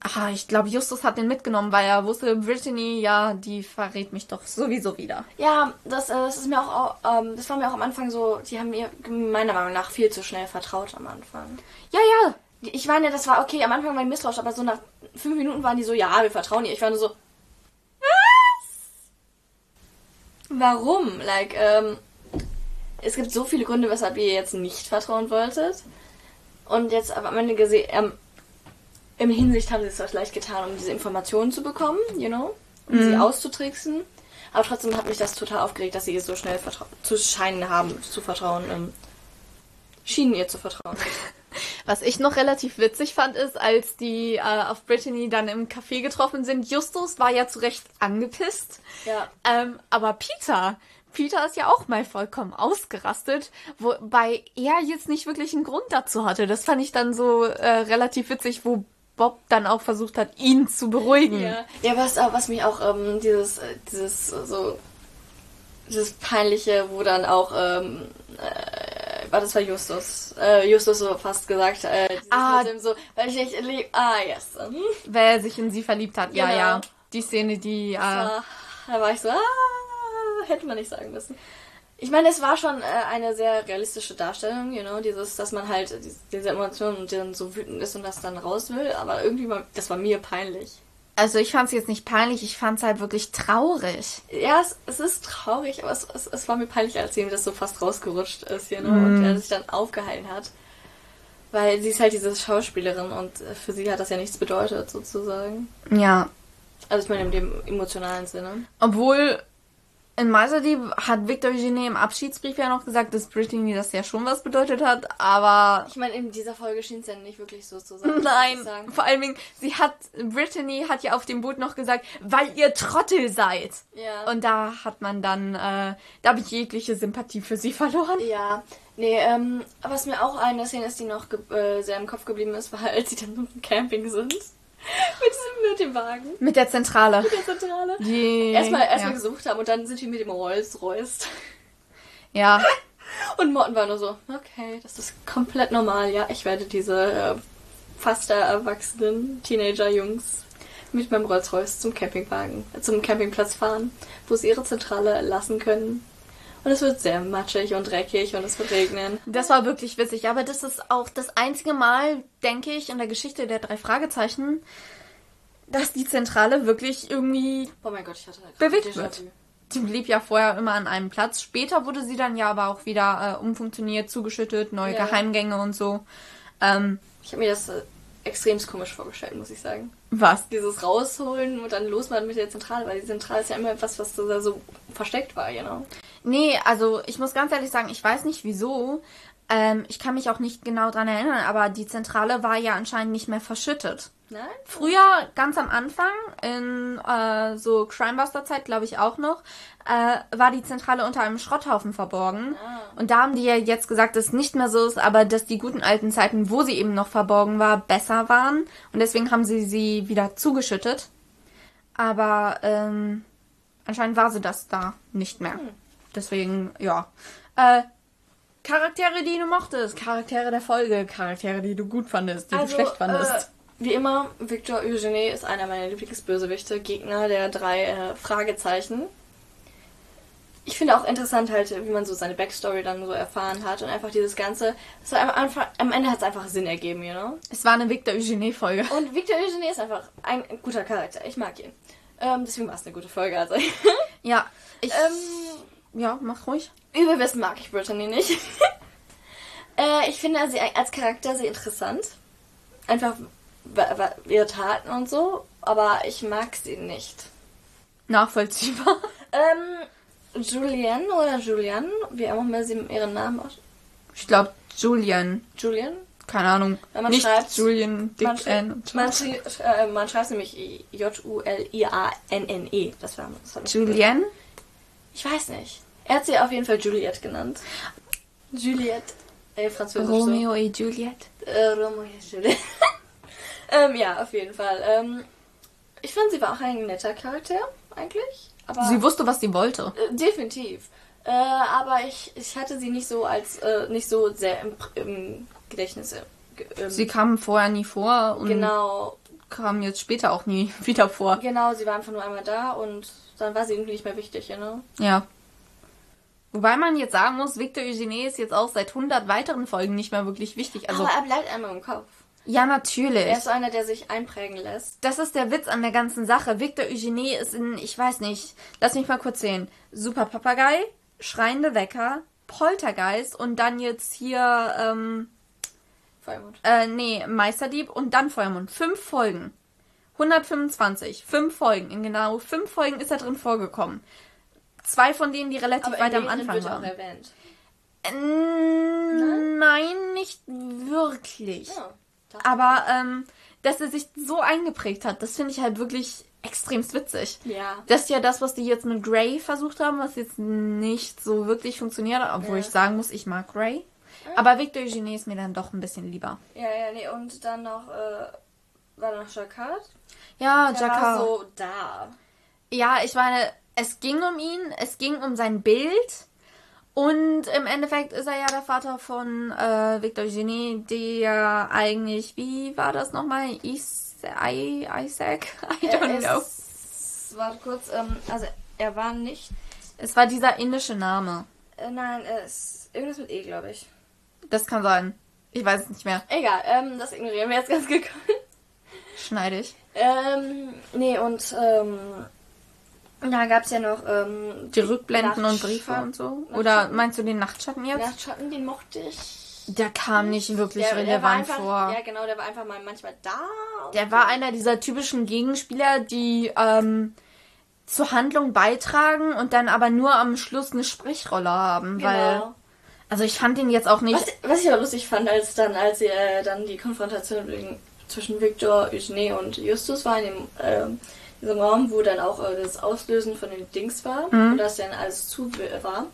Ah, ich glaube, Justus hat den mitgenommen, weil er wusste, Brittany, ja, die verrät mich doch sowieso wieder. Ja, das, äh, das ist mir auch, au- ähm, das war mir auch am Anfang so, die haben mir meiner Meinung nach viel zu schnell vertraut am Anfang. Ja, ja, Ich meine, das war okay, am Anfang war ich misstrauisch, aber so nach fünf Minuten waren die so, ja, wir vertrauen ihr. Ich war nur so, was? Warum? Like, ähm, es gibt so viele Gründe, weshalb ihr jetzt nicht vertrauen wolltet. Und jetzt aber am Ende gesehen, ähm, im Hinsicht haben sie es vielleicht getan, um diese Informationen zu bekommen, you know, um sie auszutricksen. Aber trotzdem hat mich das total aufgeregt, dass sie ihr so schnell zu scheinen haben, zu vertrauen, ähm, schienen ihr zu vertrauen. Was ich noch relativ witzig fand, ist, als die äh, auf Brittany dann im Café getroffen sind, Justus war ja zu Recht angepisst. Ja. Ähm, aber Peter, Peter ist ja auch mal vollkommen ausgerastet, wobei er jetzt nicht wirklich einen Grund dazu hatte. Das fand ich dann so äh, relativ witzig, wo Bob dann auch versucht hat, ihn zu beruhigen. Ja, ja was, was mich auch, ähm, dieses, äh, dieses, äh, so, dieses peinliche, wo dann auch, ähm, äh, war das war Justus, äh, Justus so fast gesagt, äh, Ah. so, weil ich nicht lieb, ah, yes. Mhm. Wer er sich in sie verliebt hat. Ja, Genau. ja. Die Szene, die... Äh, Da, da war ich so, ah, hätte man nicht sagen müssen. Ich meine, es war schon äh, eine sehr realistische Darstellung, you know, dieses, dass man halt diese, Emotionen und dann so wütend ist und das dann raus will, aber irgendwie war, das war mir peinlich. Also ich fand es jetzt nicht peinlich, ich fand es halt wirklich traurig. Ja, es, es ist traurig, aber es, es, es war mir peinlich, als ihm das so fast rausgerutscht ist, you know, und er sich dann aufgehalten hat. Weil sie ist halt diese Schauspielerin und für sie hat das ja nichts bedeutet, sozusagen. Ja, Also ich meine in dem emotionalen Sinne. Obwohl In Meisterdieb hat Victor Eugenie im Abschiedsbrief ja noch gesagt, dass Brittany das ja schon was bedeutet hat, aber Ich meine, in dieser Folge schien es ja nicht wirklich so zu sein. nein, vor allen Dingen, sie hat, Brittany hat ja auf dem Boot noch gesagt, weil ihr Trottel seid. Ja. Und da hat man dann, äh, da habe ich jegliche Sympathie für sie verloren. Ja, nee, ähm, was mir auch eine Szene ist, die noch äh, sehr im Kopf geblieben ist, war, als sie dann im Camping sind. Mit, mit dem Wagen, Mit der Zentrale. mit der Zentrale. Die, Erstmal erstmal ja. gesucht haben und dann sind wir mit dem Rolls Royce. ja, Und Morten war nur so, okay, das ist komplett normal, ja, ich werde diese äh, fast erwachsenen Teenager-Jungs mit meinem Rolls Royce zum Campingwagen, äh, zum Campingplatz fahren, wo sie ihre Zentrale lassen können. Und es wird sehr matschig und dreckig und es wird regnen. Das war wirklich witzig, aber das ist auch das einzige Mal, denke ich, in der Geschichte der drei Fragezeichen, dass die Zentrale wirklich irgendwie Oh mein Gott, ich hatte bewegt wird. Die blieb ja vorher immer an einem Platz. Später wurde sie dann ja aber auch wieder äh, umfunktioniert, zugeschüttet, neue Ja. Geheimgänge und so. Ähm, Ich habe mir das äh, extrem komisch vorgestellt, muss ich sagen. Was? Dieses rausholen und dann losmachen mit der Zentrale, weil die Zentrale ist ja immer etwas, was so, da so versteckt war, genau. Nee, also ich muss ganz ehrlich sagen, ich weiß nicht wieso. Ähm, ich kann mich auch nicht genau dran erinnern, aber die Zentrale war ja anscheinend nicht mehr verschüttet. Nein? Früher, ganz am Anfang, in äh, so Crimebuster-Zeit, glaube ich auch noch, äh, war die Zentrale unter einem Schrotthaufen verborgen. Und da haben die ja jetzt gesagt, dass es nicht mehr so ist, aber dass die guten alten Zeiten, wo sie eben noch verborgen war, besser waren. Und deswegen haben sie sie wieder zugeschüttet. Aber ähm, anscheinend war sie das da nicht mehr. Deswegen, ja. Äh, Charaktere, die du mochtest, Charaktere der Folge, Charaktere, die du gut fandest, die du schlecht fandest. Äh, wie immer, Victor Eugenie ist einer meiner Lieblingsbösewichte, Gegner der drei äh, Fragezeichen. Ich finde auch interessant halt, wie man so seine Backstory dann so erfahren hat und einfach dieses Ganze. Es war am, Anfang, am Ende hat es einfach Sinn ergeben, you know? Es war eine Victor Eugenie-Folge. Und Victor Eugenie ist einfach ein guter Charakter. Ich mag ihn. Ähm, deswegen war es eine gute Folge. Also, Ja, ich. ähm, ja, mach ruhig. Übelwissen mag ich Brittany nicht. äh, ich finde sie als Charakter sehr interessant. Einfach ihre Taten und so. Aber ich mag sie nicht. Nachvollziehbar. Ähm, Julianne oder Julian, wie auch immer sie ihren Namen aus. Ich glaube, Julian. Julian? Keine Ahnung. Ja, man Nicht schreibt- Julian, Dick, Man, Ann. man, schri- äh, man schreibt nämlich J-U-L-I-A-N-N-E. E. Das war das Julian? Ich weiß nicht. Er hat sie auf jeden Fall Juliette genannt. Juliette. Ey, Französisch Romeo und Juliet. so. Äh, Romeo und Juliette. ähm, ja, auf jeden Fall. Ähm, ich fand, sie war auch ein netter Charakter, eigentlich. Aber Sie wusste, was sie wollte. äh, definitiv. Äh, aber ich, ich hatte sie nicht so als, äh, nicht so sehr im, im Gedächtnis. äh, ge- Ähm, Sie kam vorher nie vor und genau, kam jetzt später auch nie wieder vor. genau, sie war einfach nur einmal da und dann war sie irgendwie nicht mehr wichtig, ne? Ja. Wobei man jetzt sagen muss, Victor Eugenie ist jetzt auch seit 100 weiteren Folgen nicht mehr wirklich wichtig. Also, aber er bleibt einmal im Kopf. Ja, natürlich. Er ist einer, der sich einprägen lässt. Das ist der Witz an der ganzen Sache. Victor Eugenie ist in, ich weiß nicht, lass mich mal kurz sehen. Super Papagei, Schreiende Wecker, Poltergeist und dann jetzt hier, ähm, Vollmond. äh, nee, Meisterdieb und dann Feuermond. Fünf Folgen. 125. Fünf Folgen. In genau fünf Folgen ist er drin vorgekommen. Zwei von denen, die relativ Aber weit am Anfang wird auch waren. erwähnt. Äh, Nein, nicht wirklich. Ja, doch. Aber ähm, dass er sich so eingeprägt hat, das finde ich halt wirklich extremst witzig. Ja. Das ist ja das, was die jetzt mit Grey versucht haben, was jetzt nicht so wirklich funktioniert, obwohl Ja. ich sagen muss, ich mag Grey. Aber Victor Eugenie ist mir dann doch ein bisschen lieber. Ja, ja, nee, und dann noch, äh, war noch Jacquard? Ja, Der war Jacquard. so da. Ja, ich meine, es ging um ihn, es ging um sein Bild. Und im Endeffekt ist er ja der Vater von äh, Victor Eugenie, der eigentlich, wie war das nochmal? Isaac? I don't know. ist, warte kurz, ähm, also er war nicht, Es war dieser indische Name. äh, nein, ist irgendwas mit E, glaube ich. Das kann sein. Ich weiß es nicht mehr. Egal, ähm, das ignorieren wir jetzt ganz gekonnt. Schneide ich. Ähm, nee, und, ähm, da gab's ja noch, ähm, Die Rückblenden und Briefe und so? Oder meinst du den Nachtschatten jetzt? Nachtschatten, den mochte ich. Der kam nicht wirklich Der, der war relevant einfach, vor. ja genau, der war einfach mal manchmal da. Der war einer dieser typischen Gegenspieler, die ähm, zur Handlung beitragen und dann aber nur am Schluss eine Sprechrolle haben, weil Genau. also ich fand ihn jetzt auch nicht Was, was ich aber lustig fand, als dann, als sie äh, dann die Konfrontation zwischen Victor, Eugene und Justus war in dem, ähm, diesem Raum, wo dann auch äh, das Auslösen von den Dings war, Mhm. und das dann alles zu äh, war.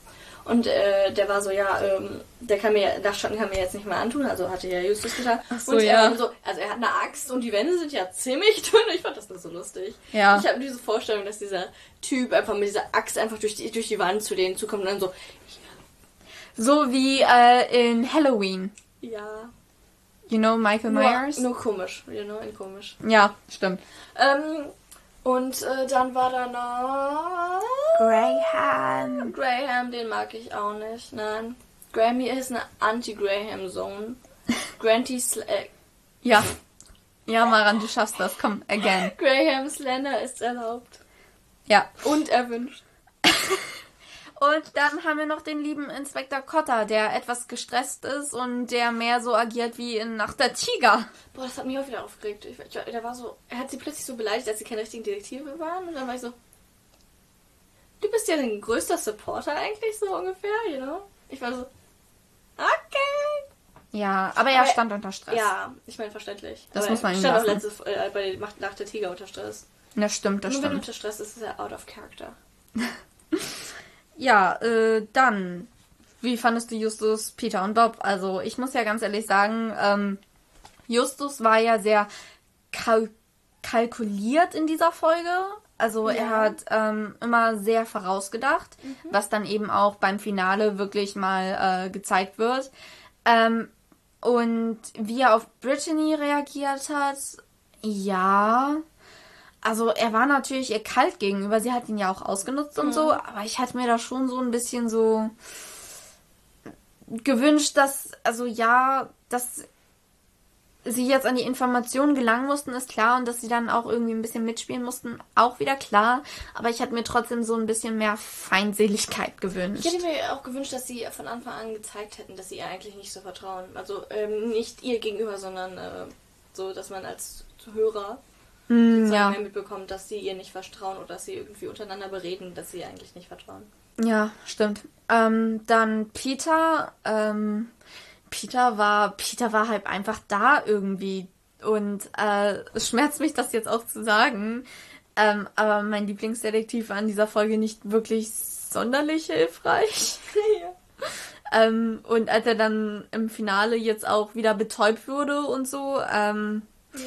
Und äh, der war so, ja, ähm, der kann mir, Dachschatten kann mir jetzt nicht mehr antun, also hatte ja Justus getan. so, und er ja. war so, also er hat eine Axt und die Wände sind ja ziemlich dünn. Ich fand das nur so lustig. Ja. Ich habe diese Vorstellung, dass dieser Typ einfach mit dieser Axt einfach durch die, durch die Wand zu denen zukommt und dann so, so wie äh, in Halloween. ja, You know Michael nur, Myers? nur komisch, you know, in komisch. Ja, stimmt. Ähm, und äh, dann war da noch Graham. Graham, den mag ich auch nicht. Nein. Grammy ist eine Anti-Graham-Zone. Granty Sl äh, Ja. Ja, Maran, du schaffst das. Komm, again. Graham Slender ist erlaubt. Ja. Und erwünscht. Und dann haben wir noch den lieben Inspektor Cotter, der etwas gestresst ist und der mehr so agiert wie in Nacht der Tiger. Boah, das hat mich auch wieder aufgeregt. Ich, ich, der war so, er hat sie plötzlich so beleidigt, als sie keine richtigen Detektive waren. Und dann war ich so, du bist ja dein größter Supporter eigentlich, so ungefähr, you know? Ich war so, okay. Ja, aber er Aber- stand unter Stress. Ja, ich meine verständlich. Das Aber muss man ihm stand auch letzte, äh, bei Macht nach der Tiger unter Stress. Das stimmt, das Nur wenn er stimmt. unter Stress ist, ist er out of character. Ja, äh, dann. Wie fandest du Justus, Peter und Bob? Also, ich muss ja ganz ehrlich sagen, ähm, Justus war ja sehr kal kalkuliert in dieser Folge. Also, er hat ähm, immer sehr vorausgedacht, was dann eben auch beim Finale wirklich mal äh, gezeigt wird. Ähm, und wie er auf Brittany reagiert hat, ja. Also er war natürlich ihr kalt gegenüber. Sie hat ihn ja auch ausgenutzt und so. Aber ich hatte mir da schon so ein bisschen so gewünscht, dass, also ja, dass sie jetzt an die Informationen gelangen mussten, ist klar. Und dass sie dann auch irgendwie ein bisschen mitspielen mussten, auch wieder klar. Aber ich hatte mir trotzdem so ein bisschen mehr Feindseligkeit gewünscht. Ich hätte mir auch gewünscht, dass sie von Anfang an gezeigt hätten, dass sie ihr eigentlich nicht so vertrauen. Also ähm, nicht ihr gegenüber, sondern äh, so, dass man als Hörer Mm, ja. mehr mitbekommt, dass sie ihr nicht vertrauen oder dass sie irgendwie untereinander bereden, dass sie ihr eigentlich nicht vertrauen. Ja, stimmt. Ähm, dann Peter. Ähm, Peter war, Peter war halt einfach da irgendwie. Und äh, es schmerzt mich, das jetzt auch zu sagen. Ähm, aber mein Lieblingsdetektiv war in dieser Folge nicht wirklich sonderlich hilfreich. ähm, und als er dann im Finale jetzt auch wieder betäubt wurde und so, ähm, ja,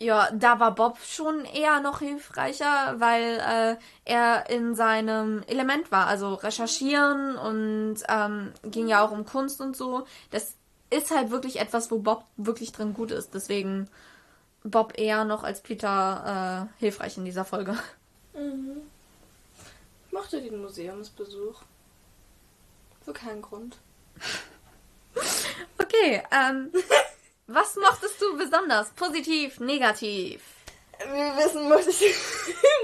da war Bob schon eher noch hilfreicher, weil äh, er in seinem Element war. Also recherchieren und ähm, ging ja auch um Kunst und so. Das ist halt wirklich etwas, wo Bob wirklich drin gut ist. Deswegen Bob eher noch als Peter äh, hilfreich in dieser Folge. Ich mochte den Museumsbesuch. Für keinen Grund. Okay, ähm, was mochtest du besonders? Positiv, negativ? Wir wissen, möchte ich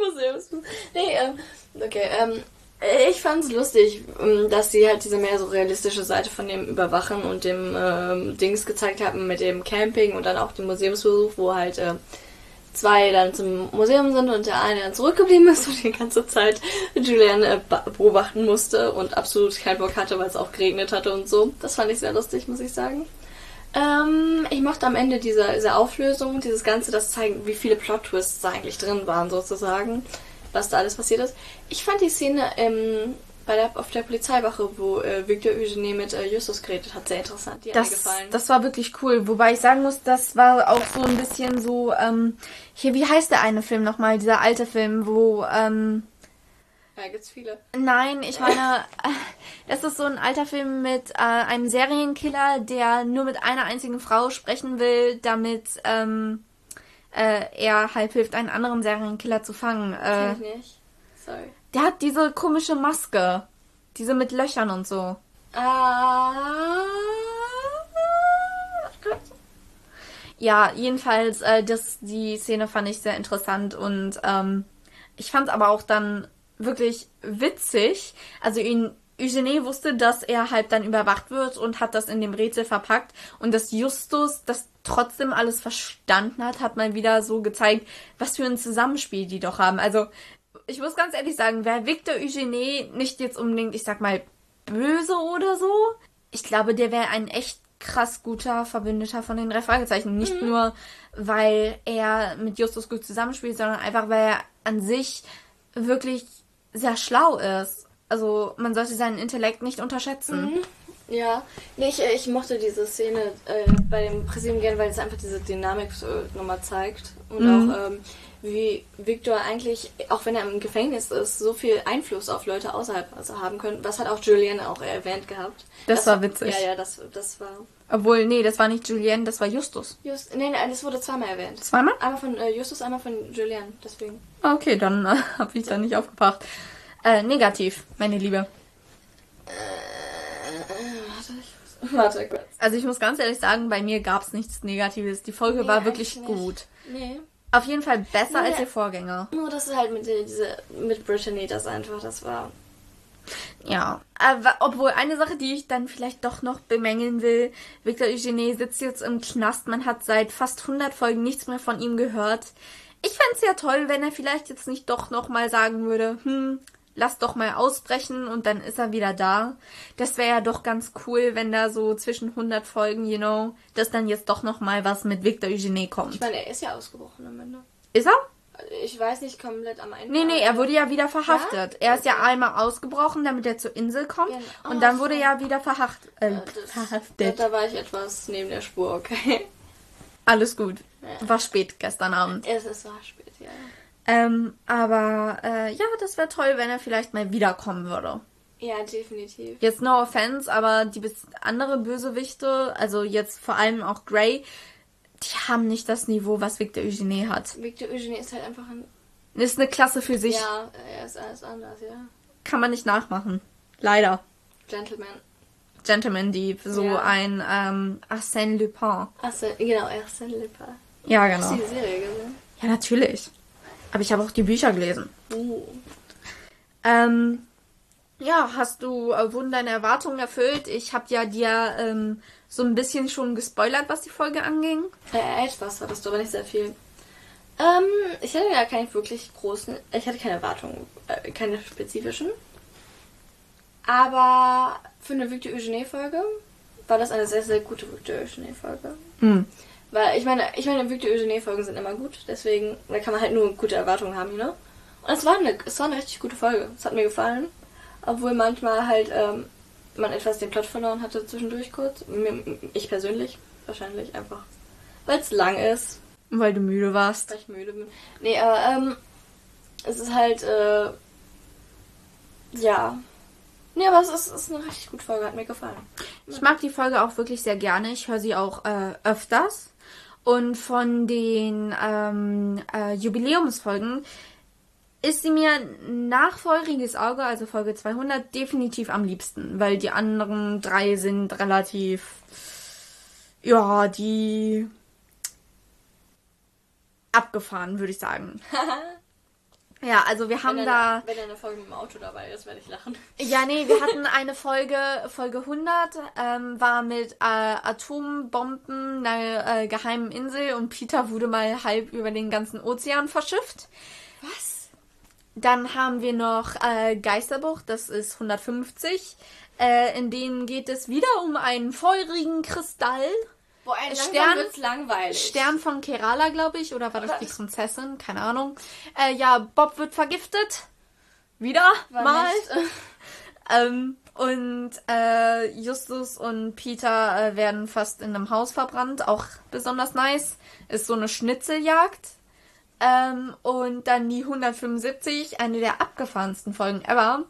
Museumsbesuch. Nee, ähm, okay, ähm, ich fand's lustig, ähm, dass sie halt diese mehr so realistische Seite von dem Überwachen und dem ähm, Dings gezeigt haben mit dem Camping und dann auch dem Museumsbesuch, wo halt äh, zwei dann zum Museum sind und der eine dann zurückgeblieben ist und die ganze Zeit Julian äh, ba- beobachten musste und absolut keinen Bock hatte, weil es auch geregnet hatte und so. Das fand ich sehr lustig, muss ich sagen. Ähm, ich mochte am Ende diese, diese Auflösung, dieses Ganze, das zeigen, wie viele Plot-Twists da eigentlich drin waren, sozusagen, was da alles passiert ist. Ich fand die Szene ähm, bei der, auf der Polizeiwache, wo äh, Victor Eugenie mit äh, Justus geredet hat, sehr interessant. Die hat mir Das, gefallen. das war wirklich cool. Wobei ich sagen muss, das war auch so ein bisschen so, ähm, hier, wie heißt der eine Film nochmal? Dieser alte Film, wo, ähm, ja, gibt's viele. Nein, ich meine, das ist so ein alter Film mit äh, einem Serienkiller, der nur mit einer einzigen Frau sprechen will, damit ähm, äh, er halt hilft, einen anderen Serienkiller zu fangen. Äh, Kenn ich nicht. Sorry. der hat diese komische Maske. Diese mit Löchern und so. Ah. Ja, jedenfalls, äh, das, die Szene fand ich sehr interessant und ähm, ich fand aber auch dann wirklich witzig. Also ihn, Eugenie wusste, dass er halt dann überwacht wird und hat das in dem Rätsel verpackt und dass Justus das trotzdem alles verstanden hat, hat mal wieder so gezeigt, was für ein Zusammenspiel die doch haben. Also ich muss ganz ehrlich sagen, wäre Victor Eugenie nicht jetzt unbedingt, ich sag mal, böse oder so, ich glaube, der wäre ein echt krass guter Verbündeter von den drei Fragezeichen. Nicht nur, weil er mit Justus gut zusammenspielt, sondern einfach, weil er an sich wirklich sehr schlau ist. Also man sollte seinen Intellekt nicht unterschätzen. Ja, nee, ich, äh, ich mochte diese Szene äh, bei dem Präsidium gerne, weil es einfach diese Dynamik so nochmal zeigt. Und Mhm. auch, ähm, wie Victor eigentlich, auch wenn er im Gefängnis ist, so viel Einfluss auf Leute außerhalb also haben können. Das hat auch Julian auch erwähnt gehabt. Das war witzig. Ja, ja, das, das war. Obwohl, nee, das war nicht Julien, das war Justus. Just, nee, nee, das wurde zweimal erwähnt. Zweimal? Einmal von äh, Justus, einmal von Julian, deswegen. Ah, Okay, dann äh, habe ich da nicht aufgebracht. Äh, negativ, meine Liebe. Warte kurz. Also ich muss ganz ehrlich sagen, bei mir gab es nichts Negatives. Die Folge Nee, war wirklich gut. Nee. Auf jeden Fall besser Nee. als ihr Vorgänger. Nur das halt mit, diese, mit Brittany, das einfach, das war. Ja. Aber, obwohl eine Sache, die ich dann vielleicht doch noch bemängeln will, Victor Eugenie sitzt jetzt im Knast. Man hat seit fast 100 Folgen nichts mehr von ihm gehört. Ich fände es ja toll, wenn er vielleicht jetzt nicht doch noch mal sagen würde, hm, lass doch mal ausbrechen und dann ist er wieder da. Das wäre ja doch ganz cool, wenn da so zwischen 100 Folgen, you know, dass dann jetzt doch noch mal was mit Victor Eugenie Ich kommt. meine, er ist ja ausgebrochen am Ende. Ist er? Ich weiß nicht komplett am Ende. Nee, nee, er wurde ja wieder verhaftet. Er ist ja einmal ausgebrochen, damit er zur Insel kommt. Genau. Und dann wurde er wieder verhaft, äh, Das, da, verhaftet. da war ich etwas neben der Spur, okay. Alles gut. War spät gestern Abend. Es, es war spät, ja. Ähm, aber äh, ja, das wäre toll, wenn er vielleicht mal wiederkommen würde. Ja, definitiv. Jetzt no offense, aber die andere Bösewichte, also jetzt vor allem auch Grey, die haben nicht das Niveau, was Victor Eugenie hat. Victor Eugenie ist halt einfach ein. Ist eine Klasse für sich. Ja, er ist alles anders, ja. Kann man nicht nachmachen. Leider. Gentleman. Gentleman Dieb, so Ja. ein ähm, Arsène Lupin. Achso, genau, Arsène Lupin. Ja, Hast du genau. die Serie gesehen? Ja, natürlich. Aber ich habe auch die Bücher gelesen. Uh. Ähm, ja, hast du, äh, wurden deine Erwartungen erfüllt? Ich habe ja dir ähm, so ein bisschen schon gespoilert, was die Folge anging. Äh, etwas hattest du, aber nicht sehr viel. Ähm, ich hatte ja keine wirklich großen. Ich hatte keine Erwartungen, äh, keine spezifischen. Aber für eine Victor Eugenie-Folge war das eine sehr, sehr gute Victor Eugenie-Folge. Hm. Weil ich meine, ich meine, Victor Eugenie-Folgen sind immer gut, deswegen, da kann man halt nur gute Erwartungen haben, ne? Und es war eine, es war eine richtig gute Folge. Es hat mir gefallen. Obwohl manchmal halt ähm, man etwas den Plot verloren hatte zwischendurch kurz. Ich persönlich, wahrscheinlich einfach. Weil es lang ist, Weil du müde warst. weil ich müde bin. Nee, aber ähm, es ist halt, äh, ja. Nee, aber es ist, ist eine richtig gute Folge, hat mir gefallen. Ich mag die Folge auch wirklich sehr gerne. Ich höre sie auch äh, öfters. Und von den ähm, äh, Jubiläumsfolgen ist sie mir nach Feuriges Auge, also Folge 200, definitiv am liebsten. Weil die anderen drei sind relativ, ja, die abgefahren, würde ich sagen. ja, also wir haben wenn, da... eine, wenn eine Folge mit dem Auto dabei ist, werde ich lachen. Ja, nee, wir hatten eine Folge, Folge 100, ähm, war mit äh, Atombomben, einer äh, geheimen Insel und Peter wurde mal halb über den ganzen Ozean verschifft. Was? Dann haben wir noch äh, Geisterbuch, das ist 150. Äh, in dem geht es wieder um einen feurigen Kristall. Boah, ein Stern- wird's langweilig. Stern von Kerala, glaube ich, oder war das Oder die Prinzessin? Keine Ahnung. Äh, ja, Bob wird vergiftet. Wieder War mal. äh, Ähm, und äh, Justus und Peter äh, werden fast in einem Haus verbrannt. Auch besonders nice. Ist so eine Schnitzeljagd. Ähm, und dann die 175, eine der abgefahrensten Folgen ever.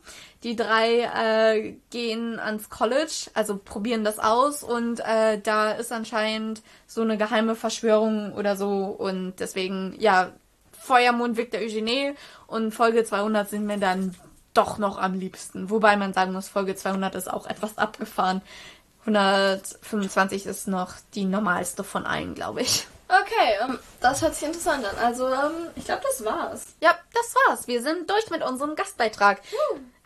Die drei äh, gehen ans College, also probieren das aus und äh, da ist anscheinend so eine geheime Verschwörung oder so und deswegen, ja, Feuermond Victor Eugenie und Folge 200 sind mir dann doch noch am liebsten. Wobei man sagen muss, Folge 200 ist auch etwas abgefahren. 125 ist noch die normalste von allen, glaube ich. Okay, ähm, das hört sich interessant an. Also, ähm, ich glaube, das war's. Ja, das war's. Wir sind durch mit unserem Gastbeitrag.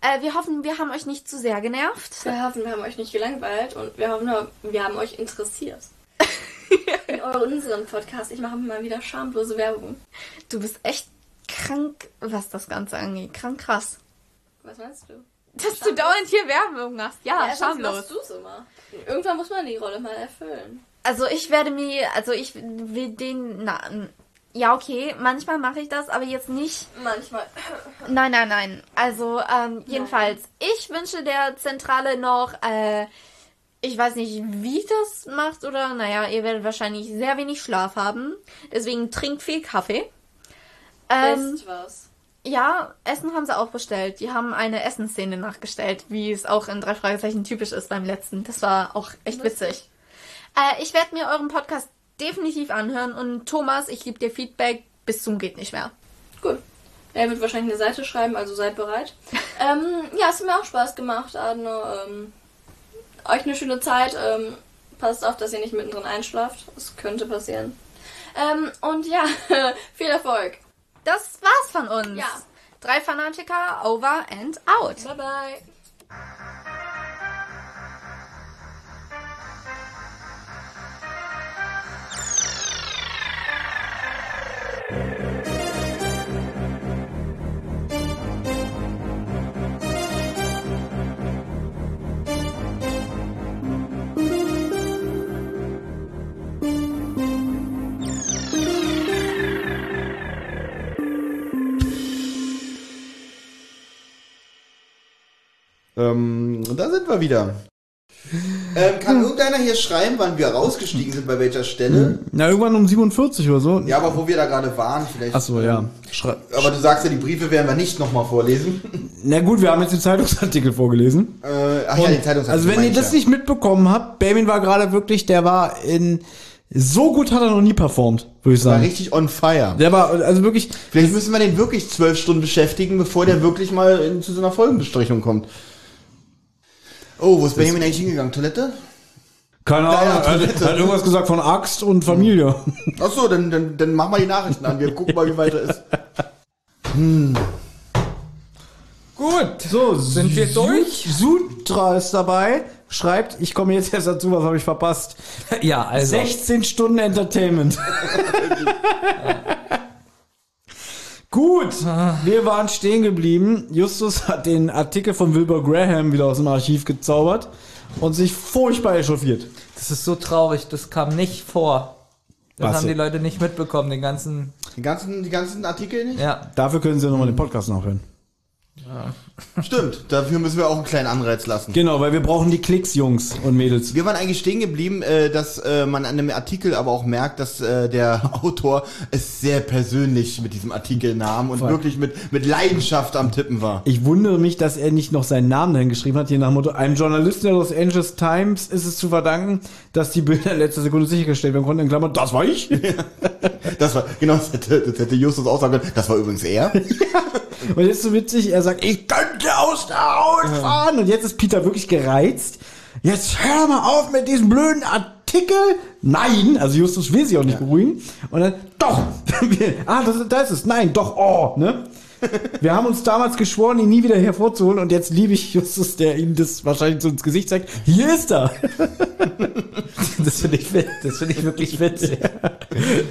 Äh, wir hoffen, wir haben euch nicht zu sehr genervt. Wir hoffen, wir haben euch nicht gelangweilt und wir hoffen, wir haben euch interessiert. In unseren Podcast. Ich mache mal wieder schamlose Werbung. Du bist echt krank, was das Ganze angeht. Krank krass. Was meinst du? Dass du dauernd hier Werbung machst. Ja, sonst schamlos. machst du's immer. Irgendwann muss man die Rolle mal erfüllen. Also ich werde mir, also ich will den, na, ja okay, manchmal mache ich das, aber jetzt nicht. Manchmal. Nein, nein, nein. Also ähm, jedenfalls, ich wünsche der Zentrale noch, äh, ich weiß nicht, wie das macht oder, naja, ihr werdet wahrscheinlich sehr wenig Schlaf haben. Deswegen trinkt viel Kaffee. Ähm, Isst was. ja, Essen haben sie auch bestellt. Die haben eine Essensszene nachgestellt, wie es auch in drei Fragezeichen typisch ist beim letzten. Das war auch echt witzig. Äh, ich werde mir euren Podcast definitiv anhören und Thomas, ich gebe dir Feedback bis zum geht nicht mehr. Gut. Er wird wahrscheinlich eine Seite schreiben, also seid bereit. ähm, ja, es hat mir auch Spaß gemacht, Adno. Ähm, euch eine schöne Zeit. Ähm, passt auf, dass ihr nicht mittendrin einschlaft. Das könnte passieren. Ähm, und ja, viel Erfolg. Das war's von uns. Ja. Drei Fanatiker, over and out. Bye bye. Ähm, und da sind wir wieder. Ähm, kann irgendeiner hier schreiben, wann wir rausgestiegen sind, bei welcher Stelle? Na, irgendwann um 47 oder so. Ja, aber wo wir da gerade waren, vielleicht. Ach so, ja. Schrei Aber du sagst ja, die Briefe werden wir nicht nochmal vorlesen. Na gut, wir haben jetzt den Zeitungsartikel vorgelesen. Äh, ach ja, die Zeitungsartikel. Also wenn ihr das ja. nicht mitbekommen habt, Bamin war gerade wirklich, der war in so gut hat er noch nie performt, würde ich war sagen. richtig on fire. Der war also wirklich Vielleicht müssen wir den wirklich zwölf Stunden beschäftigen, bevor der wirklich mal in, zu so einer Folgenbesprechung kommt. Oh, wo ist Benjamin eigentlich hingegangen? Toilette? keine Ja, ja, Ahnung, er Toilette. hat, hat irgendwas gesagt von Axt und Familie. Ach so, dann, dann, dann mach mal die Nachrichten an. Wir gucken mal, wie weit er ist. Gut. So, Sind wir durch? Sutra ist dabei, schreibt, ich komme jetzt erst dazu, was habe ich verpasst? Ja, also. 16 Stunden Entertainment. Gut, wir waren stehen geblieben. Justus hat den Artikel von Wilbur Graham wieder aus dem Archiv gezaubert und sich furchtbar echauffiert. Das ist so traurig, das kam nicht vor. Das Was haben die? Leute nicht mitbekommen, den ganzen. Die ganzen, die ganzen Artikel nicht? Ja. Dafür können Sie nochmal den Podcast nachhören. Stimmt, dafür müssen wir auch einen kleinen Anreiz lassen. Genau, weil wir brauchen die Klicks, Jungs und Mädels. Wir waren eigentlich stehen geblieben, äh, dass äh, man an dem Artikel aber auch merkt, dass äh, der Autor es sehr persönlich mit diesem Artikel nahm und Voll. wirklich mit, mit Leidenschaft am Tippen war. Ich wundere mich, dass er nicht noch seinen Namen dahin geschrieben hat, hier nach dem Motto, einem Journalisten der Los Angeles Times ist es zu verdanken, dass die Bilder in letzter Sekunde sichergestellt werden konnten, in Klammern, das war ich. Das war, genau, das hätte, das hätte Justus auch sagen können. Das war übrigens er. Und jetzt so witzig, er sagt, ich könnte aus der Haut fahren. Und jetzt ist Peter wirklich gereizt. Jetzt hör mal auf mit diesem blöden Artikel. Nein, also Justus will sie auch nicht beruhigen. Und dann, doch. ah, das, da ist es. Nein, doch, oh, ne? Wir haben uns damals geschworen, ihn nie wieder hervorzuholen und jetzt liebe ich Justus, der ihm das wahrscheinlich so ins Gesicht zeigt. Hier ist er. Das finde ich, das finde ich wirklich witzig.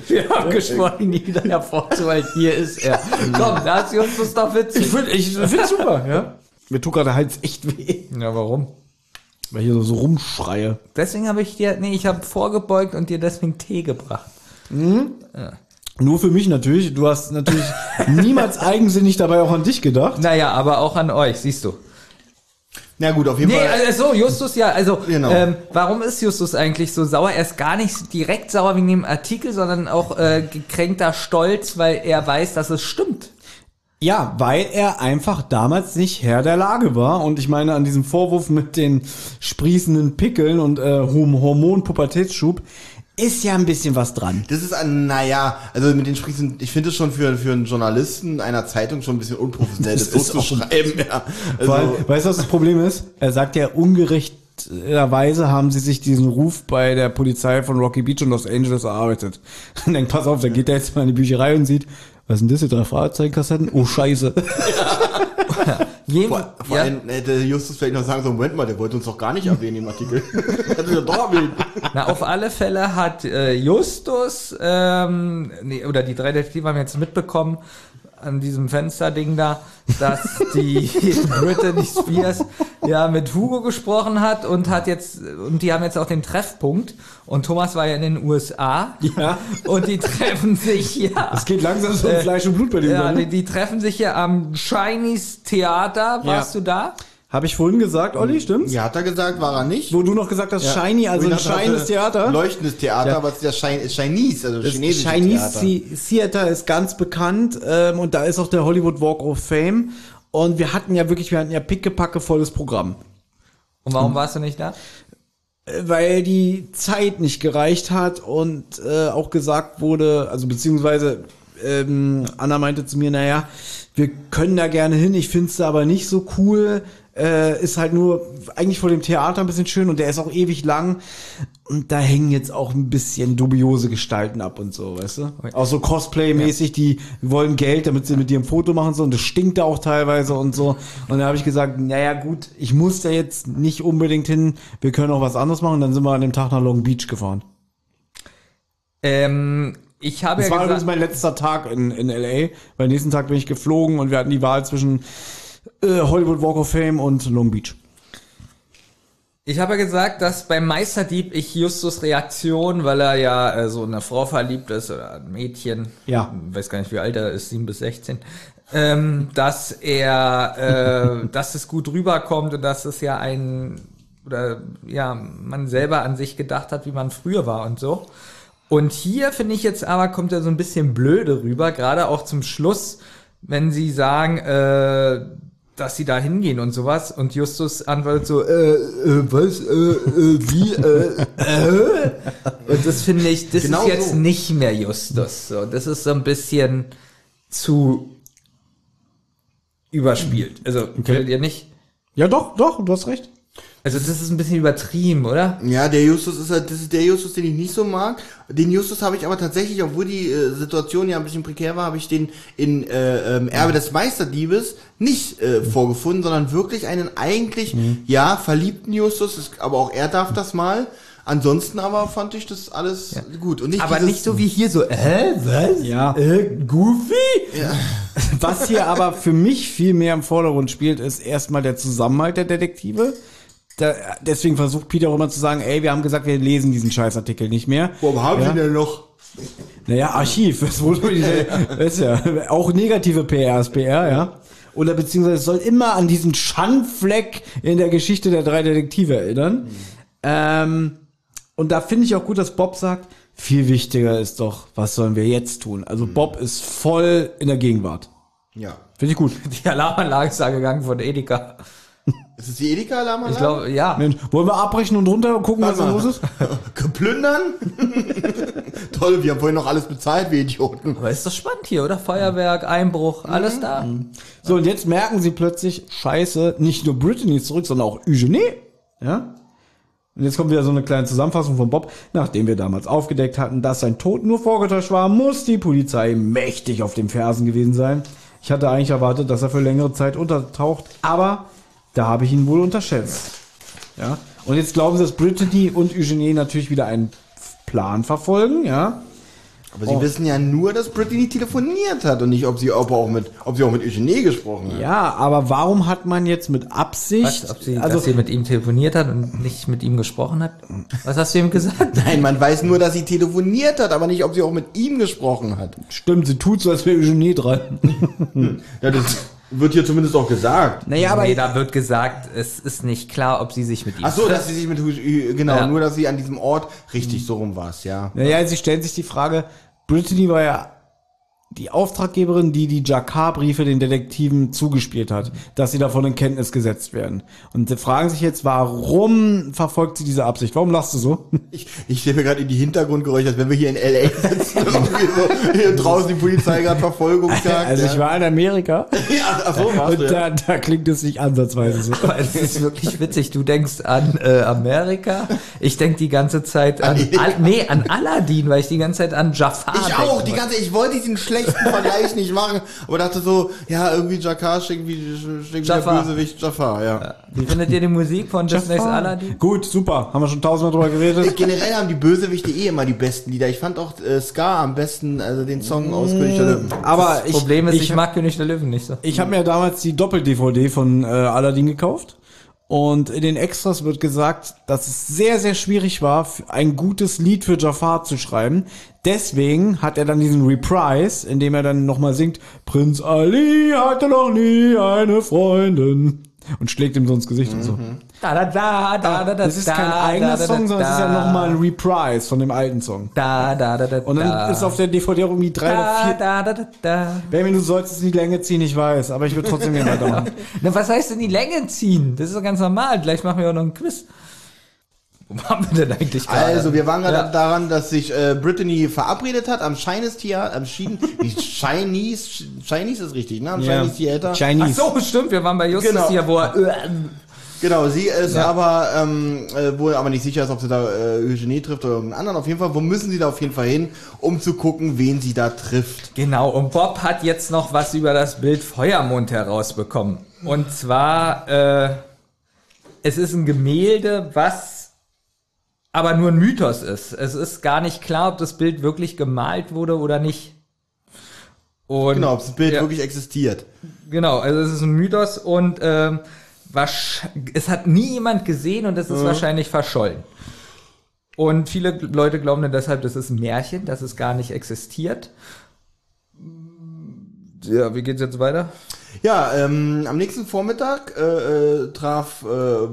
Wir haben geschworen, ihn nie wieder hervorzuholen. Hier ist er. Komm, da ist Justus doch witzig. Ich finde ich find super, ja. Mir tut gerade der Hals echt weh, Ja, warum? weil ich hier so, so rumschreie. Deswegen habe ich dir, nee, ich habe vorgebeugt und dir deswegen Tee gebracht. Nur für mich natürlich. Du hast natürlich niemals eigensinnig dabei auch an dich gedacht. Naja, aber auch an euch, siehst du. Na gut, auf jeden Nee, Fall. also Justus, ja, also Genau. ähm, warum ist Justus eigentlich so sauer? Er ist gar nicht direkt sauer wegen dem Artikel, sondern auch äh, gekränkter Stolz, weil er weiß, dass es stimmt. Ja, weil er einfach damals nicht Herr der Lage war. Und ich meine, an diesem Vorwurf mit den sprießenden Pickeln und äh, Horm- Hormon-Pubertätsschub ist ja ein bisschen was dran. Das ist ein, naja, also mit den Sprießen, ich finde es schon für, für einen Journalisten einer Zeitung schon ein bisschen unprofessionell, das, Das so zu schreiben. Ja. Also, weißt du, was das Problem ist? Er sagt ja ungerechterweise haben sie sich diesen Ruf bei der Polizei von Rocky Beach und Los Angeles erarbeitet. Und denkt, pass auf, dann geht er jetzt mal in die Bücherei und sieht, was sind das hier, drei Fragezeichenkassetten? Oh, scheiße. Jeden, vor, vor ja, allem hätte Justus vielleicht noch sagen so, Moment mal, der wollte uns doch gar nicht erwähnen im Artikel. Hätte ja doch erwähnt. na, auf alle Fälle hat äh, Justus, ähm, nee, oder die drei Detektive haben jetzt mitbekommen, an diesem Fensterding da, dass die Britney Spears ja mit Hugo gesprochen hat und hat jetzt und die haben jetzt auch den Treffpunkt und Thomas war ja in den USA Ja. und die treffen sich ja. Es geht langsam so um Äh, Fleisch und Blut bei dem. Ja, ne? die, die treffen sich ja am Chinese Theater. Warst Ja. du da? Habe ich vorhin gesagt, Olli, stimmt's? Ja, hat er gesagt, war er nicht. Wo du noch gesagt hast, Shiny, also ein shines Theater. Leuchtendes Theater, Ja. aber es ist ja Chin- Chinese, also Das chinesisches Chinese Theater. The- Theater ist ganz bekannt ähm, und da ist auch der Hollywood Walk of Fame. Und wir hatten ja wirklich, wir hatten ja pickepacke volles Programm. Und warum warst du nicht da? Äh, Weil die Zeit nicht gereicht hat und äh, auch gesagt wurde, also beziehungsweise ähm, Anna meinte zu mir, naja, wir können da gerne hin, ich find's da aber nicht so cool. Äh, ist halt nur eigentlich vor dem Theater ein bisschen schön und der ist auch ewig lang. Und da hängen jetzt auch ein bisschen dubiose Gestalten ab und so, weißt du? Auch so Cosplay-mäßig, die wollen Geld, damit sie mit dir ein Foto machen und so. Und das stinkt da auch teilweise und so. Und da habe ich gesagt, naja gut, ich muss da jetzt nicht unbedingt hin. Wir können auch was anderes machen. Und dann sind wir an dem Tag nach Long Beach gefahren. Ähm, ich habe Das ja war übrigens mein letzter Tag in, in L.A. Weil nächsten Tag bin ich geflogen und wir hatten die Wahl zwischen äh, Hollywood Walk of Fame und Long Beach. ich habe ja gesagt, dass beim Meisterdieb ich Justus Reaktion, weil er ja äh, so in eine Frau verliebt ist oder ein Mädchen, Ja. weiß gar nicht wie alt er ist, 7 bis 16, ähm, dass er, äh, dass es gut rüberkommt und dass es ja ein oder ja man selber an sich gedacht hat, wie man früher war und so. Und hier finde ich jetzt aber kommt er so ein bisschen blöde rüber, gerade auch zum Schluss, wenn sie sagen, äh, dass sie da hingehen und sowas. Und Justus antwortet so, äh, äh was, äh, äh, wie, äh, äh. Und das finde ich, das Genau ist jetzt so. nicht mehr Justus. So, das ist so ein bisschen zu überspielt. Also, findet ihr nicht? Ja, doch, doch, du hast recht. Also, das ist ein bisschen übertrieben, oder? Ja, der Justus ist halt, das ist der Justus, den ich nicht so mag. Den Justus habe ich aber tatsächlich, obwohl die äh, Situation ja ein bisschen prekär war, habe ich den in äh, ähm, Erbe des Meisterdiebes nicht äh, vorgefunden, sondern wirklich einen eigentlich, ja, verliebten Justus, ist, aber auch er darf das mal. Ansonsten aber fand ich das alles gut. Und nicht Aber nicht so wie hier so, hä, was? Ja. Äh, Goofy? Was hier aber für mich viel mehr im Vordergrund spielt, ist erstmal der Zusammenhalt der Detektive. Da, deswegen versucht Peter auch immer zu sagen, ey, wir haben gesagt, wir lesen diesen Scheißartikel nicht mehr. Warum haben ja? sie denn noch? Naja, Archiv. Das, ist ja auch negative PR ist PR, ja. Oder beziehungsweise es soll immer an diesen Schandfleck in der Geschichte der drei Detektive erinnern. Ähm, und da finde ich auch gut, dass Bob sagt, viel wichtiger ist doch, was sollen wir jetzt tun? Also Bob ist voll in der Gegenwart. Ja. Finde ich gut. Die Alarmanlage ist angegangen von Edeka. Ist es die Edeka-Alarmanlage? Ich glaube, ja. Mensch, wollen wir abbrechen und runter und gucken, was da Warte los ist? Geplündern? Toll, wir haben vorhin noch alles bezahlt, wir Idioten. Aber ist doch spannend hier, oder? Feuerwerk, Einbruch, alles da. So, und jetzt merken sie plötzlich, scheiße, nicht nur Brittany ist zurück, sondern auch Eugenie. Ja? Und jetzt kommt wieder so eine kleine Zusammenfassung von Bob. Nachdem wir damals aufgedeckt hatten, dass sein Tod nur vorgetäuscht war, muss die Polizei mächtig auf den Fersen gewesen sein. Ich hatte eigentlich erwartet, dass er für längere Zeit untertaucht, aber da habe ich ihn wohl unterschätzt. Ja? Und jetzt glauben sie, dass Brittany und Eugenie natürlich wieder einen Plan verfolgen, ja? Aber sie wissen ja nur, dass Brittany telefoniert hat und nicht, ob sie, ob, auch mit, ob sie auch mit Eugenie gesprochen hat. Ja, aber warum hat man jetzt mit Absicht, Was, ob sie, also dass sie mit ihm telefoniert hat und nicht mit ihm gesprochen hat? Was hast du ihm gesagt? Nein, man weiß nur, dass sie telefoniert hat, aber nicht, ob sie auch mit ihm gesprochen hat. Stimmt, sie tut so, als wäre Eugenie dran. Ja, das wird hier zumindest auch gesagt. naja, aber nee, da wird gesagt, es ist nicht klar, ob sie sich mit ihm Ach so, dass sie sich mit, genau, Ja. nur, dass sie an diesem Ort, richtig, so rum war es, ja. naja, sie stellen sich die Frage, Brittany war ja die Auftraggeberin, die die Jakar-Briefe den Detektiven zugespielt hat, dass sie davon in Kenntnis gesetzt werden. Und sie fragen sich jetzt, warum verfolgt sie diese Absicht? Warum lachst du so? Ich, ich stelle mir gerade in die Hintergrundgeräusche, als wenn wir hier in L.A. sitzen und hier draußen die Polizei gerade Verfolgungsjagd. Also ich war in Amerika ja, ach so, warst und du, ja. da, da klingt es nicht ansatzweise so. Aber es ist wirklich witzig. Du denkst an äh, Amerika. Ich denk die ganze Zeit an, An nee, an Aladdin, weil ich die ganze Zeit an Jafar Ich auch, die denke. ganze, ich wollte diesen schlechten schlechten Vergleich nicht machen, aber dachte so, ja, irgendwie Jakar schickt wie, wie der Jafar. Bösewicht Jafar, ja. Wie findet ihr die Musik von Disney's Aladdin? Gut, super. Haben wir schon tausendmal drüber geredet. Generell haben die Bösewichte eh immer die besten Lieder. Ich fand auch äh, Ska am besten, also den Song aus König der Löwen. Aber ich, Problem ist, ich, ich, mag König der Löwen nicht so. ich habe mir damals die Doppel-DVD von äh, Aladdin gekauft. Und in den Extras wird gesagt, dass es sehr, sehr schwierig war, ein gutes Lied für Jafar zu schreiben. Deswegen hat er dann diesen Reprise, in dem er dann nochmal singt, Prinz Ali hatte noch nie eine Freundin. Und schlägt ihm so ins Gesicht und so. Da, da, da, da, da, da, Das ist kein eigener da, da, Song, sondern es ist ja nochmal ein Reprise von dem alten Song. Da, da, da, da, Und dann da. ist auf der DVD auch irgendwie drei oder da, vier. da, da, da, da. Benjamin, du sollst es in die Länge ziehen, ich weiß, aber ich würde trotzdem gerne weitermachen. Na, was heißt denn die Länge ziehen? Das ist doch ganz normal. Gleich machen wir auch noch ein Quiz. Wo waren wir denn eigentlich gerade? Also, wir waren gerade Ja. daran, dass sich äh, Brittany verabredet hat am Chinese Theater, am Schieden, wie Chinese, Chinese ist richtig, ne? Am Ja. Chinese Theater. Ach Chinese. so, stimmt. Wir waren bei Justus Genau. hier, wo er... Äh, Genau, sie ist Ja. aber ähm, äh, wohl aber nicht sicher ist, ob sie da äh, Eugenie trifft oder irgendeinen anderen. Auf jeden Fall, wo müssen sie da auf jeden Fall hin, um zu gucken, wen sie da trifft. Genau, und Bob hat jetzt noch was über das Bild Feuermond herausbekommen. Und zwar, äh, es ist ein Gemälde, was aber nur ein Mythos ist. Es ist gar nicht klar, ob das Bild wirklich gemalt wurde oder nicht. Und Genau, ob das Bild ja, wirklich existiert. Genau, also es ist ein Mythos und wasch, es hat nie jemand gesehen und es ist wahrscheinlich verschollen. Und viele Leute glauben dann deshalb, das ist ein Märchen, dass es gar nicht existiert. Ja, wie geht's jetzt weiter? Ja, ähm, am nächsten Vormittag äh, äh, traf äh,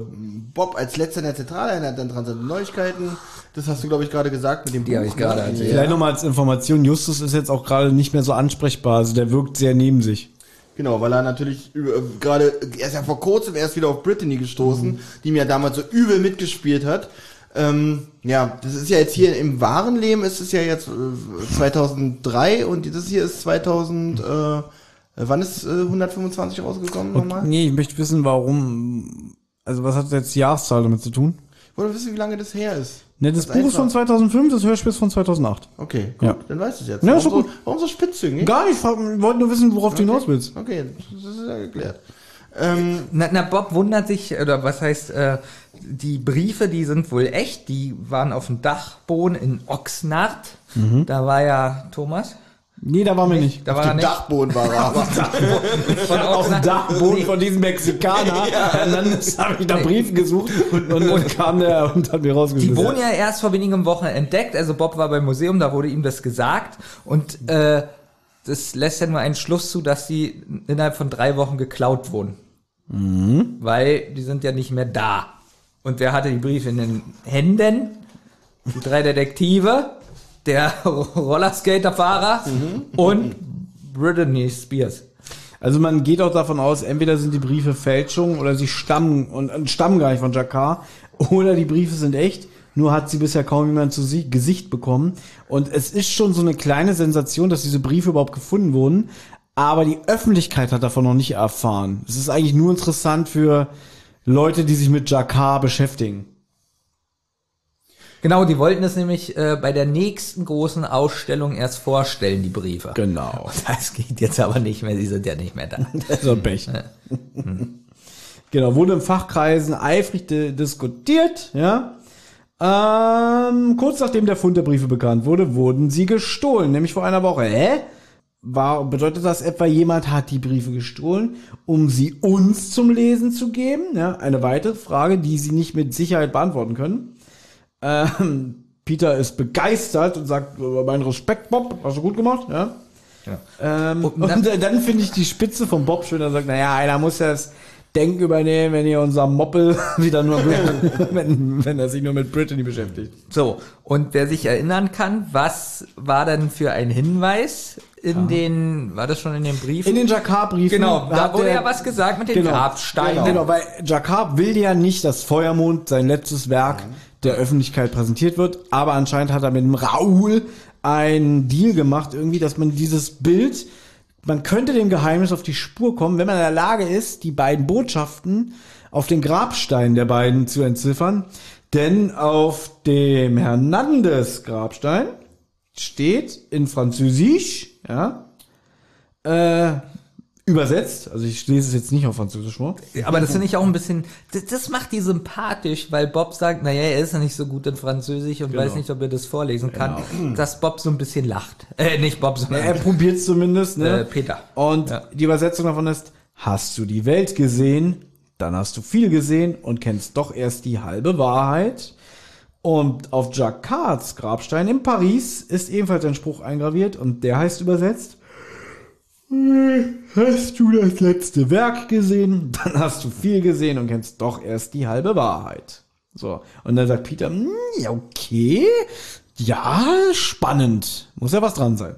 Bob als letzter in der Zentrale, er hat dann Transatlantische Neuigkeiten. Das hast du, glaube ich, gerade gesagt mit dem Die habe ich gerade erzählt. Vielleicht nochmal als Information, Justus ist jetzt auch gerade nicht mehr so ansprechbar, also der wirkt sehr neben sich. Genau, weil er natürlich äh, gerade, er ist ja vor kurzem erst wieder auf Brittany gestoßen, die mir damals so übel mitgespielt hat. Ähm, ja, das ist ja jetzt hier im wahren Leben ist es ja jetzt äh, 2003 und das hier ist 2000, äh, wann ist äh, 125 rausgekommen nochmal? Nee, ich möchte wissen, warum, also was hat jetzt die Jahreszahl damit zu tun? Ich wollte wissen, wie lange das her ist. Ne, das Das Buch ist von einfach- 2005, das Hörspiel ist von 2008. Okay, gut, Ja. dann weißt du es jetzt. Ja, warum, so, warum so spitzzüngig? Gar nicht, ich wollte nur wissen, worauf du hinaus willst. Okay, das ist ja geklärt. Ähm, Na, na, Bob wundert sich, oder was heißt, äh, die Briefe, die sind wohl echt, die waren auf dem Dachboden in Oxnard. Da war ja Thomas. Nee, da waren wir nicht. Da war auf er dem nicht. Dachboden war er aber. Von Auf dem. Dachboden von diesem Mexikaner. Und dann habe ich nach Briefen gesucht und, und, und kam der und hat mir Die rausgeschmissen. wurden ja erst vor wenigen Wochen entdeckt. Also Bob war beim Museum, da wurde ihm das gesagt. Und äh, das lässt ja nur einen Schluss zu, dass sie innerhalb von drei Wochen geklaut wurden. Weil die sind ja nicht mehr da. Und wer hatte die Briefe in den Händen? Die drei Detektive, der Rollerskaterfahrer und Brittany Spears. Also man geht auch davon aus, entweder sind die Briefe Fälschung oder sie stammen und, stammen gar nicht von Jakar oder die Briefe sind echt. Nur hat sie bisher kaum jemand zu Gesicht bekommen. Und es ist schon so eine kleine Sensation, dass diese Briefe überhaupt gefunden wurden. Aber die Öffentlichkeit hat davon noch nicht erfahren. Es ist eigentlich nur interessant für Leute, die sich mit Jakar beschäftigen. Genau, die wollten es nämlich äh, bei der nächsten großen Ausstellung erst vorstellen, die Briefe. Genau. Das geht jetzt aber nicht mehr, sie sind ja nicht mehr da. So ein Pech. genau, wurde in Fachkreisen eifrig di- diskutiert, ja. Ähm, kurz nachdem der Fund der Briefe bekannt wurde, wurden sie gestohlen, nämlich vor einer Woche. Hä? War, bedeutet das etwa, jemand hat die Briefe gestohlen, um sie uns zum Lesen zu geben? Ja, eine weitere Frage, die sie nicht mit Sicherheit beantworten können. Ähm, Peter ist begeistert und sagt, mein Respekt, Bob, hast du gut gemacht, ja. Ähm, Und und, dann- dann, dann finde ich die Spitze vom Bob schön, er sagt, naja, einer muss ja das Denken übernehmen, wenn ihr unser Moppel wieder nur, wenn, wenn er sich nur mit Brittany beschäftigt. So, und wer sich erinnern kann, was war denn für ein Hinweis in den, war das schon in den Briefen? In den Jakar-Briefen. genau, da wurde ja was gesagt mit den Genau. Grabsteinen. Genau, weil Jakar will ja nicht, dass Feuermond, sein letztes Werk, der Öffentlichkeit präsentiert wird, aber anscheinend hat er mit dem Raoul einen Deal gemacht, irgendwie, dass man dieses Bild, man könnte dem Geheimnis auf die Spur kommen, wenn man in der Lage ist, die beiden Botschaften auf den Grabstein der beiden zu entziffern. Denn auf dem Hernandez Grabstein steht in Französisch, ja, äh, übersetzt. Also ich lese es jetzt nicht auf Französisch vor. Aber das finde ich auch ein bisschen, das, das macht die sympathisch, weil Bob sagt, naja, er ist ja nicht so gut in Französisch und Genau. weiß nicht, ob er das vorlesen kann, dass Bob so ein bisschen lacht. Äh, nicht Bob, Ja, sondern er probiert zumindest, ne? Äh, Peter. Und Ja. die Übersetzung davon ist, hast du die Welt gesehen, dann hast du viel gesehen und kennst doch erst die halbe Wahrheit. Und auf Jacquards Grabstein in Paris ist ebenfalls ein Spruch eingraviert und der heißt übersetzt, hast du das letzte Werk gesehen, dann hast du viel gesehen und kennst doch erst die halbe Wahrheit. So, und dann sagt Peter, "Hm, ja, okay, ja, spannend, muss ja was dran sein.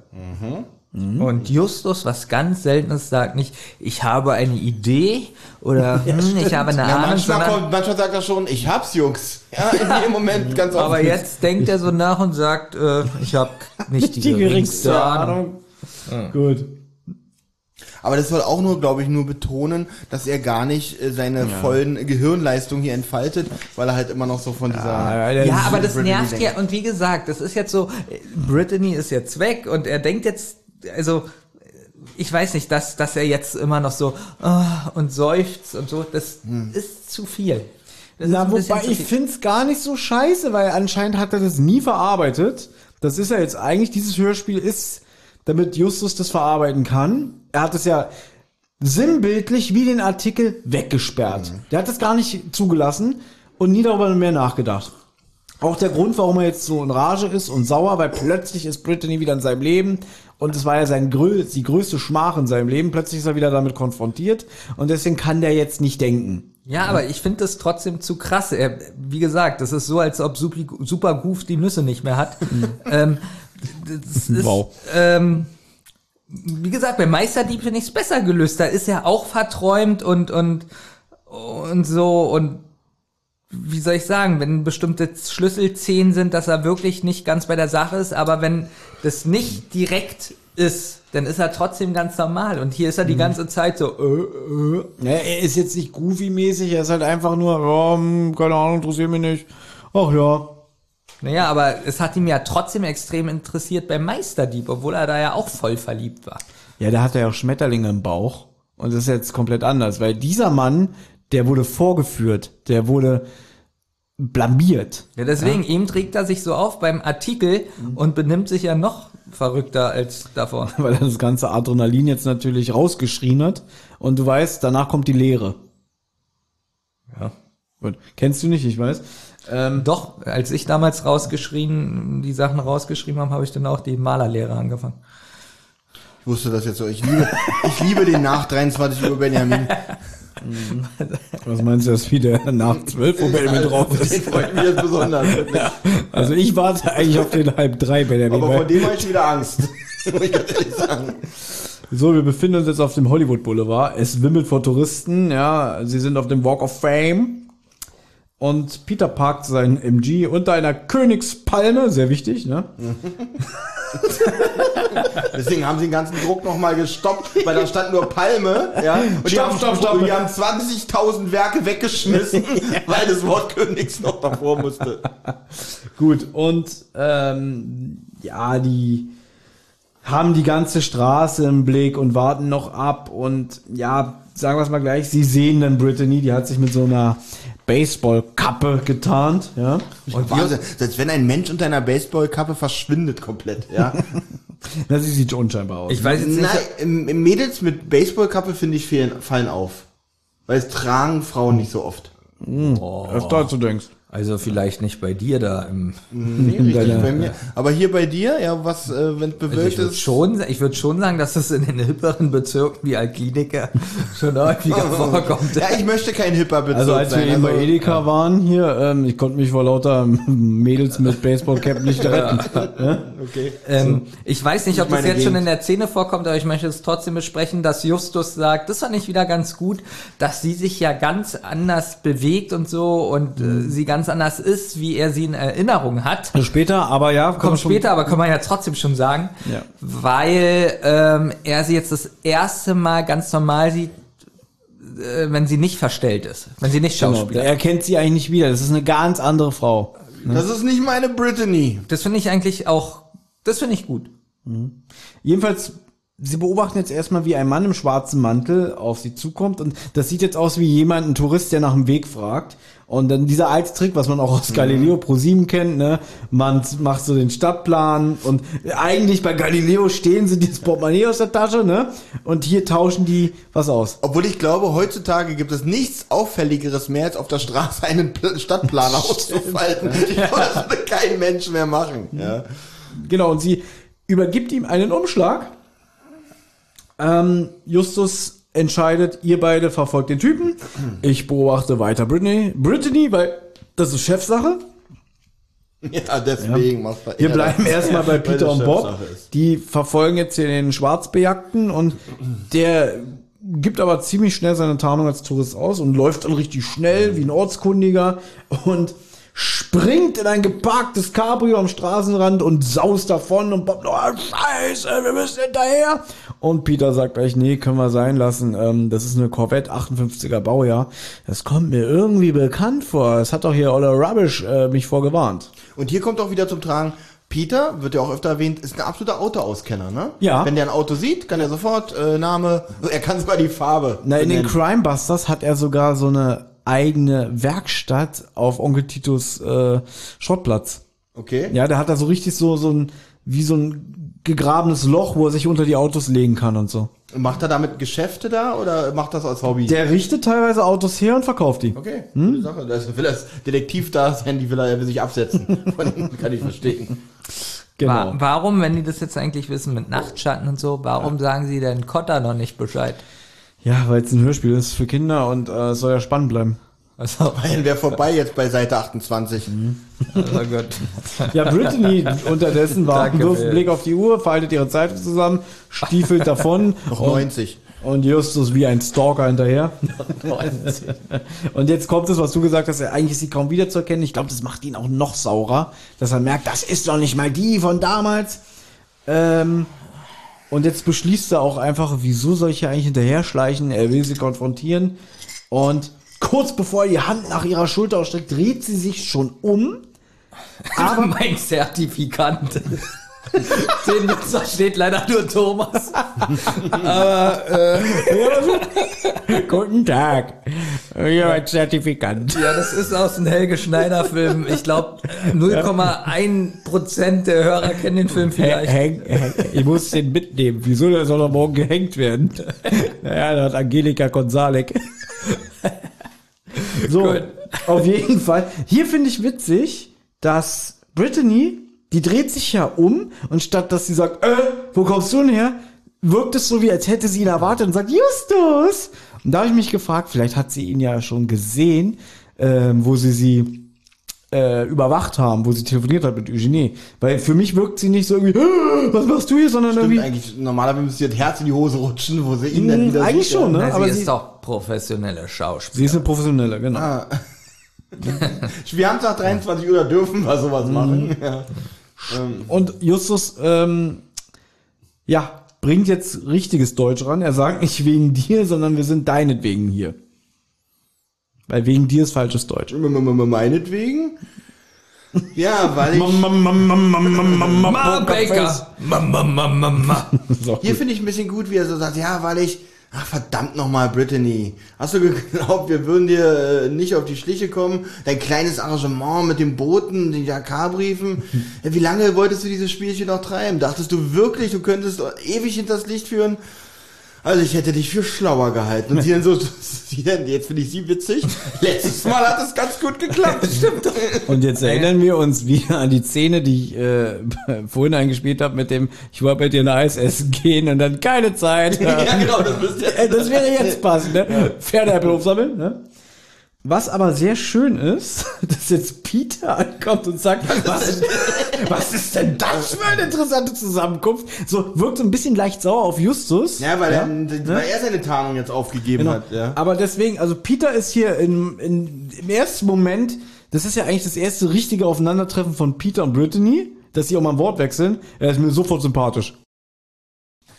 Und Justus, was ganz Seltenes, sagt nicht, ich habe eine Idee oder hm, ich habe eine Ja, Ahnung, manchmal, sondern, kommt, manchmal sagt er schon, ich hab's, Jungs. Ja, in dem Moment ganz oft. aber jetzt denkt er so nach und sagt, äh, ich habe nicht die, Die geringste geringste Ahnung. Ahnung. Gut. Aber das soll auch nur, glaube ich, nur betonen, dass er gar nicht äh, seine vollen Gehirnleistung hier entfaltet, weil er halt immer noch so von dieser... Ja, aber das Brittany nervt denkt. ja. Und wie gesagt, das ist jetzt so, Brittany ist jetzt weg und er denkt jetzt, also, ich weiß nicht, dass, dass er jetzt immer noch so ah, und seufzt und so, das ist zu viel. Das Na, wobei ich viel. find's gar nicht so scheiße, weil anscheinend hat er das nie verarbeitet. Das ist ja jetzt eigentlich, dieses Hörspiel ist, damit Justus das verarbeiten kann. Er hat es ja sinnbildlich wie den Artikel weggesperrt. Der hat das gar nicht zugelassen und nie darüber mehr nachgedacht. Auch der Grund, warum er jetzt so in Rage ist und sauer, weil plötzlich ist Brittany wieder in seinem Leben und es war ja sein grö die größte Schmach in seinem Leben. Plötzlich ist er wieder damit konfrontiert und deswegen kann der jetzt nicht denken. Ja, aber ich finde das trotzdem zu krass. Er, wie gesagt, das ist so, als ob Supi, Super Goof die Nüsse nicht mehr hat. ähm, das ist, Wow. ähm, wie gesagt, bei Meisterdieb finde ich es besser gelöst. Da ist er auch verträumt und, und, und so und wie soll ich sagen, wenn bestimmte Schlüsselszenen sind, dass er wirklich nicht ganz bei der Sache ist, aber wenn das nicht direkt ist, dann ist er trotzdem ganz normal. Und hier ist er die ganze Zeit so, äh, äh. Ja, er ist jetzt nicht Goofy-mäßig, er ist halt einfach nur, hm, keine Ahnung, interessiert mich nicht. Ach ja. Naja, aber es hat ihn ja trotzdem extrem interessiert beim Meisterdieb, obwohl er da ja auch voll verliebt war. Ja, der hat ja auch Schmetterlinge im Bauch. Und das ist jetzt komplett anders, weil dieser Mann, der wurde vorgeführt, der wurde blamiert. Ja, deswegen, ihm trägt er sich so auf beim Artikel Mhm. und benimmt sich ja noch verrückter als davor. Weil er das ganze Adrenalin jetzt natürlich rausgeschrien hat. Und du weißt, danach kommt die Leere. Ja. Gut. Kennst du nicht, ich weiß. Ähm, Doch, als ich damals rausgeschrien, die Sachen rausgeschrieben habe, habe ich dann auch die Malerlehre angefangen. Ich wusste das jetzt so. Ich liebe, ich liebe den nach 23 Uhr Benjamin. was meinst du, dass wieder nach zwölf, wo Benjamin drauf ist? freut mich jetzt besonders. wirklich. Also ich warte eigentlich auf den halb drei, Benjamin. Aber vor dem habe ich wieder Angst. Muss ich ganz ehrlich sagen. So, wir befinden uns jetzt auf dem Hollywood Boulevard. Es wimmelt vor Touristen, ja. Sie sind auf dem Walk of Fame. Und Peter parkt sein MG unter einer Königspalme, sehr wichtig, ne? Deswegen haben sie den ganzen Druck nochmal gestoppt, weil da stand nur Palme, ja. Und Stopp, haben, stopp, stopp. Die haben 20.000 Werke weggeschmissen, weil das Wort Königs noch davor musste. Gut, und ähm, ja, die haben die ganze Straße im Blick und warten noch ab. Und ja, sagen wir es mal gleich, sie sehen dann Brittany, die hat sich mit so einer Baseballkappe getarnt, ja. Und Wahnsinn, selbst wenn ein Mensch unter einer Baseballkappe verschwindet komplett, ja. Na, sie sieht unscheinbar aus. Ich weiß jetzt nicht, Nein, Mädels mit Baseballkappe finde ich fehlen, fallen auf. Weil es tragen Frauen nicht so oft. Öfter als du denkst. Also vielleicht nicht bei dir da im Nee, richtig deiner- bei mir. Aber hier bei dir, ja, was, äh, wenn es Also bewölkt ich würde ist. schon, ich würde schon sagen, dass es in den hipperen Bezirken wie Alkliniker schon häufiger vorkommt. Ja, ich möchte kein hipper Bezirk Also als wir sein. eben bei also- Edeka waren hier, ähm, ich konnte mich vor lauter Mädels mit Baseballcap nicht retten. Okay. Ähm, ich weiß nicht, ob Nicht das jetzt schon Gegend. in der Szene vorkommt, aber ich möchte es trotzdem besprechen, dass Justus sagt, das fand ich wieder ganz gut, dass sie sich ja ganz anders bewegt und so und äh, sie ganz anders ist, wie er sie in Erinnerung hat. Später, aber ja, komm Kommt später, aber kann man ja trotzdem schon sagen, Ja. weil ähm, er sie jetzt das erste Mal ganz normal sieht, äh, wenn sie nicht verstellt ist, wenn sie nicht Genau, Schauspieler. er kennt sie eigentlich nicht wieder. Das ist eine ganz andere Frau. Das ist nicht meine Brittany. Das finde ich eigentlich auch, das finde ich gut. Jedenfalls sie beobachten jetzt erstmal, wie ein Mann im schwarzen Mantel auf sie zukommt und das sieht jetzt aus wie jemand, ein Tourist, der nach dem Weg fragt. Und dann dieser alte Trick, was man auch aus Galileo Pro 7 kennt, ne? Man macht so den Stadtplan und eigentlich bei Galileo stehen sie das Portemonnaie aus der Tasche, ne? Und hier tauschen die was aus. Obwohl ich glaube, heutzutage gibt es nichts Auffälligeres mehr, als auf der Straße einen Pl- Stadtplan auszufalten. Ich glaube, das würde kein Mensch mehr machen. Ja. Genau, und sie übergibt ihm einen Umschlag. Ähm, Justus entscheidet, ihr beide verfolgt den Typen. Ich beobachte weiter Brittany. Brittany, weil das ist Chefsache. ja, deswegen er- Wir ja, bleiben erstmal bei Peter und Bob. Die verfolgen jetzt hier den Schwarzbejagten und der gibt aber ziemlich schnell seine Tarnung als Tourist aus und läuft dann richtig schnell wie ein Ortskundiger und springt in ein geparktes Cabrio am Straßenrand und saust davon und Bob, oh Scheiße, wir müssen hinterher. Und Peter sagt gleich, nee, können wir sein lassen. Ähm, das ist eine Corvette 58er Baujahr. Das kommt mir irgendwie bekannt vor. Es hat doch hier Olle Rubbish äh, mich vorgewarnt. Und hier kommt auch wieder zum Tragen, Peter, wird ja auch öfter erwähnt, ist ein absoluter Autoauskenner, ne? Ja. Wenn der ein Auto sieht, kann er sofort äh, Name, er kann sogar die Farbe. Na, in den benennen. Crime Busters hat er sogar so eine eigene Werkstatt auf Onkel Titus äh, Schrottplatz. Okay. Ja, der hat da so richtig so, so ein, wie so ein gegrabenes Loch, wo er sich unter die Autos legen kann und so. Macht er damit Geschäfte da oder macht das als Hobby? Der richtet teilweise Autos her und verkauft die. okay, Hm? gute Sache. Das will das Detektiv da sein, die will er, er will sich absetzen. Von, kann ich verstehen. Genau. Wa warum, wenn die das jetzt eigentlich wissen mit Nachtschatten und so, warum sagen sie denn Kotter noch nicht Bescheid? Ja, weil es ein Hörspiel ist für Kinder und äh, es soll ja spannend bleiben. Also, Weil wäre vorbei jetzt bei Seite 28. also gut. Ja, Brittany unterdessen war wirft einen. Blick auf die Uhr, faltet ihre Zeitung zusammen, stiefelt davon. Noch und- 90. Und Justus wie ein Stalker hinterher. Und jetzt kommt es, was du gesagt hast, eigentlich ist sie kaum wiederzuerkennen. Ich glaube, das macht ihn auch noch saurer, dass er merkt, das ist doch nicht mal die von damals. Ähm, und jetzt beschließt er auch einfach, wieso soll ich hier eigentlich hinterher schleichen? Er will sie konfrontieren. Und kurz bevor er die Hand nach ihrer Schulter ausstreckt, dreht sie sich schon um. Aber mein Zertifikant. Den Nutzer steht leider nur Thomas. Guten Tag. Ja, ein Zertifikant. Ja, das ist aus einem Helge Schneider Film. Ich glaube, 0,1% der Hörer kennen den Film vielleicht. Häng, häng, ich muss den mitnehmen. Wieso der soll er morgen gehängt werden? Naja, da hat Angelika Gonzalek. So, Gut. auf jeden Fall. Hier finde ich witzig, dass Brittany, die dreht sich ja um und statt dass sie sagt, äh, wo kommst du denn her? Wirkt es so, wie als hätte sie ihn erwartet und sagt, Justus! Und da habe ich mich gefragt, vielleicht hat sie ihn ja schon gesehen, ähm, wo sie sie äh, überwacht haben, wo sie telefoniert hat mit Eugenie. Weil für mich wirkt sie nicht so irgendwie, "Ah, was machst du hier, sondern Stimmt irgendwie. eigentlich, normalerweise müsste ihr das Herz in die Hose rutschen, wo sie ihn dann Hm, wieder eigentlich sieht, schon, ne? Aber sie sie- ist doch professionelle Schauspielerin. Sie ist eine professionelle, genau. Ah. Wir haben es nach 23 Uhr, da dürfen wir sowas Mhm. machen. Ja. Und Justus, ähm, ja, bringt jetzt richtiges Deutsch ran. Er sagt nicht wegen dir, sondern wir sind deinetwegen hier. Weil wegen dir ist falsches Deutsch. Meinetwegen? Ja, weil ich. Ma Baker. Hier finde ich ein bisschen gut, wie er so sagt, ja, weil ich. Ach, verdammt nochmal, Brittany. Hast du geglaubt, wir würden dir äh, nicht auf die Schliche kommen? Dein kleines Arrangement mit den Booten, den JK-Briefen. Ja, wie lange wolltest du dieses Spielchen noch treiben? Dachtest du wirklich, du könntest ewig hinters Licht führen? Also ich hätte dich für schlauer gehalten. Und sie dann so, sie dann, jetzt finde ich sie witzig. Letztes Mal hat es ganz gut geklappt. Stimmt doch. Und jetzt erinnern wir uns wieder an die Szene, die ich äh, vorhin eingespielt habe mit dem, ich wollte mit dir ein Eis essen gehen und dann keine Zeit. Ja, genau, das müsste jetzt. Äh, Das wäre jetzt passend, ne? Pferdeäpfel aufsammeln, ne? Was aber sehr schön ist, dass jetzt Peter ankommt und sagt, was, was ist denn das für eine interessante Zusammenkunft? So, wirkt so ein bisschen leicht sauer auf Justus. Ja, weil, Ja? Er, weil er seine Tarnung jetzt aufgegeben Genau. hat. Ja. Aber deswegen, also Peter ist hier in, in, im ersten Moment, das ist ja eigentlich das erste richtige Aufeinandertreffen von Peter und Brittany, dass sie auch mal ein Wort wechseln. Er ist mir sofort sympathisch.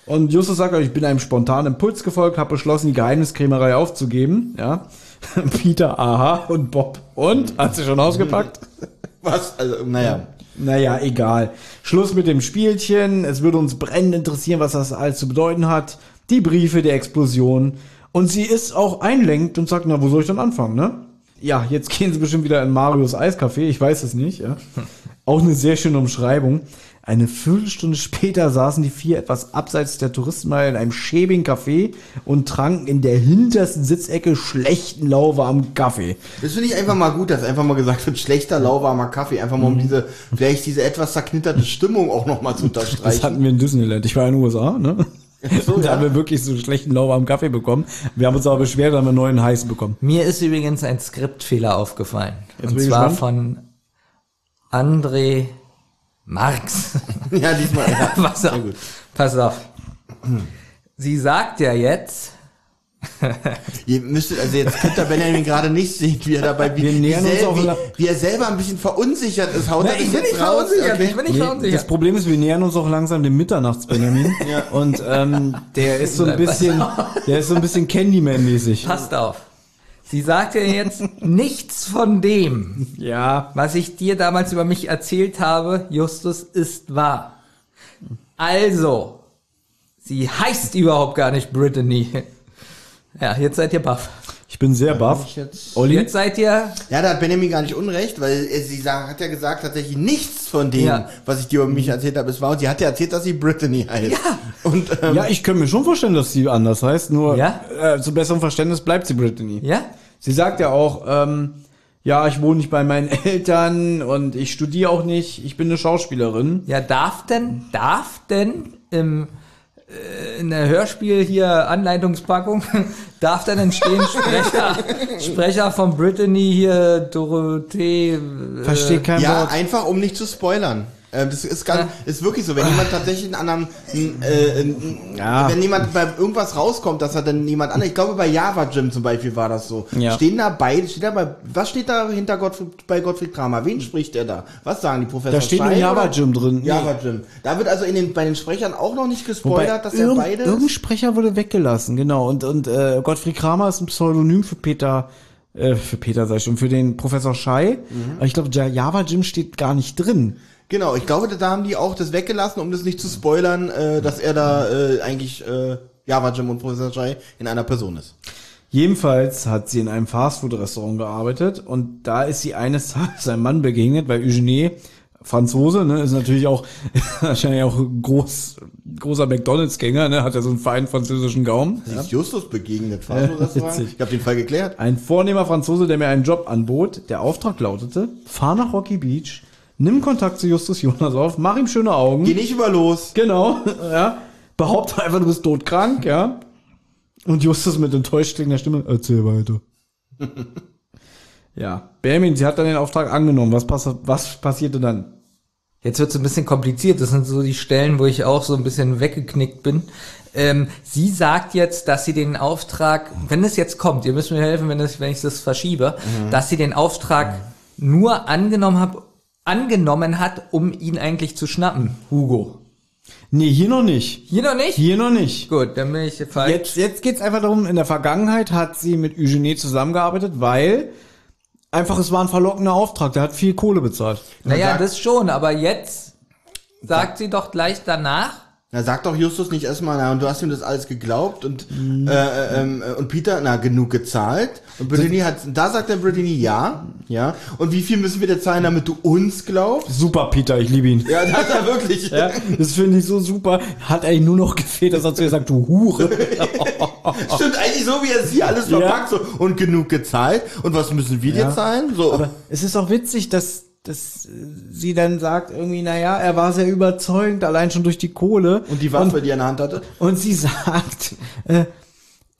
Und Justus sagt, ich bin einem spontanen Impuls gefolgt, habe beschlossen, die Geheimniskrämerei aufzugeben. Ja. Peter, aha, und Bob. Und? Hat sie schon ausgepackt? Was? Also, naja. Naja, egal. Schluss mit dem Spielchen. Es würde uns brennend interessieren, was das alles zu bedeuten hat. Die Briefe der Explosion. Und sie ist auch einlenkt und sagt, na, wo soll ich dann anfangen, ne? Ja, jetzt gehen sie bestimmt wieder in Marios Eiscafé. Ich weiß es nicht, ja. Auch eine sehr schöne Umschreibung. Eine Viertelstunde später saßen die vier etwas abseits der Touristenmeile in einem schäbigen Café und tranken in der hintersten Sitzecke schlechten lauwarmen Kaffee. Das finde ich einfach mal gut, dass einfach mal gesagt wird, schlechter, lauwarmer Kaffee. Einfach mal um diese, vielleicht diese etwas zerknitterte Stimmung auch nochmal zu Das unterstreichen. hatten wir in Disneyland. Ich war in den USA, ne? so, und da ja. haben wir wirklich so schlechten lauwarmen Kaffee bekommen. Wir haben uns aber beschwert, haben wir einen neuen heißen bekommen. Mir ist übrigens ein Skriptfehler aufgefallen. Jetzt und zwar gespannt. von André Marx. ja, diesmal. Ja. pass auf. Pass auf. Sie sagt ja jetzt, Ihr müsstet, also jetzt könnt ihr Benjamin gerade nicht sehen, wie er dabei, wie, Wir wie, nähern uns sel- auch wie, wie er selber ein bisschen verunsichert ist. Haut Na, ich bin nicht raus? verunsichert, Okay. ich bin nicht Nee, verunsichert. das Problem ist, wir nähern uns auch langsam dem Mitternachts-Benjamin. Und ähm, der ist so ein bisschen, der ist so ein bisschen Candyman-mäßig. Passt auf. Sie sagt ja jetzt nichts von dem, Ja. was ich dir damals über mich erzählt habe, Justus, ist wahr. Also, sie heißt überhaupt gar nicht Brittany. Ja, jetzt seid ihr baff. Ich bin sehr baff. ich jetzt- Olli? Jetzt seid ihr, Ja, da hat Benjamin gar nicht unrecht, weil äh, sie hat ja gesagt, tatsächlich nichts von dem, Ja. was ich dir über mich erzählt habe, ist wahr. Und sie hat ja erzählt, dass sie Brittany heißt. Ja. Und, ähm, Ja, ich könnte mir schon vorstellen, dass sie anders heißt, nur Ja? äh, zu besserem Verständnis bleibt sie Brittany. ja? Sie sagt ja auch, ähm, ja, ich wohne nicht bei meinen Eltern und ich studiere auch nicht, ich bin eine Schauspielerin. Ja, darf denn, darf denn im, äh, in der Hörspiel hier Anleitungspackung, darf denn entstehen Sprecher, Sprecher von Brittany hier, Dorothee, äh, Verstehe kein ja, Wort. einfach um nicht zu spoilern. Ähm, das ist ganz, ist wirklich so. Wenn jemand tatsächlich einen anderen, äh, äh, Ja. wenn jemand bei irgendwas rauskommt, dass er dann jemand anderes, ich glaube bei Java Gym zum Beispiel war das so. Ja. Stehen da beide, steht da bei, was steht da hinter Gottfried, bei Gottfried Kramer? Wen spricht er da? Was sagen die Professor? Da steht nur Schei Java oder- Gym drin. Java Gym. Da wird also in den, bei den Sprechern auch noch nicht Wobei gespoilert, dass er irgend, beide. irgendein Sprecher wurde weggelassen, genau. Und, und äh, Gottfried Kramer ist ein Pseudonym für Peter, äh, für Peter sag ich schon, für den Professor Schei. Mhm. Aber ich glaube, Ja- Java Jim steht gar nicht drin. Genau, ich glaube, da haben die auch das weggelassen, um das nicht zu spoilern, äh, dass er da äh, eigentlich äh, Java Jim und Professor Jai in einer Person ist. Jedenfalls hat sie in einem Fastfood-Restaurant gearbeitet und da ist sie eines Tages einem Mann begegnet, weil Eugenie, Franzose, ne, ist natürlich auch wahrscheinlich auch groß, großer McDonalds-Gänger, ne, hat ja so einen feinen französischen Gaumen. Sie ist Justus begegnet, witzig. Ich habe den Fall geklärt. Ein vornehmer Franzose, der mir einen Job anbot. Der Auftrag lautete, fahr nach Rocky Beach, nimm Kontakt zu Justus Jonas auf, mach ihm schöne Augen. Geh nicht über los. Genau, ja. Behaupte einfach, du bist todkrank, ja. Und Justus mit enttäuscht klingender Stimme, erzähl weiter. ja. Benjamin, sie hat dann den Auftrag angenommen. Was, pass was passierte dann? Jetzt wird's ein bisschen kompliziert. Das sind so die Stellen, wo ich auch so ein bisschen weggeknickt bin. Ähm, sie sagt jetzt, dass sie den Auftrag, wenn es jetzt kommt, ihr müsst mir helfen, wenn, es, wenn ich das verschiebe, dass sie den Auftrag nur angenommen hab, angenommen hat, um ihn eigentlich zu schnappen, Hugo. Nee, hier noch nicht. Hier noch nicht? Hier noch nicht. Gut, dann bin ich falsch. Jetzt, jetzt geht's einfach darum, in der Vergangenheit hat sie mit Eugenie zusammengearbeitet, weil einfach es war ein verlockender Auftrag, der hat viel Kohle bezahlt. naja, sagt- das schon, aber jetzt sagt sie doch gleich danach, Na, sag doch Justus nicht erstmal, na, und du hast ihm das alles geglaubt und, äh, äh, ähm, äh, und Peter, na, genug gezahlt. Und Brittany hat, da sagt der Brittany ja, ja. Und wie viel müssen wir dir zahlen, damit du uns glaubst? Super, Peter, ich liebe ihn. Ja, das hat er wirklich. Ja, das finde ich so super. Hat eigentlich nur noch gefehlt, dass er zu ihr sagt, du Hure. Stimmt eigentlich so, wie er sie alles verpackt, so, und genug gezahlt. Und was müssen wir dir Ja. zahlen? So, Aber es ist auch witzig, dass, dass äh, sie dann sagt irgendwie, naja, er war sehr überzeugend, allein schon durch die Kohle. und die Waffe, die er in der Hand hatte? Und sie sagt, äh,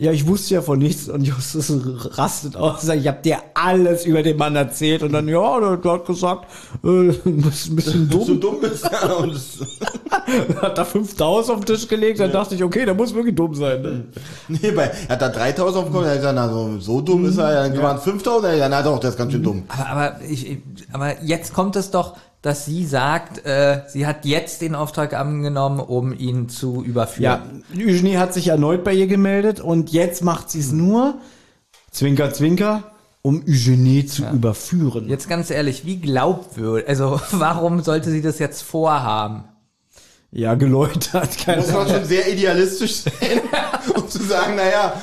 ja, ich wusste ja von nichts und Justus rastet aus und sagt, ich habe dir alles über den Mann erzählt und dann, ja, der, hat gesagt, äh, du bist ein bisschen So dumm, dumm bist ja, und hat da 5000 auf den Tisch gelegt, dann dachte ich, okay, der muss wirklich dumm sein. Ne? nee, bei, er hat da 3000 aufgekommen, er hat gesagt, na, so, so dumm ist er, dann waren es 5000, ja, na doch, der ist ganz schön dumm. Aber, aber, ich- aber jetzt kommt es doch, dass sie sagt, äh, sie hat jetzt den Auftrag angenommen, um ihn zu überführen. Ja, Eugenie hat sich erneut bei ihr gemeldet und jetzt macht sie es nur, Zwinker, Zwinker, um Eugenie zu überführen. Jetzt ganz ehrlich, wie glaubwürdig, also warum sollte sie das jetzt vorhaben? Ja, geläutert, keine Muss man schon sehr idealistisch sein, um zu sagen, naja,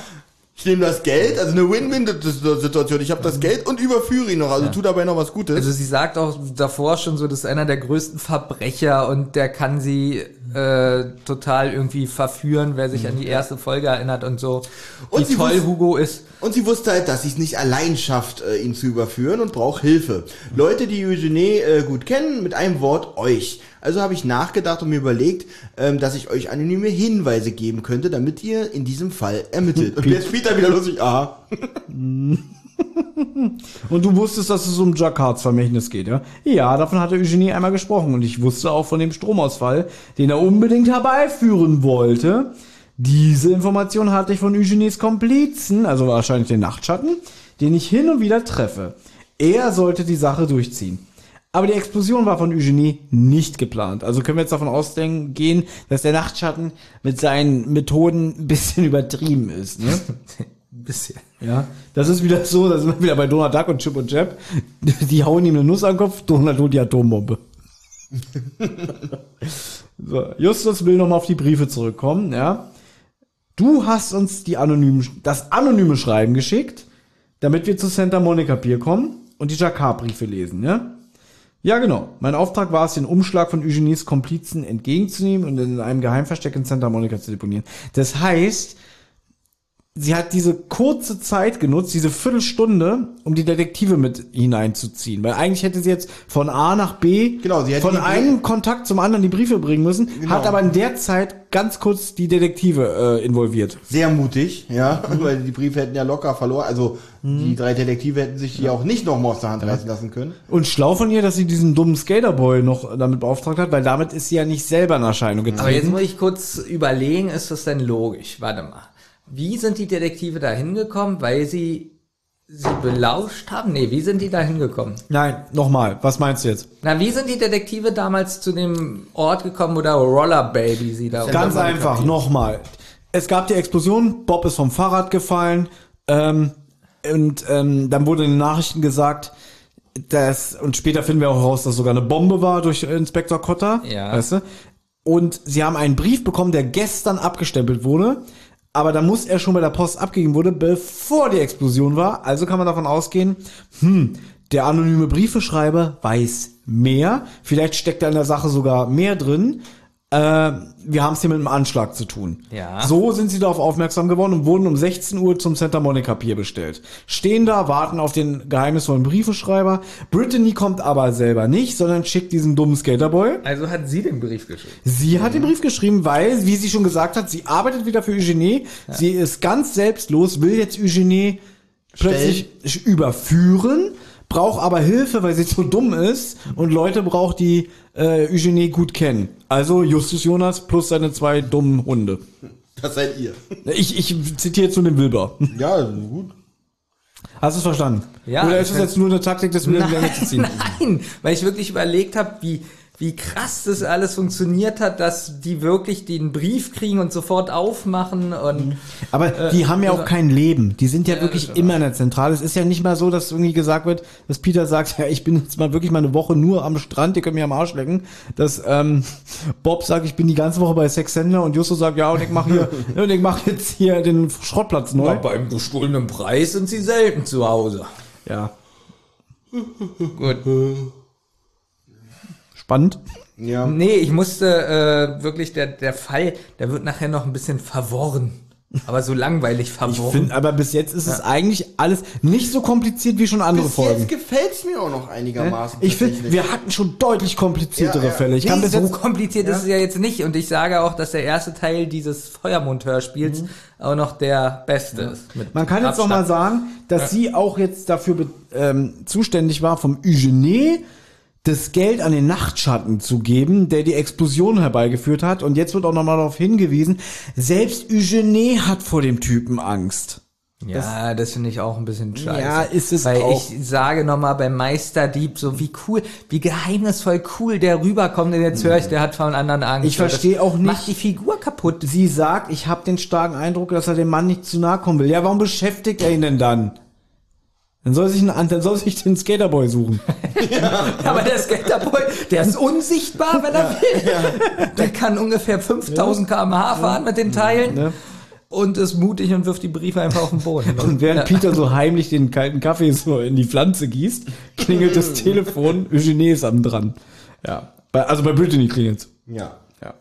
ich nehme das Geld, also eine Win-Win-Situation. Ich habe das Geld und überführe ihn noch, also tu dabei noch was Gutes. Also sie sagt auch davor schon so, das ist einer der größten Verbrecher und der kann sie äh, total irgendwie verführen, wer sich an die erste Folge erinnert und so. Und wie sie toll Hugo ist. Und sie wusste halt, dass sie es nicht allein schafft, äh, ihn zu überführen und braucht Hilfe. Leute, die Eugenie äh, gut kennen, mit einem Wort euch. Also habe ich nachgedacht und mir überlegt, ähm, dass ich euch anonyme Hinweise geben könnte, damit ihr in diesem Fall ermittelt. Und jetzt Peter wieder lustig, aha. Und du wusstest, dass es um Jacquards Vermächtnis geht, ja? Ja, davon hatte Eugenie einmal gesprochen. Und ich wusste auch von dem Stromausfall, den er unbedingt herbeiführen wollte. Diese Information hatte ich von Eugenies Komplizen, also wahrscheinlich den Nachtschatten, den ich hin und wieder treffe. Er sollte die Sache durchziehen. Aber die Explosion war von Eugenie nicht geplant. Also können wir jetzt davon ausgehen, dass der Nachtschatten mit seinen Methoden ein bisschen übertrieben ist. Ne? Ein bisschen. Ja, das ist wieder so, da sind wir wieder bei Donald Duck und Chip und Chap. Die hauen ihm eine Nuss an den Kopf, Donald holt die Atombombe. so, Justus will nochmal auf die Briefe zurückkommen, ja. Du hast uns die anonymen, das anonyme Schreiben geschickt, damit wir zu Santa Monica Pier kommen und die Jacquard-Briefe lesen, ja? Ja, genau. Mein Auftrag war es, den Umschlag von Eugenies Komplizen entgegenzunehmen und in einem Geheimversteck in Santa Monica zu deponieren. Das heißt, sie hat diese kurze Zeit genutzt, diese Viertelstunde, um die Detektive mit hineinzuziehen. Weil eigentlich hätte sie jetzt von A nach B Genau, sie hätte von einem Kontakt zum anderen die Briefe bringen müssen, Genau. hat aber in der Zeit ganz kurz die Detektive äh, involviert. Sehr mutig, ja, weil die Briefe hätten ja locker verloren. Also die drei Detektive hätten sich die auch nicht noch mal aus der Hand reißen lassen können. Und schlau von ihr, dass sie diesen dummen Skaterboy noch damit beauftragt hat, weil damit ist sie ja nicht selber in Erscheinung Aber jetzt getreten. muss ich kurz überlegen, ist das denn logisch? Warte mal. Wie sind die Detektive da hingekommen? Weil sie sie belauscht haben? Nee, wie sind die da hingekommen? Nein, nochmal, was meinst du jetzt? Na, wie sind die Detektive damals zu dem Ort gekommen, wo der Roller Baby sie da Ganz einfach, nochmal. Es gab die Explosion, Bob ist vom Fahrrad gefallen, ähm, und ähm, dann wurde in den Nachrichten gesagt, dass, und später finden wir auch raus, dass sogar eine Bombe war durch Inspektor Cotter. Ja. Weißt du? Und sie haben einen Brief bekommen, der gestern abgestempelt wurde. Aber da muss er schon bei der Post abgegeben wurde, bevor die Explosion war. Also kann man davon ausgehen, hm, der anonyme Briefeschreiber weiß mehr. Vielleicht steckt da in der Sache sogar mehr drin. Äh, wir haben es hier mit einem Anschlag zu tun. Ja. So sind sie darauf aufmerksam geworden und wurden um 16 Uhr zum Santa Monica Pier bestellt. Stehen da, warten auf den geheimnisvollen Briefeschreiber. Brittany kommt aber selber nicht, sondern schickt diesen dummen Skaterboy. Also hat sie den Brief geschrieben. Sie hat den Brief geschrieben, weil, wie sie schon gesagt hat, sie arbeitet wieder für Eugenie. Sie ist ganz selbstlos, will jetzt Eugenie plötzlich überführen, braucht aber Hilfe, weil sie zu dumm ist und Leute braucht, die äh, Eugenie gut kennen. Also Justus Jonas plus seine zwei dummen Hunde. Das seid ihr. Ich, ich zitiere jetzt nur den Wilbur. Ja, gut. Hast du es verstanden? Ja, Oder ist es ich- jetzt nur eine Taktik, das wieder in die Länge zu ziehen? Nein, weil ich wirklich überlegt habe, wie, wie krass das alles funktioniert hat, dass die wirklich den Brief kriegen und sofort aufmachen und Aber die haben ja auch kein Leben. Die sind ja, Ja, wirklich immer in der Zentrale. Es ist ja nicht mal so, dass irgendwie gesagt wird, dass Peter sagt, ja, ich bin jetzt mal wirklich mal eine Woche nur am Strand, ihr könnt mir am Arsch lecken. Dass ähm, Bob sagt, ich bin die ganze Woche bei Sex Sender und Justus sagt, ja, und ich mache hier, und ich mache jetzt hier den Schrottplatz neu. beim gestohlenen Preis sind sie selten zu Hause. Ja, Gut. Spannend. Ja. Nee, ich musste äh, wirklich, der, der Fall, der wird nachher noch ein bisschen verworren. Aber so langweilig Ich verworren. finde, aber bis jetzt ist es eigentlich alles nicht so kompliziert wie schon andere Bis Folgen. jetzt gefällt's mir auch noch einigermaßen. Ich finde, wir hatten schon deutlich kompliziertere Ja, ja. Fälle. Ich kann Nee, bis so jetzt kompliziert ist es ja jetzt nicht. Und ich sage auch, dass der erste Teil dieses Feuermond-Hörspiels auch noch der beste ist. Mit Man kann jetzt noch mal Abstand. sagen, dass sie auch jetzt dafür ähm, zuständig war, vom Eugenie das Geld an den Nachtschatten zu geben, der die Explosion herbeigeführt hat. Und jetzt wird auch noch mal darauf hingewiesen, selbst Eugenie hat vor dem Typen Angst. Ja, das finde ich auch ein bisschen scheiße. Ja, ist es Weil auch. ich sage nochmal beim Meisterdieb, so wie cool, wie geheimnisvoll cool der rüberkommt. Und jetzt höre ich, der hat von anderen Angst. Ich verstehe auch nicht- Macht die Figur kaputt. Sie sagt, ich habe den starken Eindruck, dass er dem Mann nicht zu nahe kommen will. Ja, warum beschäftigt er ihn denn dann? Dann soll sich, ein, dann soll sich den Skaterboy suchen. Aber der Skaterboy, der ist unsichtbar, wenn er will. Der kann ungefähr 5000 km/h fahren mit den Teilen und ist mutig und wirft die Briefe einfach auf den Boden. Und während Ja. Peter so heimlich den kalten Kaffee so in die Pflanze gießt, klingelt das Telefon, Eugenie ist am dran. Ja. Bei, also bei Brittany klingelt's. Ja. Ja.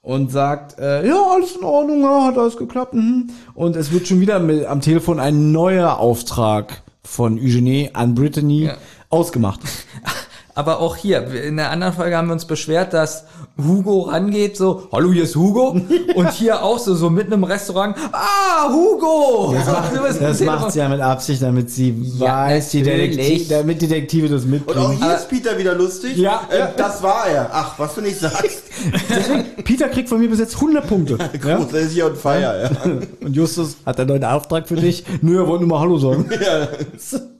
Und sagt, äh, ja, alles in Ordnung, ja, hat alles geklappt. Mhm. Und es wird schon wieder mit, am Telefon ein neuer Auftrag von Eugenie an Brittany Ja. ausgemacht. Aber auch hier, in der anderen Folge haben wir uns beschwert, dass Hugo rangeht, so, hallo, hier ist Hugo. Und hier auch so, so mitten im Restaurant, ah, Hugo! Das macht, Das macht sie ja mit Absicht, damit sie Ja, weiß, die natürlich. Detektiv, damit Detektive das Und auch hier ist Peter wieder lustig. Ja, äh, ja. das war er. Ach, was du nicht sagst. Peter kriegt von mir bis jetzt 100 Punkte. ja? Groß, er ist hier on fire, ja. Und Justus hat einen neuen Auftrag für dich. Nö, er wollte nur mal Hallo sagen. ja.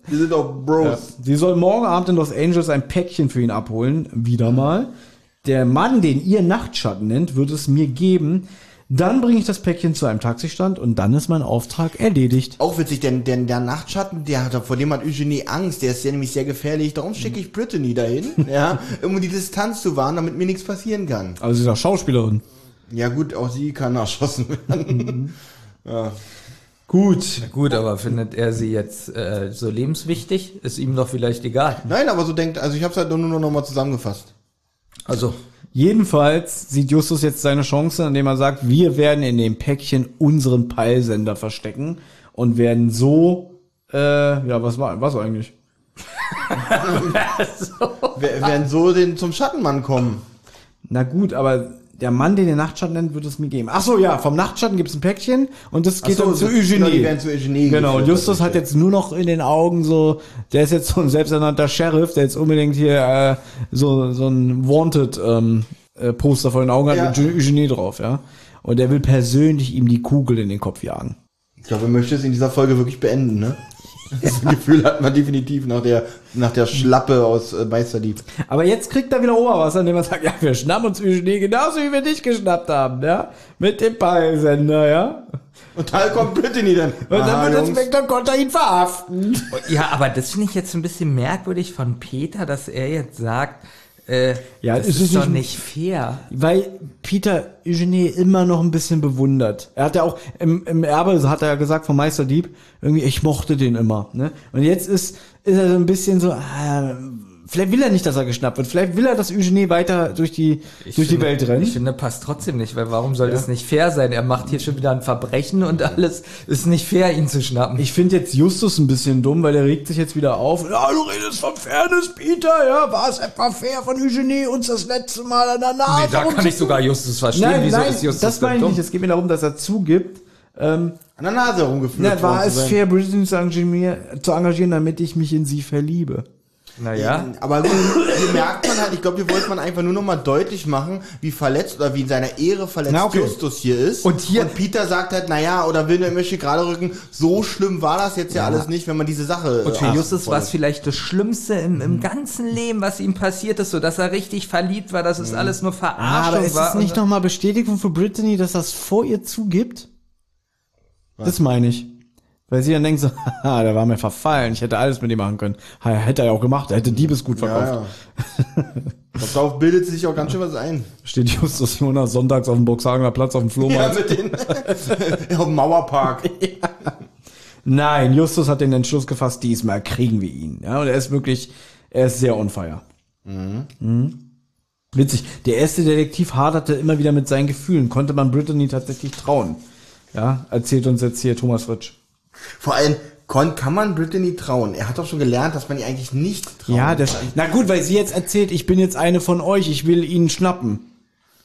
Wir sind doch Bros. Sie soll morgen Abend in Los Angeles ein Päckchen für ihn abholen. Wieder mal. Der Mann, den ihr Nachtschatten nennt, wird es mir geben. Dann bringe ich das Päckchen zu einem Taxistand und dann ist mein Auftrag erledigt. Auch witzig, denn, denn der Nachtschatten, der hat, vor dem hat Eugenie Angst, der ist ja nämlich sehr gefährlich. Darum schicke ich Brittany dahin, ja, um die Distanz zu wahren, damit mir nichts passieren kann. Also sie ist auch Schauspielerin. Ja gut, auch sie kann erschossen werden. ja. Gut. Gut, aber findet er sie jetzt äh, so lebenswichtig? Ist ihm doch vielleicht egal. Nein, aber so denkt, also ich habe es halt nur, nur noch mal zusammengefasst. Also, Jedenfalls sieht Justus jetzt seine Chance, indem er sagt, wir werden in dem Päckchen unseren Peilsender verstecken und werden so, äh, ja, was war, was eigentlich? Wir werden so den, zum Schattenmann kommen. Na gut, aber der Mann, den der Nachtschatten nennt, wird es mir geben. Ach so, ja, vom Nachtschatten gibt's ein Päckchen und das geht so, dann zu genau, Eugenie. die werden zu Eugenie Genau, und Justus das hat jetzt nur noch in den Augen so, der ist jetzt so ein selbsternannter Sheriff, der jetzt unbedingt hier äh, so, so ein Wanted ähm, äh, Poster vor den Augen hat Ja. mit Eugenie drauf, ja. Und er will persönlich ihm die Kugel in den Kopf jagen. Ich glaube, er möchte es in dieser Folge wirklich beenden, ne? Das Gefühl hat man definitiv nach der, nach der Schlappe aus äh, Meisterdieb. Aber jetzt kriegt er wieder Oberwasser, indem er sagt, ja, wir schnappen uns Eugenie genauso wie wir dich geschnappt haben, ja. Mit dem Peilsender, ja. Und da kommt Brittany dann. Und Aha, dann wird Jungs. Inspektor Kotter ihn verhaften. ja, aber das finde ich jetzt ein bisschen merkwürdig von Peter, dass er jetzt sagt, äh, Ja, das ist ist, es doch nicht- nicht fair. Weil Peter Eugenie immer noch ein bisschen bewundert. Er hat ja auch im, im Erbe, so hat er ja gesagt vom Meisterdieb, irgendwie, ich mochte den immer. Ne? Und jetzt ist, ist er so ein bisschen so, ah, vielleicht will er nicht, dass er geschnappt wird. Vielleicht will er, dass Eugenie weiter durch die, durch die finde, Welt rennt. Ich finde, passt trotzdem nicht, weil warum soll das nicht fair sein? Er macht hier schon wieder ein Verbrechen und alles ist nicht fair, ihn zu schnappen. Ich finde jetzt Justus ein bisschen dumm, weil der regt sich jetzt wieder auf. Ja, du redest von Fairness, Peter, ja, war es etwa fair von Eugenie uns das letzte Mal an der Nase nee, da kann ich sogar Justus verstehen. Nein, Wieso nein, ist Justus das meine ich nicht. Es geht mir darum, dass er zugibt, ähm, An der Nase herumgeführt. Na, war worden es fair, zu engagieren, zu engagieren, damit ich mich in sie verliebe? Naja, Aber gut, hier merkt man halt, ich glaube, hier wollte man einfach nur noch mal deutlich machen, wie verletzt oder wie in seiner Ehre verletzt Na, okay. Justus hier ist. Und hier- und Peter sagt halt, naja, oder will möchte gerade rücken, so schlimm war das jetzt ja, alles nicht, wenn man diese Sache. Und für äh, Justus war es vielleicht das Schlimmste im, im ganzen Leben, was ihm passiert ist, so dass er richtig verliebt war, dass es alles nur Verarschung aber ist war. es nicht nochmal Bestätigung für Brittany, dass das vor ihr zugibt? Das meine ich. Weil sie dann denkt so, haha, der war mir verfallen, ich hätte alles mit ihm machen können. Hätte er ja auch gemacht, er hätte Diebesgut Ja, verkauft. ja. Ich glaub, darauf bildet sich auch ganz schön was ein. Steht Justus Jonas sonntags auf dem Burgsagener Platz auf dem Ja, Flohmarkt. mit den auf dem Mauerpark. Nein, Justus hat den Entschluss gefasst, diesmal kriegen wir ihn. Ja, und er ist wirklich, er ist sehr on fire. Mhm. Witzig. Der erste Detektiv haderte immer wieder mit seinen Gefühlen. Konnte man Brittany tatsächlich trauen? Ja, erzählt uns jetzt hier Thomas Fritsch. Vor allem, kann man Brittany trauen? Er hat doch schon gelernt, dass man ihr eigentlich nicht trauen Ja, das, kann. na gut, weil sie jetzt erzählt, ich bin jetzt eine von euch, ich will ihn schnappen.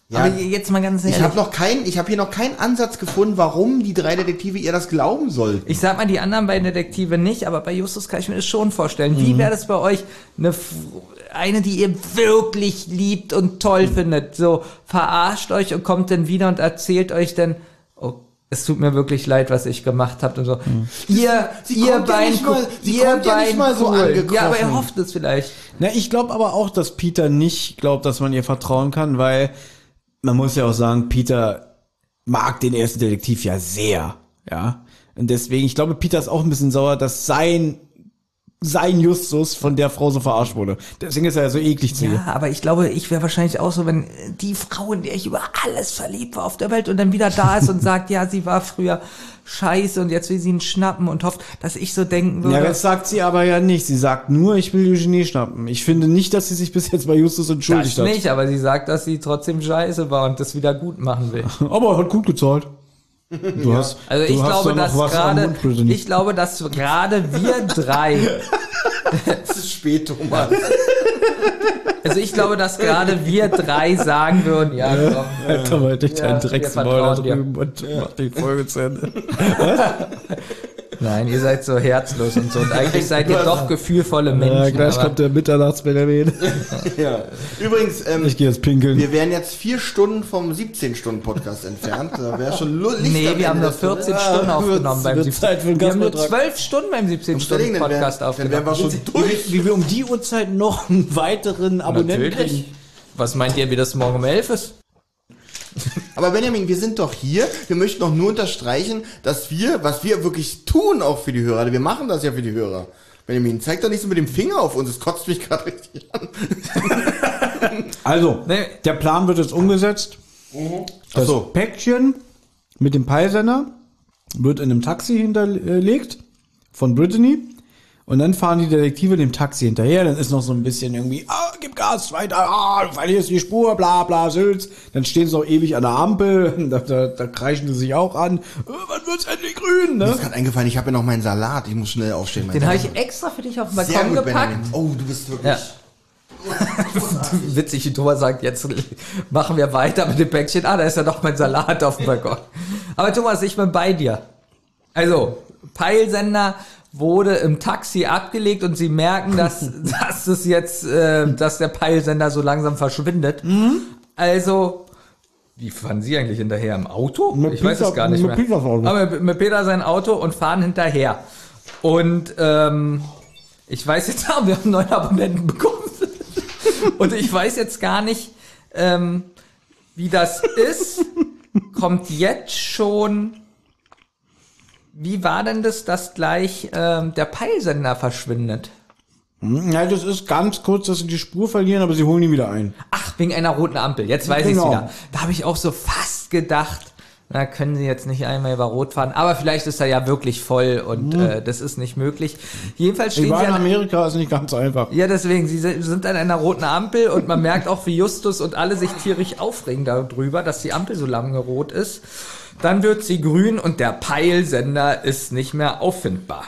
Ja, Aber jetzt mal ganz ehrlich. ich habe noch keinen, ich habe hier noch keinen Ansatz gefunden, warum die drei Detektive ihr das glauben sollten. Ich sag mal, die anderen beiden Detektive nicht, aber bei Justus kann ich mir das schon vorstellen. Wie wäre das bei euch, eine, eine, die ihr wirklich liebt und toll findet, so verarscht euch und kommt dann wieder und erzählt euch dann, oh, es tut mir wirklich leid, was ich gemacht habt und so. Ihr, Sie ihr kommt ja Bein, nicht mal- sie ihr kommt ja nicht Bein mal so. Ja, aber er hofft es vielleicht. Na, ich glaube aber auch, dass Peter nicht glaubt, dass man ihr vertrauen kann, weil man muss ja auch sagen, Peter mag den ersten Detektiv ja sehr, ja. Und deswegen, ich glaube, Peter ist auch ein bisschen sauer, dass sein sein Justus von der Frau so verarscht wurde. Deswegen ist er ja so eklig zu ihr. Ja, aber ich glaube, ich wäre wahrscheinlich auch so, wenn die Frau, in der ich über alles verliebt war auf der Welt und dann wieder da ist und sagt, ja, sie war früher scheiße und jetzt will sie ihn schnappen und hofft, dass ich so denken würde. Ja, das sagt sie aber ja nicht. Sie sagt nur, ich will Eugenie schnappen. Ich finde nicht, dass sie sich bis jetzt bei Justus entschuldigt das hat. nicht, aber sie sagt, dass sie trotzdem scheiße war und das wieder gut machen will. Aber er hat gut gezahlt. Du hast, Also du ich hast glaube, dass was Brittany. ich glaube, dass gerade wir drei, Es ist spät, Thomas. also ich glaube, dass gerade wir drei sagen würden, ja, komm, Alter, mal dich Ja, dein wir Drecksmaul da vertrauen dir. drüben und mach die Folge zu Ende. nein, ihr seid so herzlos und so und eigentlich seid ihr doch gefühlvolle Ja, Menschen. gleich aber- kommt der Mitternachtsbenjamin. ja. Übrigens, ähm, Ich gehe jetzt pinkeln. wir wären jetzt vier Stunden vom 17-Stunden-Podcast entfernt. Da wäre schon Licht Nee, wir haben nur des Tunnels. 14 Stunden aufgenommen beim wird 17. Zeit für einen Wir haben nur Gastbeitrag. 12 Stunden beim 17 Überlegen, Stunden Podcast Dann wären wir aufgenommen. schon durch. Wie wir um die Uhrzeit noch einen weiteren Abonnenten Natürlich. kriegen. Was meint ihr, wie das morgen um 11 ist? Aber Benjamin, wir sind doch hier. Wir möchten doch nur unterstreichen, dass wir, was wir wirklich tun, auch für die Hörer. Wir machen das ja für die Hörer. Benjamin, zeig doch nicht so mit dem Finger auf uns. Es kotzt mich gerade richtig an. Also, Nee. der Plan wird jetzt umgesetzt. Das Ach so. Päckchen mit dem Peilsender wird in einem Taxi hinterlegt von Brittany. Und dann fahren die Detektive dem Taxi hinterher. Dann ist noch so ein bisschen irgendwie, ah, gib Gas, weiter, ah, du verlierst die Spur, bla, bla, Sülz. Dann stehen sie noch ewig an der Ampel. Da, da, da kreischen sie sich auch an. Äh, wann wird's endlich grün, Mir ne? ist gerade eingefallen, ich habe ja noch meinen Salat. Ich muss schnell aufstehen. Den habe ich extra für dich auf den Balkon gut, gepackt. Benjamin. Oh, du bist wirklich... Ja. Witzig, wie Thomas sagt, jetzt machen wir weiter mit dem Päckchen. Ah, da ist ja doch mein Salat auf dem Balkon. Aber Thomas, ich bin bei dir. Also, Peilsender wurde im Taxi abgelegt und sie merken, dass, dass es jetzt, äh, dass der Peilsender so langsam verschwindet. Also, wie fahren Sie eigentlich hinterher? Im Auto? Mit ich weiß Peter- es gar nicht mit mehr. Peters Auto. Aber mit, mit Peter sein Auto und fahren hinterher. Und ähm, ich weiß jetzt, wir haben neuen Abonnenten bekommen. und ich weiß jetzt gar nicht, ähm, wie das ist. Kommt jetzt schon. Wie war denn das, dass gleich ähm, der Peilsender verschwindet? Ja, das ist ganz kurz, dass sie die Spur verlieren, aber sie holen ihn wieder ein. Ach, wegen einer roten Ampel. Jetzt weiß Genau. wieder. Da habe ich auch so fast gedacht, na, können sie jetzt nicht einmal über Rot fahren. Aber vielleicht ist er ja wirklich voll und äh, das ist nicht möglich. Jedenfalls Ich stehen war sie in an, Amerika, ist nicht ganz einfach. Ja, deswegen, sie sind an einer roten Ampel und man merkt auch, wie Justus und alle sich tierisch aufregen darüber, dass die Ampel so lange rot ist. Dann wird sie grün und der Peilsender ist nicht mehr auffindbar.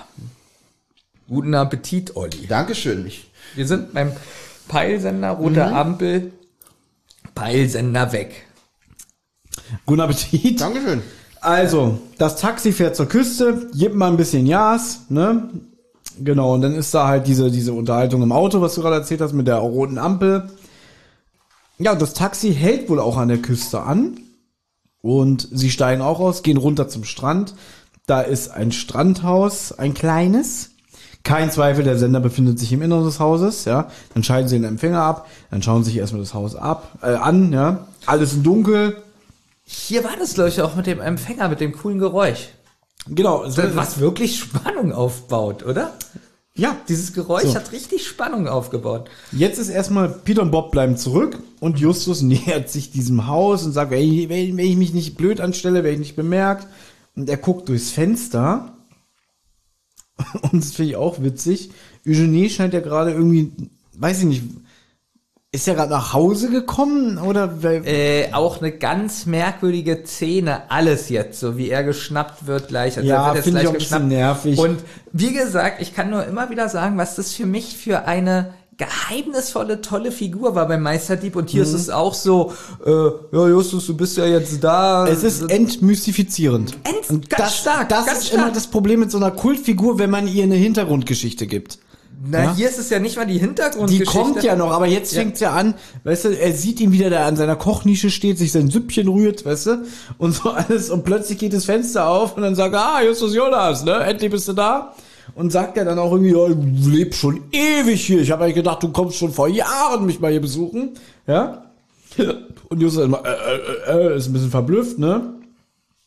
Guten Appetit, Olli. Dankeschön. Ich, Wir sind beim Peilsender, rote Ampel, Peilsender weg. Guten Appetit. Dankeschön. Also, das Taxi fährt zur Küste, gibt mal ein bisschen Jas, ne? Genau, und dann ist da halt diese, diese Unterhaltung im Auto, was du gerade erzählt hast, mit der roten Ampel. Ja, und das Taxi hält wohl auch an der Küste an. Und sie steigen auch aus, gehen runter zum Strand. Da ist ein Strandhaus, ein kleines. Kein Zweifel, der Sender befindet sich im Inneren des Hauses, ja. Dann schalten sie den Empfänger ab, dann schauen sie sich erstmal das Haus ab, äh, an, ja. Alles in dunkel. Hier war das, glaube ich, auch mit dem Empfänger, mit dem coolen Geräusch. Genau, wird- Was wirklich Spannung aufbaut, oder? Ja, Dieses Geräusch So. hat richtig Spannung aufgebaut. Jetzt ist erstmal Peter und Bob bleiben zurück und Justus nähert sich diesem Haus und sagt, wenn ich, wenn ich mich nicht blöd anstelle, werde ich nicht bemerkt. Und er guckt durchs Fenster. Und das finde ich auch witzig. Eugenie scheint ja gerade irgendwie, weiß ich nicht, ist er gerade nach Hause gekommen oder Äh, auch eine ganz merkwürdige Szene, alles jetzt, so wie er geschnappt wird gleich. Also Ja, er wird jetzt finde ich auch ein bisschen nervig. Und wie gesagt, ich kann nur immer wieder sagen, was das für mich für eine geheimnisvolle, tolle Figur war beim Meisterdieb. Und hier ist es auch so, äh, ja, Justus, du bist ja jetzt da. es ist entmystifizierend. Ent- und ganz das, stark, Das ganz ist stark. immer das Problem mit so einer Kultfigur, wenn man ihr eine Hintergrundgeschichte gibt. Na, Ja? hier ist es ja nicht mal die Die Hintergrundgeschichte. kommt ja noch, aber jetzt Ja. fängt's ja an, weißt du, er sieht ihn wieder, der an seiner Kochnische steht, sich sein Süppchen rührt, weißt du, und so alles, und plötzlich geht das Fenster auf und dann sagt er, ah, Justus Jonas, ne, endlich bist du da. Und sagt er dann auch irgendwie, ja, ich lebe schon ewig hier, ich habe eigentlich gedacht, du kommst schon vor Jahren mich mal hier besuchen, ja. Und Justus ist, immer, äh, äh, äh, ist ein bisschen verblüfft, ne.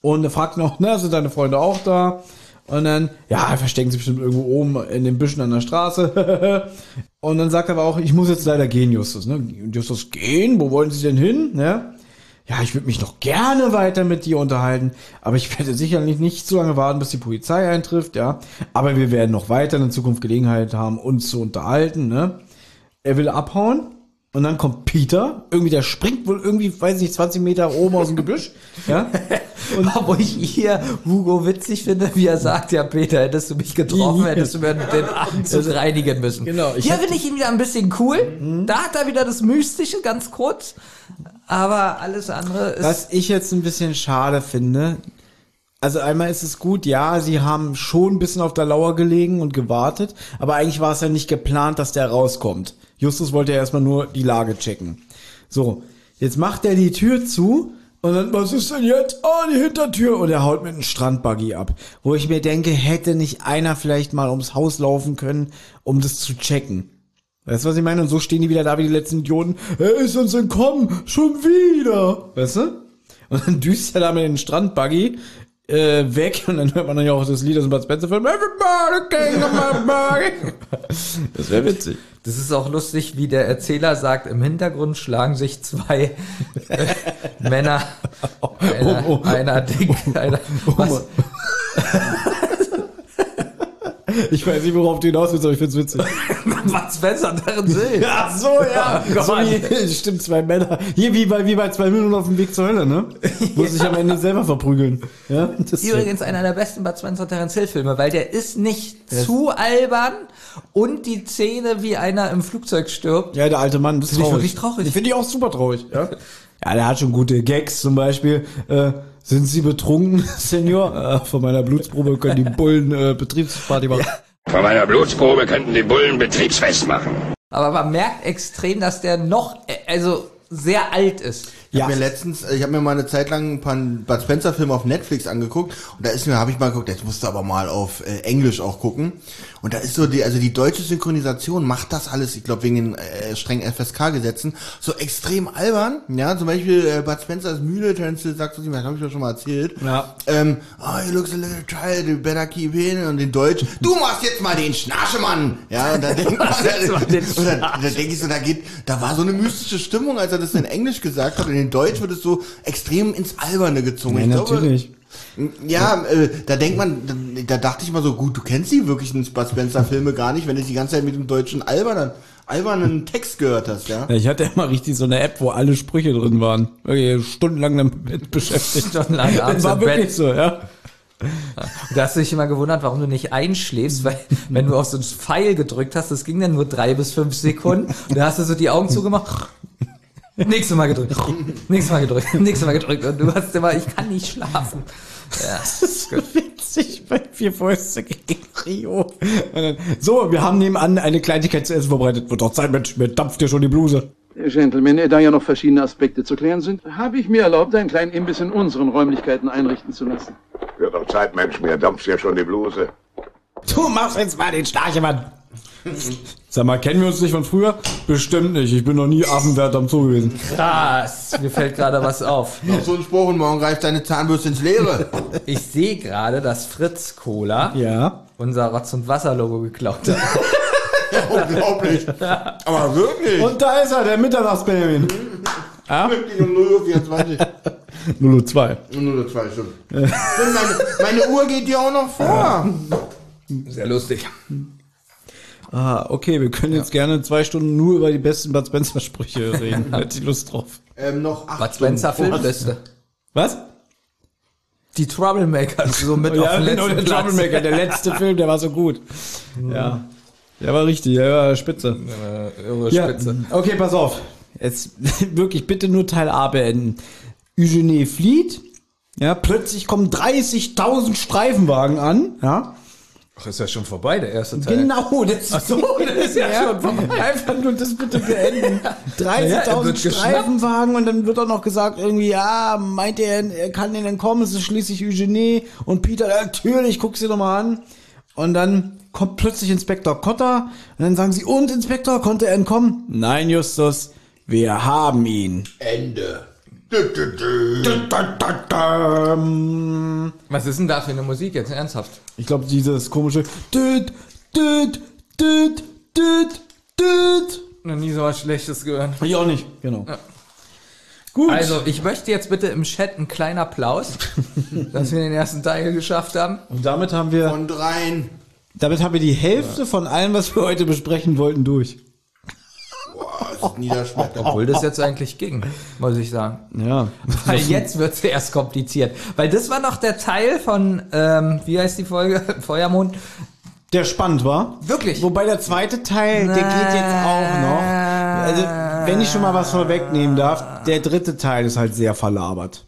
Und er fragt noch, ne, sind deine Freunde auch da? Und dann, ja, er versteckt sich bestimmt irgendwo oben in den Büschen an der Straße. und dann sagt er aber auch, ich muss jetzt leider gehen, Justus. Ne? Justus, gehen? Wo wollen Sie denn hin? Ne? Ja, ich würde mich noch gerne weiter mit dir unterhalten, aber ich werde sicherlich nicht so lange warten, bis die Polizei eintrifft, ja. Aber wir werden noch weiter in Zukunft Gelegenheit haben, uns zu unterhalten, ne? Er will abhauen und dann kommt Peter, irgendwie der springt wohl irgendwie, weiß ich nicht, 20 Meter oben aus dem Gebüsch, ja. Und wo ich hier Hugo witzig finde, wie er sagt, ja Peter, hättest du mich getroffen, hättest du mir den Anzug reinigen müssen. Genau, Hier finde ich ihn wieder ein bisschen cool. Da hat er wieder das Mystische, ganz kurz. Aber alles andere ist... Was ich jetzt ein bisschen schade finde, also einmal ist es gut, ja, sie haben schon ein bisschen auf der Lauer gelegen und gewartet, aber eigentlich war es ja nicht geplant, dass der rauskommt. Justus wollte ja erstmal nur die Lage checken. So, jetzt macht er die Tür zu und dann, was ist denn jetzt? Oh, die Hintertür. Und er haut mit einem Strandbuggy ab. Wo ich mir denke, hätte nicht einer vielleicht mal ums Haus laufen können, um das zu checken. Weißt du, was ich meine? Und so stehen die wieder da wie die letzten Idioten. Er ist uns entkommen. Schon wieder. Weißt du? Und dann düst er da mit dem Strandbuggy äh, weg und dann hört man dann ja auch das Lied aus dem Bud Spencer Film. Everybody king of my buggy. Das wäre witzig. Das ist auch lustig, wie der Erzähler sagt, im Hintergrund schlagen sich zwei äh, Männer, einer, Oh, oh. einer dick, einer, was, Ich weiß nicht, worauf du hinaus willst, aber ich find's witzig. was besser darin sehen. Ach so, ja. Oh so wie, stimmt, zwei Männer. Hier wie bei, wie bei zwei Minuten auf dem Weg zur Hölle, ne? Wo sie sich am Ende selber verprügeln. Ja? Das Übrigens einer der besten Bud Spencer Terence Hill Filme, weil der ist nicht zu albern und die Szene, wie einer im Flugzeug stirbt. Ja, der alte Mann, das ist traurig. wirklich traurig. Finde ich auch super traurig. Ja? ja, der hat schon gute Gags, zum Beispiel. Äh, sind Sie betrunken, Senior? Äh, von meiner Blutsprobe können die Bullen äh, Betriebsparty machen. Von meiner Blutsprobe könnten die Bullen Betriebsfest machen. Aber man merkt extrem, dass der noch, äh, also sehr alt ist. Ich Ja. habe mir letztens, äh, ich habe mir mal eine Zeit lang ein paar Bud Spencer Filme auf Netflix angeguckt und da ist mir, habe ich mal geguckt, jetzt musst du aber mal auf äh, Englisch auch gucken und da ist so die, also die deutsche Synchronisation macht das alles, ich glaube wegen den äh, strengen FSK-Gesetzen so extrem albern, ja, zum Beispiel äh, Bud Spencer ist müde, Terence Hill sagt so, das habe ich ja schon mal erzählt, Ja. ähm, oh, you look a little child, you better keep in und in Deutsch, du machst jetzt mal den Schnarchemann, ja, und da denke ich so, da geht, da war so eine mystische Stimmung, als er das in Englisch gesagt hat und in Deutsch wird es so extrem ins Alberne gezogen. Ja, Ich glaube, natürlich. Ja, äh, da denkt man, da, da dachte ich mal so, gut, du kennst die wirklichen Bud Spencer Filme gar nicht, wenn du die ganze Zeit mit dem deutschen albernen, albernen Text gehört hast, ja. Ja, ich hatte immer richtig so eine App, wo alle Sprüche drin waren. Wirklich stundenlang damit beschäftigt. Stundenlang Das abends war im wirklich Bett. so, ja. Da hast du dich immer gewundert, warum du nicht einschläfst, weil wenn du auf so einen Pfeil gedrückt hast, das ging dann nur drei bis fünf Sekunden. Und da hast du so die Augen zugemacht. Nächstes Mal gedrückt. Nächstes Mal gedrückt. Nächstes Mal gedrückt. Und du hast immer, ich kann nicht schlafen. Ja, Das ist so witzig bei vier Fäuste gegen Rio. Dann, So, wir haben nebenan eine Kleinigkeit zu essen vorbereitet. Wird doch Zeit, Mensch, mir dampft dir schon die Bluse. Gentlemen, da ja noch verschiedene Aspekte zu klären sind, habe ich mir erlaubt, einen kleinen Imbiss in unseren Räumlichkeiten einrichten zu lassen. Wird doch Zeit, Mensch, mir dampft ja schon die Bluse. Du machst jetzt mal den Schnarchemann. Sag mal, kennen wir uns nicht von früher? Bestimmt nicht. Ich bin noch nie Affenwert am Zoo gewesen. krass. Mir fällt gerade was auf. Noch so ein Spruch und morgen greift deine Zahnbürste ins Leere. Ich sehe gerade, dass Fritz Cola Ja. unser Rotz- und Wasser-Logo geklaut hat. Unglaublich. Aber wirklich. Und da ist er, der Mitternachtsbenjamin. Wirklich um 0 Uhr 24. 002. Um 0 Uhr 2, stimmt. Meine, meine Uhr geht dir auch noch vor. Sehr lustig. Ah, okay, wir können jetzt gerne zwei Stunden nur über die besten Bud Spencer Sprüche reden. Hätte ich Lust drauf. Ähm, noch acht Bud Spencer Stunden. Filmliste. Was? Die Troublemakers so mit auf ja, dem genau, letzten der Platz. Troublemaker, der letzte Film, der war so gut. Ja. Der war richtig, der war spitze. Äh, irre Ja, Spitze. okay, pass auf. Jetzt wirklich bitte nur Teil A beenden. Eugenie flieht. Ja, plötzlich kommen 30.000 Streifenwagen an. Ja, Ach, ist ja schon vorbei, der erste Teil. genau. Das ist so, das ist ja, schon vorbei. Einfach nur das bitte beenden. Ja, er 30.000 wird geschnappt. Streifenwagen und dann wird auch noch gesagt irgendwie, ja, meint er, er kann denen entkommen. Es ist schließlich Eugenie und Peter. Natürlich, guck's dir doch mal an. Und dann kommt plötzlich Inspektor Cotter und dann sagen sie, und Inspektor, konnte er entkommen? Nein, Justus, wir haben ihn. Ende. Was ist denn da für eine Musik jetzt ernsthaft? Ich glaube, dieses komische Düt, düt, düt, düt, düt. Noch nie so was Schlechtes gehört. Ich auch nicht, genau. Gut. Also, ich möchte jetzt bitte im Chat einen kleinen Applaus, dass wir den ersten Teil geschafft haben. Und damit haben wir, Von dreien. damit haben wir die Hälfte von allem, was wir heute besprechen wollten, durch. Niederschmetternd. Obwohl das jetzt eigentlich ging, muss ich sagen. Ja. Weil jetzt wird es erst kompliziert. Weil das war noch der Teil von, ähm, wie heißt die Folge? Feuermond. Der spannend war. Wirklich. Wobei der zweite Teil, der geht jetzt auch noch. Also, wenn ich schon mal was vorwegnehmen darf, der dritte Teil ist halt sehr verlabert.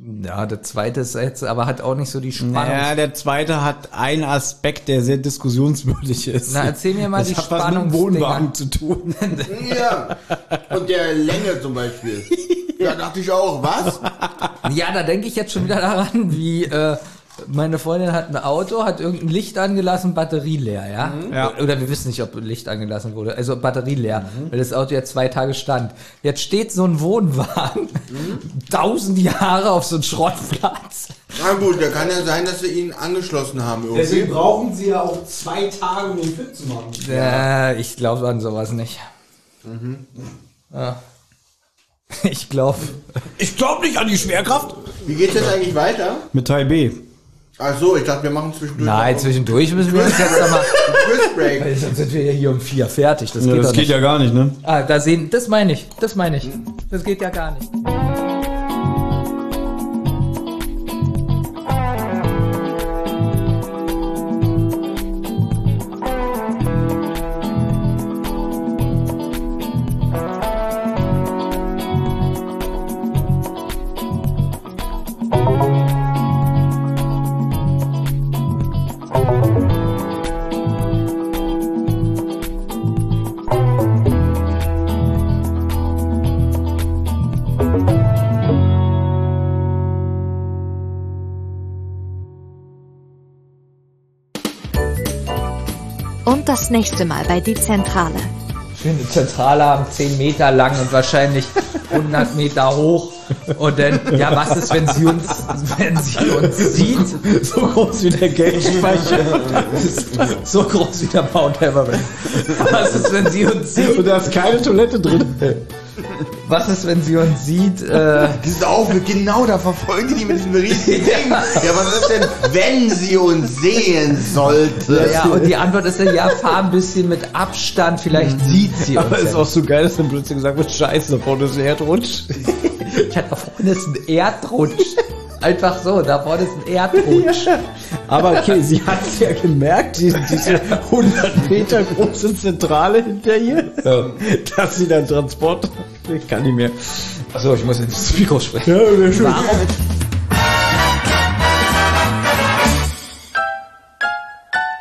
Ja, der zweite ist jetzt, aber hat auch nicht so die Spannung. Naja, der zweite hat einen Aspekt, der sehr diskussionswürdig ist. Na, erzähl mir mal das die hat was mit. Wohnwagen zu tun. Ja. Und der Länge zum Beispiel. Da dachte ich auch, was? Ja, da denke ich jetzt schon wieder daran, wie äh, meine Freundin hat ein Auto, hat irgendein Licht angelassen, Batterie leer, ja? Ja. Oder wir wissen nicht, ob Licht angelassen wurde. Also Batterie leer, weil das Auto jetzt zwei Tage stand. Jetzt steht so ein Wohnwagen tausend Jahre auf so einem Schrottplatz. Na gut, da kann ja sein, dass wir ihn angeschlossen haben irgendwie. brauchen sie ja auch zwei Tage, um ihn fit zu machen. Äh, ich glaube an sowas nicht. Ja. Ich glaube. Ich glaube nicht an die Schwerkraft. Wie geht's jetzt eigentlich weiter? Mit Teil B. Ach so, ich dachte, wir machen zwischendurch. Nein, zwischendurch müssen wir uns jetzt nochmal. Weil Sonst sind wir ja hier um vier fertig. Das Ja, geht das geht ja gar nicht, ne? Ah, da sehen, das meine ich, das meine ich. Das geht ja gar nicht. Das nächste Mal bei Die Zentrale. Eine Zentrale haben 10 Meter lang und wahrscheinlich 100 Meter hoch. Und dann, ja, was ist, wenn sie uns, wenn sie uns sieht? So groß wie der Geldspeicher. So groß wie der Mount Everest. Was ist, wenn sie uns sieht? Und da ist keine Toilette drin. Was ist, wenn sie uns sieht? Äh, Die sind auch genau da verfolgen die mit diesem riesigen Ding. Ja, was ist denn, wenn sie uns sehen sollte? ja, und die Antwort ist ja, ja, fahr ein bisschen mit Abstand, vielleicht sieht sie uns. Aber ist ja. auch so geil, dass dann plötzlich gesagt wird, scheiße, da vorne ist ein Erdrutsch. Ich hatte da vorne ist ein Erdrutsch. Einfach so, da vorne ist ein Erdrutsch. Aber okay, sie hat es ja gemerkt, die, diese 100 Meter große Zentrale hinter ihr, dass sie dann Transport, ich kann nicht mehr. Achso, ich muss ins Mikro sprechen. Ja, wäre schön. Warum?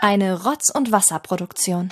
Eine Rotz- und Wasserproduktion.